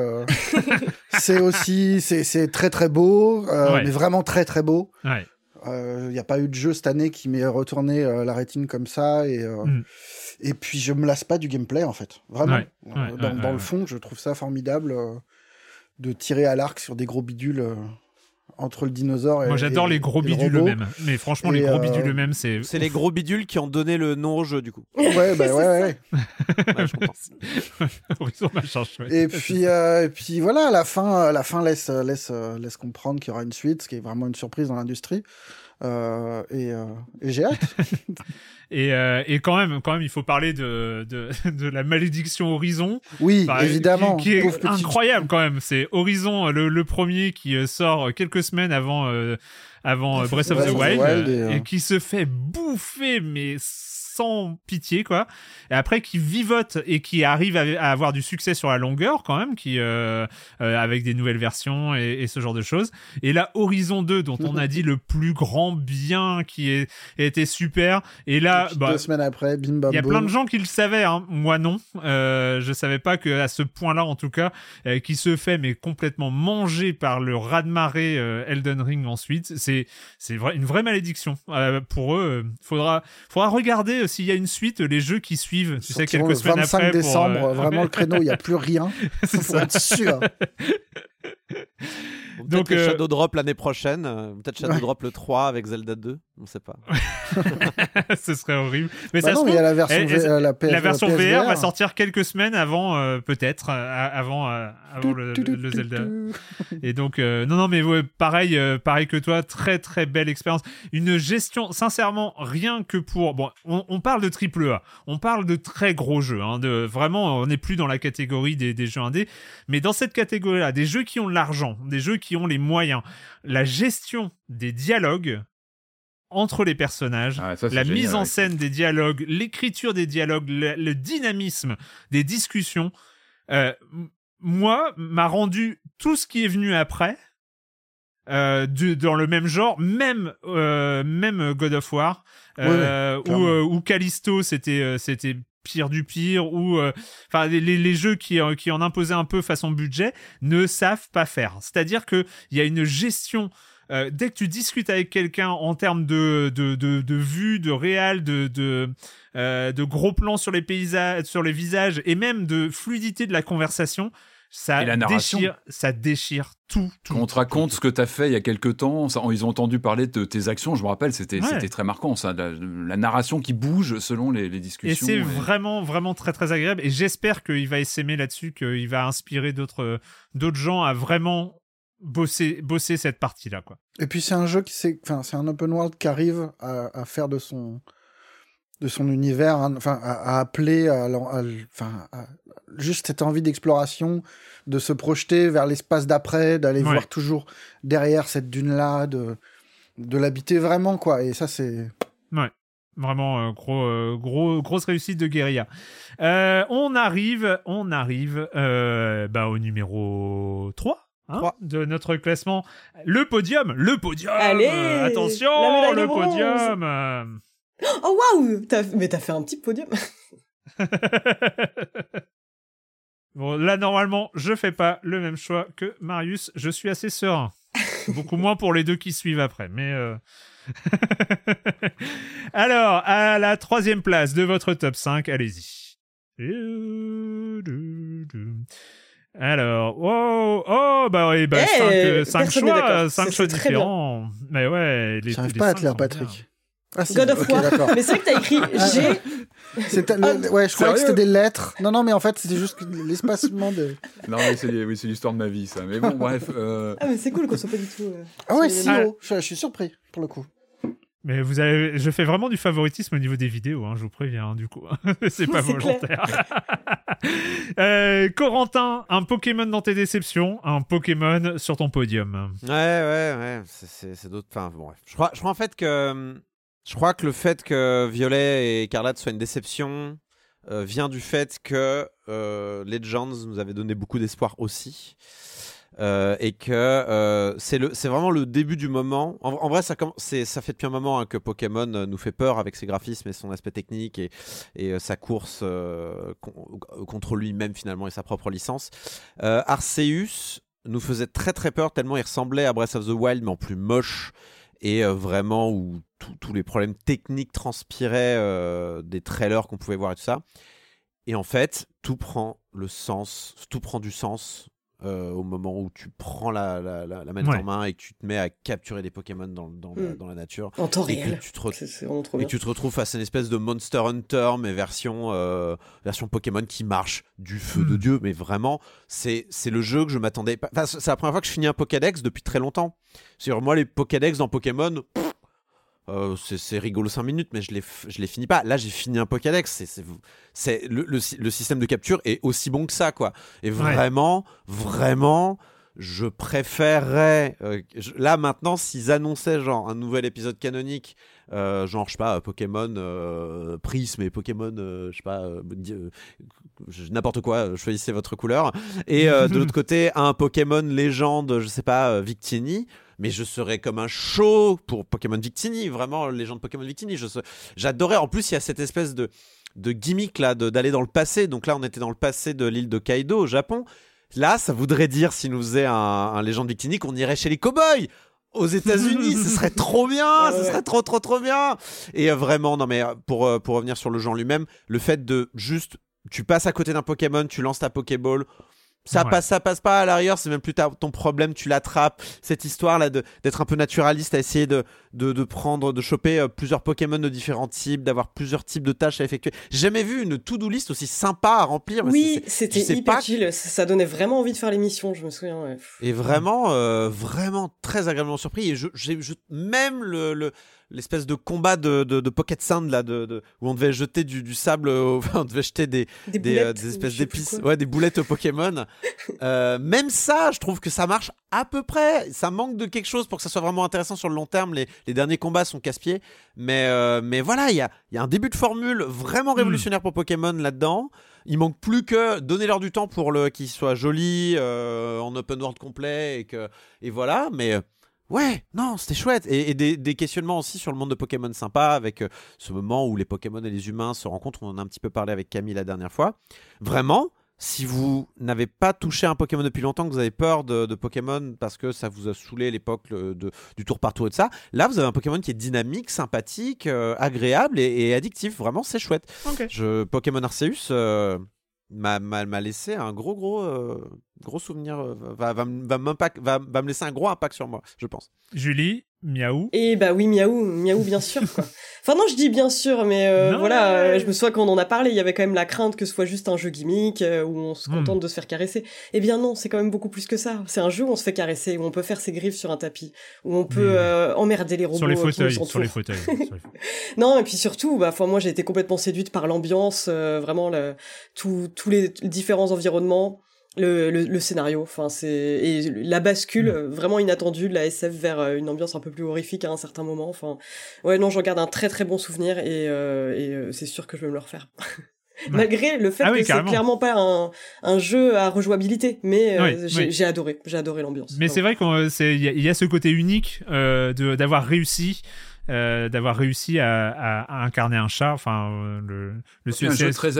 E: C'est aussi, c'est très très beau, mais vraiment très très beau.
A: Ouais.
E: Il euh, n'y a pas eu de jeu cette année qui m'ait retourné euh, la rétine comme ça. Et, euh, mm. et puis, je me lasse pas du gameplay, en fait. Vraiment. dans, le fond, je trouve ça formidable de tirer à l'arc sur des gros bidules entre le dinosaure et
A: Moi j'adore les gros bidules eux-mêmes. Mais franchement, les gros bidules eux-mêmes, c'est.
C: C'est les gros bidules qui ont donné le nom au jeu, du coup.
E: Ouais, bah [laughs] ouais, ouais.
A: Horizon [laughs] machin
E: Et puis, euh, et puis voilà, la fin, la fin laisse, laisse, laisse comprendre qu'il y aura une suite, ce qui est vraiment une surprise dans l'industrie. Euh, et, euh, et j'ai hâte. [laughs]
A: Et, euh, et, quand même, quand même, il faut parler de, de, [laughs] de la malédiction Horizon.
E: Oui, évidemment.
A: Qui, est incroyable quand même. C'est Horizon, le, le, premier qui sort quelques semaines avant, avant Breath of the Wild, et, et, qui se fait bouffer, mais sans pitié quoi. Et après qui vivote et qui arrive à, avoir du succès sur la longueur quand même qui euh, euh, avec des nouvelles versions et, ce genre de choses. Et là Horizon 2 dont on a dit le plus grand bien qui est, était super. Et là
E: bah, deux semaines après bim bam
A: il y a plein de gens qui le savaient hein. moi non. Euh, je savais pas que à ce point là en tout cas euh, qui se fait mais complètement mangé par le raz-de-marée Elden Ring ensuite. C'est c'est une vraie malédiction. Pour eux faudra faudra regarder euh, s'il y a une suite, les jeux qui suivent, tu sais, quelques semaines 25
E: après. décembre, pour, euh, vraiment le créneau, il n'y a plus rien. [laughs] C'est ça. être sûr. [laughs]
C: Donc euh... Shadow Drop l'année prochaine, euh, peut-être Shadow Drop le 3 avec Zelda 2, on sait pas. [laughs]
A: Ce serait horrible. Mais
E: bah
A: ça
E: non,
A: il
E: y a la version, eh, eh, la,
A: la version VR va sortir quelques semaines avant, euh, peut-être, avant, avant le, le, Zelda. Et donc, non, non, mais ouais, pareil, pareil que toi, très très belle expérience. Une gestion, sincèrement, rien que pour. Bon, on, on parle de triple A, on parle de très gros jeux. Hein, de vraiment, on n'est plus dans la catégorie des, des jeux indés, mais dans cette catégorie-là, des jeux qui ont de l'argent, des jeux qui ont les moyens. La gestion des dialogues entre les personnages, ah, la mise en scène des dialogues, l'écriture des dialogues, le, dynamisme des discussions, euh, moi, m'a rendu tout ce qui est venu après. Euh, dans le même genre, même euh, même God of War, ou Callisto, c'était c'était pire du pire ou euh, enfin les, jeux qui, euh, qui en imposaient un peu façon budget ne savent pas faire. C'est-à-dire que il y a une gestion euh, dès que tu discutes avec quelqu'un en termes de, de, de, de vue, de réel, de, de, de gros plans sur les paysages, sur les visages et même de fluidité de la conversation, ça déchire, ça déchire tout.
D: Quand on te raconte ce que tu as fait il y a quelques temps, ça, ils ont entendu parler de tes actions, je me rappelle, c'était très marquant, ça, la, narration qui bouge selon les, discussions.
A: Et c'est vraiment, vraiment très, très agréable. Et j'espère qu'il va s'aimer là-dessus, qu'il va inspirer d'autres gens à vraiment bosser, bosser cette partie-là. quoi.
E: Et puis c'est un jeu qui c'est, enfin, c'est un open world qui arrive à, faire de son de son univers, hein, enfin, à, appeler, à, enfin, juste cette envie d'exploration, de se projeter vers l'espace d'après, d'aller voir toujours derrière cette dune-là, de, de l'habiter vraiment, quoi. Et ça, c'est.
A: Ouais. Vraiment euh, gros, euh, gros, grosse réussite de guérilla. Euh, on arrive, on arrive bah, au numéro 3. Hein, de notre classement, le podium, le podium.
B: Allez,
A: attention, le podium.
B: Oh waouh, mais t'as fait un petit podium. [laughs] [laughs]
A: Bon, là, normalement, je fais pas le même choix que Marius. Je suis assez serein. [laughs] Beaucoup moins pour les deux qui suivent après. Mais. Euh, Alors, à la troisième place de votre top 5, allez-y. Alors, oh, oh, bah oui, bah, 5 eh, choix, 5 choix différents. Mais ouais,
E: les, J'arrive pas à te lire, Patrick.
B: Ah, God of War. mais c'est vrai que t'as écrit G
E: ah, ouais, je croyais que c'était des lettres. Non, non, mais en fait, c'était juste l'espacement de.
D: Non, mais c'est oui, l'histoire de ma vie, ça. Mais bon, bref. Euh...
B: Ah, mais c'est cool qu'on soit pas du tout. Euh,
E: ah ouais, si haut. Je, suis surpris, pour le coup.
A: Mais vous avez, je fais vraiment du favoritisme au niveau des vidéos, hein, je vous préviens, hein, du coup. [laughs] c'est pas volontaire. [laughs] euh, Corentin, un Pokémon dans tes déceptions, un Pokémon sur ton podium.
C: Ouais, ouais, ouais. C'est d'autres. Enfin, bon, bref. Je crois, je crois en fait que je crois que le fait que Violet et Écarlate soient une déception euh, vient du fait que euh, Legends nous avait donné beaucoup d'espoir aussi. Euh, et que c'est vraiment le début du moment. En, vrai, ça, fait depuis un moment hein, que Pokémon nous fait peur avec ses graphismes et son aspect technique et, et sa course contre lui-même finalement et sa propre licence. Arceus nous faisait très très peur tellement il ressemblait à Breath of the Wild mais en plus moche et euh, vraiment où tous les problèmes techniques transpiraient euh, des trailers qu'on pouvait voir et tout ça. Et en fait, tout prend le sens, tout prend du sens euh, au moment où tu prends la, la, la, manette en main et que tu te mets à capturer des Pokémon dans, dans, la, hmm. nature.
B: En temps réel.
C: Tu te et tu te retrouves face à une espèce de Monster Hunter, mais version, euh, version Pokémon qui marche du feu de hmm. Dieu. Mais vraiment, c'est le jeu que je m'attendais pas. Enfin, c'est la première fois que je finis un Pokédex depuis très longtemps. Sur moi, les Pokédex dans Pokémon. Euh, c'est rigolo 5 minutes, mais je les, je les finis pas. Là, j'ai fini un Pokédex. C'est le, le, système de capture est aussi bon que ça, quoi. Et vraiment, vraiment, je préférerais. Euh, là, maintenant, s'ils annonçaient genre un nouvel épisode canonique, euh, genre, je sais pas, Pokémon Prisme et Pokémon, je sais pas, n'importe quoi, choisissez votre couleur. Et de l'autre [laughs] côté, un Pokémon légende, je sais pas, Victini mais je serais comme un show pour Pokémon Victini, vraiment, légende Pokémon Victini. J'adorais. En plus, il y a cette espèce de, de gimmick là, d'aller dans le passé. Donc là, on était dans le passé de l'île de Kaido au Japon. Là, ça voudrait dire, si nous faisait un, un légende Victini, qu'on irait chez les cowboys aux États-Unis, ce serait trop bien, [laughs] ce serait trop trop trop bien. Et euh, vraiment, non mais euh, pour euh, pour revenir sur le genre lui-même, le fait de juste, tu passes à côté d'un Pokémon, tu lances ta Pokéball, ça passe, ça passe pas à l'arrière, c'est même plus ton problème, tu l'attrapes. Cette histoire là d'être un peu naturaliste, à essayer de, de, prendre, de choper euh, plusieurs Pokémon de différents types, d'avoir plusieurs types de tâches à effectuer. J'ai jamais vu une to-do list aussi sympa à remplir.
B: Oui, c'était hyper chill. Ça donnait vraiment envie de faire l'émission, je me souviens.
C: Et vraiment, euh, vraiment très agréablement surpris. Et je, je même le, le l'espèce de combat de, de, Pocket Sand là, de, où on devait jeter du, sable, [laughs] on devait jeter des,
B: des, euh,
C: espèces d'épices, ouais, des boulettes au Pokémon. [laughs] Euh, même ça, je trouve que ça marche à peu près. Ça manque de quelque chose pour que ça soit vraiment intéressant sur le long terme. Les, les derniers combats sont casse-pieds, mais, euh, mais voilà, il y a, y a, un début de formule vraiment hmm. révolutionnaire pour Pokémon là-dedans. Il manque plus que donner leur du temps pour le qu'il soit joli en open world complet et que et voilà. Mais Ouais, non, c'était chouette. Et, des, questionnements aussi sur le monde de Pokémon sympa, avec euh, ce moment où les Pokémon et les humains se rencontrent. On en a un petit peu parlé avec Camille la dernière fois. Vraiment, si vous n'avez pas touché un Pokémon depuis longtemps, que vous avez peur de, Pokémon parce que ça vous a saoulé l'époque du tour par tour et de ça, là vous avez un Pokémon qui est dynamique, sympathique, euh, agréable et, addictif. Vraiment, c'est chouette. Je, Pokémon Arceus, euh, m'a laissé un gros gros gros souvenir euh, va, va, va, va, va, me laisser un gros impact sur moi je pense
A: Julie Miaou
B: Et bah oui, Miaou, Miaou bien sûr quoi. [laughs] enfin non, je dis bien sûr, mais euh, voilà, euh, je me souviens quand on en a parlé, il y avait quand même la crainte que ce soit juste un jeu gimmick euh, où on se hmm. contente de se faire caresser. Eh bien non, c'est quand même beaucoup plus que ça. C'est un jeu où on se fait caresser, où on peut faire ses griffes sur un tapis, où on peut emmerder les robots
A: sur les fauteuils, sur les [laughs] fauteuils.
B: non, et puis surtout, bah moi j'ai été complètement séduite par l'ambiance, vraiment tous les différents environnements le, le, scénario. Enfin, c'est et la bascule mm. vraiment inattendue de la SF vers euh, une ambiance un peu plus horrifique à un certain moment. Enfin, ouais, non, j'en garde un très très bon souvenir et, euh, et euh, c'est sûr que je vais me le refaire. [laughs] Malgré le fait ah que c'est clairement pas un, un, jeu à rejouabilité, mais j'ai adoré, j'ai adoré l'ambiance.
A: Mais c'est vrai qu'il y, y, a ce côté unique de d'avoir réussi. d'avoir réussi à, à, incarner un chat, enfin le, le
D: un jeu très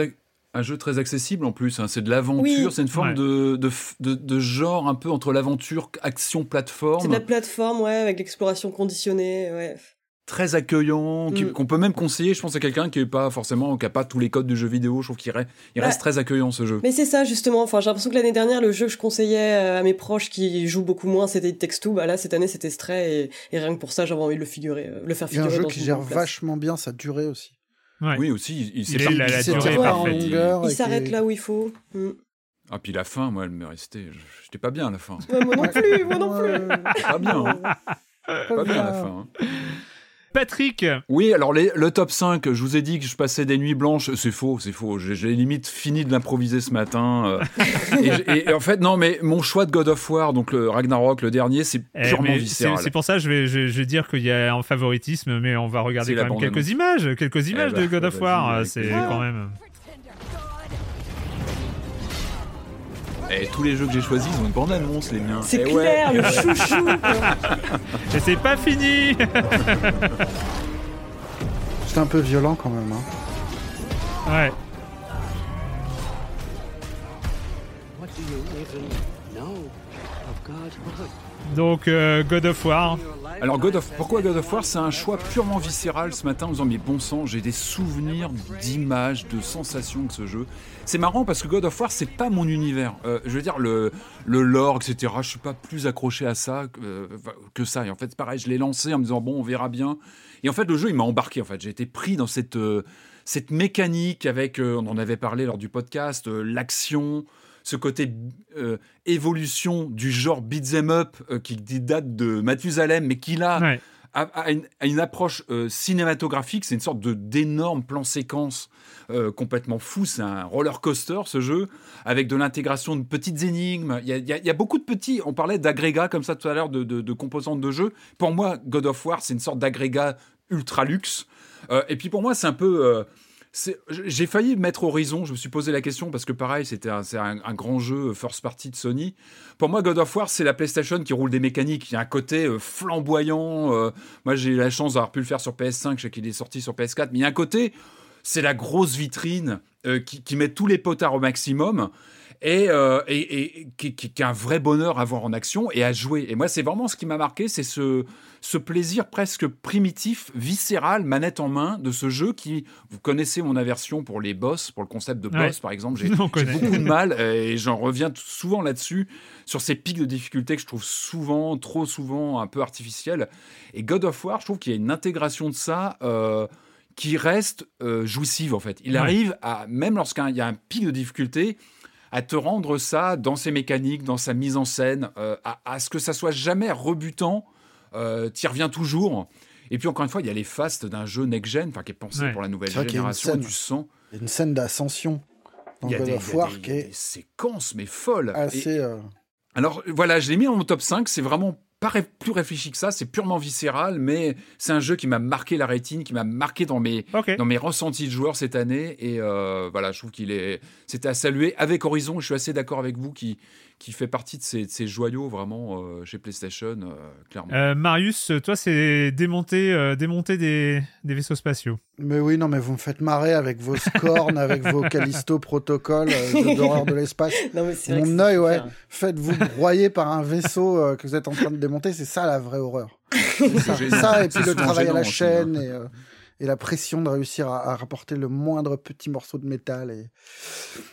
D: un jeu très accessible en plus. Hein. C'est de l'aventure, c'est une forme de, de, de, genre un peu entre l'aventure, action, plateforme.
B: C'est de la plateforme, ouais, avec l'exploration conditionnée, ouais.
D: Très accueillant, mm. qu'on peut même conseiller, je pense, à quelqu'un qui n'a pas forcément, qui a pas tous les codes du jeu vidéo. Je trouve qu'il reste, il reste très accueillant ce jeu.
B: Mais c'est ça justement. Enfin, j'ai l'impression que l'année dernière, le jeu que je conseillais à mes proches qui jouent beaucoup moins, c'était Text Bah là, cette année, c'était Stray, et, et, rien que pour ça, j'avais envie de le figurer, euh, le faire figurer.
E: Il y a
B: un jeu
E: qui gère vachement bien sa durée aussi.
D: Oui, aussi, il,
A: il, il, la,
B: il s'arrête là où il faut. Mm.
D: Ah, puis la fin, moi, elle me restait. J'étais pas bien à la fin.
B: moi non plus, moi non plus.
D: Pas bien. Hein. Pas bien à la fin. Hein.
A: Patrick
D: Oui, alors le top 5, je vous ai dit que je passais des nuits blanches. C'est faux, c'est faux. J'ai limite fini de l'improviser ce matin. Euh. et, en fait, non, mais mon choix de God of War, donc le Ragnarok, le dernier, c'est eh, purement viscéral.
A: C'est pour ça que je vais, je, dire qu'il y a un favoritisme, mais on va regarder quand même quelques images. Quelques images eh de God of War. C'est quand même.
D: Et eh, tous les jeux que j'ai choisis, ils ont une bande annonce, les miens.
B: C'est eh clair, le chouchou. [laughs]
A: Et c'est pas fini. [laughs]
E: C'est un peu violent quand même. Hein.
A: Ouais. Donc euh, God of War.
D: Alors God of, pourquoi God of War? C'est un choix purement viscéral ce matin en disant mais bon sang, j'ai des souvenirs d'images, de sensations de ce jeu. C'est marrant parce que God of War c'est pas mon univers. Euh, je veux dire le, le lore etc. Je suis pas plus accroché à ça que, que ça. Et en fait pareil, je l'ai lancé en me disant bon on verra bien. Et en fait le jeu il m'a embarqué en fait. J'ai été pris dans cette cette mécanique avec, on en avait parlé lors du podcast, l'action, ce côté euh, évolution du genre beat'em up euh, qui date de Mathusalem, mais qui là a, une, approche euh, cinématographique. C'est une sorte de d'énorme plan séquence complètement fou. C'est un roller coaster ce jeu avec de l'intégration de petites énigmes. Il y, a, beaucoup de petits. On parlait d'agrégats comme ça tout à l'heure de, de, composantes de jeu. Pour moi, God of War, c'est une sorte d'agrégat ultra luxe. et puis pour moi, c'est un peu j'ai failli mettre Horizon, je me suis posé la question parce que pareil, c'était un, grand jeu first party de Sony. Pour moi, God of War, c'est la PlayStation qui roule des mécaniques. Il y a un côté euh, flamboyant. Euh, moi, j'ai eu la chance d'avoir pu le faire sur PS5, je sais qu'il est sorti sur PS4, mais il y a un côté, c'est la grosse vitrine euh, qui, qui, met tous les potards au maximum et, euh, et, qui, qui, un vrai bonheur à voir en action et à jouer. Et moi, c'est vraiment ce qui m'a marqué, c'est ce, ce plaisir presque primitif, viscéral, manette en main de ce jeu qui, vous connaissez mon aversion pour les boss, pour le concept de boss par exemple, j'ai [laughs] beaucoup de mal [laughs] et j'en reviens souvent là-dessus, sur ces pics de difficulté que je trouve souvent, trop souvent, un peu artificiels. Et God of War, je trouve qu'il y a une intégration de ça. Euh, qui reste euh, jouissive en fait. Il arrive à, même lorsqu'il y a un pic de difficulté, à te rendre ça dans ses mécaniques, dans sa mise en scène, euh, à, ce que ça soit jamais rebutant. Euh, tu y reviens toujours. Et puis encore une fois, il y a les fastes d'un jeu next-gen, qui est pensé pour la nouvelle génération, du sang.
E: Il y a une scène d'ascension dans God of War qui est.
D: Des séquences, mais folles.
E: Assez. Euh,
D: alors voilà, je l'ai mis en mon top 5. C'est vraiment pas plus réfléchi que ça, c'est purement viscéral, mais c'est un jeu qui m'a marqué la rétine, qui m'a marqué dans mes, dans mes ressentis de joueur cette année. Et euh, voilà, je trouve qu'il est, c'était à saluer. Avec Horizon, je suis assez d'accord avec vous qui, qui fait partie de ces, joyaux vraiment euh, chez PlayStation, euh, clairement.
A: Euh, Marius, toi, c'est démonter, démonter des, des, vaisseaux spatiaux.
E: Mais oui, non, mais vous me faites marrer avec vos scorns, avec vos [laughs] Callisto protocoles d'horreur de l'espace. Mon œil, ouais. Faites-vous broyer par un vaisseau que vous êtes en train de démonter, c'est ça la vraie horreur. [laughs] ça, ça, et puis le travail à la chaîne. Hein. Et, et la pression de réussir à, rapporter le moindre petit morceau de métal. Et...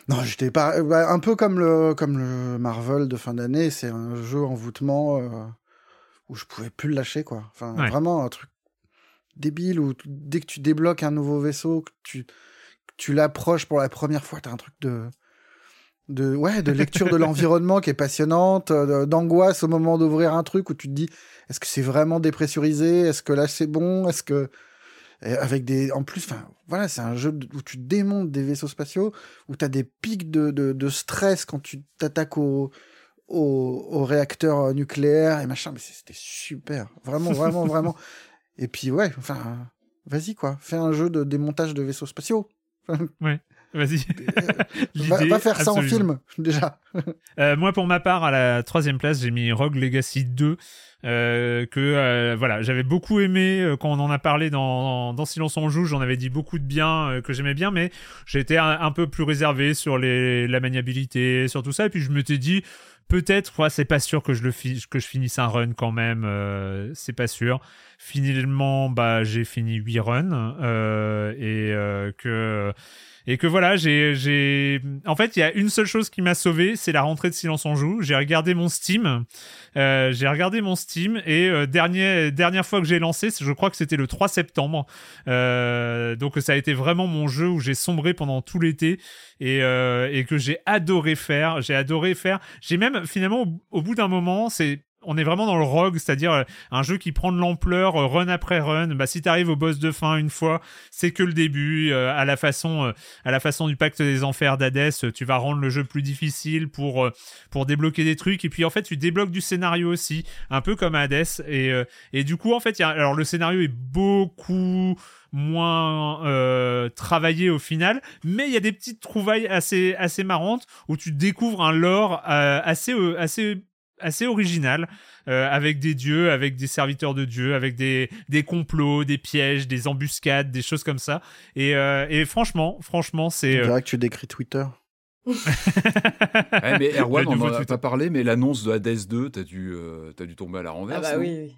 E: Non, j'étais pas. Bah, un peu comme le, comme le Marvel de fin d'année, c'est un jeu en voûtement euh, où je pouvais plus le lâcher, quoi. Enfin, vraiment un truc débile où dès que tu débloques un nouveau vaisseau, que tu, tu l'approches pour la première fois, tu as un truc de. De, ouais, de lecture de [laughs] l'environnement qui est passionnante, d'angoisse au moment d'ouvrir un truc où tu te dis est-ce que c'est vraiment dépressurisé? Est-ce que là c'est bon? Est-ce que avec des en plus enfin voilà c'est un jeu où tu démontes des vaisseaux spatiaux où tu as des pics de, de, stress quand tu t'attaques au, au, au réacteur nucléaire et machin. Mais c'était super. Vraiment vraiment [laughs] vraiment. Et puis ouais enfin vas-y quoi. Fais un jeu de démontage de vaisseaux spatiaux.
A: Ouais Vas-y. [laughs]
E: va, va, faire ça en film, déjà. [laughs]
A: euh, moi, pour ma part, à la troisième place, j'ai mis Rogue Legacy 2. Euh, que euh, voilà j'avais beaucoup aimé euh, quand on en a parlé dans, dans Silence on joue j'en avais dit beaucoup de bien que j'aimais bien mais j'étais un, un, peu plus réservé sur les, la maniabilité sur tout ça et puis je m'étais dit peut-être ouais, c'est pas sûr que je le que je finisse un run quand même c'est pas sûr finalement bah j'ai fini 8 runs et que et que voilà, j'ai, en fait, il y a une seule chose qui m'a sauvé, c'est la rentrée de Silence en joue. J'ai regardé mon Steam, euh, j'ai regardé mon Steam et euh, dernière fois que j'ai lancé, je crois que c'était le 3 septembre. Euh, donc ça a été vraiment mon jeu où j'ai sombré pendant tout l'été et, euh, et que j'ai adoré faire. J'ai adoré faire. J'ai même finalement au bout d'un moment, c'est on est vraiment dans le rogue, c'est-à-dire euh, un jeu qui prend de l'ampleur euh, run après run. Bah, si t'arrives au boss de fin une fois, c'est que le début. Euh, à la façon, à la façon du pacte des enfers d'Hadès, tu vas rendre le jeu plus difficile pour pour débloquer des trucs. Et puis en fait, tu débloques du scénario aussi, un peu comme Hades. Et du coup, en fait, alors le scénario est beaucoup moins euh, travaillé au final, mais il y a des petites trouvailles assez assez marrantes où tu découvres un lore assez assez assez original, euh, avec des dieux, avec des serviteurs de dieux, avec des, des complots, des pièges, des embuscades, des choses comme ça. Et, euh, et franchement, franchement, c'est.
E: Dirait que tu décris Twitter.
D: mais [laughs] Erwan, on en a pas parlé, mais l'annonce de Hades 2, t'as dû, euh, as dû tomber à la renverse.
B: Ah bah oui.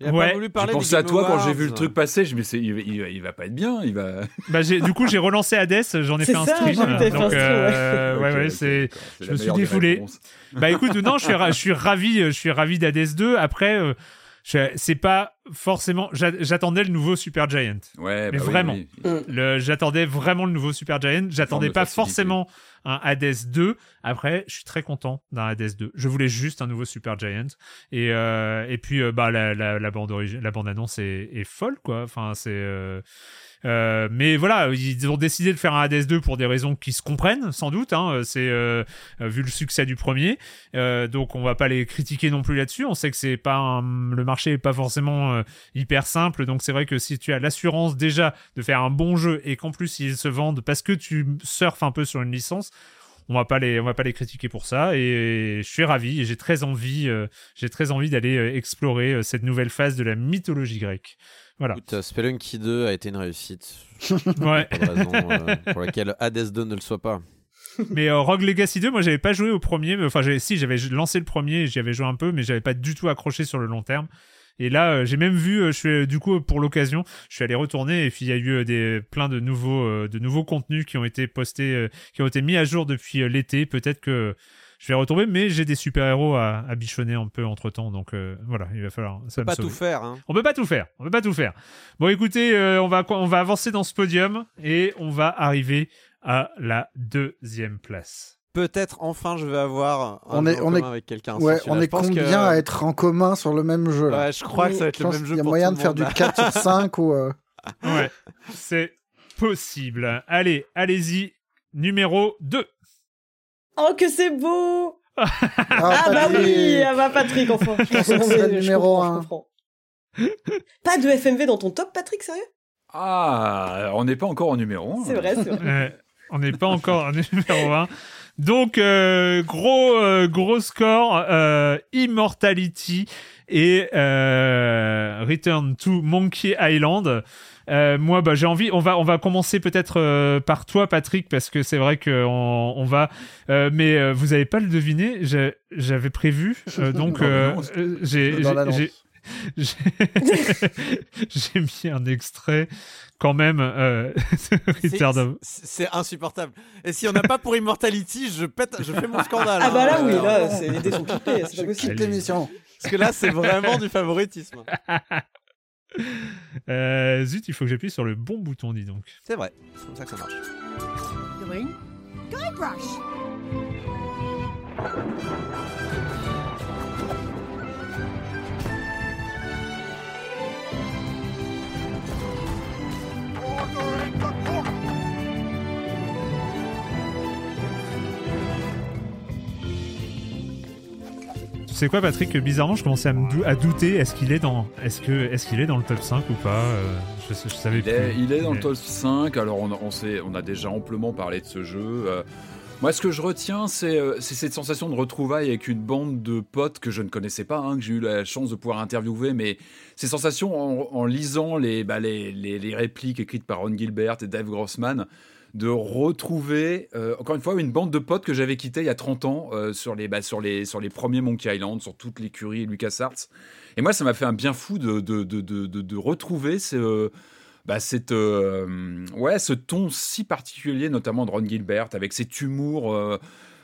C: Il a pas voulu parler
D: je pensais à toi quand j'ai vu le truc passer. Je me suis il, il, il, va pas être bien. Il va.
A: Bah, du coup, j'ai relancé Hades. J'en ai fait un stream. Donc, euh, ouais, ouais, c'est. Je me suis défoulé. Bah écoute, non, je suis, je suis ravi. Je suis ravi d'Hades 2. Après. Euh, c'est pas forcément. J'attendais le nouveau Super Giant.
D: Ouais,
A: mais
D: bah
A: vraiment.
D: Oui, oui.
A: J'attendais vraiment le nouveau Super Giant. J'attendais pas forcément un Hades 2. Après, je suis très content d'un Hades 2. Je voulais juste un nouveau Super Giant. Et, euh, et puis, euh, bah, la, la, la, bande la bande annonce est, est folle, quoi. Enfin, c'est. Euh, euh, mais voilà, ils ont décidé de faire un Hades 2 pour des raisons qui se comprennent, sans doute. Hein, c'est euh, vu le succès du premier, euh, donc on va pas les critiquer non plus là-dessus. On sait que c'est pas le marché est pas forcément euh, hyper simple, donc c'est vrai que si tu as l'assurance déjà de faire un bon jeu et qu'en plus ils se vendent parce que tu surfes un peu sur une licence, on va pas les on va pas les critiquer pour ça et je suis ravi et j'ai très envie euh, j'ai très envie d'aller euh, explorer euh, cette nouvelle phase de la mythologie grecque. Voilà.
C: Écoute, Spelunky 2 a été une réussite. [laughs]
A: ouais.
C: Pas de raison pour laquelle Hades 2 ne le soit pas.
A: Mais euh, Rogue Legacy 2, moi j'avais pas joué au premier, enfin si j'avais lancé le premier, j'y avais joué un peu, mais j'avais pas du tout accroché sur le long terme. Et là, euh, j'ai même vu, euh, je suis du coup pour l'occasion, je suis allé retourner et puis il y a eu des plein de nouveaux de nouveaux contenus qui ont été postés, qui ont été mis à jour depuis l'été. Peut-être que je vais retomber, mais j'ai des super héros à, à, bichonner un peu entre temps, donc euh, voilà, il va falloir.
C: Ça on peut pas tout faire. Hein.
A: On peut pas tout faire. On peut pas tout faire. Bon, écoutez, euh, on va on va avancer dans ce podium et on va arriver à la deuxième place.
C: Peut-être enfin je vais avoir un
E: on est, on est,
C: avec quelqu'un.
E: Ouais, on est combien que... à être en commun sur le même jeu là
C: Ouais, je crois oui, que ça va être le même jeu.
E: Il y a moyen de faire du 4 sur 5 ou. Euh...
A: Ouais, c'est possible. Allez, allez-y. Numéro 2.
B: Oh, que c'est beau Ah, ah bah oui Ah bah Patrick, enfin
E: C'est le numéro 1.
B: Pas de FMV dans ton top, Patrick, sérieux?
D: Ah, on n'est pas encore en numéro 1.
B: C'est vrai, c'est vrai.
A: Euh, on n'est pas encore en numéro 1. Donc, euh, gros, euh, gros score, euh, Immortality et euh, Return to Monkey Island. Euh, moi, bah, j'ai envie. On va, on va commencer peut-être euh, par toi, Patrick, parce que c'est vrai qu'on on va. Euh, mais vous avez pas le deviné. J'avais prévu, [laughs] donc j'ai. [laughs] [laughs] J'ai mis un extrait quand même. Euh,
C: c'est insupportable. Et si on n'a pas pour Immortality, je pète, je fais mon scandale.
B: Ah bah là oui, là, c'est les dés sont clippés, c'est pas possible.
E: l'émission.
C: Parce que là, c'est vraiment du favoritisme. [laughs]
A: Euh, zut, il faut que j'appuie sur le bon bouton, dis donc.
C: C'est vrai, c'est comme ça que ça marche. Guybrush.
A: Tu sais quoi, Patrick Bizarrement, je commençais à, me à douter. Est-ce qu'il est dans, est-ce que, est-ce qu'il est dans le top 5 ou pas euh, je, je, savais
D: il, est, il est dans le top 5. Alors, on, on, sait, on a déjà amplement parlé de ce jeu. Euh, moi, ce que je retiens, c'est euh, cette sensation de retrouvailles avec une bande de potes que je ne connaissais pas, hein, que j'ai eu la chance de pouvoir interviewer, mais ces sensations en, en lisant les, bah, les, les, les, répliques écrites par Ron Gilbert et Dave Grossman, de retrouver, euh, encore une fois, une bande de potes que j'avais quitté il y a 30 ans euh, sur, les, bah, sur, les, sur les premiers Monkey Island, sur toute l'écurie LucasArts. Et moi, ça m'a fait un bien fou de, de, de, de, de retrouver ce, bah, cette, euh, ouais, ce ton si particulier, notamment de Ron Gilbert, avec cet humour.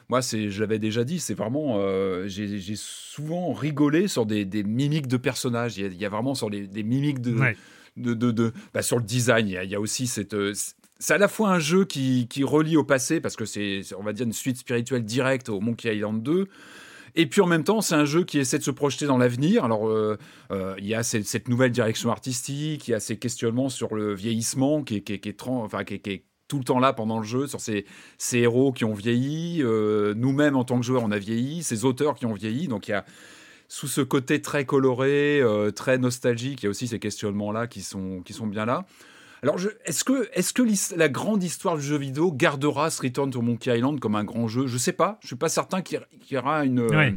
D: Moi, c'est, je l'avais déjà dit, c'est vraiment, euh, j'ai, j'ai souvent rigolé sur des, des, mimiques de personnages. Il y a, il y a vraiment sur les, des mimiques de,
A: ouais.
D: de, de, de bah, sur le design. Il y a, il y a aussi cette, c'est à la fois un jeu qui, qui relie au passé parce que c'est, on va dire, une suite spirituelle directe au Monkey Island 2. Et puis en même temps, c'est un jeu qui essaie de se projeter dans l'avenir. Alors, euh, euh, il y a cette, nouvelle direction artistique, il y a ces questionnements sur le vieillissement qui est, qui est, qui tout le temps là pendant le jeu, sur ces, ces héros qui ont vieilli. Euh, Nous-mêmes, en tant que joueurs, on a vieilli. Ces auteurs qui ont vieilli. Donc, il y a sous ce côté très coloré, très nostalgique, il y a aussi ces questionnements-là qui sont, qui sont bien là. Alors, est-ce que, est que la grande histoire du jeu vidéo gardera ce Return to Monkey Island comme un grand jeu? Je sais pas. Je suis pas certain qu'il y aura une.
A: Ouais.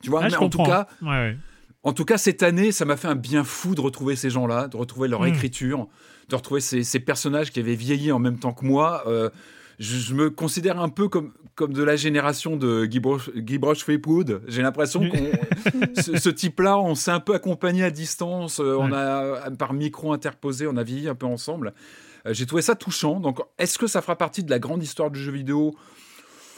D: Tu vois,
A: ah,
D: mais
A: en
D: tout cas.
A: Ouais, ouais.
D: En tout cas, cette année, ça m'a fait un bien fou de retrouver ces gens-là, de retrouver leur mmh. écriture, de retrouver ces, ces, personnages qui avaient vieilli en même temps que moi. Euh, je, me considère un peu comme, comme de la génération de Guy, Broch, J'ai l'impression que [laughs] ce, type-là, on s'est un peu accompagné à distance. Euh, on a, par micro interposé, on a vieilli un peu ensemble. Euh, j'ai trouvé ça touchant. Donc, est-ce que ça fera partie de la grande histoire du jeu vidéo?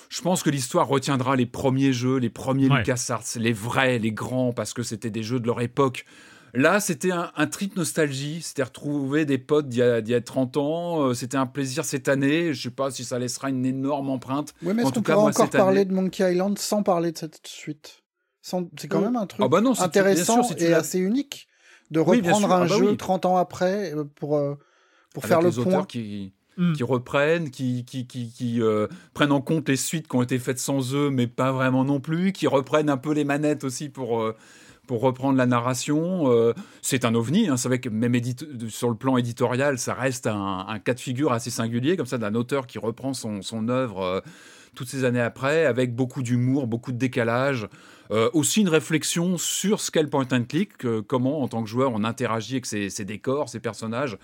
D: Je pense que l'histoire retiendra les premiers jeux, les premiers LucasArts, les vrais, les grands, parce que c'était des jeux de leur époque. Là, c'était un, trip nostalgie. C'était retrouver des potes d'il y, a 30 ans. Euh, c'était un plaisir cette année. Je sais pas si ça laissera une énorme empreinte.
E: Oui, mais est-ce qu'on pourra encore parler de Monkey Island sans parler de cette suite? C'est quand même un truc ah bah intéressant et assez unique de reprendre un ah bah jeu 30 ans après euh, pour, euh, pour faire le point.
D: Qui hmm. qui reprennent, qui, qui, qui, prennent en compte les suites qui ont été faites sans eux, mais pas vraiment non plus, qui reprennent un peu les manettes aussi pour, pour reprendre la narration. Euh, c'est un ovni. Hein. C'est vrai que même sur le plan éditorial, ça reste un, cas de figure assez singulier, comme ça, d'un auteur qui reprend son, œuvre euh, toutes ces années après, avec beaucoup d'humour, beaucoup de décalage. Euh, aussi une réflexion sur ce qu'est le point and click, comment en tant que joueur on interagit avec ces, décors, ces personnages.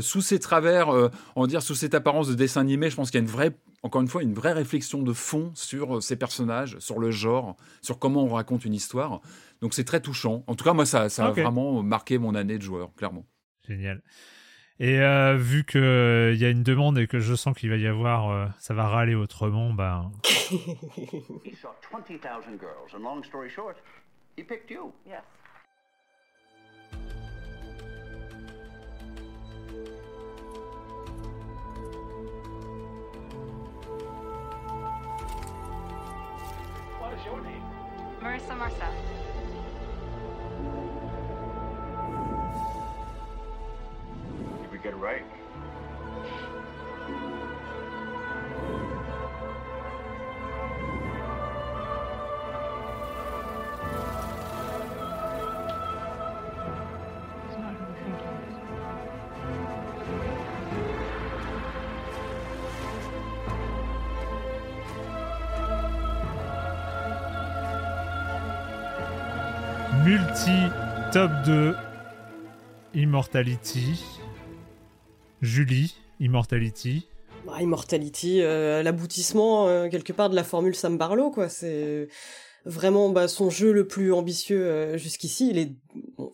D: sous ces travers, on va dire sous cette apparence de dessin animé, je pense qu'il y a une vraie encore une fois, une vraie réflexion de fond sur ces personnages, sur le genre, sur comment on raconte une histoire. Donc c'est très touchant. En tout cas, moi, ça, ça a vraiment marqué mon année de joueur, clairement.
A: Génial. Et euh, vu qu'il il y a une demande et que je sens qu'il va y avoir, euh, ça va râler autrement, ben. [laughs] he saw
J: get right.
A: Multi top 2 Immortality Julie, Immortality.
B: Bah, Immortality, euh, l'aboutissement euh, quelque part de la formule Sam Barlow, quoi. C'est vraiment bah, son jeu le plus ambitieux euh, jusqu'ici.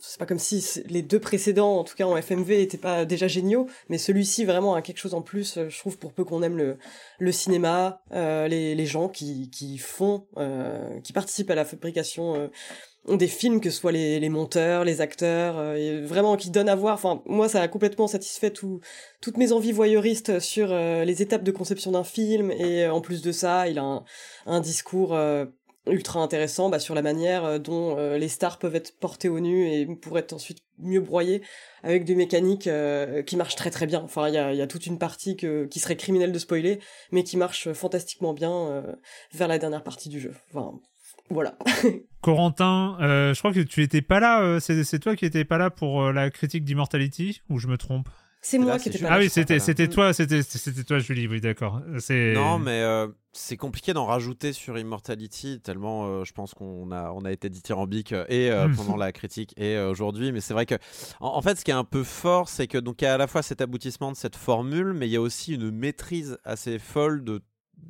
B: C'est pas comme si les deux précédents, en tout cas en FMV, n'étaient pas déjà géniaux, mais celui-ci vraiment a quelque chose en plus. je trouve pour peu qu'on aime le, cinéma, les, gens qui font, qui participent à la fabrication des films, que ce soit les, monteurs, les acteurs, euh, vraiment qui donnent à voir. Moi, ça a complètement satisfait tout, toutes mes envies voyeuristes sur euh, les étapes de conception d'un film. Et euh, en plus de ça, il a un, discours ultra intéressant bah, sur la manière dont les stars peuvent être portées au nu et pourraient être ensuite mieux broyées avec des mécaniques qui marchent très très bien. Enfin, il y a, toute une partie qui serait criminelle de spoiler, mais qui marche fantastiquement bien vers la dernière partie du jeu. Voilà. [laughs]
A: Corentin, euh, je crois que tu étais pas là. Euh, c'est toi qui étais pas là pour euh, la critique d'Immortality ou je me trompe?
B: C'est moi qui étais pas là.
A: Ah oui, c'était c'était toi, c'était c'était toi, Julie. Oui, d'accord. C'est
C: non, mais c'est compliqué d'en rajouter sur Immortality tellement je pense qu'on a on a été dithyrambique et [laughs] pendant la critique et aujourd'hui. Mais c'est vrai que en, fait, ce qui est un peu fort, c'est que donc il y a à la fois cet aboutissement de cette formule, mais il y a aussi une maîtrise assez folle de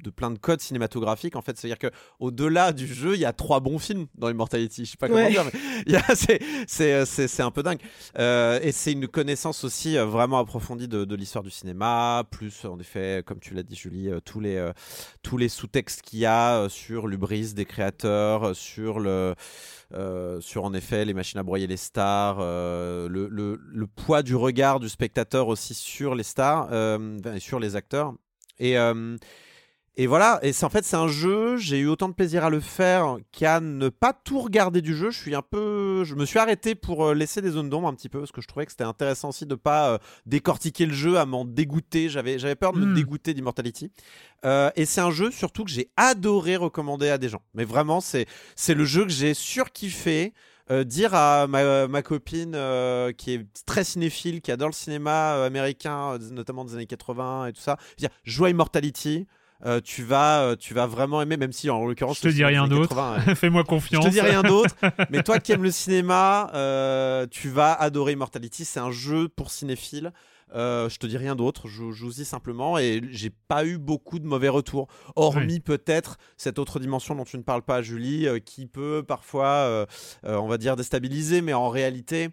C: de plein de codes cinématographiques en fait. C'est à dire que au delà du jeu il y a trois bons films dans Immortality. Je sais pas comment dire mais [laughs] c'est un peu dingue. Euh, et c'est une connaissance aussi euh, vraiment approfondie de, l'histoire du cinéma plus en effet comme tu l'as dit Julie euh, tous les tous les sous-textes qu'il y a sur l'ubris des créateurs sur le sur en effet les machines à broyer les stars, le, le, poids du regard du spectateur aussi sur les stars et sur les acteurs. Et, et voilà, et c'est en fait c'est un jeu, j'ai eu autant de plaisir à le faire qu'à ne pas tout regarder du jeu. Je suis un peu, je me suis arrêté pour euh, laisser des zones d'ombre un petit peu parce que je trouvais que c'était intéressant aussi de pas euh, décortiquer le jeu à m'en dégoûter. J'avais j'avais peur de me hmm. dégoûter d'Immortality. Euh, et c'est un jeu surtout que j'ai adoré recommander à des gens. Mais vraiment c'est c'est le jeu que j'ai surkiffé. Euh, dire à ma, ma copine qui est très cinéphile, qui adore le cinéma américain, notamment des années 80 et tout ça, dire joue à Immortality. Euh, tu vas euh, tu vas vraiment aimer même si en l'occurrence
A: je te dis rien d'autre. [laughs] fais-moi confiance.
C: Je te dis rien d'autre. [laughs] Mais toi qui aimes le cinéma euh, tu vas adorer Immortality. C'est un jeu pour cinéphiles. Euh, je te dis rien d'autre, je joue-y simplement et j'ai pas eu beaucoup de mauvais retours. Hormis peut-être cette autre dimension dont tu ne parles pas, Julie, qui peut parfois, on va dire, déstabiliser, mais en réalité,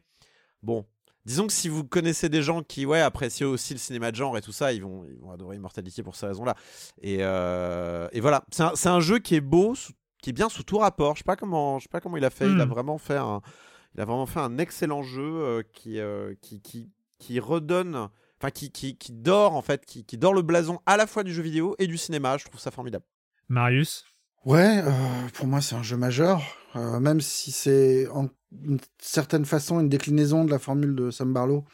C: bon. Disons que si vous connaissez des gens qui ouais, apprécient aussi le cinéma de genre et tout ça, ils vont, ils vont adorer Immortality pour ces raisons-là. Et, et, voilà, c'est un, un, jeu qui est beau, qui est bien sous tout rapport. Je sais pas comment, je sais pas comment il a fait. Il a hmm. vraiment fait un, il a vraiment fait un excellent jeu qui, qui, qui, qui redonne, enfin qui, qui, qui, dort en fait, qui, qui dort le blason à la fois du jeu vidéo et du cinéma. Je trouve ça formidable.
A: Marius?
E: Ouais, euh, pour moi c'est un jeu majeur, euh, même si c'est en une certaine façon une déclinaison de la formule de Sam Barlow.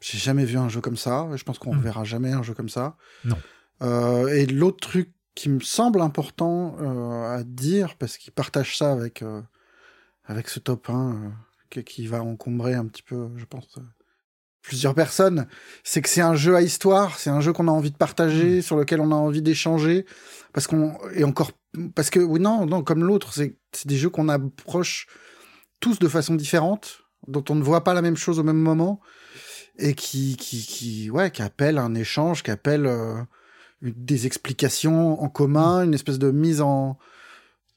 E: J'ai jamais vu un jeu comme ça, je pense qu'on ne hmm. verra jamais un jeu comme ça.
A: Non.
E: Euh, et l'autre truc qui me semble important à dire, parce qu'il partage ça avec, avec ce top 1 qui va encombrer un petit peu, je pense, plusieurs personnes, c'est que c'est un jeu à histoire, c'est un jeu qu'on a envie de partager, hmm. sur lequel on a envie d'échanger, parce qu'on et encore parce que oui non non comme l'autre, c'est des jeux qu'on approche tous de façon différente, dont on ne voit pas la même chose au même moment et qui qui qui ouais qui appelle un échange, qui appelle euh, des explications en commun, une espèce de mise en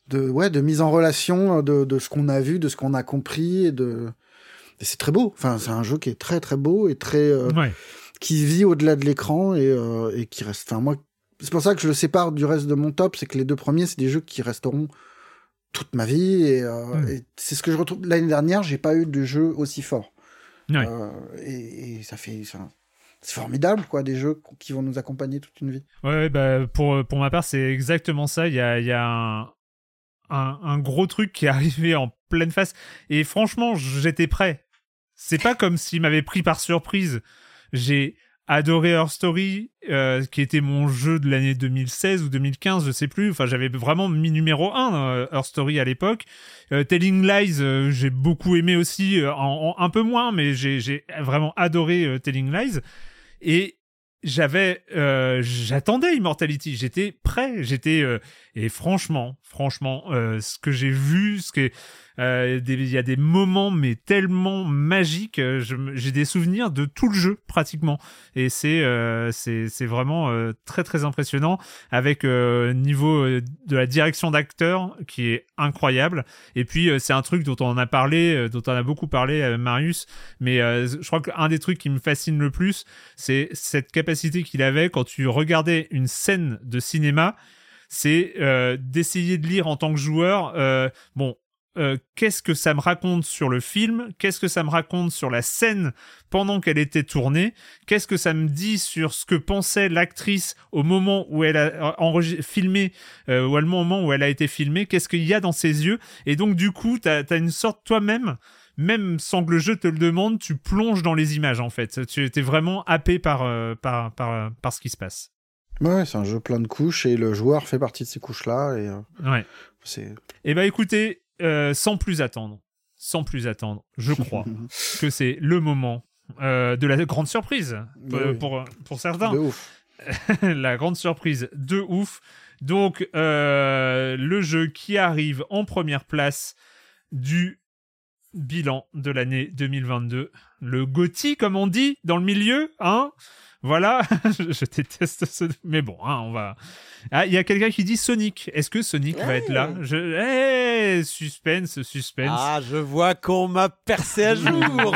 E: de ouais de mise en relation de, de ce qu'on a vu, de ce qu'on a compris et de c'est très beau. Enfin, c'est un jeu qui est très très beau et très euh, qui vit au-delà de l'écran et, euh, et qui reste. Enfin, moi, c'est pour ça que je le sépare du reste de mon top, c'est que les deux premiers, c'est des jeux qui resteront toute ma vie et, euh, hmm. c'est ce que je retrouve. L'année dernière, j'ai pas eu de jeu aussi fort. Et, et, ça fait. c'est formidable, quoi, des jeux qui vont nous accompagner toute une vie.
A: Ouais, bah, pour, pour ma part, c'est exactement ça. Il y a, y a un, un, un, gros truc qui est [laughs] arrivé en pleine face. Et franchement, j'étais prêt. C'est pas comme s'il m'avait pris par surprise. J'ai adoré Her Story, euh, qui était mon jeu de l'année 2016 ou 2015, je sais plus. Enfin, j'avais vraiment mis numéro 1 euh, Her Story à l'époque. Euh, Telling Lies, j'ai beaucoup aimé aussi, un peu moins, mais j'ai vraiment adoré Telling Lies. Et j'avais j'attendais Immortality j'étais prêt j'étais et franchement franchement ce que j'ai vu ce que euh, il y a des moments mais tellement magiques. Euh, j'ai des souvenirs de tout le jeu pratiquement, et c'est euh, c'est vraiment très très impressionnant avec niveau de la direction d'acteur qui est incroyable. Et puis c'est un truc dont on a parlé, dont on a beaucoup parlé, Marius. Mais je crois qu'un des trucs qui me fascine le plus, c'est cette capacité qu'il avait quand tu regardais une scène de cinéma c'est d'essayer de lire en tant que joueur. bon, euh, qu'est-ce que ça me raconte sur le film, qu'est-ce que ça me raconte sur la scène pendant qu'elle était tournée, qu'est-ce que ça me dit sur ce que pensait l'actrice au moment où elle a filmé, euh, ou au moment où elle a été filmée, qu'est-ce qu'il y a dans ses yeux, et donc du coup, tu as, une sorte toi-même, même sans que le jeu te le demande, tu plonges dans les images en fait, tu étais vraiment happé par, euh, par, par, par ce qui se passe.
E: Ouais, c'est un jeu plein de couches et le joueur fait partie de ces couches-là. Et,
A: ouais.
E: C'est...
A: Eh ben écoutez, euh, sans plus attendre, sans plus attendre, je crois [laughs] que c'est le moment euh, de la grande surprise euh, pour, pour, certains. [laughs] la grande surprise de ouf. Donc, le jeu qui arrive en première place du bilan de l'année 2022. Le GOTY, comme on dit dans le milieu, hein? Voilà, [laughs] je déteste ce. Mais bon, hein, on va. Ah, il y a quelqu'un qui dit Sonic. Est-ce que Sonic va être là? Je... Hey, suspense, suspense.
C: Ah, je vois qu'on m'a percé à jour. [laughs]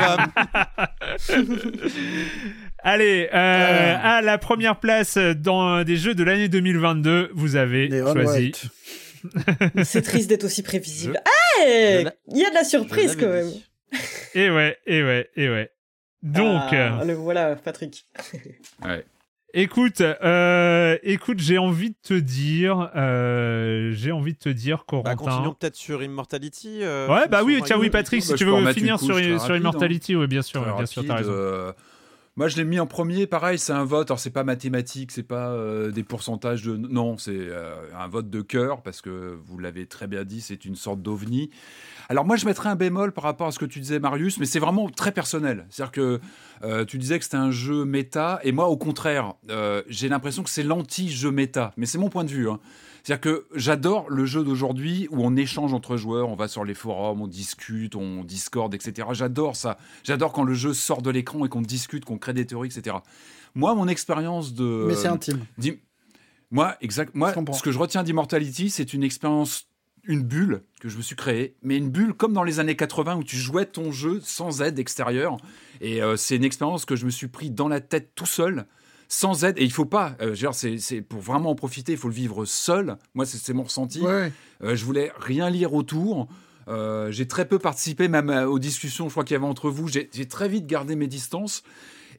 A: Allez, euh, à la première place dans des jeux de l'année 2022, vous avez choisi. [laughs]
B: C'est triste d'être aussi prévisible. Ah, il y a de la surprise quand même.
A: et ouais, et ouais, et ouais. Donc.
B: Ah, le voilà, Patrick. [laughs]
D: ouais.
A: Écoute, euh, écoute, j'ai envie de te dire, euh, j'ai envie de te dire, bah, Corentin. Bah,
C: continuons peut-être sur Immortality. Euh,
A: ouais, bah oui, tiens, oui, Patrick, si bah, tu veux finir sur, sur Immortality, hein. oui, bien sûr, bien sûr, t'as raison.
D: Moi, je l'ai mis en premier. Pareil, c'est un vote. Alors, c'est pas mathématique, c'est pas euh, des pourcentages de. Non, c'est euh, un vote de cœur parce que vous l'avez très bien dit, c'est une sorte d'ovni. Alors, moi, je mettrais un bémol par rapport à ce que tu disais, Marius, mais c'est vraiment très personnel. C'est-à-dire que euh, tu disais que c'était un jeu méta, et moi, au contraire, j'ai l'impression que c'est l'anti-jeu méta. Mais c'est mon point de vue. Hein. C'est-à-dire que j'adore le jeu d'aujourd'hui où on échange entre joueurs, on va sur les forums, on discute, on discorde, etc. J'adore ça. J'adore quand le jeu sort de l'écran et qu'on discute, qu'on crée des théories, etc. Moi, mon expérience de.
E: Mais c'est intime.
D: Moi, exact. Moi, ce que je retiens d'Immortality, c'est une expérience une bulle que je me suis créée, mais une bulle comme dans les années 80 où tu jouais ton jeu sans aide extérieure. Et euh, c'est une expérience que je me suis pris dans la tête tout seul sans aide. Et il faut pas, euh, c'est pour vraiment en profiter, il faut le vivre seul. Moi, c'est mon ressenti. Euh, je voulais rien lire autour. Euh, j'ai très peu participé même aux discussions, je crois qu'il y avait entre vous. J'ai très vite gardé mes distances.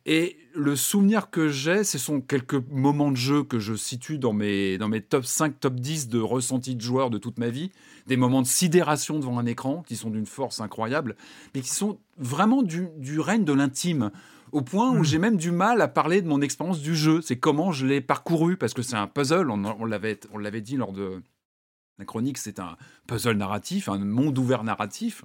D: Et le souvenir que j'ai, ce sont quelques moments de jeu que je situe dans mes, dans mes top 5, top 10 de ressenti de joueur de toute ma vie. Des moments de sidération devant un écran qui sont d'une force incroyable, mais qui sont vraiment du, du règne de l'intime au point où hmm. j'ai même du mal à parler de mon expérience du jeu. C'est comment je l'ai parcouru, parce que c'est un puzzle, on, on l'avait dit lors de la chronique, c'est un puzzle narratif, un monde ouvert narratif.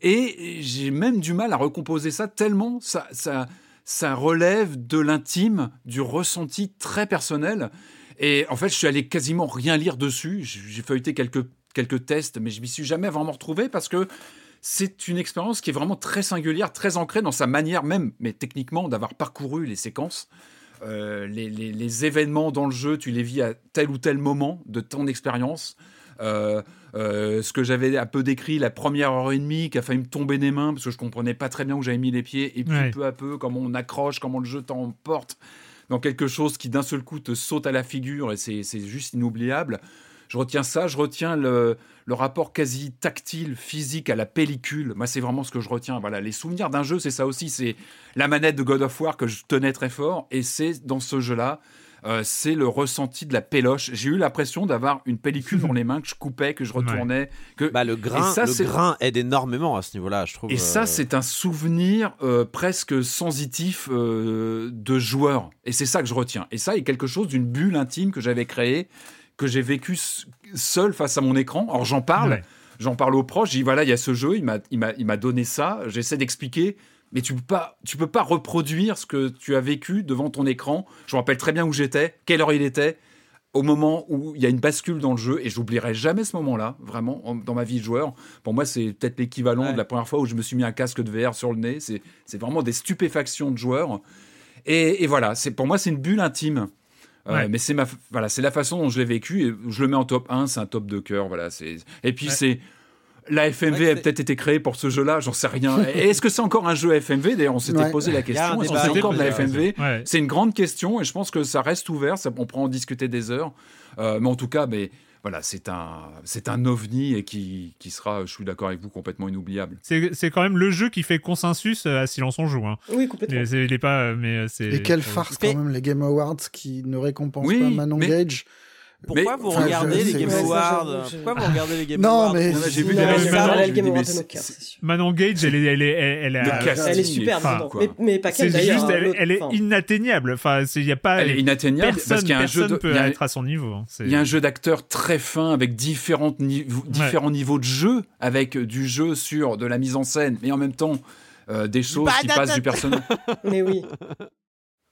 D: Et j'ai même du mal à recomposer ça tellement ça, ça, ça relève de l'intime, du ressenti très personnel. Et en fait, je suis allé quasiment rien lire dessus. J'ai feuilleté quelques, quelques tests, mais je m'y suis jamais vraiment retrouvé parce que c'est une expérience qui est vraiment très singulière, très ancrée dans sa manière même, mais techniquement, d'avoir parcouru les séquences. Euh, les, événements dans le jeu, tu les vis à tel ou tel moment de ton expérience. Euh, euh, ce que j'avais un peu décrit, la première heure et demie qui a failli me tomber des mains parce que je comprenais pas très bien où j'avais mis les pieds, et puis peu à peu, comment on accroche, comment le jeu t'emporte dans quelque chose qui d'un seul coup te saute à la figure, et c'est juste inoubliable. Je retiens ça, je retiens le, le rapport quasi tactile, physique à la pellicule. Moi, c'est vraiment ce que je retiens. Voilà, les souvenirs d'un jeu, c'est ça aussi. C'est la manette de God of War que je tenais très fort, et c'est dans ce jeu-là. Euh, c'est le ressenti de la péloche. J'ai eu l'impression d'avoir une pellicule dans les mains que je coupais, que je retournais. Que...
C: Bah, le grain, le grain aide énormément à ce niveau-là, je trouve.
D: Et ça, euh, c'est un souvenir euh, presque sensitif de joueur. Et c'est ça que je retiens. Et ça est quelque chose d'une bulle intime que j'avais créée que j'ai vécu seul face à mon écran. Alors j'en parle, j'en parle aux proches, je dis voilà, il y a ce jeu, il m'a, il m'a, il m'a donné ça, j'essaie d'expliquer, mais tu peux pas, tu peux pas reproduire ce que tu as vécu devant ton écran. Je me rappelle très bien où j'étais, quelle heure il était, au moment où il y a une bascule dans le jeu, et j'oublierai jamais ce moment-là, vraiment, dans ma vie de joueur. Pour moi, c'est peut-être l'équivalent de la première fois où je me suis mis un casque de VR sur le nez. C'est, c'est vraiment des stupéfactions de joueur. Et, et voilà, c'est pour moi, c'est une bulle intime. Mais c'est ma voilà, c'est la façon dont je l'ai vécu et je le mets en top 1, c'est un top de cœur, voilà, c'est et puis c'est la FMV a peut-être été créée pour ce jeu-là, j'en sais rien. [laughs] Est-ce que c'est encore un jeu FMV D'ailleurs, on s'était posé la question. Est-ce que c'est encore de la FMV C'est une grande question et je pense que ça reste ouvert. Ça, on pourra en discuter des heures. Euh, mais en tout cas, mais voilà, c'est un, c'est un ovni et qui, qui sera, je suis d'accord avec vous, complètement inoubliable.
A: C'est quand même le jeu qui fait consensus euh, à Silence on joue. Hein.
B: Oui, complètement.
A: il est pas, euh, mais c'est.
E: Et quelle farce quand même les Game Awards qui ne récompensent pas Manon Gage
C: pourquoi vous regardez les Game Awards Pourquoi vous regardez les Game
E: Awards Non, mais
A: j'ai vu Manon Gage, elle est, elle est, elle,
B: elle est super, mais, pas qu'elle d'ailleurs.
A: Juste, elle, est inatteignable. Enfin, il y a pas.
D: Elle est inatteignable parce qu'il y a un jeu
A: de, peut être à son niveau.
D: Il y a un jeu d'acteurs très fin avec différents différents niveaux de jeu, avec du jeu sur de la mise en scène, mais en même temps euh, des choses qui passent du personnage.
B: Mais oui.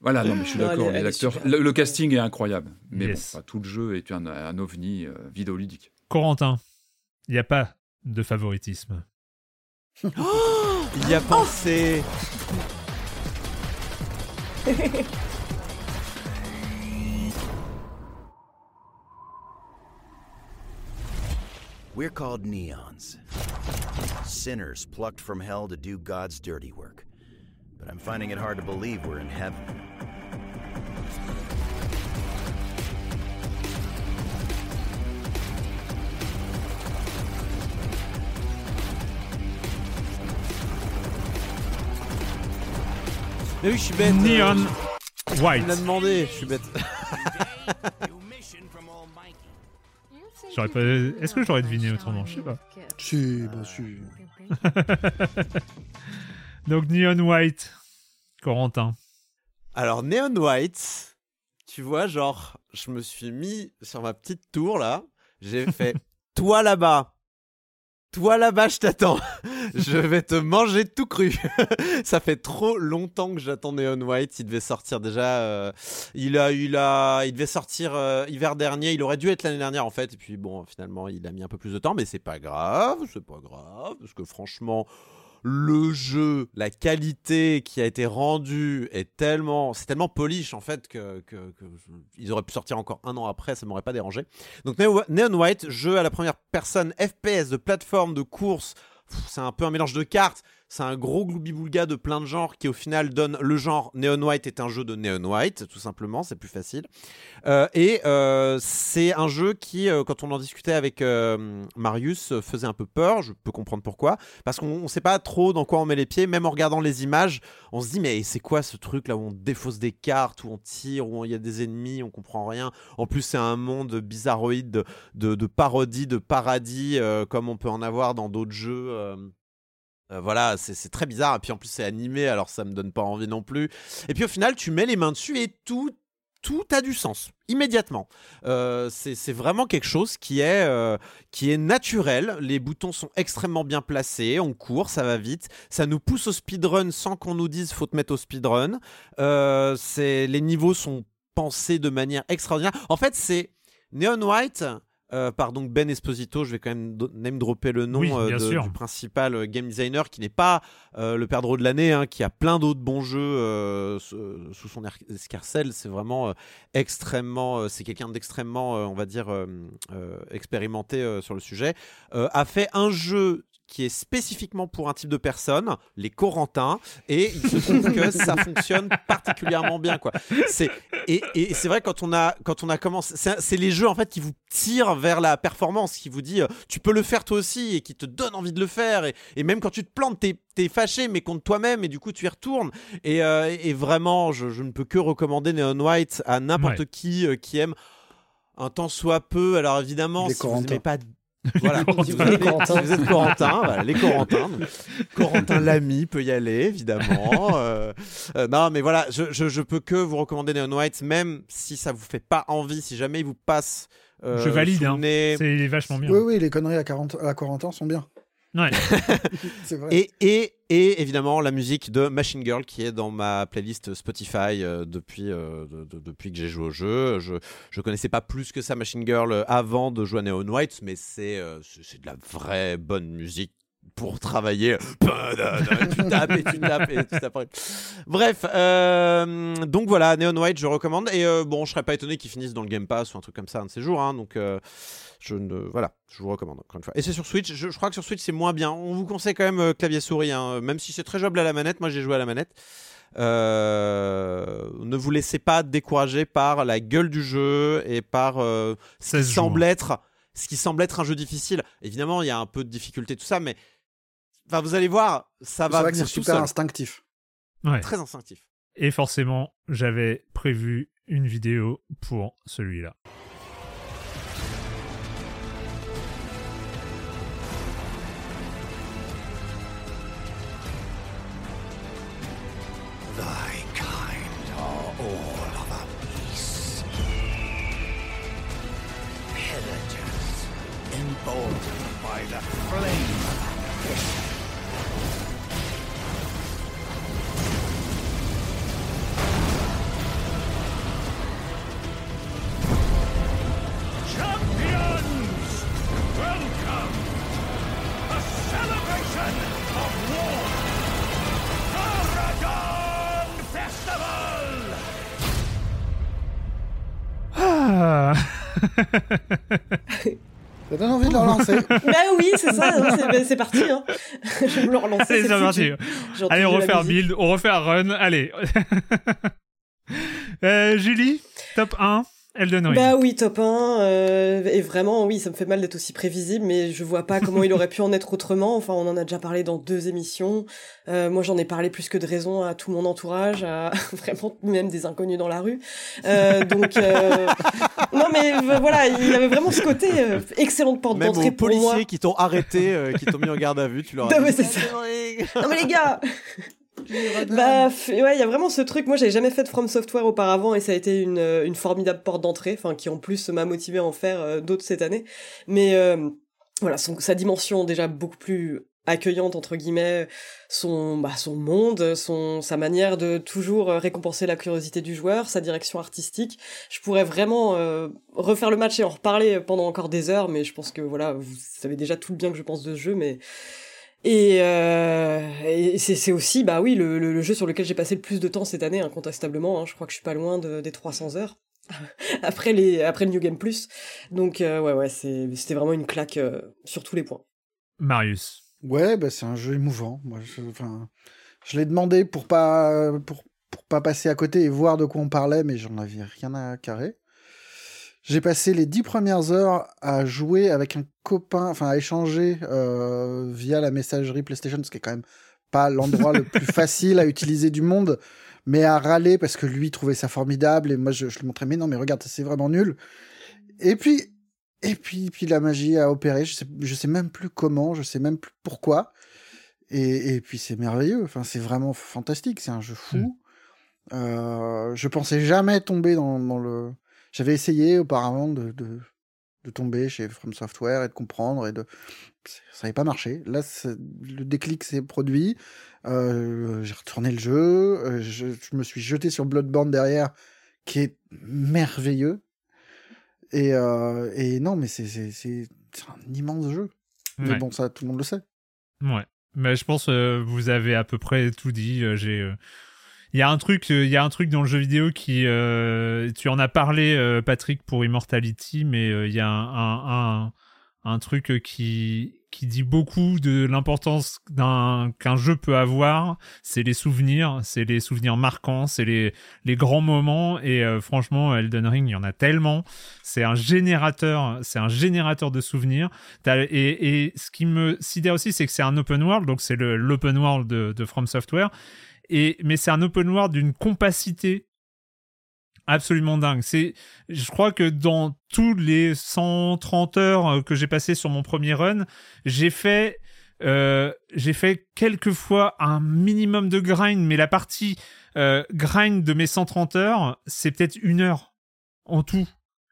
D: Voilà, non, mais je suis d'accord. Les acteurs, le, casting est incroyable, mais bon, tout le jeu est un, un ovni euh, vidéoludique.
A: Corentin, il n'y a pas de favoritisme.
C: Oh [gasps] il y a pensé. [laughs] We're called neons. Sinners plucked from hell to do God's dirty work. But I'm finding it hard to believe we're in heaven. Mais oui, je suis bête.
A: Euh, Neon White.
C: Il l'a demandé, je suis bête.
A: J'aurais pas. Est-ce que j'aurais deviné autrement Je sais pas.
E: Si, bah si. [laughs]
A: Donc Neon White, Corentin.
C: Alors Neon White, tu vois, genre, je me suis mis sur ma petite tour là, j'ai [laughs] fait toi là-bas, toi là-bas, je t'attends. [laughs] je vais te manger tout cru. [laughs] ça fait trop longtemps que j'attends Neon White. Il devait sortir déjà. Euh, il a, il a, il devait sortir euh, hiver dernier. Il aurait dû être l'année dernière en fait. Et puis bon, finalement, il a mis un peu plus de temps, mais c'est pas grave. C'est pas grave parce que franchement le jeu, la qualité qui a été rendue est tellement, c'est tellement en fait que, ils auraient pu sortir encore un an après, ça m'aurait pas dérangé. Donc Neon White, jeu à la première personne, FPS de plateforme de course, c'est un peu un mélange de cartes c'est un gros gloubi-boulga de plein de genres qui au final donne le genre Neon White est un jeu de Neon White, tout simplement, c'est plus facile. Euh, et euh, c'est un jeu qui, euh, quand on en discutait avec Marius, faisait un peu peur, je peux comprendre pourquoi, parce qu'on ne sait pas trop dans quoi on met les pieds, même en regardant les images, on se dit mais c'est quoi ce truc là où on défausse des cartes, où on tire, où il y a des ennemis, on comprend rien. En plus c'est un monde bizarroïde de, de, de parodie, de paradis, comme on peut en avoir dans d'autres jeux. Voilà, c'est très bizarre. Et puis en plus, c'est animé, alors ça me donne pas envie non plus. Et puis au final, tu mets les mains dessus et tout, tout a du sens immédiatement. Euh, c'est vraiment quelque chose qui est, euh, qui est naturel. Les boutons sont extrêmement bien placés. On court, ça va vite. Ça nous pousse au speedrun sans qu'on nous dise faut te mettre au speedrun. les niveaux sont pensés de manière extraordinaire. En fait, c'est Neon White euh, par donc Ben Esposito, je vais quand même name dropper le nom euh, du principal euh, game designer qui n'est pas le perdreau de l'année, hein, qui a plein d'autres bons jeux sous son escarcelle. C'est vraiment extrêmement, c'est quelqu'un d'extrêmement, on va dire, expérimenté sur le sujet. a fait un jeu qui est spécifiquement pour un type de personne, les Corentins, et il se trouve que [laughs] ça fonctionne particulièrement bien, quoi. C'est et, et c'est vrai quand on a quand on a commencé, c'est les jeux en fait qui vous tirent vers la performance, qui vous dit euh, tu peux le faire toi aussi et qui te donne envie de le faire et, et même quand tu te plantes, t'es es fâché mais contre toi-même et du coup tu y retournes. Et, euh, et vraiment je, je, ne peux que recommander Neon White à n'importe qui euh, qui aime un temps soit peu. Alors évidemment si vous n'aimez pas voilà, [laughs] si vous, êtes Corentin, [laughs] les Corentins. Corentin l'ami peut y aller, évidemment. Euh, euh, non, mais voilà, je, je, peux que vous recommander Neon White, même si ça vous fait pas envie, si jamais il vous passe.
A: Euh, je valide, hein. c'est vachement bien.
E: Oui, oui, les conneries à, 40, à Corentin sont bien.
A: Ouais. [laughs]
E: vrai.
C: Et, et, et, évidemment la musique de Machine Girl qui est dans ma playlist Spotify euh, depuis, euh, depuis que j'ai joué au jeu. Je, je connaissais pas plus que ça Machine Girl avant de jouer à Neon White, mais c'est euh, c'est de la vraie bonne musique pour travailler. [laughs] tu tapes et tu tapes et tu tapes. Bref, donc voilà, Neon White, je recommande. Et bon, je serais pas étonné qu'ils finissent dans le Game Pass ou un truc comme ça un de ces jours. Hein, donc je ne voilà, je vous recommande encore une fois. Et c'est sur Switch. Je, crois que sur Switch c'est moins bien. On vous conseille quand même euh, clavier souris, hein, même si c'est très jouable à la manette. Moi j'ai joué à la manette. Euh, ne vous laissez pas décourager par la gueule du jeu et par euh, ce qui semble être ce qui semble être un jeu difficile. Évidemment, il y a un peu de difficulté tout ça, mais enfin, vous allez voir, ça va venir
E: c'est super instinctif.
C: Très instinctif.
A: Et forcément, j'avais prévu une vidéo pour celui-là.
B: Bah oui, c'est ça, bah, c'est parti. Hein. [laughs] Je me le relancer.
A: Allez, c'est parti. Allez, on refait un build, on refait un run. Allez. [laughs] euh, Julie, top 1 Elden Ring.
B: Bah oui, top 1. Euh, et vraiment, oui, ça me fait mal d'être aussi prévisible, mais je vois pas comment il aurait pu en être autrement. Enfin, on en a déjà parlé dans deux émissions. Euh, moi, j'en ai parlé plus que de raison à tout mon entourage, à [laughs] vraiment même des inconnus dans la rue. Euh, donc, euh, [laughs] non, mais voilà, il y avait vraiment ce côté euh, excellente porte d'entrée pour moi.
C: Même policiers qui t'ont arrêté, qui t'ont mis en garde à vue, tu leur as
B: non, mais c'est ça. non, mais les gars [laughs] bah ouais, il y a vraiment ce truc. Moi, j'avais jamais fait de From Software auparavant et ça a été une, euh, formidable porte d'entrée, enfin qui en plus m'a motivé à en faire euh, d'autres cette année. Mais euh, voilà, sa dimension déjà beaucoup plus accueillante entre guillemets son bah, son monde son sa manière de toujours récompenser la curiosité du joueur sa direction artistique je pourrais vraiment refaire le match et en reparler pendant encore des heures mais je pense que voilà vous savez déjà tout le bien que je pense de ce jeu mais et, et c'est aussi bah oui le, le, jeu sur lequel j'ai passé le plus de temps cette année incontestablement hein, je crois que je suis pas loin de, des 300 heures [laughs] après les après le New Game Plus. Donc euh, ouais ouais, c'était vraiment une claque euh, sur tous les points.
A: Marius.
E: Ouais, bah, c'est un jeu émouvant. Moi, je, enfin, je l'ai demandé pour pas pour pour pas passer à côté et voir de quoi on parlait, mais j'en avais rien à carrer. J'ai passé les dix premières heures à jouer avec un copain, enfin à échanger euh, via la messagerie PlayStation, ce qui est quand même pas l'endroit le plus [laughs] facile à utiliser du monde mais à râler parce que lui trouvait ça formidable et moi je, je lui montrais mais non mais regarde c'est vraiment nul. Et puis et puis puis la magie a opéré je sais je sais même plus comment je sais même plus pourquoi. Et, et puis c'est merveilleux enfin c'est vraiment fantastique c'est un jeu fou. Mm. euh, je pensais jamais tomber dans, dans le j'avais essayé auparavant de, de, de tomber chez From Software et de comprendre et de ça n'avait pas marché là le déclic s'est produit euh, j'ai retourné le jeu, euh, je, me suis jeté sur Bloodborne derrière, qui est merveilleux. Et, euh, et non, mais c'est un immense jeu. Mais bon, ça, tout le monde le sait.
A: Ouais. Mais je pense que vous avez à peu près tout dit. J'ai. Il y a un truc, il y a un truc dans le jeu vidéo qui, tu en as parlé, Patrick, pour Immortality, mais il y a un, un, un truc qui qui dit beaucoup de l'importance d'un qu'un jeu peut avoir, c'est les souvenirs, c'est les souvenirs marquants, c'est les les grands moments et euh, franchement Elden Ring, il y en a tellement, c'est un générateur, c'est un générateur de souvenirs. Et, et ce qui me sidère aussi, c'est que c'est un open world, donc c'est l'open world de, de From Software. Et mais c'est un open world d'une compacité absolument dingue. C'est, je crois que dans tous les 130 heures euh, que j'ai passé sur mon premier run, j'ai fait, euh, quelques fois un minimum de grind, mais la partie euh, grind de mes 130 heures, c'est peut-être une heure en tout.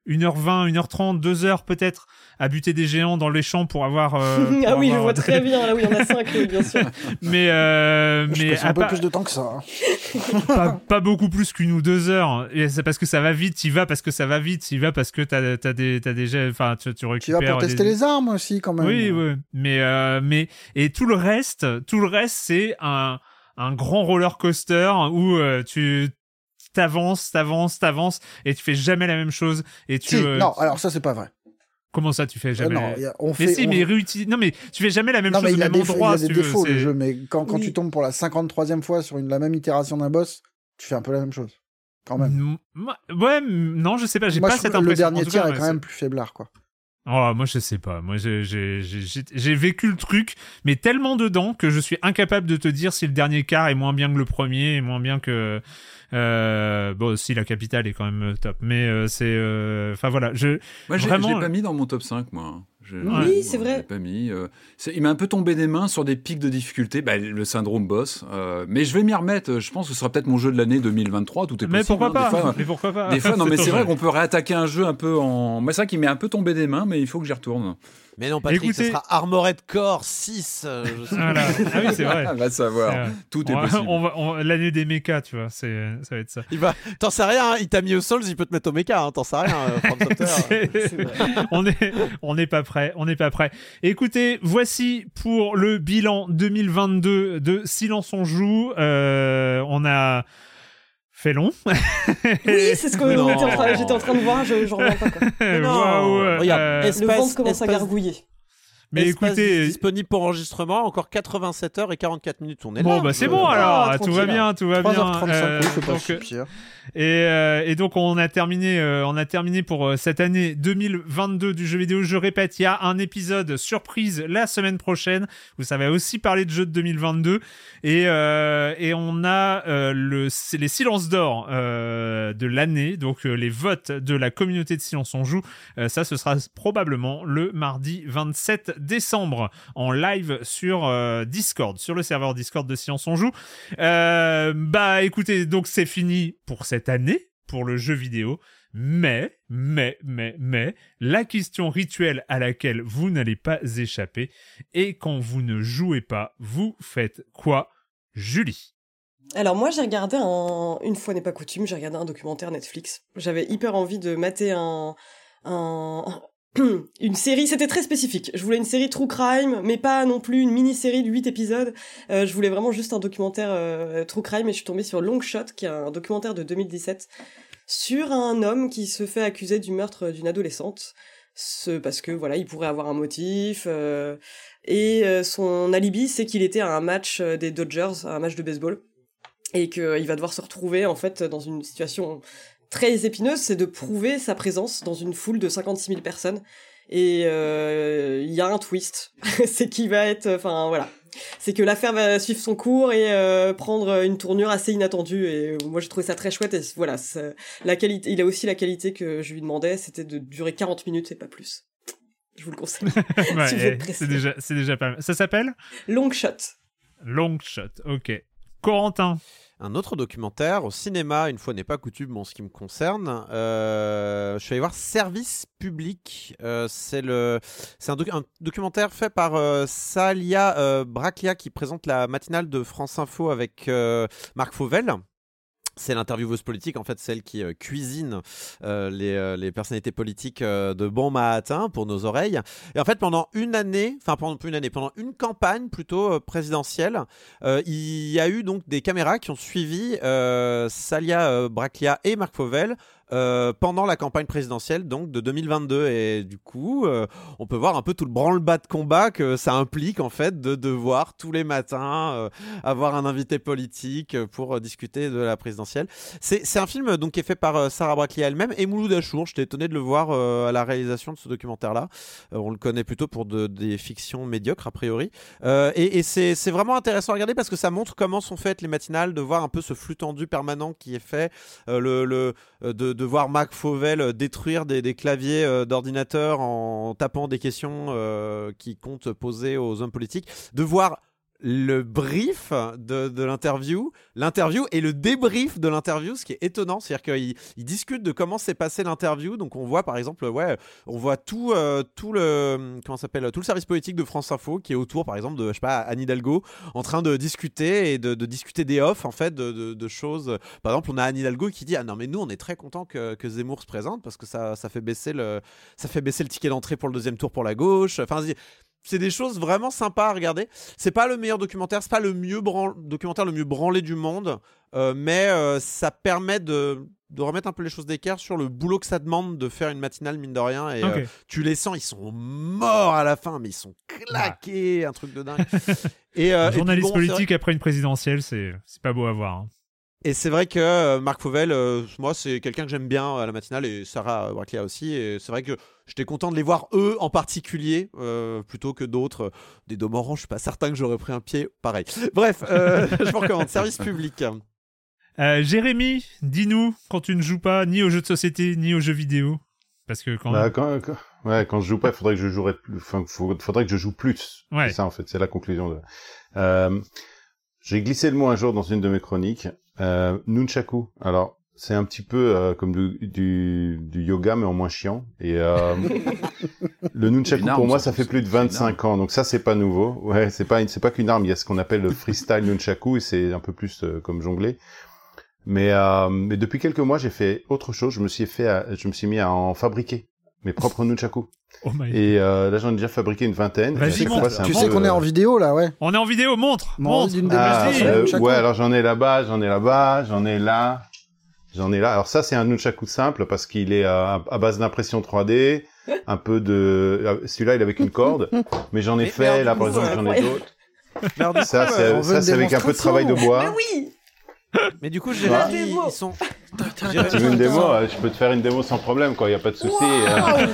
A: 1h20, 1h30, 2h peut-être à buter des géants dans les champs pour avoir.
B: Euh, [laughs] ah oui, je vois très bien. Là, oui, on a 5, bien sûr. [laughs]
A: mais. Euh, mais
E: un peu plus de temps que ça.
A: Hein. [laughs] pas, beaucoup plus qu'une ou deux heures. Et c'est parce que ça va vite, tu vas parce que ça va vite, tu vas parce que t'as as des, as des Enfin, tu, tu récupères.
E: Tu vas pour tester les armes aussi, quand même.
A: Oui, oui. Mais, euh, mais. Et tout le reste, tout le reste, c'est un un grand roller coaster où euh, tu t'avances, t'avances, t'avances, et tu fais jamais la même chose. Et tu,
E: euh, non, alors ça c'est pas vrai.
A: Comment ça, tu fais jamais
E: non, on
A: fait, Mais si, mais réutilise. Non, mais tu fais jamais la même chose
E: mais
A: au même endroit.
E: Il y a des défauts le jeu, mais quand, quand tu tombes pour la 53e fois sur une, la même itération d'un boss, tu fais un peu la même chose. Quand même.
A: ouais, non, je sais pas, j'ai pas cette impression.
E: Le dernier tir est quand même plus faiblard, quoi.
A: Oh, moi je sais pas. Moi j'ai vécu le truc, mais tellement dedans que je suis incapable de te dire si le dernier quart est moins bien que le premier, et moins bien que euh, bon, si la capitale est quand même euh, top, mais euh, c'est, euh, enfin voilà, je.
D: Moi, j'ai vraiment... pas mis dans mon top 5 moi.
B: Oui, c'est vrai.
D: Pas mis. il m'a un peu tombé des mains sur des pics de difficulté, bah, le syndrome boss. mais je vais m'y remettre. Je pense que ce sera peut-être mon jeu de l'année 2023. Tout est possible.
A: Mais pourquoi
D: hein.
A: pas
D: des fois,
A: Mais pourquoi pas
D: Des fois, non, [laughs] mais c'est vrai qu'on peut réattaquer un jeu un peu en. Moi, c'est vrai qu'il m'est un peu tombé des mains, mais il faut que j'y retourne.
C: Mais non, Patrick, Écoutez... ce sera Armored Core 6. Euh,
A: voilà. Ah oui, c'est vrai. [laughs]
D: On va savoir. Tout est possible.
A: On L'année des mechas, tu vois, c'est... ça va être ça.
C: Il va... T'en sais rien, hein, il t'a mis au sol, il peut te mettre au mecha, hein, t'en sais rien, euh, [laughs]
A: on est, on n'est pas prêt, on n'est pas prêt. Écoutez, voici pour le bilan 2022 de Silence on joue. Euh, on a fait long.
B: oui, c'est ce que [laughs] j'étais en train de voir, je, ne reviens pas. Quoi. [laughs]
A: non,
B: Regarde, euh, le ventre commence à gargouiller.
A: Mais écoutez,
C: disponible pour enregistrement, encore 87 heures et 44 minutes. On est
A: bon,
C: là.
A: bah c'est bon alors, tout va bien, tout va bien.
E: 3h35, euh, donc, pire.
A: Et, euh, et, donc on a terminé, euh, on a terminé pour euh, cette année 2022 du jeu vidéo. Je répète, il y a un épisode surprise la semaine prochaine où ça va aussi parler de jeux de 2022 et et on a le les silences d'or de l'année, donc les votes de la communauté de Silence on joue. ça, ce sera probablement le mardi 27 décembre en live sur Discord, sur le serveur Discord de Silence on joue. bah écoutez, donc c'est fini pour cette année pour le jeu vidéo. Mais, mais, mais, mais, la question rituelle à laquelle vous n'allez pas échapper est quand vous ne jouez pas, vous faites quoi, Julie?
B: Alors moi j'ai regardé un, une fois n'est pas coutume, j'ai regardé un documentaire Netflix. J'avais hyper envie de mater un, un, [clears throat] une série, c'était très spécifique. Je voulais une série true crime, mais pas non plus une mini-série de 8 épisodes. Euh, je voulais vraiment juste un documentaire euh, true crime et je suis tombée sur Long Shot, qui est un documentaire de 2017 sur un homme qui se fait accuser du meurtre d'une adolescente. Ce, parce que voilà, il pourrait avoir un motif. Euh, et son alibi, c'est qu'il était à un match des Dodgers, un match de baseball et qu'il va devoir se retrouver en fait dans une situation très épineuse, c'est de prouver sa présence dans une foule de 56 000 personnes. Et euh, il y a un twist, [laughs] c'est qu'il va être, enfin voilà, c'est que l'affaire va suivre son cours et euh, prendre une tournure assez inattendue. Et moi j'ai trouvé ça très chouette. Et voilà, la qualité, il a aussi la qualité que je lui demandais, c'était de durer 40 minutes et pas plus. Je vous le conseille. [laughs]
A: c'est déjà, c'est déjà pas mal. Ça s'appelle?
B: Long Shot.
A: Long Shot, ok. Corentin
C: un autre documentaire au cinéma, une fois n'est pas coutume en ce qui me concerne. Euh, je suis allé voir Service public. Euh, c'est un, documentaire fait par euh, Salia Braclia qui présente la matinale de France Info avec Marc Fauvel c'est l'intervieweuse politique, en fait, celle qui euh, cuisine euh, les, euh, les, personnalités politiques de bon matin pour nos oreilles. Et en fait, pendant une année, enfin pendant une année, pendant une campagne plutôt présidentielle, il y a eu donc des caméras qui ont suivi Salia Braclia et Marc Fauvel euh, pendant la campagne présidentielle donc de 2022 et du coup euh, on peut voir un peu tout le branle-bas de combat que ça implique en fait de devoir tous les matins euh, avoir un invité politique pour discuter de la présidentielle. C'est un film donc qui est fait par Sarah Brackley elle-même et Mouloud Achour. J'étais étonné de le voir à la réalisation de ce documentaire là. on le connaît plutôt pour de, des fictions médiocres a priori et, et c'est vraiment intéressant à regarder parce que ça montre comment sont faites les matinales, de voir un peu ce flux tendu permanent qui est fait, le, le de de voir Mac Fauvel euh, détruire des, claviers euh, d'ordinateur en tapant des questions euh, qui comptent poser aux hommes politiques, de voir le brief de, l'interview, l'interview et le débrief de l'interview, ce qui est étonnant, c'est-à-dire qu'ils discutent de comment s'est passé l'interview. Donc on voit par exemple, ouais, on voit tout, euh, tout le comment s'appelle, tout le service politique de France Info qui est autour, par exemple, de je sais pas Anne Hidalgo, en train de discuter et de, discuter des offs en fait de, choses. Par exemple, on a Anne Hidalgo qui dit ah non mais nous on est très content que, que Zemmour se présente parce que ça, ça fait baisser le ça fait baisser le ticket d'entrée pour le deuxième tour pour la gauche. Enfin c'est des choses vraiment sympas à regarder. C'est pas le meilleur documentaire, c'est pas le mieux documentaire le mieux branlé du monde, euh, mais euh, ça permet de, remettre un peu les choses d'équerre sur le boulot que ça demande de faire une matinale mine de rien. Et euh, tu les sens, ils sont morts à la fin, mais ils sont claqués, un truc de dingue. [laughs]
A: et, journaliste politique après une présidentielle, c'est pas beau à voir. Hein.
C: Et c'est vrai que euh, Marc Fauvel, euh, moi, c'est quelqu'un que j'aime bien à la matinale et Sarah Braclia aussi. Et c'est vrai que j'étais content de les voir, eux en particulier, euh, plutôt que d'autres. Des Domorans, je suis pas certain que j'aurais pris un pied pareil. [laughs] Bref, [laughs] je vous recommande. Service public.
A: Jérémy, dis-nous, quand tu ne joues pas ni aux jeux de société, ni aux jeux vidéo. Parce que quand.
F: Bah, quand, ouais, quand je joue pas, il faudrait que je jouerais plus. Enfin, faudrait que je joue plus. Ouais. C'est ça, en fait. C'est la conclusion de. J'ai glissé le mot un jour dans une de mes chroniques. Euh, nunchaku. Alors, c'est un petit peu euh, comme du, du, yoga, mais en moins chiant. Et euh, [laughs] le nunchaku, pour moi, ça fait plus de 25 ans. Donc ça, c'est pas nouveau. Ouais, c'est pas, c'est pas qu'une arme. Il y a ce qu'on appelle le freestyle nunchaku, et c'est un peu plus euh, comme jongler. Mais, euh, mais depuis quelques mois, j'ai fait autre chose. Je me suis fait, je me suis mis à en fabriquer mes propres nunchaku. Oh et euh, là, j'en ai déjà fabriqué une vingtaine.
E: tu sais qu'on est en vidéo là, ouais.
A: On est en vidéo, montre, montre.
F: Ah, euh, ouais, alors j'en ai là-bas, j'en ai là-bas, j'en ai là, j'en ai là. Alors ça, c'est un nunchaku simple parce qu'il est à, base d'impression 3D, un peu de. Euh, celui-là, il est avec une corde, [laughs] mais j'en ai fait là, par exemple, j'en ai d'autres. Ça, c'est avec un peu de travail de bois.
B: Mais oui.
C: Mais du coup, j'ai ils, ils sont.
F: Tu veux une démo Je peux te faire une démo sans problème, quoi. Il y a pas de souci.
B: Hein.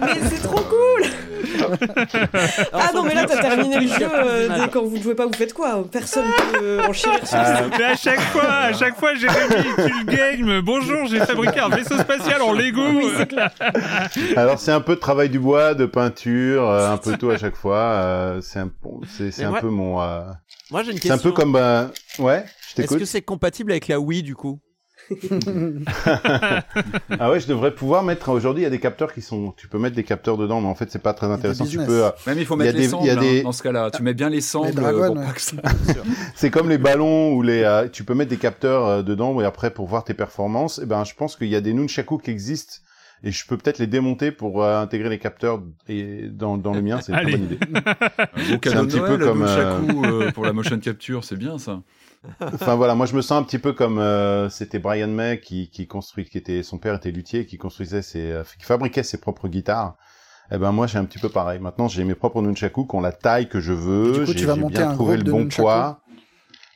B: mais c'est trop cool. [laughs] ah non, mais là, t'as terminé le jeu. Euh, quand vous ne jouez pas, vous faites quoi Personne peut en chier
A: euh, Mais à chaque fois, à chaque fois, Jérémy, tu le game. Bonjour, j'ai fabriqué un vaisseau spatial en Lego.
B: Oui, c'est clair. [laughs]
F: Alors, c'est un peu de travail du bois, de peinture, euh, un peu tout à chaque fois. c'est un, c'est, un peu mon.
C: Moi, j'ai une question.
F: C'est un peu comme. ouais.
C: Est-ce que c'est compatible avec la Wii du coup [laughs]
F: ah ouais, je devrais pouvoir mettre. Aujourd'hui, il y a des capteurs qui sont. Tu peux mettre des capteurs dedans, mais en fait, c'est pas très intéressant. Tu peux.
D: Même il faut mettre les sangles. Hein, dans ce cas-là, tu mets bien les sangles.
F: c'est comme les ballons ou les. Euh, tu peux mettre des capteurs euh, dedans et après pour voir tes performances. Et eh ben, je pense qu'il y a des nunchaku qui existent et je peux peut-être les démonter pour euh, intégrer les capteurs et dans, dans le mien, c'est une très bonne idée.
D: un petit peu comme euh... pour la motion capture, c'est bien ça.
F: Enfin voilà, moi je me sens un petit peu comme euh, c'était Brian May qui, qui construit, qui était son père était luthier, qui construisait ses, euh, qui fabriquait ses propres guitares. Eh ben moi j'ai un petit peu pareil. Maintenant j'ai mes propres nunchaku qui ont la taille que je veux. J'ai bien trouvé le bon poids,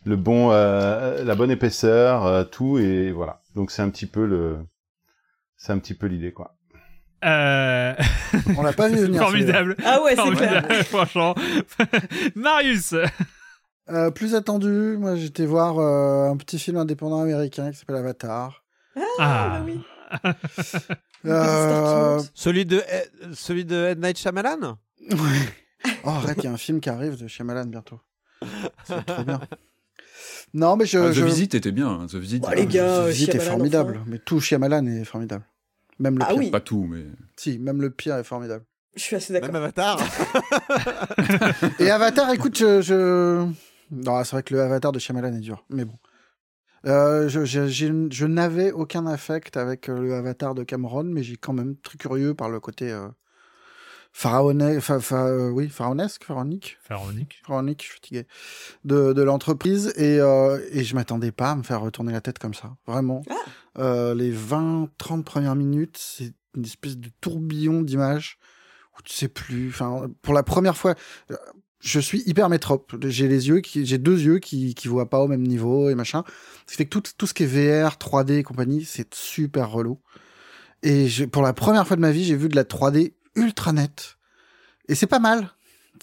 F: le bon, euh, la bonne épaisseur, tout et voilà. Donc c'est un petit peu le, c'est un petit peu l'idée quoi.
A: Euh...
E: On l'a pas vu venir. [laughs]
A: Formidable.
B: Ah ouais, c'est clair. [laughs]
A: Franchement. [laughs] Marius.
E: Euh, plus attendu, moi j'étais voir euh, un petit film indépendant américain qui s'appelle Avatar.
B: Ah, ah. Bah oui. [laughs]
C: euh... celui de celui de Ed Night Shyamalan?
E: Ouais. Oh arrête, il y a un film qui arrive de Shyamalan bientôt. C'est trop bien. Non mais je.
D: Ah, The
E: je...
D: Visit était bien. Hein. The Visit.
B: Oh, les gars,
E: The Visit est formidable. Mais tout Shyamalan est formidable. Même le
B: ah,
E: pire.
B: Oui.
D: Pas tout, mais.
E: Si, même le pire est formidable.
B: Je suis assez d'accord.
C: Même Avatar. [laughs]
E: Et Avatar, écoute, je... je... Non, c'est vrai que le Avatar de Shyamalan est dur, mais bon. Euh, je, je, je n'avais aucun affect avec euh, le Avatar de Cameron, mais j'ai quand même très curieux par le côté euh, pharaonesque, fa, fa, euh, oui, pharaonesque, pharaonique,
A: pharaonique,
E: pharaonique, je suis fatigué, de, de l'entreprise et, euh, et je m'attendais pas à me faire retourner la tête comme ça, vraiment.
B: Ah.
E: Euh, les 20-30 premières minutes, c'est une espèce de tourbillon d'images où tu sais plus. Enfin, pour la première fois, je suis hyper métrope. J'ai les yeux qui, j'ai deux yeux qui, qui voient pas au même niveau et machin. Ce qui fait que tout, tout ce qui est VR, 3D et compagnie, c'est super relou. Et je, pour la première fois de ma vie, j'ai vu de la 3D ultra nette. Et c'est pas mal.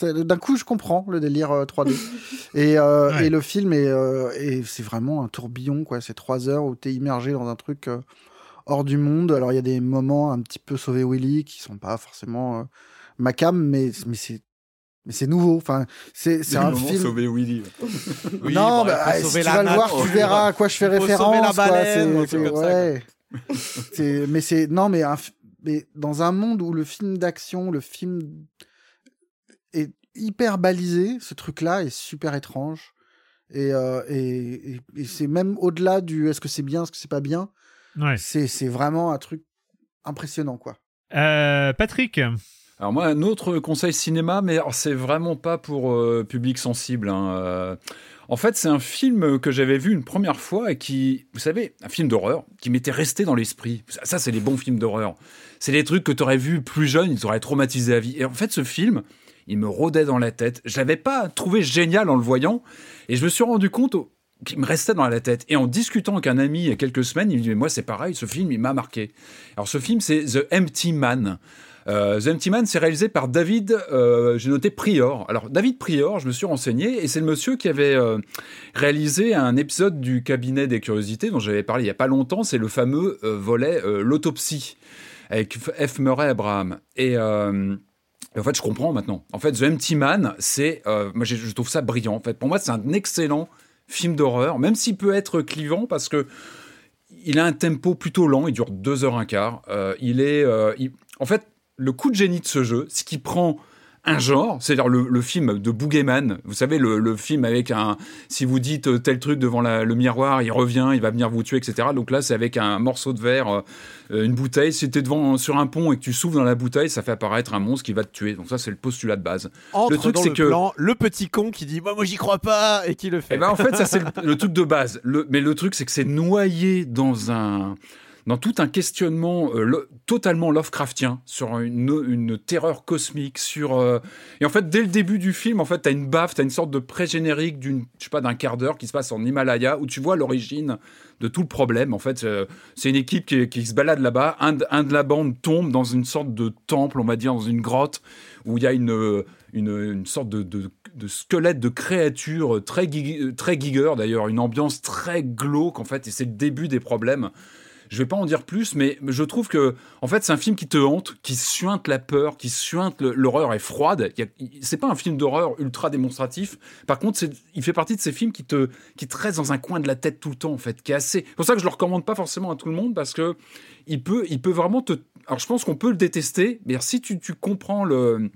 E: D'un coup, je comprends le délire euh, 3D. [laughs] et, euh, ouais. et le film est, euh, et c'est vraiment un tourbillon, quoi. C'est trois heures où t'es immergé dans un truc euh, hors du monde. Alors, il y a des moments un petit peu sauvé Willy qui sont pas forcément euh, ma cam, mais, mais c'est mais c'est nouveau. Enfin, c'est c'est un film.
D: Sauver Willy. [laughs]
E: oui, non, bon, bah, si tu vas le voir, tu verras à quoi je fais référence.
C: Sauver la baleine,
E: c'est, ouais. [laughs] c'est, mais c'est non, mais, un, mais dans un monde où le film d'action, le film est hyper balisé, ce truc-là est super étrange. Et, euh, et, et, et c'est même au-delà du est-ce que c'est bien, est-ce que c'est pas bien.
A: Ouais.
E: C'est, c'est vraiment un truc impressionnant, quoi.
A: Euh, Patrick
D: alors moi, un autre conseil cinéma, mais c'est vraiment pas pour euh, public sensible. Hein. Euh, en fait, c'est un film que j'avais vu une première fois et qui, vous savez, un film d'horreur qui m'était resté dans l'esprit. Ça, c'est les bons films d'horreur. C'est les trucs que tu aurais vus plus jeune, ils t'auraient traumatisé à vie. Et en fait, ce film, il me rôdait dans la tête. Je l'avais pas trouvé génial en le voyant, et je me suis rendu compte qui me restait dans la tête. Et en discutant avec un ami il y a quelques semaines, il me dit mais moi c'est pareil, ce film il m'a marqué. Alors ce film c'est The Empty Man. Euh, The Empty Man, c'est réalisé par David, euh, j'ai noté Prior. Alors David Prior, je me suis renseigné, et c'est le monsieur qui avait euh, réalisé un épisode du cabinet des curiosités dont j'avais parlé il y a pas longtemps. C'est le fameux euh, volet l'autopsie avec F. Murray Abraham. Et en fait, je comprends maintenant. En fait, The Empty Man, c'est, moi je trouve ça brillant. En fait, pour moi, c'est un excellent film d'horreur, même s'il peut être clivant parce que il a un tempo plutôt lent, il dure deux heures un quart. Il est, en fait, le coup de génie de ce jeu, c'est qu'il prend un genre, c'est-à-dire le, le, film de Boogeyman, vous savez, le, le, film avec un, si vous dites tel truc devant la, le miroir, il revient, il va venir vous tuer, etc. Donc là, c'est avec un morceau de verre, euh, une bouteille. Si tu es devant, sur un pont et que tu souffles dans la bouteille, ça fait apparaître un monstre qui va te tuer. Donc ça, c'est le postulat de base.
C: Entre le truc, c'est que plan, le petit con qui dit, moi, moi, j'y crois pas, et qui le fait.
D: Et ben, en fait, ça, c'est le, le, truc de base. Mais le truc, c'est que c'est noyé dans un, dans tout un questionnement euh, totalement Lovecraftien sur une, terreur cosmique sur euh... et en fait dès le début du film en fait t'as une baffe t'as une sorte de pré-générique d'une je sais pas d'un quart d'heure qui se passe en Himalaya où tu vois l'origine de tout le problème. En fait euh, c'est une équipe qui, se balade là-bas. Un, de la bande tombe dans une sorte de temple on va dire dans une grotte où il y a une une, sorte de, de de créatures très, très giger d'ailleurs, une ambiance très glauque en fait, et c'est le début des problèmes je vais pas en dire plus, mais je trouve que, en fait, c'est un film qui te hante, qui suinte la peur, qui suinte l'horreur est froide. C'est pas un film d'horreur ultra démonstratif. Par contre, il fait partie de ces films qui te, qui te restent dans un coin de la tête tout le temps, en fait, qui est assez. C'est pour ça que je le recommande pas forcément à tout le monde parce que il peut, il peut vraiment te. Alors, je pense qu'on peut le détester, mais si tu, tu comprends le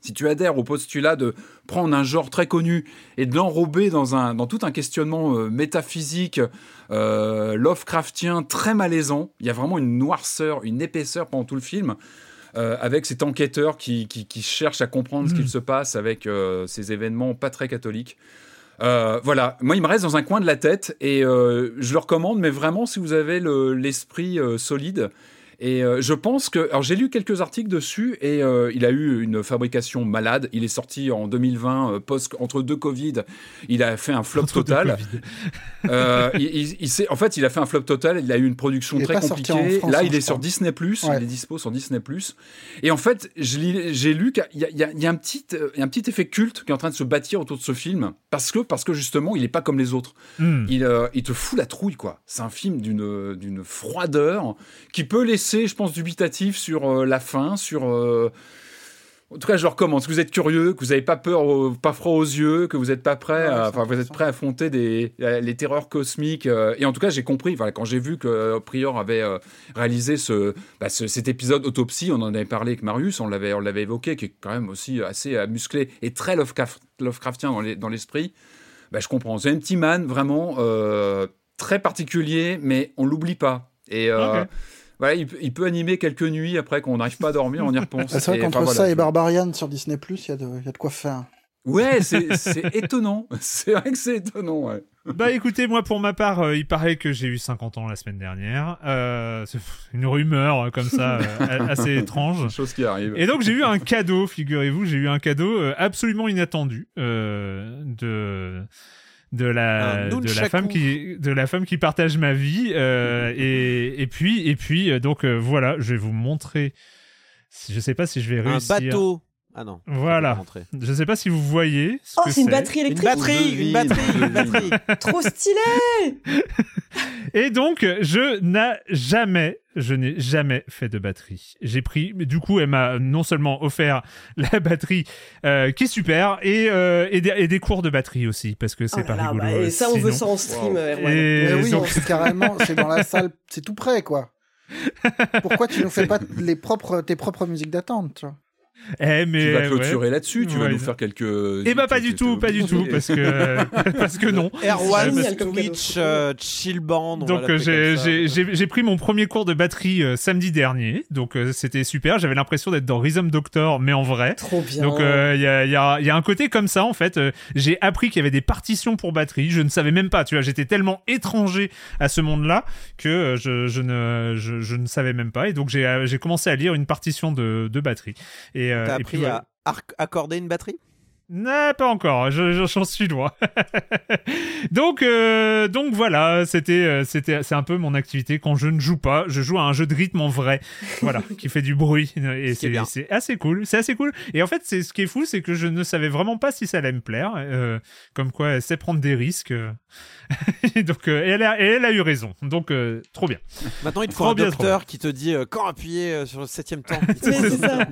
D: si tu adhères au postulat de prendre un genre très connu et de l'enrober dans, un, dans tout un questionnement euh, métaphysique, euh, Lovecraftien, très malaisant, il y a vraiment une noirceur, une épaisseur pendant tout le film, euh, avec cet enquêteur qui, qui, cherche à comprendre ce qu'il mm. se passe avec ces événements pas très catholiques. voilà, moi il me reste dans un coin de la tête et je le recommande, mais vraiment si vous avez l'esprit solide et euh, je pense que. Alors, j'ai lu quelques articles dessus et euh, il a eu une fabrication malade. Il est sorti en 2020, euh, post, entre deux Covid. Il a fait un flop total. il, en fait, il a fait un flop total. Il a eu une production très compliquée. Là, il est sur Disney. Il est dispo sur Disney. Et en fait, j'ai lu qu'il y, y, a un petit, un petit effet culte qui est en train de se bâtir autour de ce film. Parce que, parce que justement, il n'est pas comme les autres. Hmm. Il, il te fout la trouille, quoi. C'est un film d'une froideur qui peut laisser je pense, dubitatif sur euh, la fin, sur. Euh, en tout cas, je recommande. Si vous êtes curieux, que vous n'avez pas peur, pas froid aux yeux, que vous n'êtes pas prêt, à, enfin, vous êtes prêt à affronter des, les terreurs cosmiques. Euh, et en tout cas, j'ai compris. Voilà, quand j'ai vu que Prior avait réalisé ce, bah, cet épisode autopsie, on en avait parlé avec Marius, on l'avait, on l'avait évoqué, qui est quand même aussi assez musclé et très Lovecraftien dans l'esprit. bah, je comprends. C'est un petit man vraiment très particulier, mais on l'oublie pas. Et voilà, il, peut animer quelques nuits après qu'on n'arrive pas à dormir, on y repense. [laughs]
E: c'est vrai qu'entre ça et Barbarian sur Disney, il y, a de quoi faire.
D: Ouais, [laughs] c'est étonnant. [laughs] C'est vrai que c'est étonnant, ouais.
A: Bah écoutez, moi pour ma part, euh, il paraît que j'ai eu 50 ans la semaine dernière. Euh, c'est une rumeur euh, comme ça, assez étrange.
D: Chose qui arrive.
A: Et donc j'ai eu un cadeau, figurez-vous, j'ai eu un cadeau absolument inattendu de de la de la femme qui de la femme qui partage ma vie euh, et, et puis et puis euh, donc euh, voilà je vais vous montrer je sais pas si je vais réussir.
C: un bateau ah non.
A: Voilà. Je sais pas si vous voyez. Ce
B: oh, c'est une batterie électrique.
C: Une batterie, une batterie, une [laughs] batterie.
B: Trop stylé.
A: Et donc, je n'ai jamais, je n'ai jamais fait de batterie. J'ai pris, du coup, elle m'a non seulement offert [laughs] la batterie, euh, qui est super, et, euh, et, des, cours de batterie aussi, parce que c'est oh pas rigolo. Bah,
B: et ça, on veut ça en stream.
E: Et oui, c'est carrément, c'est dans la salle, c'est tout près, quoi. [laughs] Pourquoi tu ne fais pas les propres, tes propres musiques d'attente,
A: eh, mais
D: tu vas clôturer là-dessus, tu vas nous faire quelques.
A: Eh bah pas du tout, pas du tout, parce que [laughs] parce que non.
C: Erwan, Twitch, euh, Chill Band.
A: Donc euh, j'ai pris mon premier cours de batterie euh, samedi dernier, donc c'était super. J'avais l'impression d'être dans Rhythm Doctor, mais en vrai.
B: Trop bien.
A: Donc il y a y a y a un côté comme ça en fait. j'ai appris qu'il y avait des partitions pour batterie. Je ne savais même pas. Tu vois, j'étais tellement étranger à ce monde-là que je, je ne je, je, ne savais même pas. Et donc j'ai j'ai commencé à lire une partition de de batterie. Et
C: euh, T'as appris à accorder une batterie?
A: Non, pas encore. J'en suis loin. [laughs] donc, euh, donc voilà, c'était, euh, c'était, c'est un peu mon activité quand je ne joue pas. Je joue à un jeu de rythme en vrai, [laughs] voilà, qui fait du bruit et c'est, assez cool. C'est assez cool. Et en fait, c'est ce qui est fou, c'est que je ne savais vraiment pas si ça allait me plaire. comme quoi, elle sait prendre des risques. [laughs] donc, elle a, elle a eu raison. Donc, trop bien.
C: Maintenant, il te faut un docteur qui te dit quand appuyer sur le septième temps.
B: c'est ça.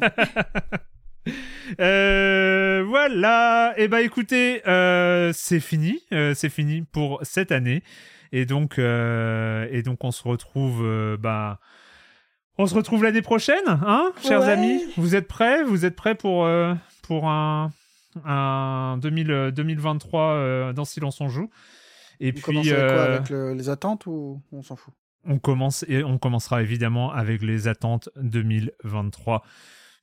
B: [laughs]
A: Euh, voilà. Et eh bah ben, écoutez, euh, c'est fini, euh, c'est fini pour cette année. Et donc, et donc on se retrouve, bah, on se retrouve l'année prochaine, hein, chers amis. Vous êtes prêts? Vous êtes prêts pour pour un un 2000, 2023 dans Silence on joue?
E: Et on puis avec quoi avec les attentes ou on s'en fout?
A: On commence et on commencera évidemment avec les attentes 2023.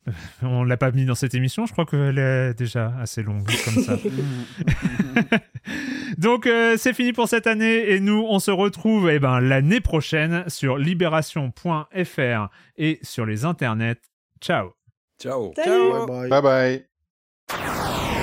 A: [laughs] On l'a pas mis dans cette émission, je crois qu'elle est déjà assez longue comme ça. [laughs] [laughs] Donc euh, c'est fini pour cette année et nous on se retrouve eh ben, l'année prochaine sur libération.fr et sur les internets. Ciao.
D: Ciao.
B: Ciao.
F: bye. bye.